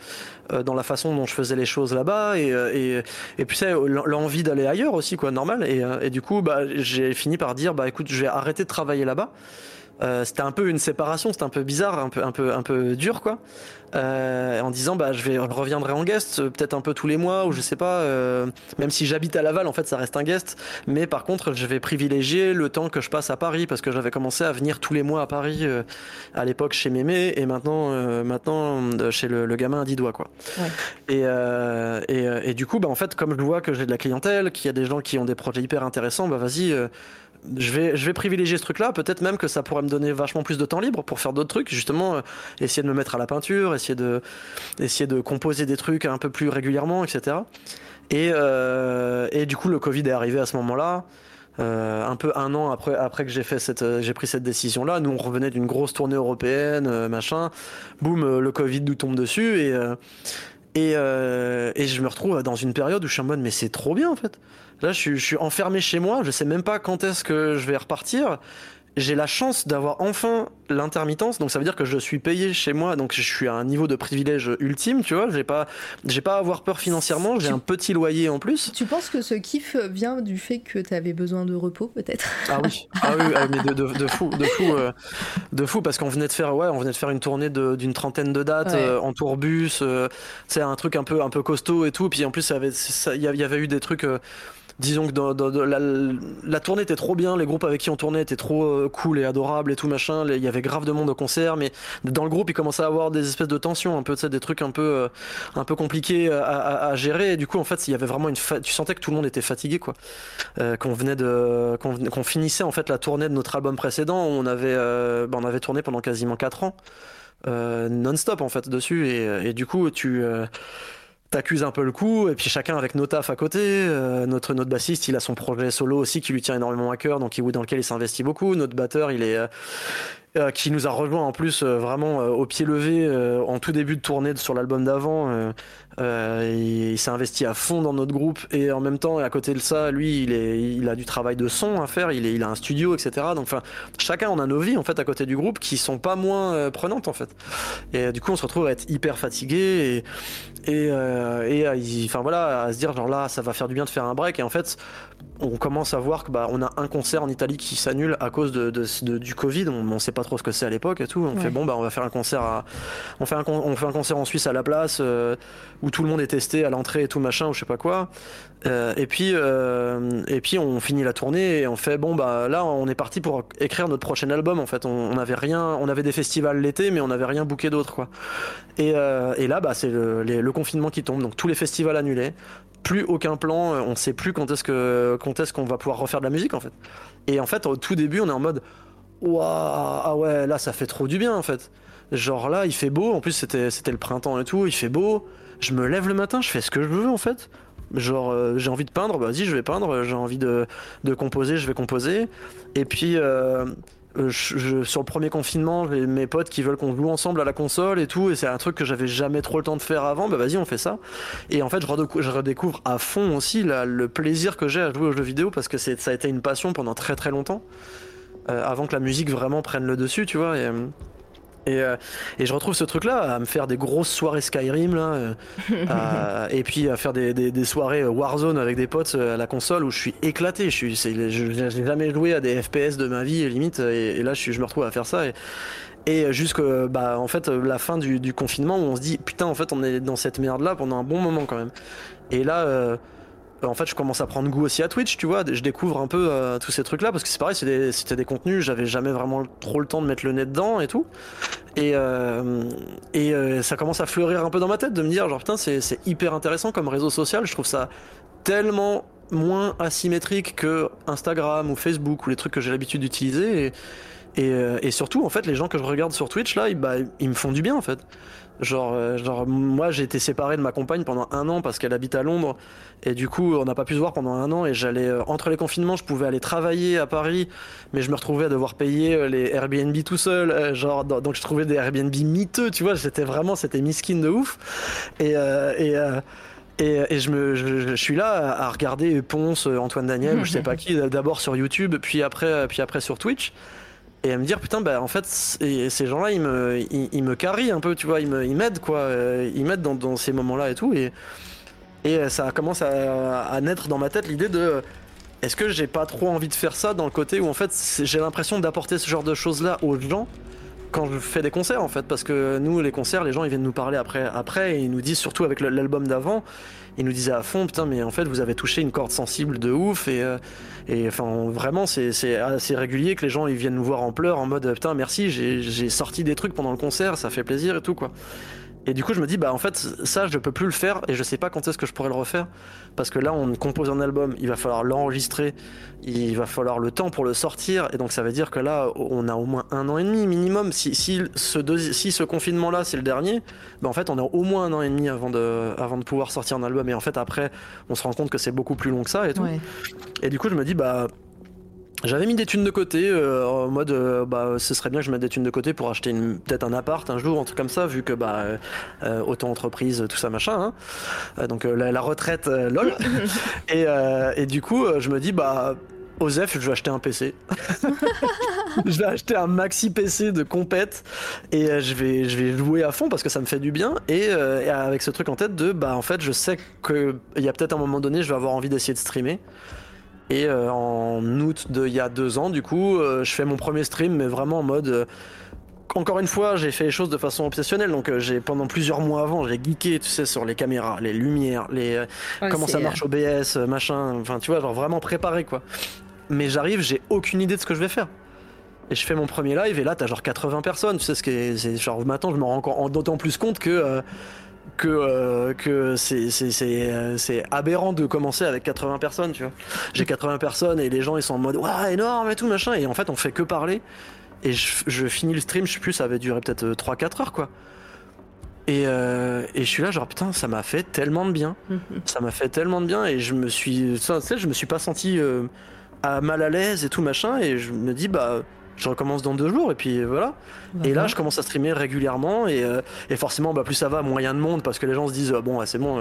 dans la façon dont je faisais les choses là-bas, et et, et puis c'est l'envie d'aller ailleurs aussi, quoi normal. Euh, et, du coup, bah, j'ai fini par dire, bah écoute, je vais arrêter de travailler là-bas. Euh, c'était un peu une séparation, c'était un peu bizarre, un peu, un peu, un peu dur, quoi. Euh, en disant, bah, je vais, reviendrai en guest, peut-être un peu tous les mois, ou je sais pas. même si j'habite à Laval, en fait, ça reste un guest. Mais par contre, je vais privilégier le temps que je passe à Paris, parce que j'avais commencé à venir tous les mois à Paris à l'époque chez Mémé, et maintenant, maintenant chez le, gamin à 10 doigts, quoi. Et, et, et, du coup, bah, en fait, comme je vois que j'ai de la clientèle, qu'il y a des gens qui ont des projets hyper intéressants, bah vas-y je vais, je vais privilégier ce truc-là. Peut-être même que ça pourrait me donner vachement plus de temps libre pour faire d'autres trucs. Justement, euh, essayer de me mettre à la peinture, essayer de, essayer de composer des trucs un peu plus régulièrement, etc. Et, euh, et du coup, le Covid est arrivé à ce moment-là. Euh, un peu un an après, après que j'ai fait cette, j'ai pris cette décision-là. Nous, on revenait d'une grosse tournée européenne, machin. Boum, le Covid nous tombe dessus et et, et je me retrouve dans une période où je suis en mode mais c'est trop bien en fait. Là, je suis, enfermé chez moi, je sais même pas quand est-ce que je vais repartir. J'ai la chance d'avoir enfin l'intermittence, donc ça veut dire que je suis payé chez moi, donc je suis à un niveau de privilège ultime, tu vois. J'ai pas, j'ai pas à avoir peur financièrement, j'ai un petit loyer en plus. Tu penses que ce kiff vient du fait que tu avais besoin de repos, peut-être? Ah oui, ah oui, ah, mais de, fou, de fou, euh, de fou, parce qu'on venait de faire, ouais, on venait de faire une tournée d'une trentaine de dates euh, en tourbus, euh, c'est un truc un peu, un peu costaud et tout. Puis en plus, il y avait eu des trucs disons que dans, la, tournée était trop bien, les groupes avec qui on tournait étaient trop euh, cool et adorables et tout machin. Il y avait grave de monde au concert, mais dans le groupe, il commençait à avoir des espèces de tensions, un peu, des trucs un peu, euh, un peu compliqués à, gérer. Du coup, en fait, il y avait vraiment une, tu sentais que tout le monde était fatigué, quoi. Euh, qu'on venait de, qu'on finissait en fait la tournée de notre album précédent. on avait, bah, on avait tourné pendant quasiment 4 ans. non-stop en fait dessus et, et du coup tu t'accuses un peu le coup et puis chacun avec nos tafs à côté euh, notre notre bassiste il a son projet solo aussi qui lui tient énormément à cœur donc il dans lequel il s'investit beaucoup notre batteur il est euh, euh, qui nous a rejoint en plus vraiment au pied levé en tout début de tournée sur l'album d'avant euh, il, s'est investi à fond dans notre groupe et en même temps, à côté de ça, lui, il, est, il a du travail de son à faire, il, est, il a un studio, etc. Donc, enfin, chacun on a nos vies en fait à côté du groupe qui sont pas moins prenantes en fait. Et du coup, on se retrouve à être hyper fatigué et, et, euh, et enfin voilà, à se dire genre là, ça va faire du bien de faire un break. Et en fait, on commence à voir que bah on a un concert en Italie qui s'annule à cause de, de, du Covid. On, on sait pas trop ce que c'est à l'époque et tout. On fait bon bah on va faire un concert à, on fait un on fait un concert en Suisse à la place euh, où tout le monde est testé à l'entrée et tout machin ou je sais pas quoi. Euh, et puis euh, et puis on finit la tournée et on fait bon bah là on est parti pour écrire notre prochain album en fait. On, avait rien, on avait des festivals l'été mais on n'avait rien booké d'autre quoi. Et, et là bah c'est le, le confinement qui tombe donc tous les festivals annulés plus aucun plan, euh, on sait plus quand est-ce que quand est-ce qu'on va pouvoir refaire de la musique en fait. Et en fait, au tout début, on est en mode waouh, ah ouais, là ça fait trop du bien en fait. Genre là, il fait beau, en plus c'était c'était le printemps et tout, il fait beau. Je me lève le matin, je fais ce que je veux en fait. Genre euh, j'ai envie de peindre, bah, vas-y, je vais peindre, j'ai envie de, de composer, je vais composer. Et puis euh, euh, sur le premier confinement, mes potes qui veulent qu'on joue ensemble à la console et tout, et c'est un truc que j'avais jamais trop le temps de faire avant. Bah vas-y, on fait ça. Et en fait, je, redécouvre, à fond aussi le plaisir que j'ai à jouer aux jeux vidéo parce que ça a été une passion pendant très très longtemps, avant que la musique vraiment prenne le dessus, tu vois. Et, euh, euh, et, je retrouve ce truc-là, à me faire des grosses soirées Skyrim, là, euh, et puis à faire des, soirées Warzone avec des potes euh, à la console où je suis éclaté. Je n'ai jamais joué à des FPS de ma vie, limite, et, là je, me retrouve à faire ça. Et, et jusqu'à bah, en fait, la fin du, confinement où on se dit putain, en fait, on est dans cette merde-là pendant un bon moment quand même. Et là en fait, je commence à prendre goût aussi à Twitch, tu vois. Je découvre un peu euh, tous ces trucs-là parce que c'est pareil, c'était des, contenus, j'avais jamais vraiment trop le temps de mettre le nez dedans et tout. Et, euh, euh, ça commence à fleurir un peu dans ma tête de me dire, genre, putain, c'est hyper intéressant comme réseau social. Je trouve ça tellement moins asymétrique que Instagram ou Facebook ou les trucs que j'ai l'habitude d'utiliser. Et, surtout, en fait, les gens que je regarde sur Twitch, là, ils, bah, ils me font du bien, en fait. Genre, euh, genre moi j'ai été séparé de ma compagne pendant un an parce qu'elle habite à Londres. Et du coup on n'a pas pu se voir pendant un an. Et j'allais euh, entre les confinements je pouvais aller travailler à Paris mais je me retrouvais à devoir payer euh, les Airbnb tout seul. Genre donc je trouvais des Airbnb miteux tu vois. C'était vraiment c'était miskin de ouf. Et et et, je, me, je, suis là à regarder Ponce, Antoine Daniel, je sais pas qui, d'abord sur YouTube, puis après, puis après sur Twitch et à me dire putain bah en fait ces gens-là ils me ils, me carrient un peu tu vois ils ils m'aident quoi euh, ils m'aident dans, ces moments-là et tout et et ça commence à, à naître dans ma tête l'idée de est-ce que j'ai pas trop envie de faire ça dans le côté où en fait j'ai l'impression d'apporter ce genre de choses là aux gens quand je fais des concerts en fait parce que nous les concerts les gens ils viennent nous parler après après et ils nous disent surtout avec l'album d'avant ils nous disaient à fond putain mais en fait vous avez touché une corde sensible de ouf et euh, et enfin vraiment c'est assez régulier que les gens ils viennent nous voir en pleurs en mode putain merci j'ai sorti des trucs pendant le concert ça fait plaisir et tout quoi et du coup, je me dis, bah en fait, ça, je peux plus le faire et je sais pas quand est-ce que je pourrais le refaire. Parce que là, on compose un album, il va falloir l'enregistrer, il va falloir le temps pour le sortir. Et donc, ça veut dire que là, on a au moins un an et demi minimum. Si, si ce, si ce confinement-là, c'est le dernier, bah en fait, on a au moins un an et demi avant de, avant de pouvoir sortir un album. Et en fait, après, on se rend compte que c'est beaucoup plus long que ça et tout. Et du coup, je me dis, bah j'avais mis des thunes de côté, euh, en mode, euh, bah, ce serait bien que je mette des thunes de côté pour acheter peut-être un appart un jour, un truc comme ça, vu que, bah, euh, auto-entreprise, tout ça, machin. Hein. donc, la, retraite, lol. et, et, du coup, je me dis, bah, Osef, je vais acheter un PC. je vais acheter un maxi PC de compète et je vais, je vais jouer à fond parce que ça me fait du bien. Et, et avec ce truc en tête de, bah, en fait, je sais qu'il y a peut-être un moment donné, je vais avoir envie d'essayer de streamer. Et euh, en août de il y a deux ans, du coup, euh, je fais mon premier stream, mais vraiment en mode euh, encore une fois, j'ai fait les choses de façon obsessionnelle. Donc, j'ai pendant plusieurs mois avant, j'ai geeké, tu sais, sur les caméras, les lumières, les comment ça marche OBS, machin. Enfin, tu vois, genre vraiment préparé quoi. Mais j'arrive, j'ai aucune idée de ce que je vais faire. Et je fais mon premier live et là, t'as genre 80 personnes. Tu sais ce que c'est genre maintenant, je me rends encore d'autant plus compte que que, euh, que euh, c'est aberrant de commencer avec 80 personnes, tu vois. J'ai 80 personnes et les gens ils sont en mode waouh énorme et tout machin et en fait on fait que parler et je, finis le stream, je sais plus, ça avait duré peut-être 3-4 euh, heures quoi. Et, et, je suis là genre putain ça m'a fait tellement de bien, ça m'a fait tellement de bien et je me suis, tu sais, je me suis pas senti à mal à l'aise et tout machin et je me dis bah je recommence dans deux jours et puis voilà. Et là, je commence à streamer régulièrement et, euh, et forcément, bah, plus ça va, a de monde parce que les gens se disent bon, c'est bon,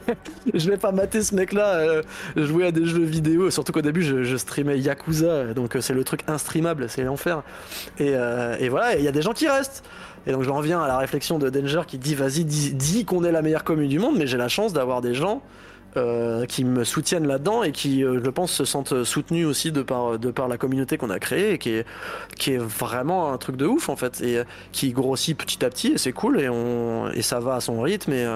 je vais pas mater ce mec-là euh, jouer à des jeux vidéo. Surtout qu'au début, je, streamais Yakuza, donc euh, c'est le truc instreamable, c'est l'enfer. Et, et voilà, il y a des gens qui restent. Et donc j'en reviens à la réflexion de Danger qui dit vas-y, dis qu'on est la meilleure commune du monde, mais j'ai la chance d'avoir des gens euh, qui me soutiennent là-dedans et qui, euh, je pense, se sentent soutenus aussi de par, de par la communauté qu'on a créée et qui est, qui est vraiment un truc de ouf en fait et euh, qui grossit petit à petit et c'est cool et, on, et ça va à son rythme et,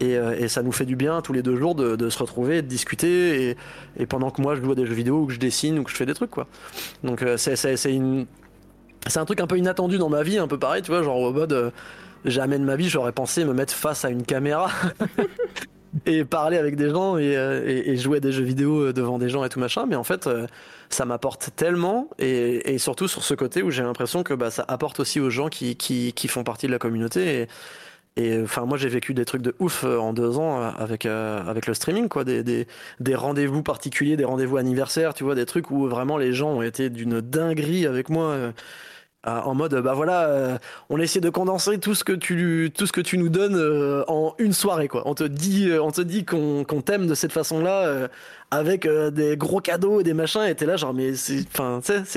et, et, ça nous fait du bien tous les deux jours de, se retrouver, de discuter et, et, pendant que moi je joue à des jeux vidéo ou que je dessine ou que je fais des trucs quoi. Donc c'est, c'est, c'est un truc un peu inattendu dans ma vie, un peu pareil, tu vois, genre au mode jamais de ma vie j'aurais pensé me mettre face à une caméra et parler avec des gens euh, et, et, jouer à des jeux vidéo euh, devant des gens et tout machin. Mais en fait, euh, ça m'apporte tellement et, et, surtout sur ce côté où j'ai l'impression que bah, ça apporte aussi aux gens qui, qui, qui font partie de la communauté. Et, et enfin, moi, j'ai vécu des trucs de ouf en deux ans avec avec le streaming, quoi, des, des, des rendez-vous particuliers, des rendez-vous anniversaires, tu vois, des trucs où vraiment les gens ont été d'une dinguerie avec moi. Euh, en mode bah voilà euh, on essaie de condenser tout ce que tu tout ce que tu nous donnes euh, en une soirée quoi on te dit on te dit qu'on t'aime de cette façon là avec des gros cadeaux et des machins et t'es là genre mais c'est enfin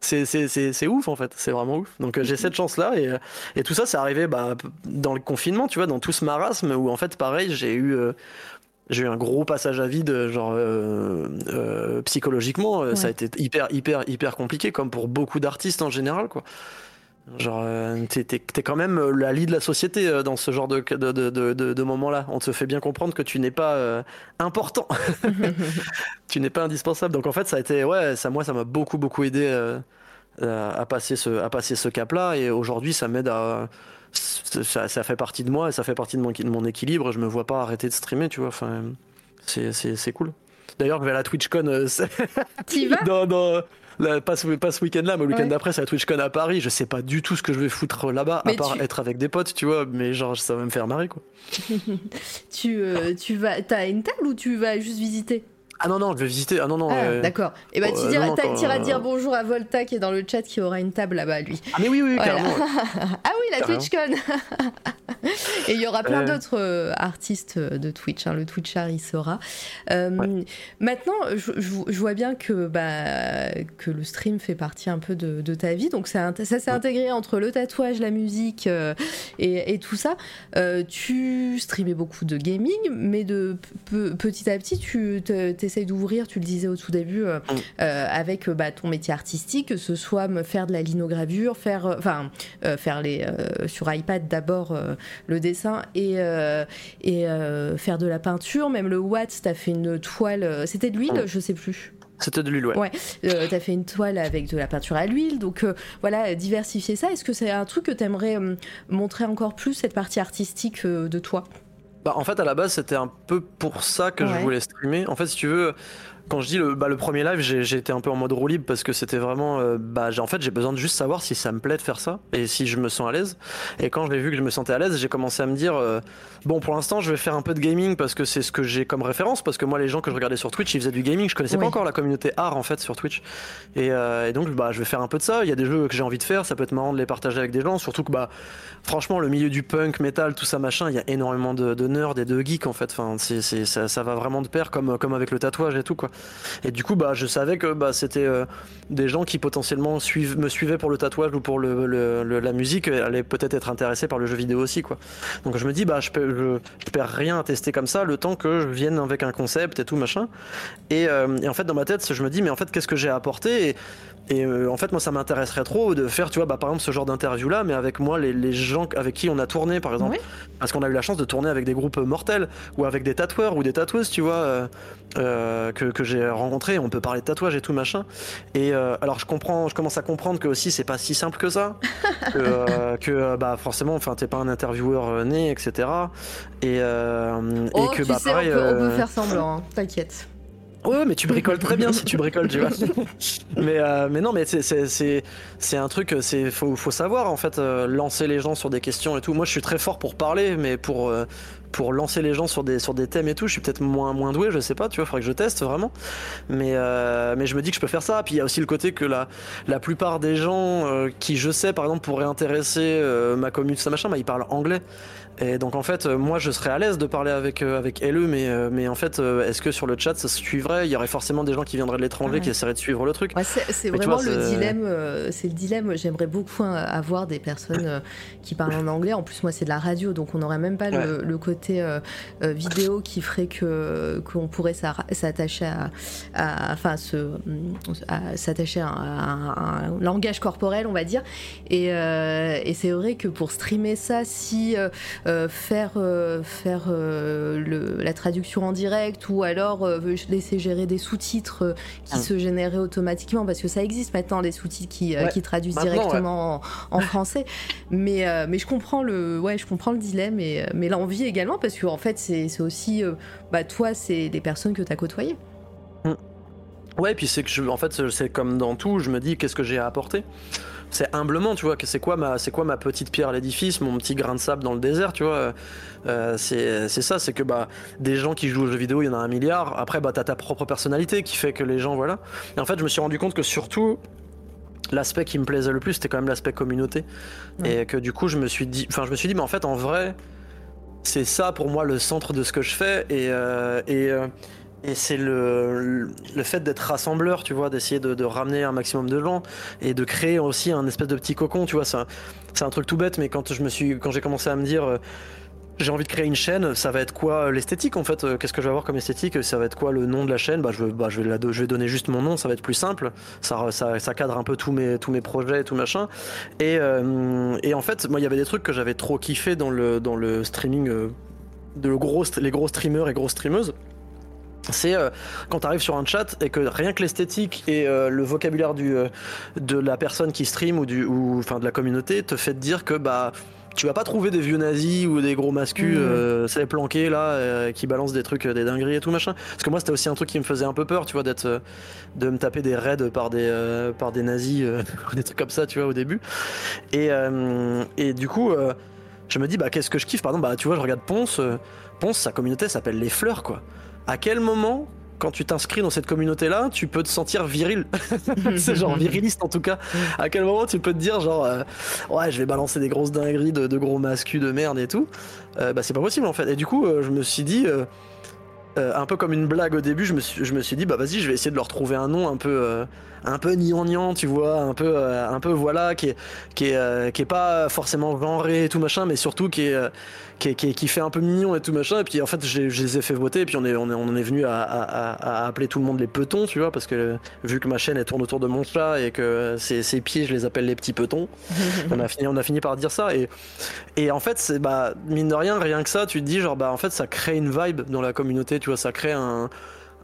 c'est c'est ouf en fait, c'est vraiment ouf. Donc j'ai cette chance là et, et tout ça c'est arrivé bah, dans le confinement, tu vois, dans tout ce marasme où en fait pareil j'ai eu j'ai eu un gros passage à vide, genre euh, euh, psychologiquement, euh, ça a été hyper, hyper, hyper compliqué, comme pour beaucoup d'artistes en général, quoi. Genre, t'es, t'es, t'es quand même la lie de la société dans ce genre de, de, de, de, de moment-là. On te fait bien comprendre que tu n'es pas euh, important. tu n'es pas indispensable. Donc en fait, ça a été, ouais, ça, moi, ça m'a beaucoup, beaucoup aidé euh, à, passer ce, à passer ce cap-là. Et aujourd'hui, ça m'aide à. Ça, ça, fait partie de moi et ça fait partie de mon, de mon équilibre. Je me vois pas arrêter de streamer, tu vois. Enfin, c'est, cool. D'ailleurs, vers la TwitchCon, euh, vas? Dans, dans, Là, pas ce, pas ce week-end-là, mais le week-end ouais. d'après, c'est la TwitchCon à Paris. Je sais pas du tout ce que je vais foutre là-bas, à part tu... être avec des potes, tu vois. Mais genre, ça va me faire marrer, quoi. tu, euh, tu vas, t'as une table ou tu vas juste visiter? Ah non, non, je vais visiter. Ah non, non. Ah, euh... D'accord. Et bah, tu oh, diras, non, iras dire bonjour à Volta qui est dans le chat qui aura une table là-bas, lui. Ah, mais oui, oui, voilà. carrément. ah oui, la TwitchCon Et il y aura plein euh... d'autres euh, artistes de Twitch. Hein. Le Twitchar, il sera. Euh, ouais. Maintenant, je, je, je, vois bien que, bah, que le stream fait partie un peu de, de ta vie. Donc, ça, ça s'est intégré entre le tatouage, la musique euh, et, et, tout ça. tu streamais beaucoup de gaming, mais de petit à petit, tu essayes d'ouvrir, tu le disais au tout début, euh, euh, avec bah, ton métier artistique, que ce soit me faire de la linogravure, faire, enfin, euh, faire les sur iPad d'abord le dessin et et faire de la peinture, même le Watts, t'as fait une toile, c'était de l'huile, je sais plus. C'était de l'huile, ouais. Ouais, euh, t'as fait une toile avec de la peinture à l'huile, donc euh, voilà, diversifier ça. Est-ce que c'est un truc que t'aimerais euh, montrer encore plus, cette partie artistique de toi? Bah, en fait, à la base, c'était un peu pour ça que ouais. je voulais streamer. En fait, si tu veux, quand je dis le, bah, le premier live, j'ai été un peu en mode roue libre parce que c'était vraiment. Euh, bah, en fait, j'ai besoin de juste savoir si ça me plaît de faire ça et si je me sens à l'aise. Et quand j'ai vu que je me sentais à l'aise, j'ai commencé à me dire euh, bon, pour l'instant, je vais faire un peu de gaming parce que c'est ce que j'ai comme référence. Parce que moi, les gens que je regardais sur Twitch, ils faisaient du gaming. Je connaissais oui. pas encore la communauté art en fait sur Twitch. Et, euh, et, donc, bah, je vais faire un peu de ça. Il y a des jeux que j'ai envie de faire. Ça peut être marrant de les partager avec des gens. Surtout que, bah, franchement, le milieu du punk, metal, tout ça, machin, il y a énormément de, de nerds et de geeks en fait. Enfin, ça, ça va vraiment de pair comme, comme avec le tatouage et tout quoi. Et du coup, bah, je savais que bah, c'était euh, des gens qui potentiellement me suivaient pour le tatouage ou pour le, la musique allaient peut-être être intéressés par le jeu vidéo aussi. Donc je me dis, bah, je, je, je, perds rien à tester comme ça le temps que je vienne avec un concept et tout machin. Et, euh, en fait, dans ma tête, je me dis, mais en fait, qu'est-ce que j'ai à apporter? Et, et euh, en fait, moi, ça m'intéresserait trop de faire, tu vois, bah, par exemple, ce genre d'interview là, mais avec moi, les, les, gens avec qui on a tourné, par exemple. Oui. Parce qu'on a eu la chance de tourner avec des groupes mortels ou avec des tatoueurs ou des tatoueuses, tu vois, euh, euh, que, que j'ai rencontrés. On peut parler de tatouage et tout machin. Et euh, alors, je comprends, je commence à comprendre que aussi, c'est pas si simple que ça. que, euh, que bah, forcément, enfin, t'es pas un intervieweur né, etc. Et, oh, et que, bah, sais, pareil. On peut, on peut faire semblant, hein. t'inquiète. Ouais, mais tu bricoles très bien si tu bricoles, tu vois. mais, euh, mais non, mais c'est un truc, c'est faut, faut savoir en fait, euh, lancer les gens sur des questions et tout. Moi, je suis très fort pour parler, mais pour, euh, pour lancer les gens sur des, sur des thèmes et tout, je suis peut-être moins, moins doué, je sais pas, tu vois, faudrait que je teste vraiment. Mais, mais je me dis que je peux faire ça. Puis il y a aussi le côté que la, la plupart des gens qui, je sais, par exemple, pourraient intéresser ma commune, ça machin, bah, ils parlent anglais. Et donc en fait, euh, moi je serais à l'aise de parler avec, euh, avec LE, mais, euh, mais en fait, est-ce que sur le chat ça se suivrait? Il y aurait forcément des gens qui viendraient de l'étranger ouais. qui essaieraient de suivre le truc. Ouais, c'est vraiment vois, le dilemme. c'est le dilemme. J'aimerais beaucoup avoir des personnes qui parlent en anglais. En plus, moi c'est de la radio, donc on n'aurait même pas ouais. le, le, côté euh, vidéo qui ferait que qu'on pourrait s'attacher à, à, enfin, s'attacher à, à, un langage corporel, on va dire. Et, et c'est vrai que pour streamer ça, si euh, faire, euh, faire euh, le, la traduction en direct ou alors euh, laisser gérer des sous-titres qui ah. se généraient automatiquement parce que ça existe maintenant les sous-titres qui, ouais. qui, traduisent maintenant, directement ouais. en, en, français mais, mais je comprends le ouais je comprends le dilemme et, mais l'envie également parce que en fait c'est aussi bah, toi c'est des personnes que tu as côtoyées mmh. ouais puis c'est que je, en fait c'est comme dans tout je me dis qu'est-ce que j'ai à apporter? C'est humblement, tu vois, que c'est quoi ma, c'est quoi ma petite pierre à l'édifice, mon petit grain de sable dans le désert, tu vois. Euh, c'est, c'est ça, c'est que bah des gens qui jouent aux jeux vidéo, il y en a un milliard. Après, bah t'as ta propre personnalité qui fait que les gens, voilà. Et en fait, je me suis rendu compte que surtout l'aspect qui me plaisait le plus, c'était quand même l'aspect communauté, et que du coup, je me suis dit, enfin, je me suis dit, mais en fait, en vrai, c'est ça pour moi le centre de ce que je fais, et euh, et euh, et c'est le, le fait d'être rassembleur, tu vois, d'essayer de, ramener un maximum de gens et de créer aussi un espèce de petit cocon, tu vois. C'est un, un, truc tout bête, mais quand je me suis, quand j'ai commencé à me dire, euh, j'ai envie de créer une chaîne, ça va être quoi l'esthétique en fait Qu'est-ce que je vais avoir comme esthétique Ça va être quoi le nom de la chaîne? Bah, je, bah, je, vais la, je vais donner juste mon nom, ça va être plus simple. Ça, ça, ça cadre un peu tous mes, tous mes projets et tout machin. Et, euh, et en fait, moi, il y avait des trucs que j'avais trop kiffé dans le, dans le streaming euh, de le gros, les gros streamers et grosses streameuses c'est euh, quand tu arrives sur un chat et que rien que l'esthétique et euh, le vocabulaire du, euh, de la personne qui stream ou, du, ou enfin, de la communauté te fait te dire que bah tu vas pas trouver des vieux nazis ou des gros mascus mmh. c'est planqués là qui balancent des trucs des dingueries et tout machin. Parce que moi c'était aussi un truc qui me faisait un peu peur tu vois d'être de me taper des raids par des par des nazis des trucs comme ça tu vois au début. Et et du coup je me dis bah qu'est-ce que je kiffe? Par exemple bah tu vois je regarde Ponce Ponce sa communauté s'appelle les fleurs quoi à quel moment quand tu t'inscris dans cette communauté-là, tu peux te sentir viril. c'est genre viriliste en tout cas. À quel moment tu peux te dire genre euh, ouais je vais balancer des grosses dingueries de, gros mascus de merde et tout. Euh, bah c'est pas possible en fait. Et du coup euh, je me suis dit un peu comme une blague au début, je me je me suis dit bah vas-y je vais essayer de leur trouver un nom un peu un peu niant tu vois, un peu un peu voilà qui est qui est qui est pas forcément genré et tout machin, mais surtout qui est qui, fait un peu mignon et tout machin. Et puis en fait, je les ai fait voter. Et puis on, est, on, est, on en est venu à, appeler tout le monde les petons, tu vois, parce que vu que ma chaîne elle tourne autour de mon chat et que ses, ses pieds, je les appelle les petits petons. on, a fini, on a fini par dire ça. Et, et en fait, c'est bah, mine de rien, rien que ça, tu te dis, genre, bah en fait, ça crée une vibe dans la communauté, tu vois, ça crée un,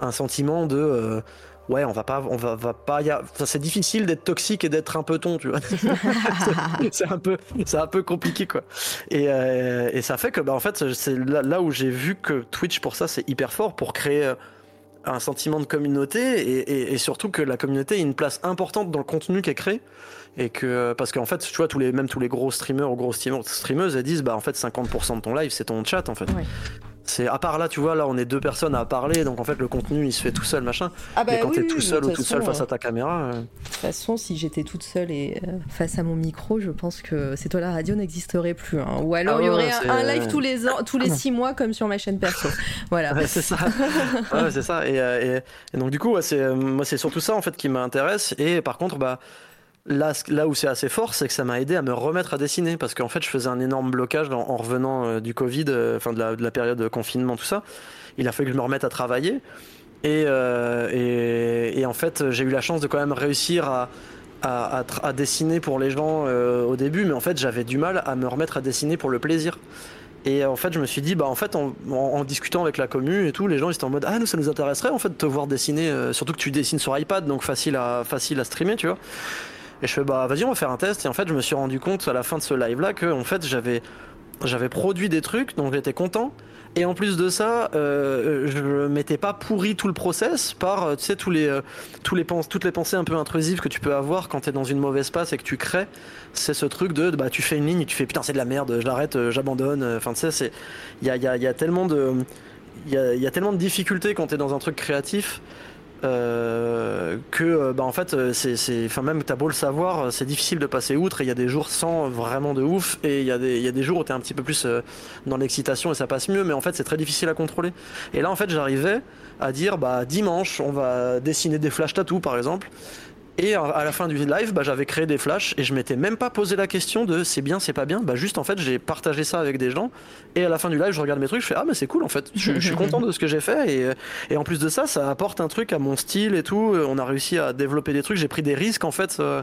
un sentiment de. Euh, ouais, on va pas, on va, va pas, y a... c'est difficile d'être toxique et d'être un peu ton, tu vois. c'est un peu, c'est un peu compliqué, quoi. Et, euh, et, ça fait que, bah, en fait, c'est là, où j'ai vu que Twitch, pour ça, c'est hyper fort pour créer euh, un sentiment de communauté et, et, surtout que la communauté ait une place importante dans le contenu qui est créé. Et que, parce qu'en fait, tu vois, tous les, même tous les gros streamers ou grosses streameuses, elles disent, bah, en fait, 50% de ton live, c'est ton chat, en fait. C'est à part là, tu vois, là on est deux personnes à parler, donc en fait le contenu il se fait tout seul, machin. Ah bah Mais quand t'es tout seul ou toute seule face à ta caméra. Euh. De toute façon, si j'étais toute seule et euh, face à mon micro, je pense que C'est toi la radio n'existerait plus. Hein. Ou alors ah il y aurait un, live tous les ans, tous les six mois comme sur ma chaîne perso. Voilà. c'est ça. ouais, c'est ça. Euh, et, donc du coup, c'est moi c'est surtout ça en fait qui m'intéresse. Et par contre, bah Là, où c'est assez fort, c'est que ça m'a aidé à me remettre à dessiner parce qu'en fait, je faisais un énorme blocage en, revenant euh, du Covid, euh, enfin de, la, de, la, période de confinement, tout ça. Il a fallu que je me remette à travailler. Et, euh, en fait, j'ai eu la chance de quand même réussir à, dessiner pour les gens au début, mais en fait, j'avais du mal à me remettre à dessiner pour le plaisir. Et en fait, je me suis dit, bah en fait, en, discutant avec la commu et tout, les gens étaient en mode, ah nous ça nous intéresserait en fait de te voir dessiner, surtout que tu dessines sur iPad, donc facile à facile à streamer, tu vois. Et je fais bah vas-y on va faire un test. Et en fait je me suis rendu compte à la fin de ce live là que en fait j'avais j'avais produit des trucs donc j'étais content. Et en plus de ça euh, je m'étais pas pourri tout le process par euh, tu sais tous les euh, tous les toutes les pensées un peu intrusives que tu peux avoir quand tu es dans une mauvaise passe et que tu crées. C'est ce truc de bah tu fais une ligne et tu fais putain c'est de la merde je l'arrête j'abandonne. Enfin tu sais c'est il y a, y, a, y a tellement de il y y a tellement de difficultés quand tu es dans un truc créatif euh, que euh, bah en fait euh, c'est enfin même t'as beau le savoir c'est difficile de passer outre et il y a des jours sans vraiment de ouf et il y a des y a des jours où t'es un petit peu plus dans l'excitation et ça passe mieux mais en fait c'est très difficile à contrôler. Et là en fait j'arrivais à dire bah dimanche on va dessiner des flash tattoos par exemple et à la fin du live, bah, j'avais créé des flashs et je m'étais même pas posé la question de c'est bien, c'est pas bien. Bah, juste en fait, j'ai partagé ça avec des gens. Et à la fin du live, je regarde mes trucs, je fais ah, mais c'est cool en fait. Je, suis content de ce que j'ai fait. Et, et, en plus de ça, ça apporte un truc à mon style et tout. On a réussi à développer des trucs. J'ai pris des risques en fait. Euh,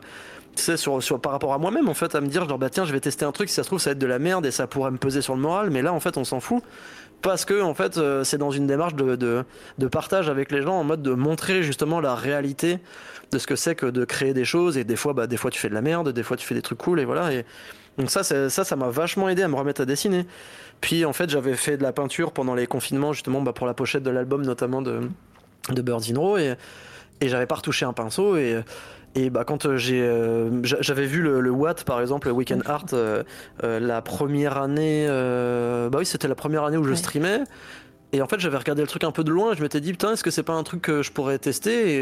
sur, sur, par rapport à moi-même en fait à me dire genre bah tiens je vais tester un truc si ça se trouve ça va être de la merde et ça pourrait me peser sur le moral mais là en fait on s'en fout parce que en fait euh, c'est dans une démarche de, de, partage avec les gens en mode de montrer justement la réalité de ce que c'est que de créer des choses. Et des fois bah des fois tu fais de la merde des fois tu fais des trucs cool et voilà. Et donc ça ça ça m'a vachement aidé à me remettre à dessiner. Puis en fait j'avais fait de la peinture pendant les confinements justement bah, pour la pochette de l'album notamment de de Birds in Row et et j'avais pas retouché un pinceau et et bah quand j'ai euh, j'avais vu le, le, Watt par exemple le Weekend Art euh, euh, la première année bah oui c'était la première année où je streamais et en fait, j'avais regardé le truc un peu de loin et je m'étais dit, putain, est-ce que c'est pas un truc que je pourrais tester? Et,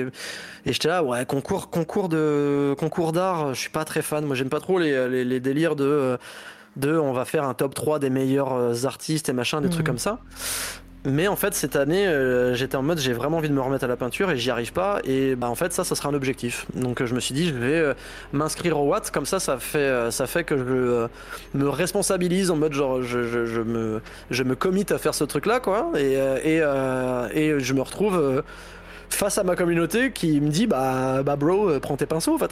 et j'étais là, ouais, concours, concours de concours d'art, je suis pas très fan. Moi, j'aime pas trop les, les, les, délires de, de on va faire un top 3 des meilleurs artistes et machin, des trucs mmh. comme ça. Mais en fait, cette année, euh, j'étais en mode j'ai vraiment envie de me remettre à la peinture et j'y arrive pas. Et bah, en fait, ça, ça sera un objectif. Donc, euh, je me suis dit, je vais euh, m'inscrire au Watt. Comme ça, ça fait, euh, ça fait que je euh, me responsabilise en mode genre, je, je, je me, je me commit à faire ce truc-là, quoi. Et, euh, et, et je me retrouve. Face à ma communauté qui me dit bah bah bro euh, prends tes pinceaux en fait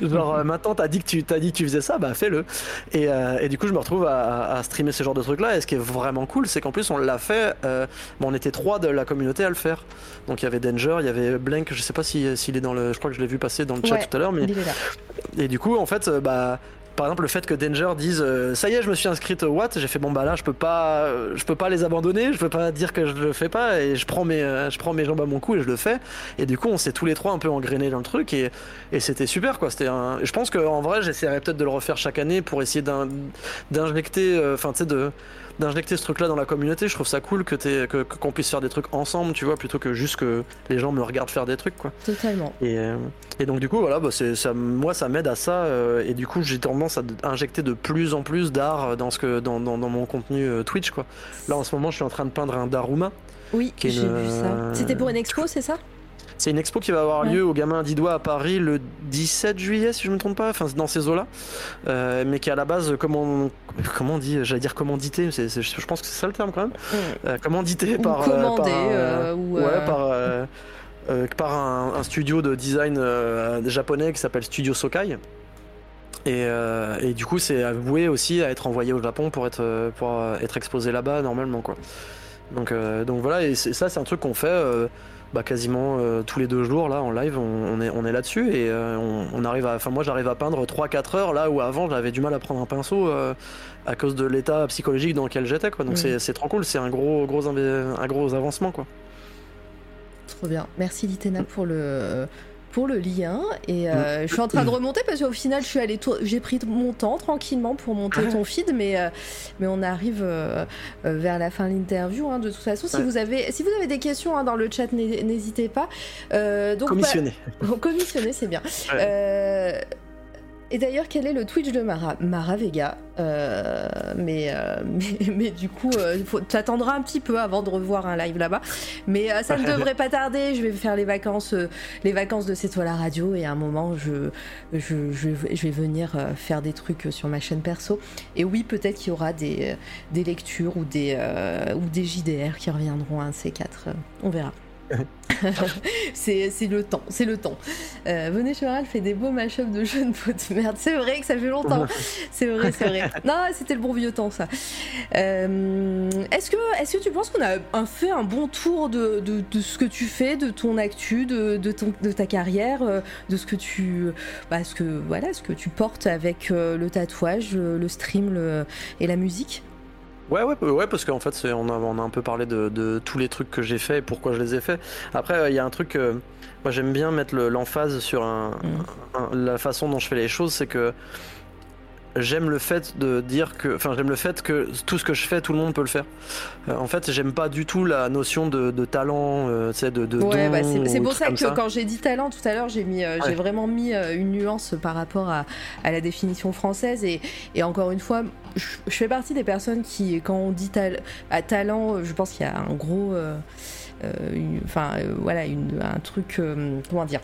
genre euh, maintenant t'as dit que tu t'as dit que tu faisais ça bah fais-le et, euh, et du coup je me retrouve à, à streamer ce genre de truc là et ce qui est vraiment cool c'est qu'en plus on l'a fait euh, bon, on était trois de la communauté à le faire donc il y avait Danger il y avait Blank je sais pas si- s'il est dans le je crois que je l'ai vu passer dans le chat Ouais. tout à l'heure mais Il est là. et du coup, en fait, bah, par exemple, le fait que Danger dise euh, ça y est, je me suis inscrite au Watt, j'ai fait bon bah là, je peux pas, euh, je peux pas les abandonner, je peux pas dire que je le fais pas et je prends mes, euh, je prends mes jambes à mon cou et je le fais. Et du coup, on s'est tous les trois un peu engrainés dans le truc et, et c'était super quoi. C'était un, je pense qu'en vrai, j'essaierai peut-être de le refaire chaque année pour essayer d'in- d'injecter, enfin tu sais de d'injecter ce truc là dans la communauté je trouve ça cool que t'aies- que qu'on puisse faire des trucs ensemble tu vois plutôt que juste que les gens me regardent faire des trucs quoi Totalement. et, euh, et donc du coup voilà bah, c'est ça moi ça m'aide à ça euh, et du coup j'ai tendance à injecter de plus en plus d'art dans ce que dans, dans, dans mon contenu euh, Twitch quoi là en ce moment je suis en train de peindre un Daruma Oui, j'ai une, vu ça. euh, C'était pour une expo, c'est ça? C'est une expo qui va avoir Ouais. lieu au Gamin d'Idois à Paris le 17 juillet si je me trompe pas. Enfin dans ces eaux là mais qui à la base comment comment on dit j'allais dire commandité je pense que c'est ça le terme quand même. Euh, commandité Ou par euh, commandé, par, un- euh, ou, ouais euh, par euh, euh, par un, un studio de design euh, japonais qui s'appelle Studio Sokai. Et, euh, et du coup c'est avoué aussi à être envoyé au Japon pour être euh, pour euh, être exposé là-bas normalement quoi. Donc euh, donc voilà et ça c'est un truc qu'on fait euh, bah, quasiment euh, tous les deux jours là en live on, on est on est là-dessus et euh, on, on arrive à enfin moi j'arrive à peindre 3-4 heures là où avant j'avais du mal à prendre un pinceau euh, à cause de l'état psychologique dans lequel j'étais quoi donc Mhm. c'est trop cool c'est un gros un gros avancement quoi Trop bien. Merci Litena pour le pour le lien et Mm. euh, je suis en train de remonter parce qu'au final je suis allée tour- j'ai pris mon temps tranquillement pour monter Ah. ton feed mais euh, mais on arrive euh, vers la fin de l'interview hein, de toute façon si Ouais. vous avez si vous avez des questions hein, dans le chat n'hé- n'hésitez pas donc commissionné bah, commissionné c'est bien Ouais. Et d'ailleurs, quel est le Twitch de Mara Mara Vega. Euh, mais, euh, mais, mais du coup, euh, t'attendras un petit peu avant de revoir un live là-bas. Mais euh, ça ne devrait pas tarder. Je vais faire les vacances, les vacances de C'est toi la radio. Et à un moment, je, je, je, vais- je vais venir faire des trucs sur ma chaîne perso. Et oui, peut-être qu'il y aura des, des lectures ou des, ou des JDR qui reviendront un de ces quatre. Euh, On verra. c'est le temps, c'est le temps. Euh, Venez Cheval fait des beaux mashups de jeux de mots de merde. C'est vrai que ça fait longtemps. C'est vrai, c'est vrai. Non, c'était le bon vieux temps, ça. Euh, est-ce que, est-ce que tu penses qu'on a un- fait un bon tour de, de, de ce que tu fais, de ton actu, de, de, ton, de ta carrière, euh, de ce que tu, bah, ce que, voilà, ce que tu portes avec euh, le tatouage, le stream le, et la musique? Ouais, ouais, ouais, parce qu'en fait, on a, on a un peu parlé de, de tous les trucs que j'ai fait et pourquoi je les ai fait. Après, il y a un truc, euh, moi j'aime bien mettre le- l'emphase sur un, un- la façon dont je fais les choses, c'est que j'aime le fait de dire que, enfin, j'aime le fait que tout ce que je fais, tout le monde peut le faire. Euh, en fait, j'aime pas du tout la notion de, de talent, euh, tu sais, de, de Ouais, bah, c'est c'est ou pour ça que quand j'ai dit talent tout à l'heure, j'ai mis, euh, j'ai vraiment mis euh, une nuance par rapport à, à la définition française. Et, et encore une fois, je, fais partie des personnes qui, quand on dit à talent, euh, je pense qu'il y a un gros, euh, euh, enfin voilà, un truc, comment dire.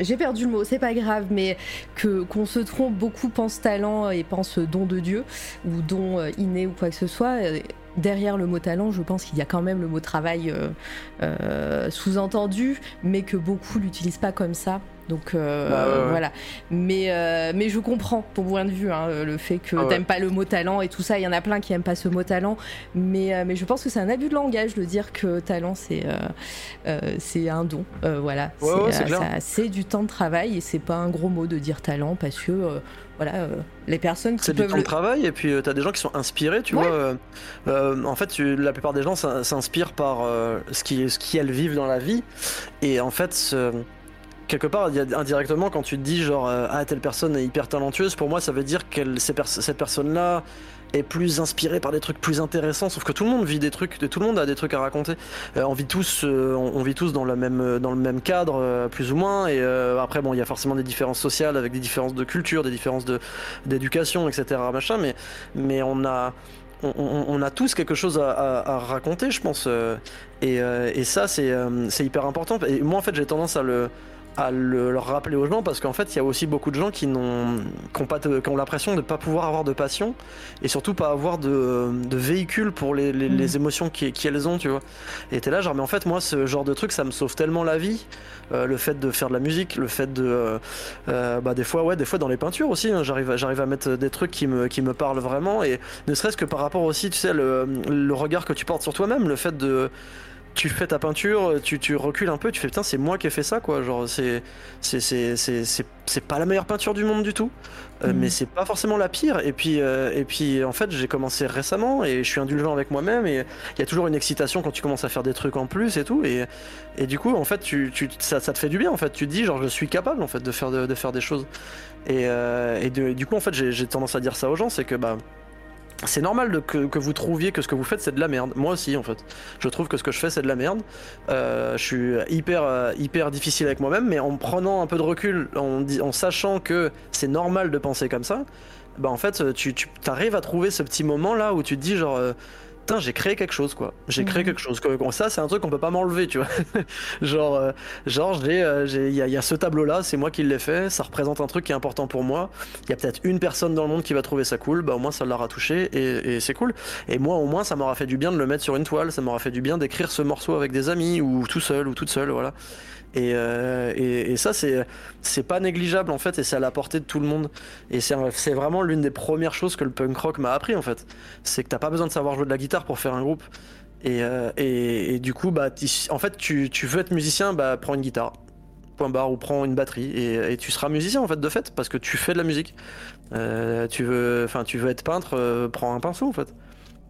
J'ai perdu le mot, c'est pas grave, mais que qu'on se trompe, beaucoup pensent talent et pensent don de Dieu ou don inné ou quoi que ce soit. Derrière le mot talent, je pense qu'il y a quand même le mot travail sous-entendu, mais que beaucoup l'utilisent pas comme ça. Donc euh, Bah voilà. Mais, euh, mais je comprends ton point de vue, hein, le fait que Ah ouais. t'aimes pas le mot talent et tout ça. Il y en a plein qui aiment pas ce mot talent, mais, euh, mais je pense que c'est un abus de langage de dire que talent c'est euh, euh, c'est un don. Euh, voilà, Ouais, c'est euh, du temps de travail et c'est pas un gros mot de dire talent parce que euh, voilà, euh, les personnes qui C'est du temps le- de travail et puis euh, t'as des gens qui sont inspirés, tu Ouais. vois. euh, euh, en fait, tu- la plupart des gens s'in- s'inspirent par euh, ce qui ce vivent dans la vie et en fait. Quelque part, indirectement, quand tu te dis genre euh, ah telle personne est hyper talentueuse, pour moi ça veut dire que cette personne-là est plus inspirée par des trucs plus intéressants. Sauf que tout le monde vit des trucs, tout le monde a des trucs à raconter. Euh, on vit tous, euh, on, vit tous dans le même dans le même cadre, plus ou moins. Et après bon, il y a forcément des différences sociales avec des différences de culture, des différences de d'éducation, etc. Machin, mais mais on a on, a tous quelque chose à, raconter, je pense. Et, et ça, c'est hyper important. Et moi, en fait, j'ai tendance à le à le, leur rappeler aux gens parce qu'en fait il y a aussi beaucoup de gens qui n'ont qui ont, l'impression de ne pas pouvoir avoir de passion et surtout pas avoir de, de véhicule pour les, les, mm. émotions qu'elles ont tu vois et t'es là genre mais en fait moi ce genre de truc ça me sauve tellement la vie euh, le fait de faire de la musique le fait de euh, euh, bah des fois ouais des fois dans les peintures aussi hein, j'arrive j'arrive à mettre des trucs qui me, qui me parlent vraiment et ne serait-ce que par rapport aussi tu sais le, le regard que tu portes sur toi-même le fait de tu fais ta peinture, tu, tu, recules un peu, tu fais putain, c'est moi qui ai fait ça quoi. Genre, c'est, c'est, c'est, c'est, pas la meilleure peinture du monde du tout, euh, mm. mais c'est pas forcément la pire. Et puis, euh, et puis en fait, j'ai commencé récemment et je suis indulgent avec moi-même et il y a toujours une excitation quand tu commences à faire des trucs en plus et tout. Et, et du coup, en fait, tu, tu ça, ça, te fait du bien en fait. Tu te dis, genre, je suis capable en fait de faire, de, de faire des choses. Et, euh, et du coup, en fait, j'ai tendance à dire ça aux gens, c'est que bah c'est normal que, vous trouviez que ce que vous faites c'est de la merde. Moi aussi en fait. Je trouve que ce que je fais c'est de la merde. Euh, je suis hyper euh, hyper difficile avec moi-même, mais en prenant un peu de recul, en, en sachant que c'est normal de penser comme ça, bah en fait tu, tu arrives à trouver ce petit moment là où tu te dis genre euh, putain j'ai créé quelque chose quoi. J'ai créé mhm. quelque chose. Ça c'est un truc qu'on peut pas m'enlever tu vois. Genre euh, genre euh, j'ai il y, a ce tableau là c'est moi qui l'ai fait. Ça représente un truc qui est important pour moi. Il y a peut-être une personne dans le monde qui va trouver ça cool. Bah au moins ça l'aura touché et, et c'est cool. Et moi au moins ça m'aura fait du bien de le mettre sur une toile. Ça m'aura fait du bien d'écrire ce morceau avec des amis ou tout seul ou toute seule voilà euh, et, ça, c'est, pas négligeable en fait, et c'est à la portée de tout le monde. Et c'est, vraiment l'une des premières choses que le punk rock m'a appris en fait. C'est que t'as pas besoin de savoir jouer de la guitare pour faire un groupe. Et, euh, et, du coup, bah, en fait, tu, tu, veux être musicien, bah, prends une guitare, point barre, ou prends une batterie, et, tu seras musicien en fait de fait, parce que tu fais de la musique. Euh, tu veux, tu veux être peintre, prends un pinceau en fait.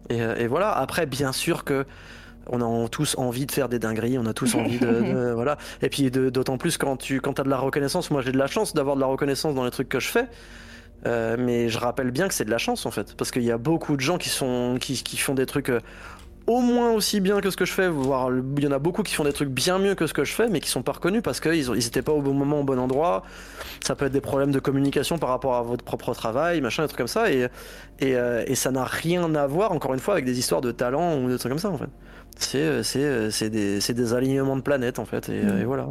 Et, voilà. Après, bien sûr que on a tous envie de faire des dingueries, on a tous envie de, voilà. Et puis d'autant plus quand tu quand as de la reconnaissance, moi j'ai de la chance d'avoir de la reconnaissance dans les trucs que je fais. Euh, mais je rappelle bien que c'est de la chance en fait, parce qu'il y a beaucoup de gens qui sont qui, qui font des trucs euh, au moins aussi bien que ce que je fais, voire il y en a beaucoup qui font des trucs bien mieux que ce que je fais, mais qui sont pas reconnus parce qu'ils ils étaient pas au bon moment, au bon endroit. Ça peut être des problèmes de communication par rapport à votre propre travail, machin, des trucs comme ça, et et, euh, et ça n'a rien à voir, encore une fois, avec des histoires de talent ou des trucs comme ça en fait. C'est euh, euh, c'est des, des, alignements de planètes en fait, et, euh, mm. voilà.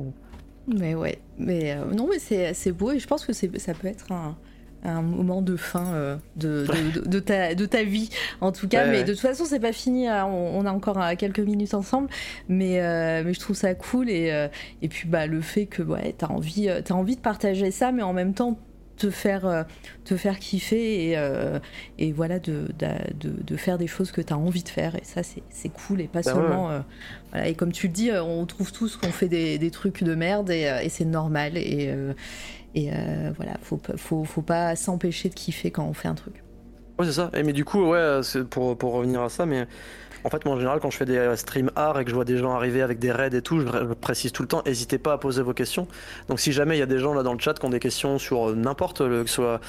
Mais ouais, mais non, mais c'est beau et je pense que ça peut être un, un moment de fin de, de, ta, de ta vie en tout cas mais de toute façon c'est pas fini hein. on, a encore quelques minutes ensemble mais, mais je trouve ça cool et, et puis bah le fait que ouais t'as envie as envie de partager ça mais en même temps te faire, euh, te faire kiffer et, euh, et voilà, de, de, de, faire des choses que tu as envie de faire. Et ça, c'est cool. Et pas bah seulement. Euh, voilà, et comme tu le dis, on trouve tous qu'on fait des, des, trucs de merde et, et c'est normal. Et, et voilà, faut, faut, faut pas s'empêcher de kiffer quand on fait un truc. Ouais, c'est ça. Et mais du coup, ouais, pour, pour revenir à ça, mais en fait, moi, en général, quand je fais des euh, streams art et que je vois des gens arriver avec des raids et tout, je précise tout le temps, n'hésitez pas à poser vos questions. Donc, si jamais il y a des gens là dans le chat qui ont des questions sur euh, n'importe, que ce soit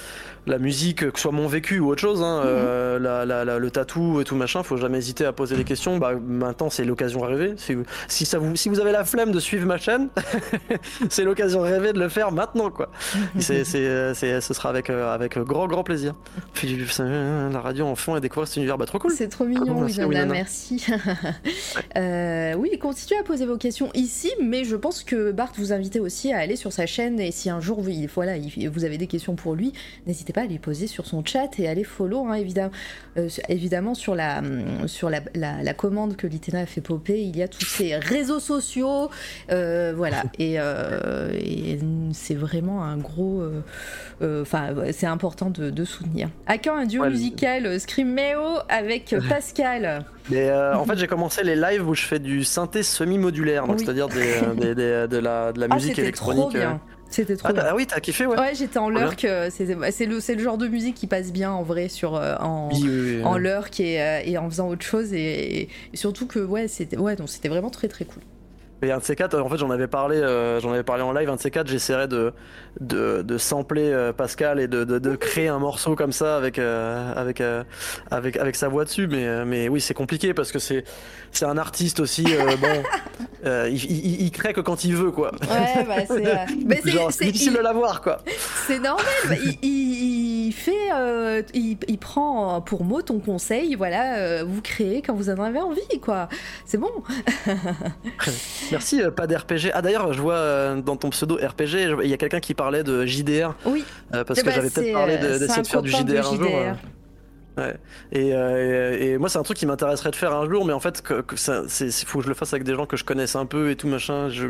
la musique, que ce soit mon vécu ou autre chose, hein, mhm. euh, le tatou et tout machin, faut jamais hésiter à poser des questions. Bah, maintenant, c'est l'occasion rêvée. Si, si, ça vous, si vous avez la flemme de suivre ma chaîne, c'est l'occasion rêvée de le faire maintenant, quoi. c'est, ce sera avec, avec grand, grand plaisir. Puis, la radio en fond et découvrir cet univers, bah, trop cool. C'est trop mignon, oui, merci. euh, oui, continuez à poser vos questions ici, mais je pense que Bart vous invitait aussi à aller sur sa chaîne et si un jour vous, voilà, vous avez des questions pour lui, n'hésitez pas à les poser sur son chat et à les follow, hein, évidemment, euh, évidemment sur, la, sur la, la, commande que l'Itena a fait popper, il y a tous ces réseaux sociaux, euh, voilà, et, et c'est vraiment un gros, enfin, c'est important de, de, soutenir. À quand un duo musical Screameo avec Pascal? Euh, en fait, j'ai commencé les lives où je fais du synthé semi-modulaire, donc c'est-à-dire euh, des, des, de la, de la ah, musique électronique. Trop bien. C'était trop ah, bien. Ah oui, t'as kiffé, ouais. Ouais, j'étais en lurk. Euh, c'est le, le genre de musique qui passe bien en vrai sur en, en lurk et, et, en faisant autre chose et, et surtout que ouais, c'était ouais, donc c'était vraiment très très cool. Et un de ces quatre, en fait, j'en avais parlé, euh, j'en avais parlé en live. Un de ces quatre, j'essaierai de, de, sampler euh, Pascal et de, de, de, créer un morceau comme ça avec euh, avec avec avec sa voix dessus. Mais mais oui, c'est compliqué parce que c'est c'est un artiste aussi. bon, il, il, il, crée que quand il veut, quoi. Ouais, bah, c'est. c'est difficile de l'avoir, quoi. C'est normal. Il il fait, euh, il, il prend pour mot ton conseil. Voilà, euh, vous créez quand vous en avez envie, quoi. C'est bon. Merci, euh, pas d'RPG. Ah d'ailleurs, je vois euh, dans ton pseudo RPG, il y a quelqu'un qui parlait de JDR. Oui. euh, parce Eh que ben, j'avais peut-être parlé euh, de- d'essayer un de faire du de JDR un jour. Ouais. Et, euh, et, moi, c'est un truc qui m'intéresserait de faire un jour, mais en fait, c'est- faut que je le fasse avec des gens que je connaisse un peu et tout machin. Je,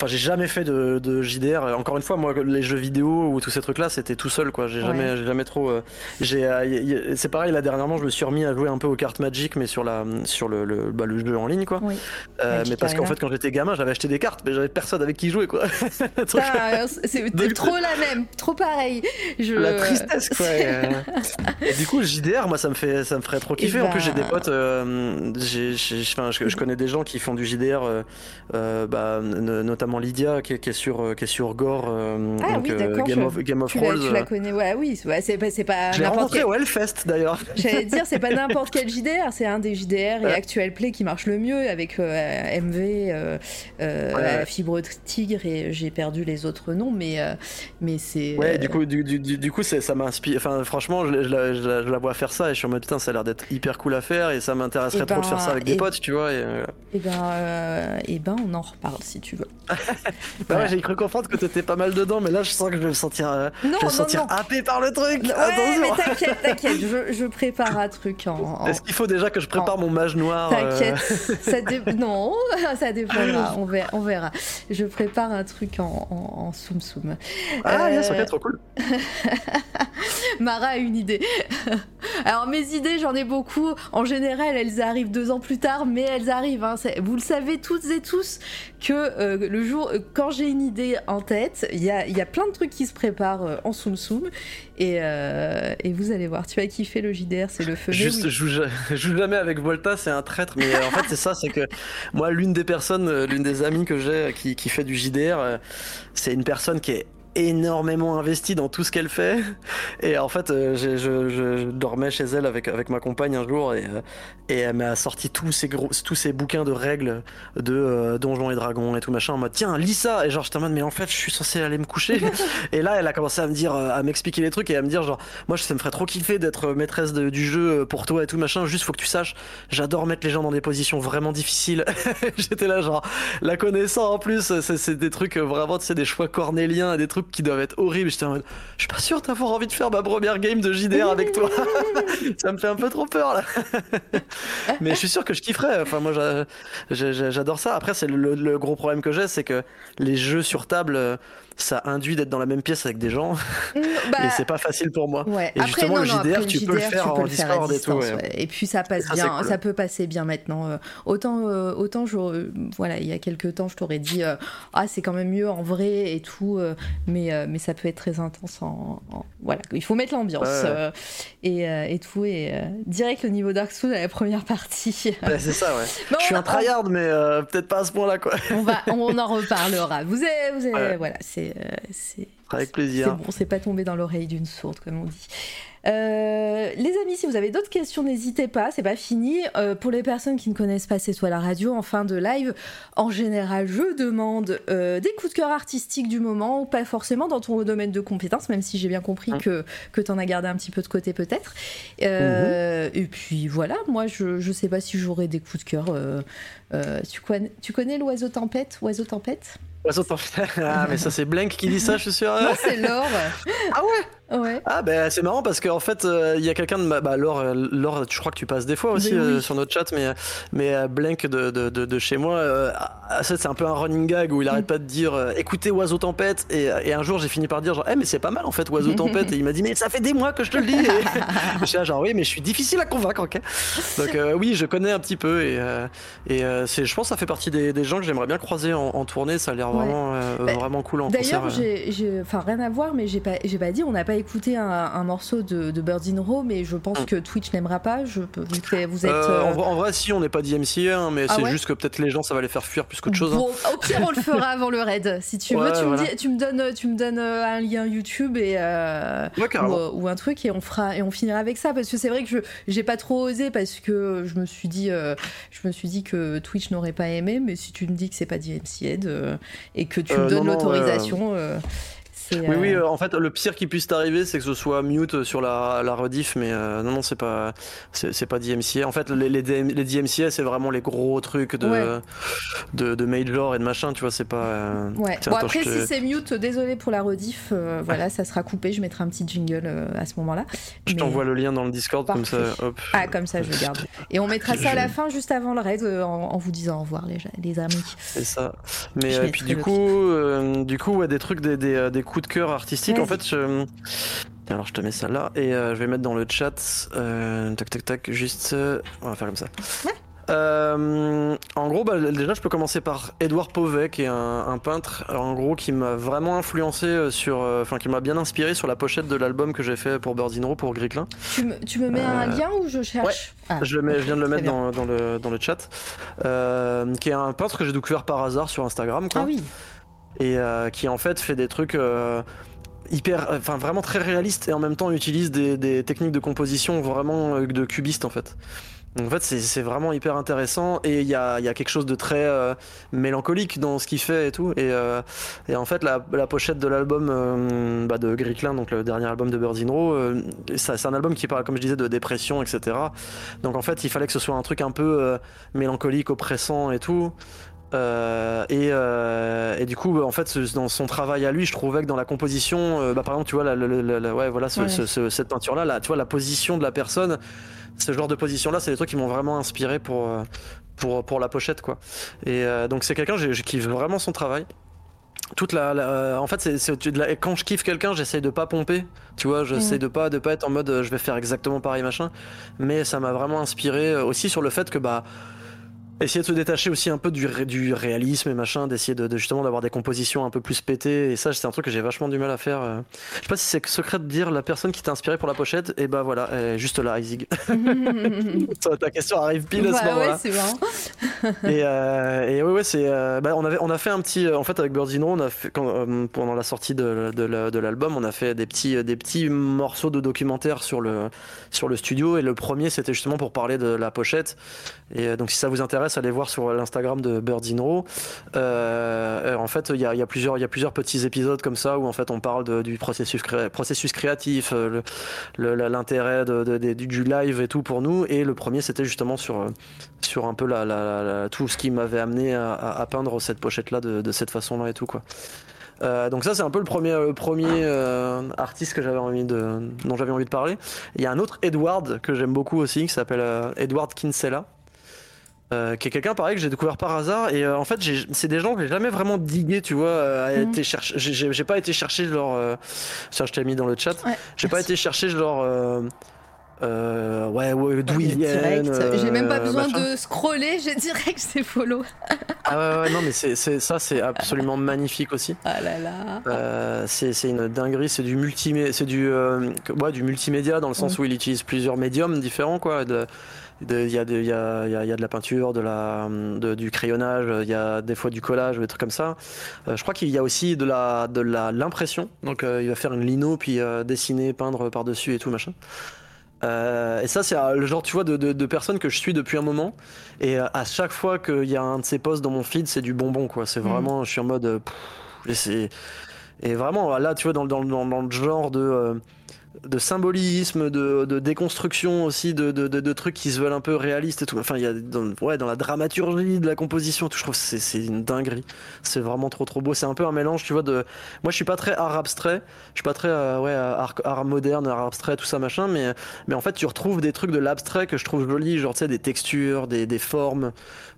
enfin, j'ai jamais fait de, de JDR. Encore une fois, moi, les jeux vidéo ou tous ces trucs-là, c'était tout seul, quoi. J'ai Ouais. jamais, j'ai jamais trop. euh, j'ai, euh, c'est pareil. Là, dernièrement, je me suis remis à jouer un peu aux cartes Magic, mais sur la, sur le, le, bah, le jeu en ligne, quoi. Oui. Euh, mais parce qu'en fait, quand j'étais gamin, j'avais acheté des cartes, mais j'avais personne avec qui jouer, quoi. C'est trop la même, trop pareil. Je... la tristesse quoi. et, du coup JDR moi ça me fait ça me ferait trop kiffer. Et En plus j'ai des potes, j'ai, j'ai- enfin, je, connais des gens qui font du JDR, bah, n- notamment Lydia qui, est- qui est sur euh, qui est sur Gore, euh, Ah donc, oui, euh, d'accord, Game je- of Game of Tu la, Thrones. tu la euh, connais, ouais, oui, ouais, c'est pas, c'est n'importe quel. Hellfest d'ailleurs. J'allais dire, c'est pas n'importe quel JDR, c'est un des JDR et Ouais. Actual Play qui marche le mieux avec euh, MV, Ouais. Fibre Tigre et j'ai perdu les autres noms, mais, mais c'est. Ouais, du coup, du, du, du- coup, ça m'inspire. Enfin, franchement, je, je la, je la- je la vois faire ça et je suis en mode putain, ça a l'air d'être hyper cool à faire et ça m'intéresserait Eh trop de faire ça avec ben, des et- potes, tu vois. Et, Et ben, euh, eh ben, on en reparle si tu veux. Bah Voilà. ouais, j'ai cru comprendre que t'étais pas mal dedans, mais là, je sens que je vais me sentir, euh, Non, je vais me sentir non. happé par le truc. Ouais, Attention. mais t'inquiète, t'inquiète, je, je prépare un truc en. en- Est-ce qu'il faut déjà que je prépare mon mage noir euh, T'inquiète, ça dé- non, ça dépendra, on verra, on verra. Je prépare un truc en, en, soum soum. Ah, Euh, yes, ok, trop cool. Mara a une idée. Alors mes idées, j'en ai beaucoup. En général, elles arrivent deux ans plus tard, mais elles arrivent. hein. Vous le savez toutes et tous que euh, le euh, quand j'ai une idée en tête, il y a, il y a plein de trucs qui se préparent euh, en soum soum. Et, euh, et vous allez voir, tu vas kiffer le JDR, c'est le feu. Juste, oui. je joue, ja- je joue jamais avec Volta, c'est un traître. Mais en fait, c'est ça, c'est que moi, l'une des personnes, l'une des amies que j'ai qui, qui fait du JDR, c'est une personne qui est énormément investie dans tout ce qu'elle fait. Et en fait euh, je, je- je dormais chez elle avec avec ma compagne un jour et, euh, et elle m'a sorti tous ces gros tous ces bouquins de règles de euh, donjons et dragons et tout machin en mode tiens lis ça. Et genre je en mode mais en fait je suis censé aller me coucher. Et là elle a commencé à me dire à m'expliquer les trucs et à me dire genre moi ça me ferait trop kiffer d'être maîtresse de- du jeu pour toi et tout machin. Juste faut que tu saches j'adore mettre les gens dans des positions vraiment difficiles. J'étais là genre la connaissant en plus c'est des trucs vraiment tu sais des choix cornéliens et des trucs qui doivent être horribles. Je suis pas sûr d'avoir envie de faire ma première game de JDR avec toi. Ça me fait un peu trop peur là. Mais je suis sûr que je kifferais. Enfin moi j'a- j'a- j'adore ça. Après c'est le, le gros problème que j'ai c'est que les jeux sur table euh, ça induit d'être dans la même pièce avec des gens Mm, bah, et c'est pas facile pour moi Ouais. Et Après, justement, non, le JDR, après, tu peux le faire en Discord et tout, ouais. ouais. Et puis ça passe Ça, bien, cool. ça peut passer bien maintenant. euh, autant, euh, autant, je, euh, voilà, il y a quelques temps, je t'aurais dit, ah, c'est quand même mieux en vrai et tout, mais, mais ça peut être très intense. En, en- voilà, il faut mettre l'ambiance et, et tout. Et direct le niveau Dark Souls à la première partie. C'est ça ouais je suis un tryhard mais peut-être pas à ce point là quoi on va, on en reparlera. Vous avez, vous avez, voilà, c'est, c'est, avec c'est plaisir bon, c'est pas tombé dans l'oreille d'une sourde, comme on dit. Euh, les amis, si vous avez d'autres questions, n'hésitez pas, c'est pas fini. Euh, pour les personnes qui ne connaissent pas C'est toi la radio, en fin de live, en général, je demande euh, des coups de cœur artistiques du moment, ou pas forcément dans ton domaine de compétence, même si j'ai bien compris Mm. que, que tu en as gardé un petit peu de côté peut-être. Euh, Mm-hmm. Et puis voilà, moi je, je sais pas si j'aurai des coups de cœur. euh, euh, tu, connais, tu connais l'oiseau tempête Oiseau tempête? Oiseau t'en- ah mais ça c'est Blank qui dit ça je suis sûr Non, c'est Laure. ah ouais Ouais. Ah ben c'est marrant parce qu'en fait euh, il y a quelqu'un de ma bah Laure, euh, Laure je crois que tu passes des fois aussi oui. euh, sur notre chat mais mais euh, Blank de, de, de, de chez moi ah, c'est un peu un running gag où il arrête pas de dire écoutez Oiseau Tempête et, et un jour j'ai fini par dire genre eh mais c'est pas mal en fait Oiseau Tempête et il m'a dit mais ça fait des mois que je te le dis et je genre oui mais je suis difficile à convaincre ok donc oui je connais un petit peu et, et c'est je pense que ça fait partie des, des gens que j'aimerais bien croiser en, en tournée ça a l'air Ouais. vraiment Bah, vraiment cool en D'ailleurs, j'ai- enfin rien à voir, mais j'ai pas, j'ai pas dit, on n'a pas écouté un, un morceau de, de Birds in Row, mais je pense Mm. que Twitch n'aimera pas. Je, peux- vu que vous êtes. Euh, euh, en, vrai, en vrai, si on n'est pas d'MCA, hein, mais Ah c'est ouais juste que peut-être les gens ça va les faire fuir plus qu'autre chose. hein. Bon, au pire, on le fera avant le raid. Si tu veux, tu, voilà. me dis, tu me donnes, tu me donnes euh, un lien YouTube et euh, Ouais, ou, un truc et on fera et on finira avec ça parce que c'est vrai que je j'ai pas trop osé parce que je me suis dit, euh, je me suis dit que Twitch n'aurait pas aimé, mais si tu me dis que c'est pas DMCA euh, et que tu me donnes non, euh, Oui, oui, euh, euh, en fait, le pire qui puisse t'arriver, c'est que ce soit mute sur la, la rediff, mais euh, non, non, c'est pas, c'est pas DMCA. En fait, les, les, DM les DMCA, c'est vraiment les gros trucs de, Ouais. de, de Major et de machin, tu vois, c'est pas. Ouais. tiens, Bon attends, après te- si c'est mute, désolé pour la rediff, voilà ça sera coupé, je mettrai un petit jingle à ce moment-là. Je Mais- t'envoie le lien dans le Discord, comme ça, hop. Ah comme ça je le garde. Et on mettra ça à la fin juste avant le raid en, en vous disant au revoir les, les amis. C'est ça. Mais mettrai puis du coup, du coup, ouais, des trucs, des, des, des coups de cœur artistiques. En fait, je... Alors je te mets ça là et euh, je vais mettre dans le chat. Euh, tac, tac, tac. Juste, euh, on va faire comme ça. Ouais. Euh, en gros, bah, déjà, je peux commencer par Edouard Pauvet, qui est un, un peintre, en gros, qui m'a vraiment influencé sur, euh, enfin, qui m'a bien inspiré sur la pochette de l'album que j'ai fait pour Birds in Row pour Gricklin. Tu me, tu me mets un lien ou je cherche Ah, Je, le mets, je viens de le mettre dans, dans le, dans le chat. Qui est un peintre que j'ai découvert par hasard sur Instagram, quoi Ah oui. Et euh, qui en fait fait des trucs euh, hyper, enfin vraiment très réalistes et en même temps utilise des, des techniques de composition vraiment euh, de cubiste en fait. Donc, en fait, c'est- vraiment hyper intéressant et il y a, y a quelque chose de très euh, mélancolique dans ce qu'il fait et tout. Et, euh, et en fait, la, la pochette de l'album bah, de Gricklin, donc le dernier album de Birds in Row, c'est un album qui parle, comme je disais, de dépression, etc. Donc en fait, il fallait que ce soit un truc un peu mélancolique, oppressant et tout. Euh, et, euh, et du coup, en fait, ce- dans son travail à lui, je trouvais que dans la composition, euh, bah, par exemple, tu vois, la, la- la- la- ouais, voilà, ce- Ouais. ce- ce- cette peinture-là, là, tu vois, la position de la personne, ce genre de position-là, c'est des trucs qui m'ont vraiment inspiré pour, pour, pour la pochette, quoi. Et donc, c'est quelqu'un, je kiffe vraiment son travail. Toute la, la- en fait, c'est, quand je kiffe quelqu'un, j'essaye de pas pomper, tu vois, j'essaie Mhm. de pas, de pas être en mode, je vais faire exactement pareil, machin. Mais ça m'a vraiment inspiré aussi sur le fait que, bah, essayer de se détacher aussi un peu du, ré- du réalisme et machin, d'essayer de, de justement d'avoir des compositions un peu plus pétées. Et ça, c'est un truc que j'ai vachement du mal à faire. euh. Je sais pas si c'est secret de dire la personne qui t'a inspiré pour la pochette. Et bah voilà, elle est juste là, Isig. Ta- question arrive pile à ce Bah moment-là. ouais, c'est marrant. et, euh, et ouais, ouais, c'est. euh, bah, on avait, on a fait un petit. euh, En fait, avec Birds in Row, on a fait quand, euh, pendant la sortie de, de, la- de l'album, on a fait des petits, des petits morceaux de documentaire sur le, sur le studio. Et le premier, c'était justement pour parler de la pochette. Et donc, si ça vous intéresse, allez voir sur l'Instagram de Birds in Row. Euh, en fait, il y a, plusieurs, petits épisodes comme ça où en fait on parle du processus, cré- processus créatif, l'intérêt du live et tout pour nous. Et le premier, c'était justement sur euh, un peu tout ce qui m'avait amené à, peindre cette pochette là de, cette façon là et tout. Euh, donc ça c'est un peu le premier euh, artiste dont j'avais envie de parler. Il y a un autre Edward que j'aime beaucoup aussi qui s'appelle Edward Kinsella. Euh, qui est quelqu'un pareil que j'ai découvert par hasard et euh, en fait c'est des gens que j'ai jamais vraiment digué tu vois euh, Mhm. j'ai- pas été chercher euh, ça je t'ai mis dans le chat Ouais, j'ai pas été chercher euh, ouais, ouais d'où ils viennent. J'ai même pas besoin machin. de scroller, j'ai direct c'est follow. Ah ouais, ouais, non, mais c'est, ça, c'est absolument magnifique aussi. Ah là là. C'est, une dinguerie, c'est du, multimé- c'est du, ouais, du multimédia dans le sens où il utilise plusieurs médiums différents. quoi. De- Il y, a de- il y, y y a de la peinture, de la, de- du crayonnage, il y a des fois du collage, des trucs comme ça. Euh, je crois qu'il y a aussi de, la, de la, l'impression. Donc euh, il va faire une lino, puis euh, dessiner, peindre par-dessus et tout, machin. Euh, et ça, c'est euh, le genre, tu vois, de, de, de personnes que je suis depuis un moment. Et euh, à chaque fois qu'il y a un de ces posts dans mon feed, c'est du bonbon, quoi. C'est Mhm. vraiment, je suis en mode. euh, pff, et, c'est- et vraiment, là, tu vois, dans, dans, dans, dans le genre de. De symbolisme, de, de déconstruction aussi, de, de, de, trucs qui se veulent un peu réalistes et tout. Enfin, il y a dans, ouais, dans la dramaturgie de la composition, tout, je trouve c'est c'est une dinguerie. C'est vraiment trop trop beau. C'est un peu un mélange, tu vois, de. Moi, je suis pas très art abstrait, je suis pas très euh, ouais, art, art moderne, art abstrait, tout ça machin, mais, mais en fait, tu retrouves des trucs de l'abstrait que je trouve jolis, genre, tu sais, des textures, des, des formes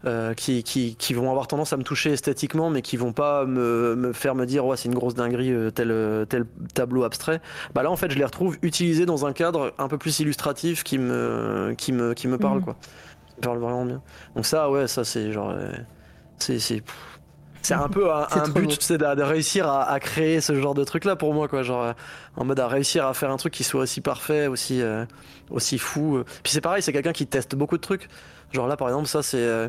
euh, qui, qui, qui vont avoir tendance à me toucher esthétiquement, mais qui vont pas me, me faire me dire, ouais, c'est une grosse dinguerie, euh, tel, euh, tel tableau abstrait. Bah là, en fait, je les retrouve utilisés dans un cadre un peu plus illustratif qui me, qui me, qui me parle, Mhm. quoi. Qui me parle vraiment bien. Donc ça, ouais, ça, c'est genre. c'est. c'est un peu un, but, c'est de, de réussir à, à créer ce genre de truc là pour moi, quoi. Genre, euh, en mode à réussir à faire un truc qui soit aussi parfait, aussi, euh, aussi fou. Puis c'est pareil, c'est quelqu'un qui teste beaucoup de trucs. Genre là, par exemple, ça, c'est. euh,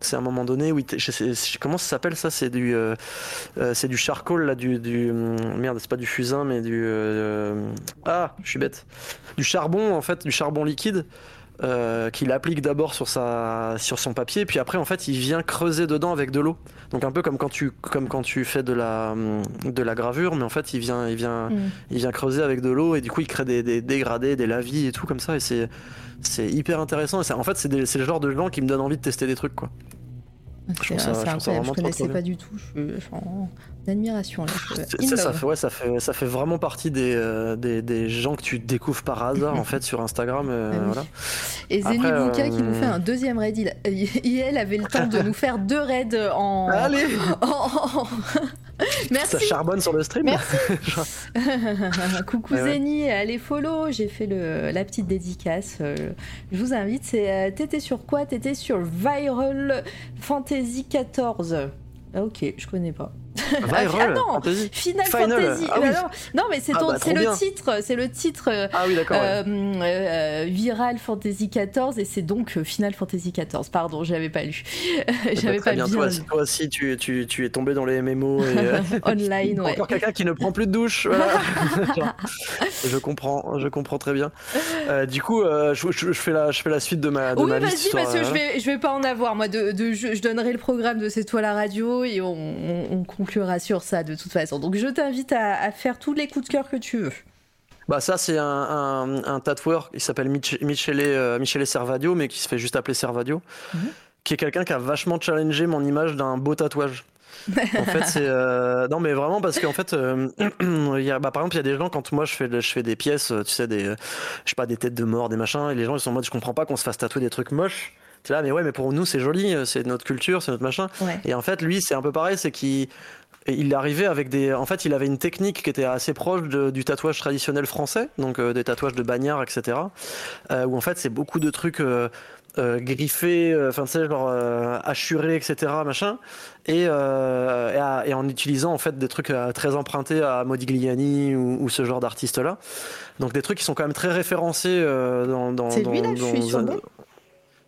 c'est un moment donné où je sais- comment ça s'appelle ça? C'est du euh, euh, c'est du charcoal là du, du hum, merde c'est pas du fusain mais du euh, ah je suis bête du charbon en fait du charbon liquide euh, qu'il applique d'abord sur sa sur son papier puis après en fait il vient creuser dedans avec de l'eau. Donc un peu comme quand tu comme quand tu fais de la de la gravure mais en fait il vient il vient Mm. il vient creuser avec de l'eau et du coup il crée des, des dégradés des lavis et tout comme ça et c'est c'est hyper intéressant. Et en fait c'est le genre de gens qui me donnent envie de tester des trucs quoi. C'est ça- je ça connaissais pas du tout. Je admiration là. ça fait ouais ça fait ça fait vraiment partie des, euh, des, des gens que tu découvres par hasard en fait sur Instagram euh, Ah oui. voilà Et Zenibuka qui euh, nous fait un deuxième raid. Il, il- elle avait le temps de nous faire deux raids en. allez en- en- ça Merci. charbonne sur le stream Merci. Coucou Ouais. Zeni, allez follow. J'ai fait le, la petite dédicace. euh, je vous invite. C'est euh, t'étais sur quoi? T'étais sur Viral Fantasy 14. Ah, ok, je connais pas. Ah non. Final, Final, Fantasy. ah oui. Bah non, non, mais c'est Ah bah, le titre. C'est le titre. ah oui ouais. euh, euh, Viral Fantasy 14 et c'est donc euh, Final Fantasy 14. Pardon, j'avais pas lu. j'avais Très pas bien. Toi, toi aussi, tu, tu, tu es tombé dans les MMO et euh, Online, ouais. encore quelqu'un qui ne prend plus de douche. voilà. Je comprends, je comprends très bien. Euh, du coup, je, je- je fais la, je fais la suite de ma, de Oui, ma vas-y, parce que je vais, je vais pas en avoir. Moi, de, de- je, je donnerai le programme de C'est toi la radio et on, on- on conclura sur ça de toute façon. Donc, je t'invite à, à faire tous les coups de cœur que tu veux. Bah ça c'est un, un, un tatoueur, il s'appelle Mich- Michele, euh, Michele Servadio, mais qui se fait juste appeler Servadio, Mhm. qui est quelqu'un qui a vachement challengé mon image d'un beau tatouage. en fait c'est euh, non mais vraiment parce qu'en fait euh, il y a, bah, par exemple il y a des gens quand moi je fais je fais des pièces tu sais des je sais pas des têtes de mort des machins et les gens ils sont en mode je comprends pas qu'on se fasse tatouer des trucs moches tu là mais ouais mais pour nous c'est joli euh, c'est notre culture c'est notre machin Ouais. et en fait, lui, c'est un peu pareil, c'est qu'il il arrivé avec des. En fait, il avait une technique qui était assez proche de- du tatouage traditionnel français, donc euh, des tatouages de bagnards, etc. euh, où en fait, c'est beaucoup de trucs. euh, euh, griffés, euh, enfin tu sais genre euh, hachurés, etc. machin, et, euh, et, à- et en utilisant en fait des trucs très empruntés à Modigliani ou, ou ce genre d'artistes là. Donc des trucs qui sont quand même très référencés euh, dans, dans. C'est lui, là, je suis sur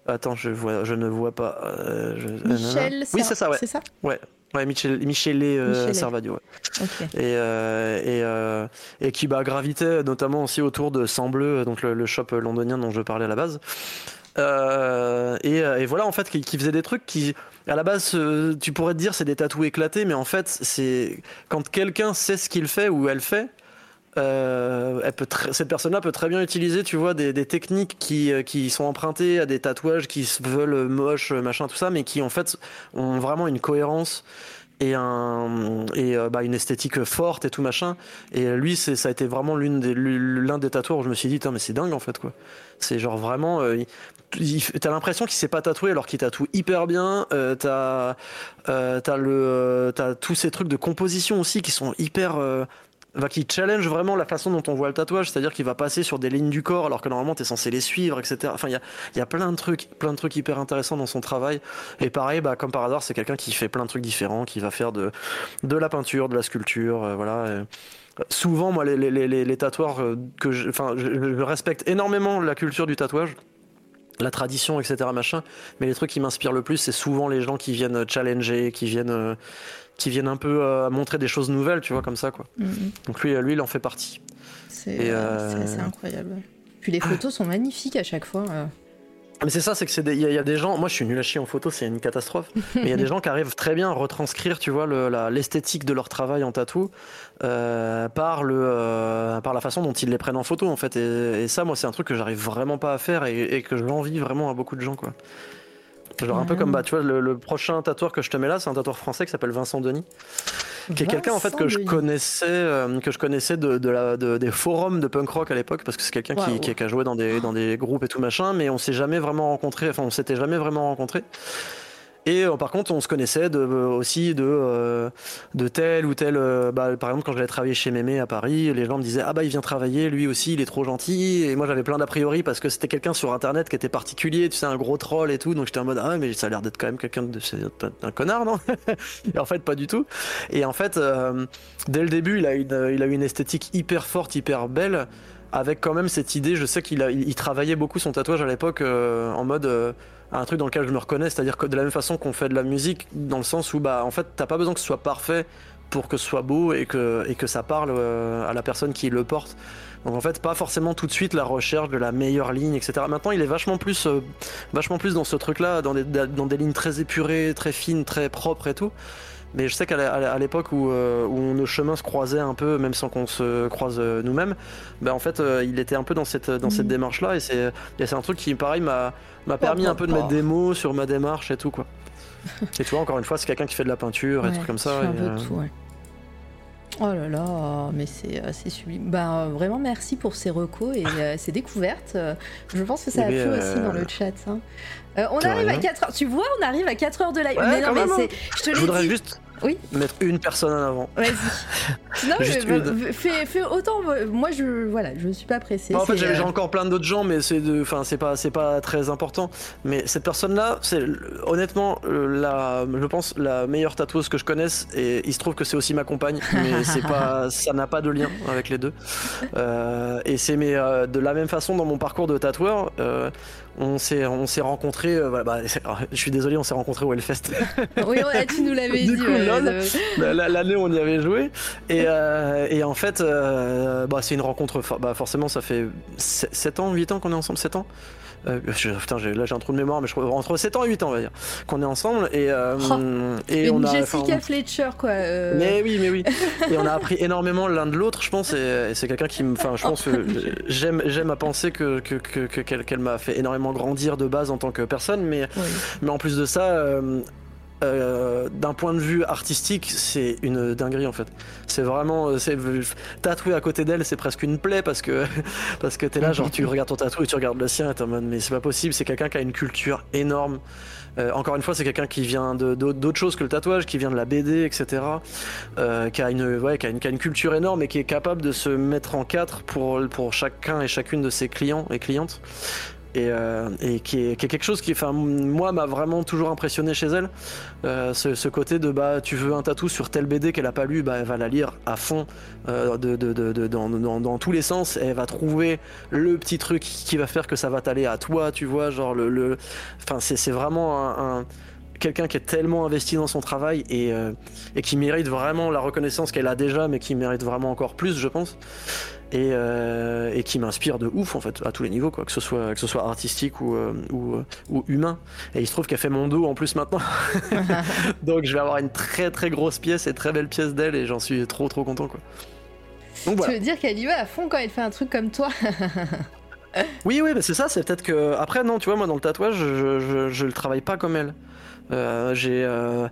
Attends, je vois, je ne vois pas. euh, je- Michel, Oui, c'est ça, ouais. C'est ça Ouais, Michel, Michele euh, Michele. Servadio. ouais. Et, euh, et, euh, et qui bah, gravitait notamment aussi autour de Sang Bleu, donc le, le shop londonien dont je parlais à la base. Euh, et, euh, et voilà, en fait, qui, qui faisait des trucs qui, à la base, euh, tu pourrais te dire c'est des tatous éclatés, mais en fait, c'est quand quelqu'un sait ce qu'il fait ou elle fait. Euh, elle peut cette personne-là peut très bien utiliser, tu vois, des, des techniques qui, euh, qui sont empruntées à des tatouages qui se veulent moches, machin, tout ça, mais qui en fait ont vraiment une cohérence et un et euh, bah, une esthétique forte et tout machin. Et lui c'est ça a été vraiment l'une des l'un des tatoueurs où je me suis dit mais c'est dingue en fait quoi. C'est genre vraiment euh, t'as l'impression qu'il s'est pas tatoué alors qu'il tatoue hyper bien euh, t'as euh, t'as le euh, t'as tous ces trucs de composition aussi qui sont hyper euh, enfin, qui challenge vraiment la façon dont on voit le tatouage, c'est-à-dire qu'il va passer sur des lignes du corps alors que normalement t'es censé les suivre, etc. Enfin, il y a, y a plein de trucs, plein de trucs hyper intéressants dans son travail. Et pareil, bah, comme par hasard, c'est quelqu'un qui fait plein de trucs différents, qui va faire de, de la peinture, de la sculpture, euh, voilà. Et souvent, moi, les, les, les, les tatoueurs euh, que je, enfin, je, je respecte énormément la culture du tatouage. La tradition, etc. machin, mais les trucs qui m'inspirent le plus, c'est souvent les gens qui viennent challenger, qui viennent, euh, qui viennent un peu euh, montrer des choses nouvelles, tu vois, comme ça, quoi. Mhm. Donc lui, lui, il en fait partie. C'est euh, euh, incroyable. Puis les photos sont magnifiques à chaque fois. euh. Mais c'est ça, c'est que il y, a- il y a des gens. Moi, je suis nul à chier en photo, c'est une catastrophe. Mais il y a des gens qui arrivent très bien à retranscrire, tu vois, le- l'esthétique de leur travail en tatou euh, par le euh, par la façon dont ils les prennent en photo, en fait. Et, et ça, moi, c'est un truc que j'arrive vraiment pas à faire et, et que je l'envie vraiment à beaucoup de gens, quoi. Genre un peu comme bah tu vois le, le prochain tatoueur que je te mets là, c'est un tatoueur français qui s'appelle Vincent Denis. qui est quelqu'un en fait que je connaissais euh, que je connaissais de, de la de- des forums de punk rock à l'époque parce que c'est quelqu'un qui, qui, qui a joué dans des dans des groupes et tout machin mais on s'est jamais vraiment rencontré enfin on s'était jamais vraiment rencontré et euh, par contre on se connaissait euh, aussi de euh, de tel ou tel euh, bah, par exemple quand j'allais travailler chez Mémé à Paris les gens me disaient ah bah il vient travailler lui aussi il est trop gentil. Et moi j'avais plein d'a priori parce que c'était quelqu'un sur internet qui était particulier tu sais un gros troll et tout. Donc j'étais en mode ah mais ça a l'air d'être quand même quelqu'un de un, connard non? Et en fait pas du tout. Et en fait dès le début il a une il a une esthétique hyper forte hyper belle avec quand même cette idée. Je sais qu'il il, il travaillait beaucoup son tatouage à l'époque en mode un truc dans lequel je me reconnais, c'est-à-dire que de la même façon qu'on fait de la musique, dans le sens où bah en fait t'as pas besoin que ce soit parfait pour que ce soit beau et que, ça parle à la personne qui le porte. Donc en fait, pas forcément tout de suite la recherche de la meilleure ligne, etc. Maintenant, il est vachement plus, vachement plus dans ce truc-là, dans des lignes très épurées, très fines, très propres et tout. Mais je sais qu'à l'époque où, où, nos chemins se croisaient un peu, même sans qu'on se croise nous-mêmes, ben en fait, il était un peu dans cette, dans cette mmh. démarche-là. Et c'est un truc qui, pareil, m'a permis un peu de mettre des mots sur ma démarche et tout, quoi. et tu vois, encore une fois, c'est quelqu'un qui fait de la peinture et tout comme ça. Et, euh, tout, ouais. Oh là là, mais c'est assez sublime. Ben, vraiment merci pour ces recos et euh, ces découvertes. Je pense que ça a plu aussi dans le chat. Hein. Euh, on arrive à 4 heures. Tu vois, on arrive à 4 heures de live. Ouais, mais non, mais je te dit. Juste oui. Mettre une personne en avant. Vas-y. non, mais fais, autant. Moi, je voilà, je suis pas pressé. en fait, j'ai euh, encore plein d'autres gens, mais c'est de, enfin, c'est pas, c'est pas très important. Mais cette personne-là, c'est honnêtement euh, la, je pense la meilleure tatoueuse que je connaisse. Et il se trouve que c'est aussi ma compagne, mais c'est pas, ça n'a pas de lien avec les deux. Euh, et c'est mais de la même façon dans mon parcours de tatoueur on s'est on s'est rencontrés bah, je suis désolé on s'est rencontrés au Hellfest oui tu nous l'avais dit l'année où on y avait joué. Et, euh, et en fait, euh, bah, c'est une rencontre. Bah, forcément, ça fait 7 ans, 8 ans qu'on est ensemble, 7 ans? Euh, putain, là j'ai un trou de mémoire, mais je entre 7 ans et 8 ans, on va dire, qu'on est ensemble. Et, euh, oh, et on a. Jessica Fletcher, quoi. Mais oui, mais oui. et on a appris énormément l'un de l'autre, je pense. Et, c'est quelqu'un qui me. Enfin, je pense que j'aime, j'aime à penser que, que, que, qu'elle, m'a fait énormément grandir de base en tant que personne. Mais, mais en plus de ça euh, d'un point de vue artistique, c'est une dinguerie en fait. C'est vraiment, euh, c'est tatouer à côté d'elle, c'est presque une plaie parce que parce que t'es là, genre tu regardes ton tatou et tu regardes le sien et t'es en mode mais c'est pas possible. C'est quelqu'un qui a une culture énorme. Euh, encore une fois, c'est quelqu'un qui vient d'autres choses que le tatouage, qui vient de la BD, etc. qui a une, ouais, qui a une, qui a une culture énorme et qui est capable de se mettre en quatre pour pour chacun et chacune de ses clients et clientes et, euh, qui, est, quelque chose qui, enfin, moi, m'a vraiment toujours impressionné chez elle. Euh, ce, côté de bah, tu veux un tatou sur telle BD qu'elle a pas lu, bah, elle va la lire à fond euh, dans, tous les sens. Et elle va trouver le petit truc qui va faire que ça va t'aller à toi, tu vois, genre le, le... enfin, c'est vraiment un, quelqu'un qui est tellement investi dans son travail et, et qui mérite vraiment la reconnaissance qu'elle a déjà, mais qui mérite vraiment encore plus, je pense. Et, euh, et qui m'inspire de ouf en fait à tous les niveaux quoi que ce soit que ce soit artistique ou euh, ou, ou, humain. Et il se trouve qu'elle fait mon dos en plus maintenant. Donc je vais avoir une très très grosse pièce et très belle pièce d'elle et j'en suis trop trop content quoi. Donc, tu veux dire qu'elle y va à fond quand elle fait un truc comme toi? Oui oui mais c'est ça c'est peut-être que après non tu vois moi dans le tatouage je, je, je le travaille pas comme elle. euh, j'ai euh,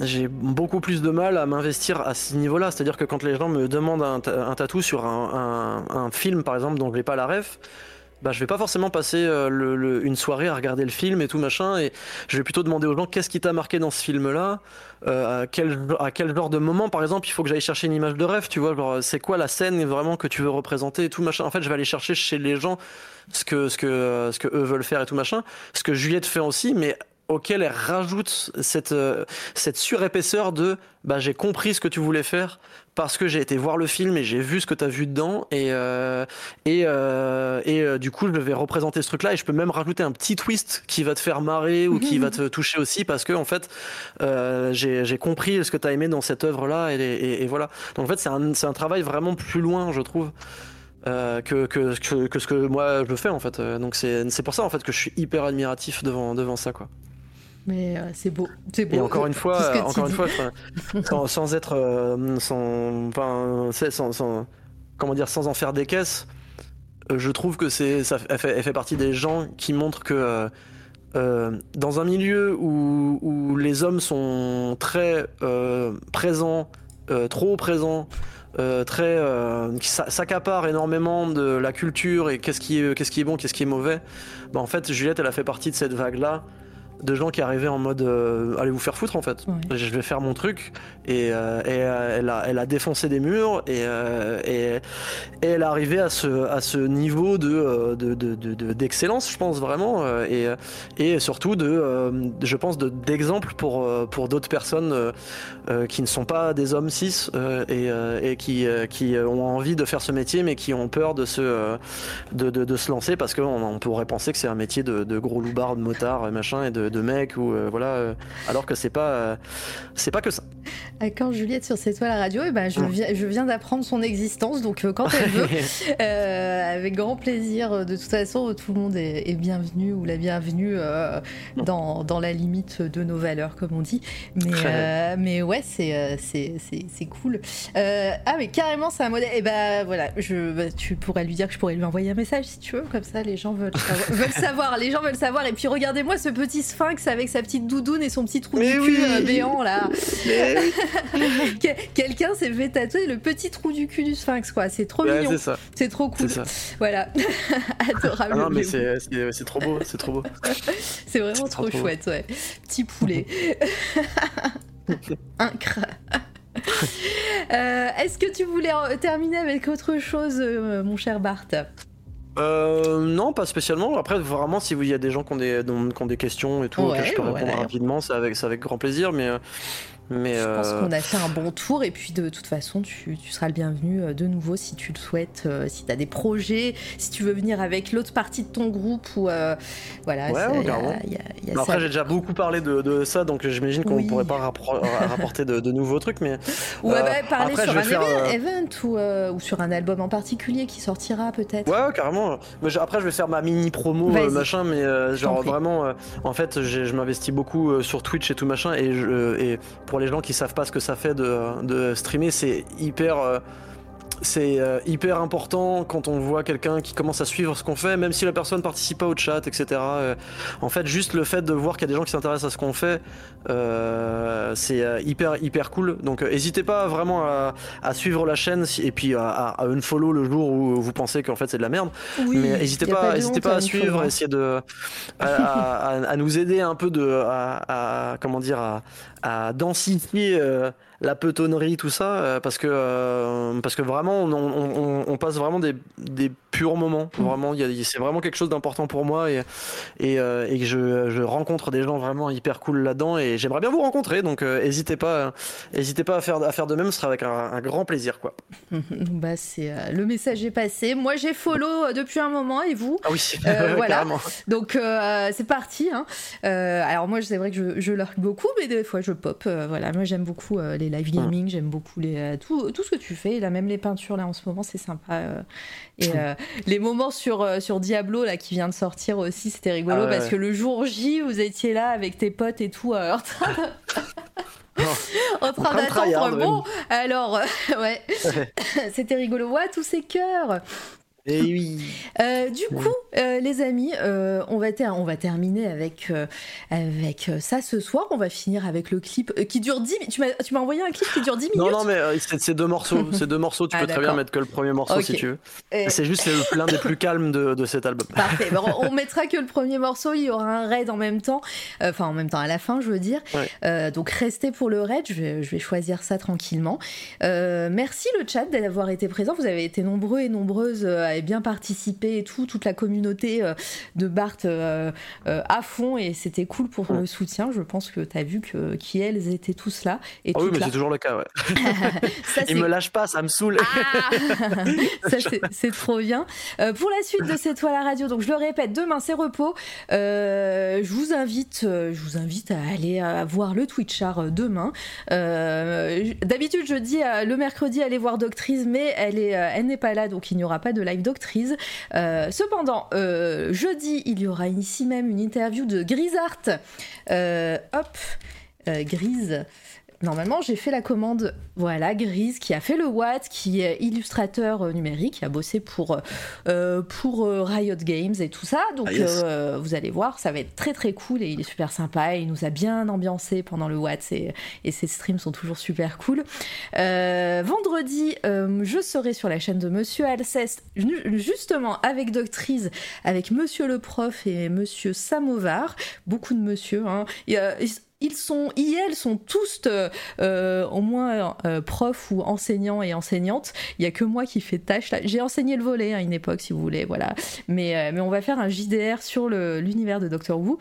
j'ai beaucoup plus de mal à m'investir à ce niveau-là. C'est-à-dire que quand les gens me demandent un, tatou sur un, film, par exemple, dont j'ai pas la ref, bah, je vais pas forcément passer euh, une soirée à regarder le film et tout machin. Et je vais plutôt demander aux gens qu'est-ce qui t'a marqué dans ce film-là, euh, à, quel, à quel genre de moment, par exemple, il faut que j'aille chercher une image de rêve. Tu vois, c'est quoi la scène vraiment que tu veux représenter et tout machin? En fait, je vais aller chercher chez les gens ce que, ce que, ce que eux veulent faire et tout machin. Ce que Juliette fait aussi, mais auquel elle rajoute cette, euh, cette surépaisseur de bah, j'ai compris ce que tu voulais faire parce que j'ai été voir le film et j'ai vu ce que tu as vu dedans et, euh, et, euh, et du coup je vais représenter ce truc là et je peux même rajouter un petit twist qui va te faire marrer ou qui va te toucher aussi parce que en fait j'ai compris ce que tu as aimé dans cette œuvre là et, et, voilà donc en fait c'est un, un travail vraiment plus loin je trouve que, que, que, ce que moi je fais en fait. Donc c'est pour ça en fait que je suis hyper admiratif devant, devant ça quoi. Mais euh, c'est beau, c'est beau. Et encore une fois, encore une fois, sans, être, euh, sans, enfin, sans, sans, comment dire, sans en faire des caisses, euh, je trouve que c'est, ça, elle fait, elle fait, partie des gens qui montrent que dans un milieu où, où, les hommes sont très présents, trop présents. très qui s'accapare énormément de la culture et qu'est-ce qui est qu'est-ce qui est bon qu'est-ce qui est mauvais bah en fait Juliette elle a fait partie de cette vague là de gens qui arrivaient en mode euh, allez vous faire foutre en fait. Je vais faire mon truc. Et, euh, et euh, elle, a, elle a défoncé des murs et, et, elle est arrivée à ce, à ce niveau de, d'excellence, de, de, je pense vraiment. Et, et surtout de, je pense d'exemple pour, pour d'autres personnes qui ne sont pas des hommes cis et, et qui, qui ont envie de faire ce métier mais qui ont peur de se, de, de, se lancer parce qu'on on pourrait penser que c'est un métier de, gros loupards, de motards, machin et de de, mecs ou euh, voilà, euh, alors que c'est pas, euh, c'est pas que ça. Quand Juliette sur cette toile à radio Et ben je viens, je viens d'apprendre son existence, donc quand elle veut, euh, avec grand plaisir. De toute façon, tout le monde est, bienvenu ou la bienvenue euh, dans, dans, la limite de nos valeurs, comme on dit. Mais, mais ouais, c'est c'est cool. ah mais carrément, c'est un modèle. Et ben voilà, je, bah, tu pourrais lui dire que je pourrais lui envoyer un message si tu veux, comme ça les gens veulent savoir. veulent savoir les gens veulent savoir. Et puis regardez-moi ce petit sphinx avec sa petite doudoune et son petit trou de cul béant là. Quelqu'un s'est fait tatouer le petit trou du cul du sphinx, quoi. C'est trop mignon. C'est trop cool. Voilà. Adorable. Ah non, mais c'est trop beau, c'est trop beau. c'est vraiment trop, chouette, ouais. Petit poulet. Un euh, Est-ce que tu voulais terminer avec autre chose, euh, mon cher Bart euh, non, pas spécialement. Après, vraiment, si il y a des gens qui ont des, qui ont des questions et tout, que je peux répondre rapidement, c'est avec, avec grand plaisir. Mais je pense euh, qu'on a fait un bon tour et puis de toute façon tu, seras le bienvenu euh, de nouveau si tu le souhaites, euh, si tu as des projets, si tu veux venir avec l'autre partie de ton groupe ou voilà. après j'ai déjà beaucoup parlé de, ça donc j'imagine qu'on ne pourrait pas rapporter de, nouveaux trucs mais... Ou bah, parler sur un event, ou, sur un album en particulier qui sortira peut-être. Ouais carrément. Mais après je vais faire ma mini promo machin mais genre vraiment en fait je m'investis beaucoup sur Twitch et tout machin et, je, et pour les gens qui savent pas ce que ça fait de, de streamer, c'est hyper euh, c'est euh, hyper important quand on voit quelqu'un qui commence à suivre ce qu'on fait, même si la personne participe pas au chat, etc. Euh, en fait, juste le fait de voir qu'il y a des gens qui s'intéressent à ce qu'on fait, euh, c'est hyper hyper cool. Donc, n'hésitez pas vraiment à, suivre la chaîne et puis à, à, unfollow le jour où vous pensez qu'en fait c'est de la merde. Mais n'hésitez pas, n'hésitez pas à, suivre, essayer de à, nous aider un peu de à, comment dire à, densifier la petonnerie, tout ça, euh, parce que euh, parce que vraiment, on, passe vraiment des, des purs moments. Mm. Vraiment, c'est vraiment quelque chose d'important pour moi et et, euh, et je, je, rencontre des gens vraiment hyper cool là-dedans et j'aimerais bien vous rencontrer. Donc, n'hésitez pas, hésitez pas à faire à faire de même. Ce sera avec un, grand plaisir, quoi. bah, c'est le message est passé. Moi, j'ai follow depuis un moment et vous? Ah oui, voilà. Donc c'est parti. Hein. alors moi, c'est vrai que je, je lurk beaucoup, mais des fois je pop. voilà, moi j'aime beaucoup les live gaming, j'aime beaucoup les, euh, tout, tout, ce que tu fais. Là, même les peintures, là, en ce moment, c'est sympa. Euh. et euh, les moments sur, sur Diablo, là, qui vient de sortir aussi, c'était rigolo ah parce que le jour J, vous étiez là avec tes potes et tout, en train en train d'attendre. Bon, alors, ouais, c'était rigolo. Ouais, tous ces cœurs. Et eh oui. Euh, du coup, euh, les amis, euh, on, va on va terminer avec, avec ça ce soir. On va finir avec le clip qui dure 10 minutes. Tu m'as envoyé un clip qui dure 10 minutes Non, non, mais c'est deux morceaux. c'est deux morceaux. Tu ah, peux très bien mettre que le premier morceau si tu veux. C'est juste l'un des plus calmes de, de cet album. Parfait. on mettra que le premier morceau. Il y aura un raid en même temps. Enfin, en même temps, à la fin, je veux dire. donc, restez pour le raid. Je vais, je vais choisir ça tranquillement. merci le chat d'avoir été présent. Vous avez été nombreux et nombreuses à bien participé et tout, toute la communauté euh, de Bart euh, euh, à fond et c'était cool pour le soutien. Je pense que tu as vu que, qui elles étaient tous là. Et oh oui, mais c'est toujours le cas, ouais. Ils me lâchent pas, ça me saoule. Ah c'est trop bien. pour la suite de cette toile à radio, donc je le répète, demain c'est repos. je vous invite, je vous invite à aller voir le Twitchar demain. D'habitude, je dis le mercredi aller voir Doctrice, mais elle est, elle n'est pas là, donc il n'y aura pas de live doctrice. Euh, cependant, euh, jeudi, il y aura ici même une interview de Grisart. Euh, hop, Grise normalement, j'ai fait la commande, voilà, Grise, qui a fait le Watt, qui est illustrateur euh, numérique, qui a bossé pour, euh, pour euh, Riot Games et tout ça. Donc, ah, vous allez voir, ça va être très très cool et il est super sympa. Il nous a bien ambiancé pendant le Watt et, et ses streams sont toujours super cool. vendredi, je serai sur la chaîne de Monsieur Alceste, justement avec Doctrice, avec Monsieur le Prof et Monsieur Samovar. Beaucoup de monsieur. Hein. Ils sont, ils, sont tous euh, euh, au moins euh, profs ou enseignants et enseignantes. Il y a que moi qui fais tâche. J'ai enseigné le volet à une époque, si vous voulez, voilà. Mais, mais on va faire un JDR sur l'univers de Doctor Who.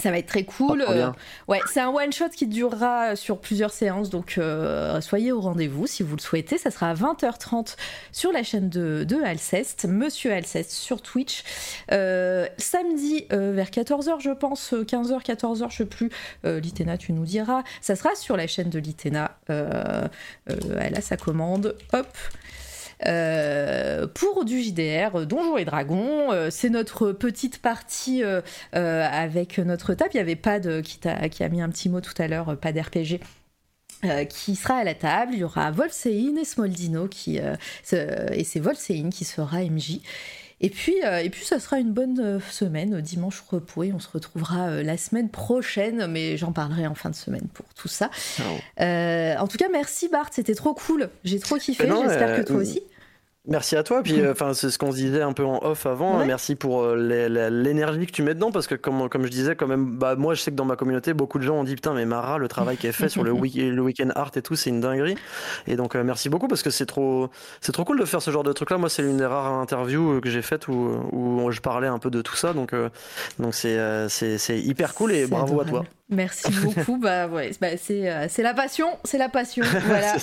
Ça va être très cool. Bien. ouais, c'est un one shot qui durera sur plusieurs séances, donc soyez au rendez-vous si vous le souhaitez. Ça sera à 20h30 sur la chaîne de, de Alceste, Monsieur Alceste sur Twitch. samedi vers 14h, je pense, 15h, 14h, je sais plus. Litena, tu nous diras. Ça sera sur la chaîne de Litena. elle a sa commande. Hop. Euh, pour du JDR, Donjons et Dragons. Euh, c'est notre petite partie euh, avec notre table. Il y avait qui, a, qui a mis un petit mot tout à l'heure, Pad RPG. qui sera à la table, il y aura Volsein et Smoldino qui et c'est Volsein qui sera MJ. Et puis, et puis, ça sera une bonne semaine, dimanche repos, et on se retrouvera la semaine prochaine, mais j'en parlerai en fin de semaine pour tout ça. en tout cas, merci Bart, c'était trop cool. J'ai trop kiffé, j'espère que toi aussi. Merci à toi. Puis, euh, enfin, c'est ce qu'on se disait un peu en off avant. Merci pour euh, l'énergie que tu mets dedans, parce que comme, comme je disais, quand même, bah moi, je sais que dans ma communauté, beaucoup de gens ont dit putain, mais Mara, le travail qu'elle fait sur le, week le weekend art et tout, c'est une dinguerie. Et donc, euh, merci beaucoup parce que c'est trop, c'est trop cool de faire ce genre de truc là. Moi, c'est une des rares interviews que j'ai faites où, où je parlais un peu de tout ça. Donc, donc c'est, c'est, hyper cool et bravo à toi. Merci beaucoup. bah ouais, bah, c'est, c'est la passion, c'est la passion. Voilà,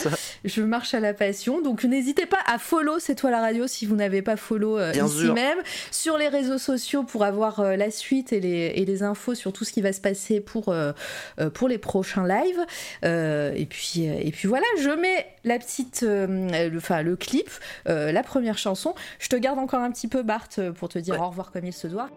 je marche à la passion. Donc n'hésitez pas à follow C'est toi la radio si vous n'avez pas follow euh, ici même sur les réseaux sociaux pour avoir euh, la suite et les, et les, infos sur tout ce qui va se passer pour euh, pour les prochains lives. et puis et puis voilà, je mets la petite, le, enfin le clip, la première chanson. Je te garde encore un petit peu Bart pour te dire au revoir comme il se doit.